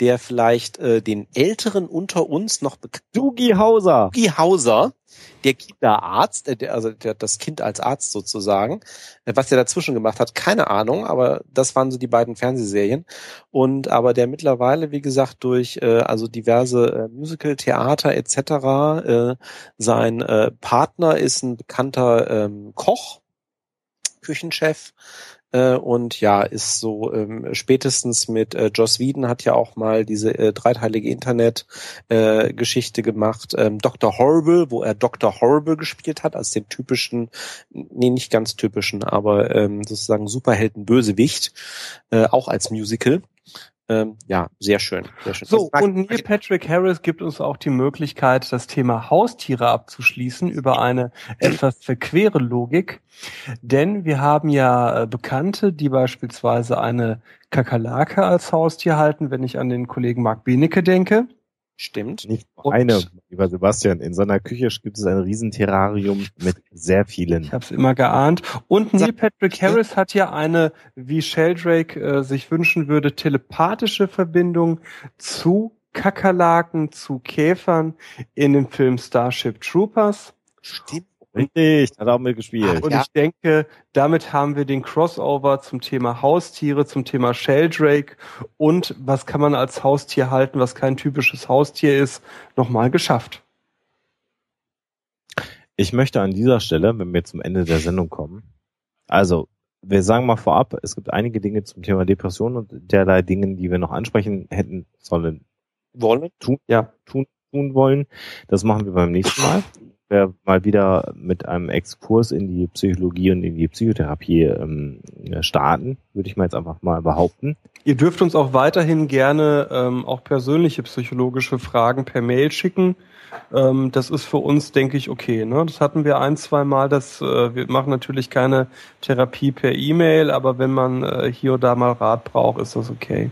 der vielleicht äh, den Älteren unter uns noch bekannt... Doogie Hauser! Doogie Hauser, der Kinderarzt, äh, also das Kind als Arzt sozusagen. Äh, was der dazwischen gemacht hat, keine Ahnung, aber das waren so die beiden Fernsehserien. Und aber der mittlerweile, wie gesagt, durch äh, also diverse äh, Musical, Theater etc. Äh, sein äh, Partner ist ein bekannter ähm, Koch, Küchenchef, äh, und ja, ist so ähm, spätestens mit äh, Joss Whedon hat ja auch mal diese äh, dreiteilige Internet-Geschichte äh, gemacht. Ähm, Dr. Horrible, wo er Dr. Horrible gespielt hat, als den typischen, nee, nicht ganz typischen, aber ähm, sozusagen Superhelden-Bösewicht, äh, auch als Musical. Ähm, ja, sehr schön, sehr schön. So, und Neil Patrick Harris gibt uns auch die Möglichkeit, das Thema Haustiere abzuschließen über eine etwas verquere Logik. Denn wir haben ja äh, Bekannte, die beispielsweise eine Kakerlake als Haustier halten, wenn ich an den Kollegen Mark Benecke denke. Stimmt. Nicht nur eine, lieber Sebastian. In seiner Küche gibt es ein Riesenterrarium mit sehr vielen. Ich habe es immer geahnt. Und Neil Patrick Harris hat ja eine, wie Sheldrake äh, sich wünschen würde, telepathische Verbindung zu Kakerlaken, zu Käfern in dem Film Starship Troopers. Stimmt. Richtig, hat auch mitgespielt. Und ja. ich denke, damit haben wir den Crossover zum Thema Haustiere, zum Thema Sheldrake und was kann man als Haustier halten, was kein typisches Haustier ist, nochmal geschafft. Ich möchte an dieser Stelle, wenn wir zum Ende der Sendung kommen, also wir sagen mal vorab, es gibt einige Dinge zum Thema Depression und derlei Dingen, die wir noch ansprechen hätten sollen. Wollen? Tun, ja, tun, tun wollen. Das machen wir beim nächsten Mal wir mal wieder mit einem Exkurs in die Psychologie und in die Psychotherapie ähm, starten, würde ich mal jetzt einfach mal behaupten. Ihr dürft uns auch weiterhin gerne ähm, auch persönliche psychologische Fragen per Mail schicken. Ähm, das ist für uns, denke ich, okay. Ne? Das hatten wir ein, zwei Mal. Das, äh, wir machen natürlich keine Therapie per E-Mail, aber wenn man äh, hier oder da mal Rat braucht, ist das okay.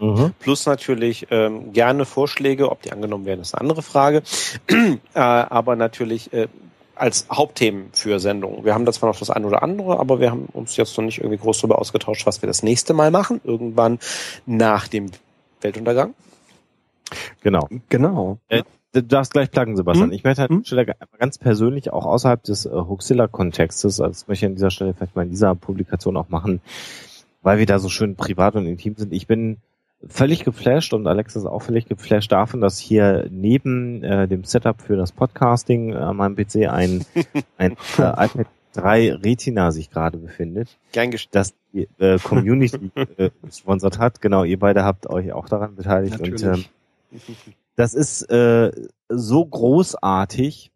Mhm. Plus natürlich ähm, gerne Vorschläge, ob die angenommen werden, ist eine andere Frage. <clears throat> äh, aber natürlich äh, als Hauptthemen für Sendungen. Wir haben da zwar noch das eine oder andere, aber wir haben uns jetzt noch nicht irgendwie groß darüber ausgetauscht, was wir das nächste Mal machen. Irgendwann nach dem Weltuntergang. Genau. Genau. Äh, du darfst gleich plagen, Sebastian. Hm? Ich möchte an dieser Stelle ganz persönlich auch außerhalb des äh, Huxilla-Kontextes, also das möchte ich an dieser Stelle vielleicht mal in dieser Publikation auch machen, weil wir da so schön privat und intim sind. Ich bin völlig geflasht und Alex ist auch völlig geflasht davon, dass hier neben äh, dem Setup für das Podcasting an meinem PC ein, <laughs> ein äh, iPad 3 Retina sich gerade befindet. Gern das die äh, Community äh, gesponsert hat. Genau, ihr beide habt euch auch daran beteiligt. Natürlich. Und ähm, das ist äh, so großartig,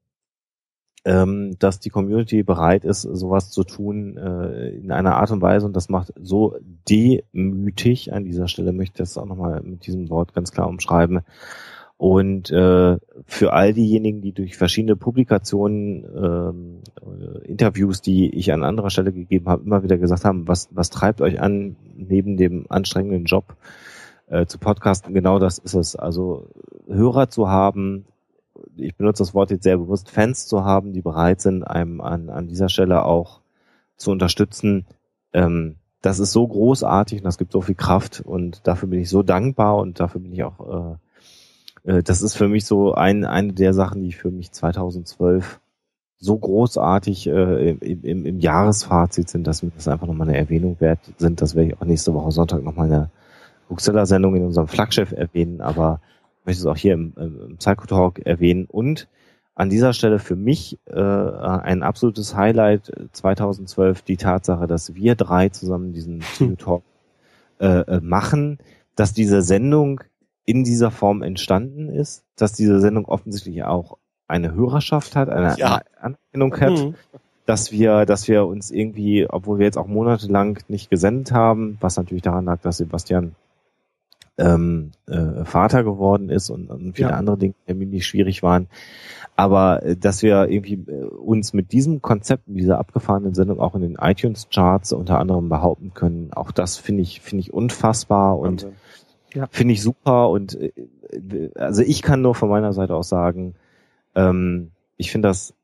ähm, dass die Community bereit ist, sowas zu tun äh, in einer Art und Weise und das macht so demütig. An dieser Stelle möchte ich das auch nochmal mit diesem Wort ganz klar umschreiben. Und äh, für all diejenigen, die durch verschiedene Publikationen, ähm, äh, Interviews, die ich an anderer Stelle gegeben habe, immer wieder gesagt haben, was, was treibt euch an, neben dem anstrengenden Job äh, zu podcasten, genau das ist es. Also Hörer zu haben, ich benutze das Wort jetzt sehr bewusst, Fans zu haben, die bereit sind, einem an, an dieser Stelle auch zu unterstützen. Ähm, das ist so großartig und das gibt so viel Kraft und dafür bin ich so dankbar und dafür bin ich auch, äh, äh, das ist für mich so ein, eine der Sachen, die für mich 2012 so großartig äh, im, im, im Jahresfazit sind, dass mir das einfach nochmal eine Erwähnung wert sind. Das werde ich auch nächste Woche Sonntag nochmal in der Huxella-Sendung in unserem Flaggschiff erwähnen, aber möchte es auch hier im, im Psychotalk erwähnen und an dieser Stelle für mich äh, ein absolutes Highlight 2012 die Tatsache, dass wir drei zusammen diesen Psychotalk äh, äh, machen, dass diese Sendung in dieser Form entstanden ist, dass diese Sendung offensichtlich auch eine Hörerschaft hat, eine, ja. Anerkennung hat, mhm. dass wir, dass wir uns irgendwie, obwohl wir jetzt auch monatelang nicht gesendet haben, was natürlich daran lag, dass Sebastian ähm, äh, Vater geworden ist und, und viele ja. andere Dinge, die nicht schwierig waren. Aber äh, dass wir irgendwie äh, uns mit diesem Konzept, mit dieser abgefahrenen Sendung auch in den iTunes-Charts unter anderem behaupten können, auch das finde ich, finde ich unfassbar und ja. finde ich super. Und äh, also ich kann nur von meiner Seite aus sagen, ähm, ich finde das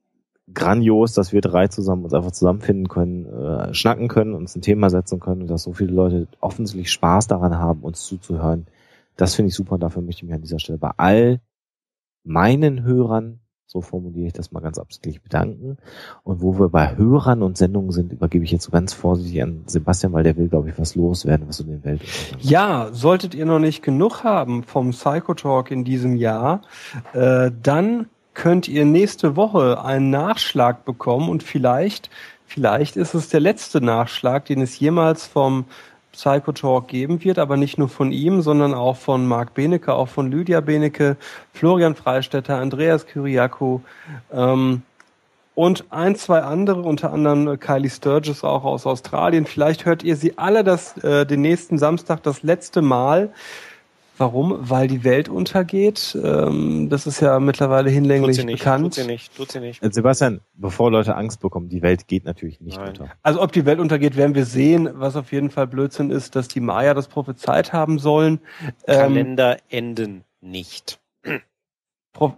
grandios, dass wir drei zusammen uns einfach zusammenfinden können, äh, schnacken können, uns ein Thema setzen können und dass so viele Leute offensichtlich Spaß daran haben, uns zuzuhören. Das finde ich super und dafür möchte ich mich an dieser Stelle bei all meinen Hörern, so formuliere ich das mal ganz absichtlich, bedanken. Und wo wir bei Hörern und Sendungen sind, übergebe ich jetzt so ganz vorsichtig an Sebastian, weil der will, glaube ich, was loswerden, was in den Welt. Ja, solltet ihr noch nicht genug haben vom Psychotalk in diesem Jahr, äh, dann könnt ihr nächste Woche einen Nachschlag bekommen und vielleicht, vielleicht ist es der letzte Nachschlag, den es jemals vom Psychotalk geben wird, aber nicht nur von ihm, sondern auch von Marc Benecke, auch von Lydia Benecke, Florian Freistetter, Andreas Kyriakou ähm, und ein, zwei andere, unter anderem Kylie Sturgis auch aus Australien. Vielleicht hört ihr sie alle das, äh, den nächsten Samstag das letzte Mal. Warum? Weil die Welt untergeht. Ähm, das ist ja mittlerweile hinlänglich tut sie nicht, bekannt. Tut sie nicht, tut sie nicht. Äh, Sebastian, bevor Leute Angst bekommen, die Welt geht natürlich nicht Nein. unter. Also ob die Welt untergeht, werden wir sehen. Was auf jeden Fall Blödsinn ist, dass die Maya das prophezeit haben sollen. Ähm, Kalender enden nicht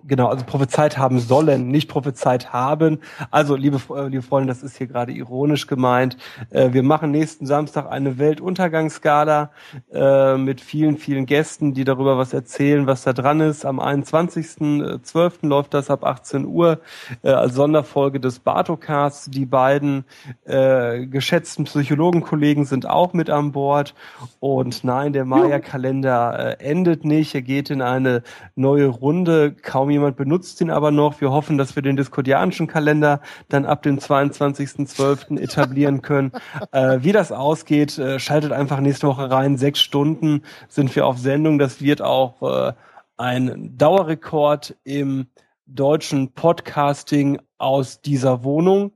genau, also prophezeit haben sollen, nicht prophezeit haben. Also, liebe, äh, liebe Freunde, das ist hier gerade ironisch gemeint. Äh, wir machen nächsten Samstag eine Weltuntergangsskala äh, mit vielen, vielen Gästen, die darüber was erzählen, was da dran ist. Am 21.12. läuft das ab 18 Uhr als Sonderfolge des Bartocasts. Die beiden geschätzten Psychologenkollegen sind auch mit an Bord. Und nein, der Maya-Kalender endet nicht. Er geht in eine neue Runde Kaum jemand benutzt ihn aber noch. Wir hoffen, dass wir den diskordianischen Kalender dann ab dem 22.12. etablieren können. <laughs> Äh, wie das ausgeht, äh, schaltet einfach nächste Woche rein. Sechs Stunden sind wir auf Sendung. Das wird auch äh, ein Dauerrekord im deutschen Podcasting aus dieser Wohnung.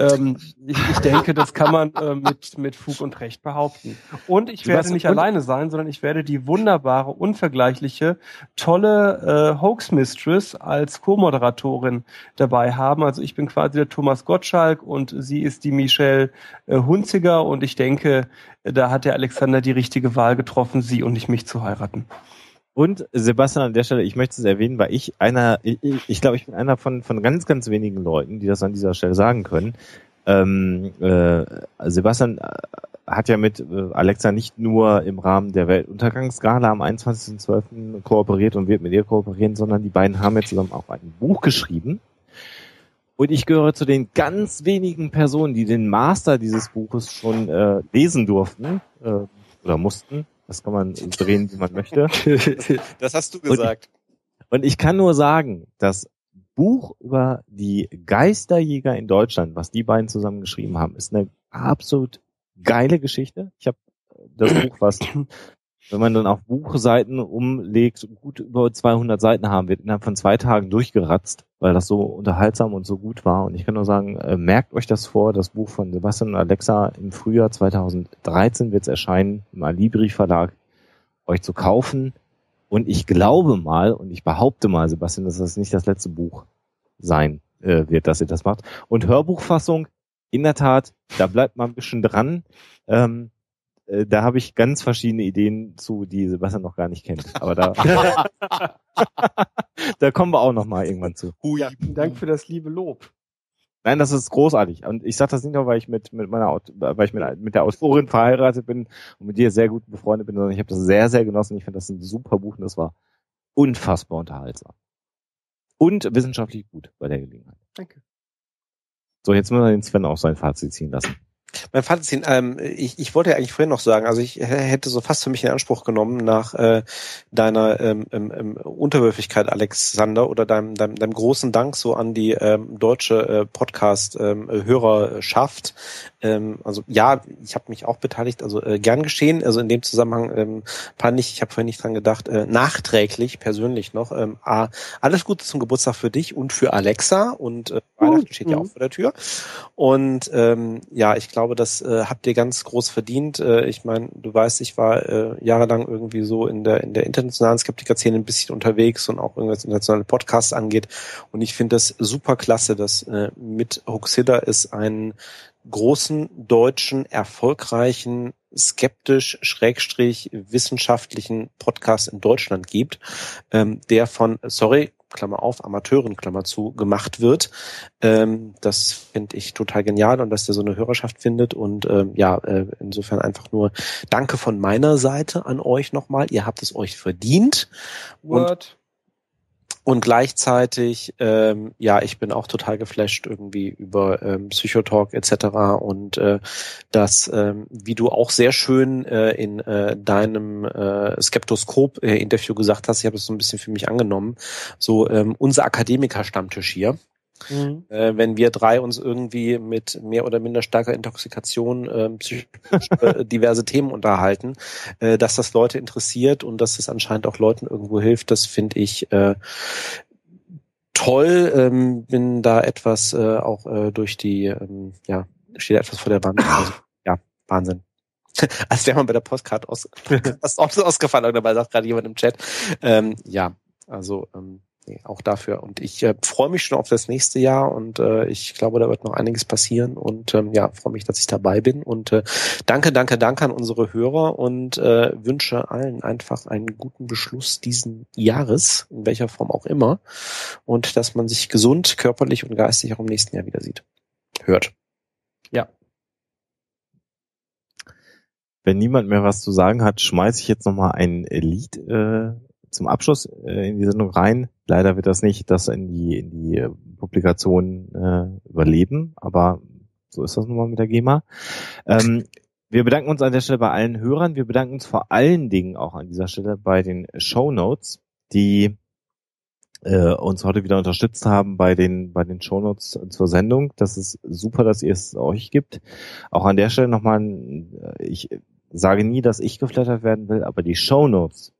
Ähm, ich, ich <laughs> denke, das kann man äh, mit, mit Fug und Recht behaupten. Und ich werde nicht alleine sein, sondern ich werde die wunderbare, unvergleichliche, tolle äh, Hoax Mistress als Co-Moderatorin dabei haben. Also ich bin quasi der Thomas Gottschalk und sie ist die Michelle äh, Hunziger und ich denke, da hat der Alexander die richtige Wahl getroffen, sie und nicht mich zu heiraten. Und Sebastian an der Stelle, ich möchte es erwähnen, weil ich einer, ich, ich glaube, ich bin einer von, von ganz, ganz wenigen Leuten, die das an dieser Stelle sagen können. Ähm, äh, Sebastian äh, hat ja mit äh, Alexa nicht nur im Rahmen der Weltuntergangsgala am 21.12. kooperiert und wird mit ihr kooperieren, sondern die beiden haben jetzt zusammen auch ein Buch geschrieben. Und ich gehöre zu den ganz wenigen Personen, die den Master dieses Buches schon äh, lesen durften äh, oder mussten. Das kann man drehen, wie man möchte. <laughs> Das hast du gesagt. Und, und ich kann nur sagen, das Buch über die Geisterjäger in Deutschland, was die beiden zusammen geschrieben haben, ist eine absolut geile Geschichte. Ich habe das Buch, was wenn man dann auf Buchseiten umlegt, gut über 200 Seiten haben wird, innerhalb von zwei Tagen durchgeratzt, weil das so unterhaltsam und so gut war. Und ich kann nur sagen, äh, merkt euch das vor, das Buch von Sebastian und Alexa im Frühjahr 2013 wird es erscheinen im Alibri Verlag, euch zu kaufen. Und ich glaube mal, und ich behaupte mal, Sebastian, dass das nicht das letzte Buch sein äh, wird, dass ihr das macht. Und Hörbuchfassung, in der Tat, da bleibt man ein bisschen dran. Ähm, äh, da habe ich ganz verschiedene Ideen zu, die Sebastian noch gar nicht kennt. Aber da. <laughs> da kommen wir auch noch mal irgendwann zu. Ja, vielen Dank für das liebe Lob. Nein, das ist großartig. Und ich sage das nicht nur, weil ich mit, mit meiner, weil ich mit, mit der Autorin verheiratet bin und mit dir sehr gut befreundet bin, sondern ich habe das sehr, sehr genossen. Ich finde das ein super Buch und das war unfassbar unterhaltsam. Und wissenschaftlich gut bei der Gelegenheit. Danke. So, jetzt müssen wir den Sven auch sein Fazit ziehen lassen. Mein Fazit, ähm, ich, ich wollte ja eigentlich vorhin noch sagen, also ich hätte so fast für mich in Anspruch genommen nach äh, deiner ähm, ähm, ähm, Unterwürfigkeit, Alexander, oder deinem, deinem, deinem großen Dank so an die ähm, deutsche äh, Podcast-Hörerschaft. Ähm, also ja, ich habe mich auch beteiligt, also äh, gern geschehen. Also in dem Zusammenhang ähm, peinlich, ich habe vorhin nicht dran gedacht, äh, nachträglich persönlich noch. Ähm, A, alles Gute zum Geburtstag für dich und für Alexa und äh, Weihnachten steht ja auch vor der Tür. Und ähm, ja, ich glaube, das äh, habt ihr ganz groß verdient. Äh, ich meine, du weißt, ich war äh, jahrelang irgendwie so in der in der internationalen Skeptiker-Szene ein bisschen unterwegs und auch irgendwas internationale Podcasts angeht. Und ich finde das super klasse, dass äh, mit Huxilla es einen großen deutschen erfolgreichen skeptisch schrägstrich wissenschaftlichen Podcast in Deutschland gibt, ähm, der von sorry Klammer auf, Amateuren, Klammer zu, gemacht wird. Ähm, das finde ich total genial und dass der so eine Hörerschaft findet. Und ähm, ja, äh, insofern einfach nur Danke von meiner Seite an euch nochmal. Ihr habt es euch verdient. Word. Und gleichzeitig, ähm, ja, ich bin auch total geflasht irgendwie über ähm, Psychotalk etc. Und äh, das, ähm, wie du auch sehr schön äh, in äh, deinem äh, Skeptoskop-Interview gesagt hast, ich habe es so ein bisschen für mich angenommen, so ähm, unser Akademiker-Stammtisch hier. Mhm. Äh, wenn wir drei uns irgendwie mit mehr oder minder starker Intoxikation äh, äh, diverse Themen unterhalten, äh, dass das Leute interessiert und dass es das anscheinend auch Leuten irgendwo hilft, das finde ich äh, toll. Ähm, bin da etwas äh, auch äh, durch die, ähm, ja, steht etwas vor der Wand. Also, ja, Wahnsinn. <laughs> Als wäre man bei der Postcard <laughs> aus, aus, ausgefallen, dabei sagt gerade jemand im Chat. Ähm, ja, also ähm, nee, auch dafür. Und ich äh, freue mich schon auf das nächste Jahr und äh, ich glaube, da wird noch einiges passieren und ähm, ja, freue mich, dass ich dabei bin und äh, danke, danke, danke an unsere Hörer und äh, wünsche allen einfach einen guten Beschluss diesen Jahres, in welcher Form auch immer und dass man sich gesund, körperlich und geistig auch im nächsten Jahr wieder sieht. Hört. Ja. Wenn niemand mehr was zu sagen hat, schmeiße ich jetzt nochmal ein Lied äh, zum Abschluss äh, in die Sendung rein. Leider wird das nicht das in die, in die Publikation äh, überleben, aber so ist das nun mal mit der GEMA. Ähm, wir bedanken uns an der Stelle bei allen Hörern. Wir bedanken uns vor allen Dingen auch an dieser Stelle bei den Show Notes, die äh, uns heute wieder unterstützt haben bei den bei den Show Notes zur Sendung. Das ist super, dass ihr es euch gibt. Auch an der Stelle nochmal, ich sage nie, dass ich geflattert werden will, aber die Show Notes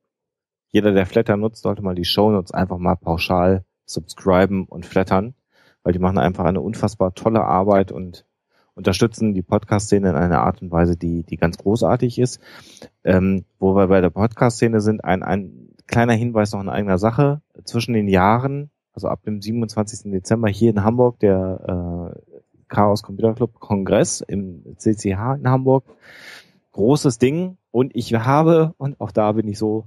jeder, der Flatter nutzt, sollte mal die Shownotes einfach mal pauschal subscriben und flattern, weil die machen einfach eine unfassbar tolle Arbeit und unterstützen die Podcast-Szene in einer Art und Weise, die, die ganz großartig ist. Ähm, wo wir bei der Podcast-Szene sind, ein, ein kleiner Hinweis noch in eigener Sache. Zwischen den Jahren, also ab dem 27. Dezember hier in Hamburg, der äh, Chaos Computer Club Kongress im CCH in Hamburg. Großes Ding. Und ich habe, und auch da bin ich so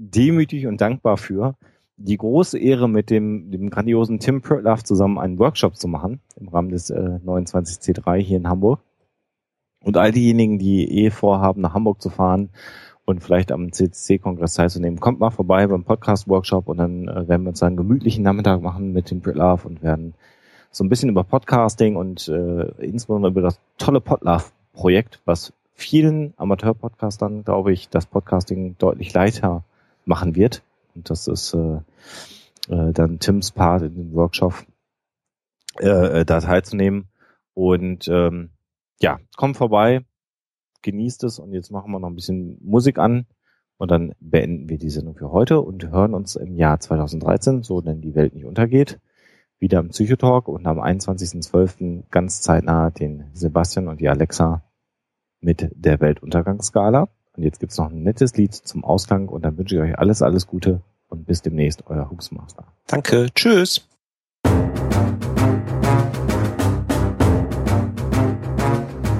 demütig und dankbar für, die große Ehre mit dem, dem grandiosen Tim Pritlove zusammen einen Workshop zu machen im Rahmen des äh, 29C3 hier in Hamburg. Und all diejenigen, die eh vorhaben, nach Hamburg zu fahren und vielleicht am CCC-Kongress teilzunehmen, kommt mal vorbei beim Podcast-Workshop und dann äh, werden wir uns einen gemütlichen Nachmittag machen mit Tim Pritlove und werden so ein bisschen über Podcasting und äh, insbesondere über das tolle Podlove-Projekt, was vielen Amateur-Podcastern, glaube ich, das Podcasting deutlich leichter machen wird. Und das ist äh, äh, dann Tims Part in dem Workshop, äh, äh, da teilzunehmen. Und ähm, ja, kommt vorbei, genießt es und jetzt machen wir noch ein bisschen Musik an und dann beenden wir die Sendung für heute und hören uns im Jahr 2013, so denn die Welt nicht untergeht, wieder im Psychotalk und am 21.12. ganz zeitnah den Sebastian und die Alexa mit der Weltuntergangsskala. Und jetzt gibt's noch ein nettes Lied zum Ausklang und dann wünsche ich euch alles, alles Gute und bis demnächst, euer Huxmaster. Danke, tschüss.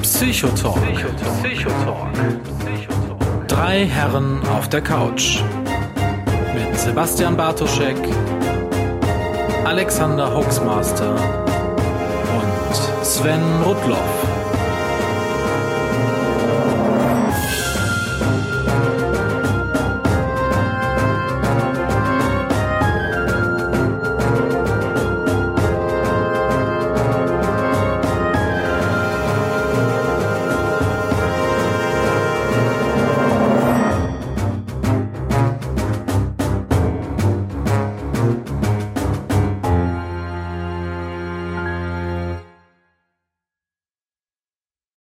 Psychotalk. Psychotalk. Drei Herren auf der Couch. Mit Sebastian Bartoschek, Alexander Hoaxmaster und Sven Rudloff.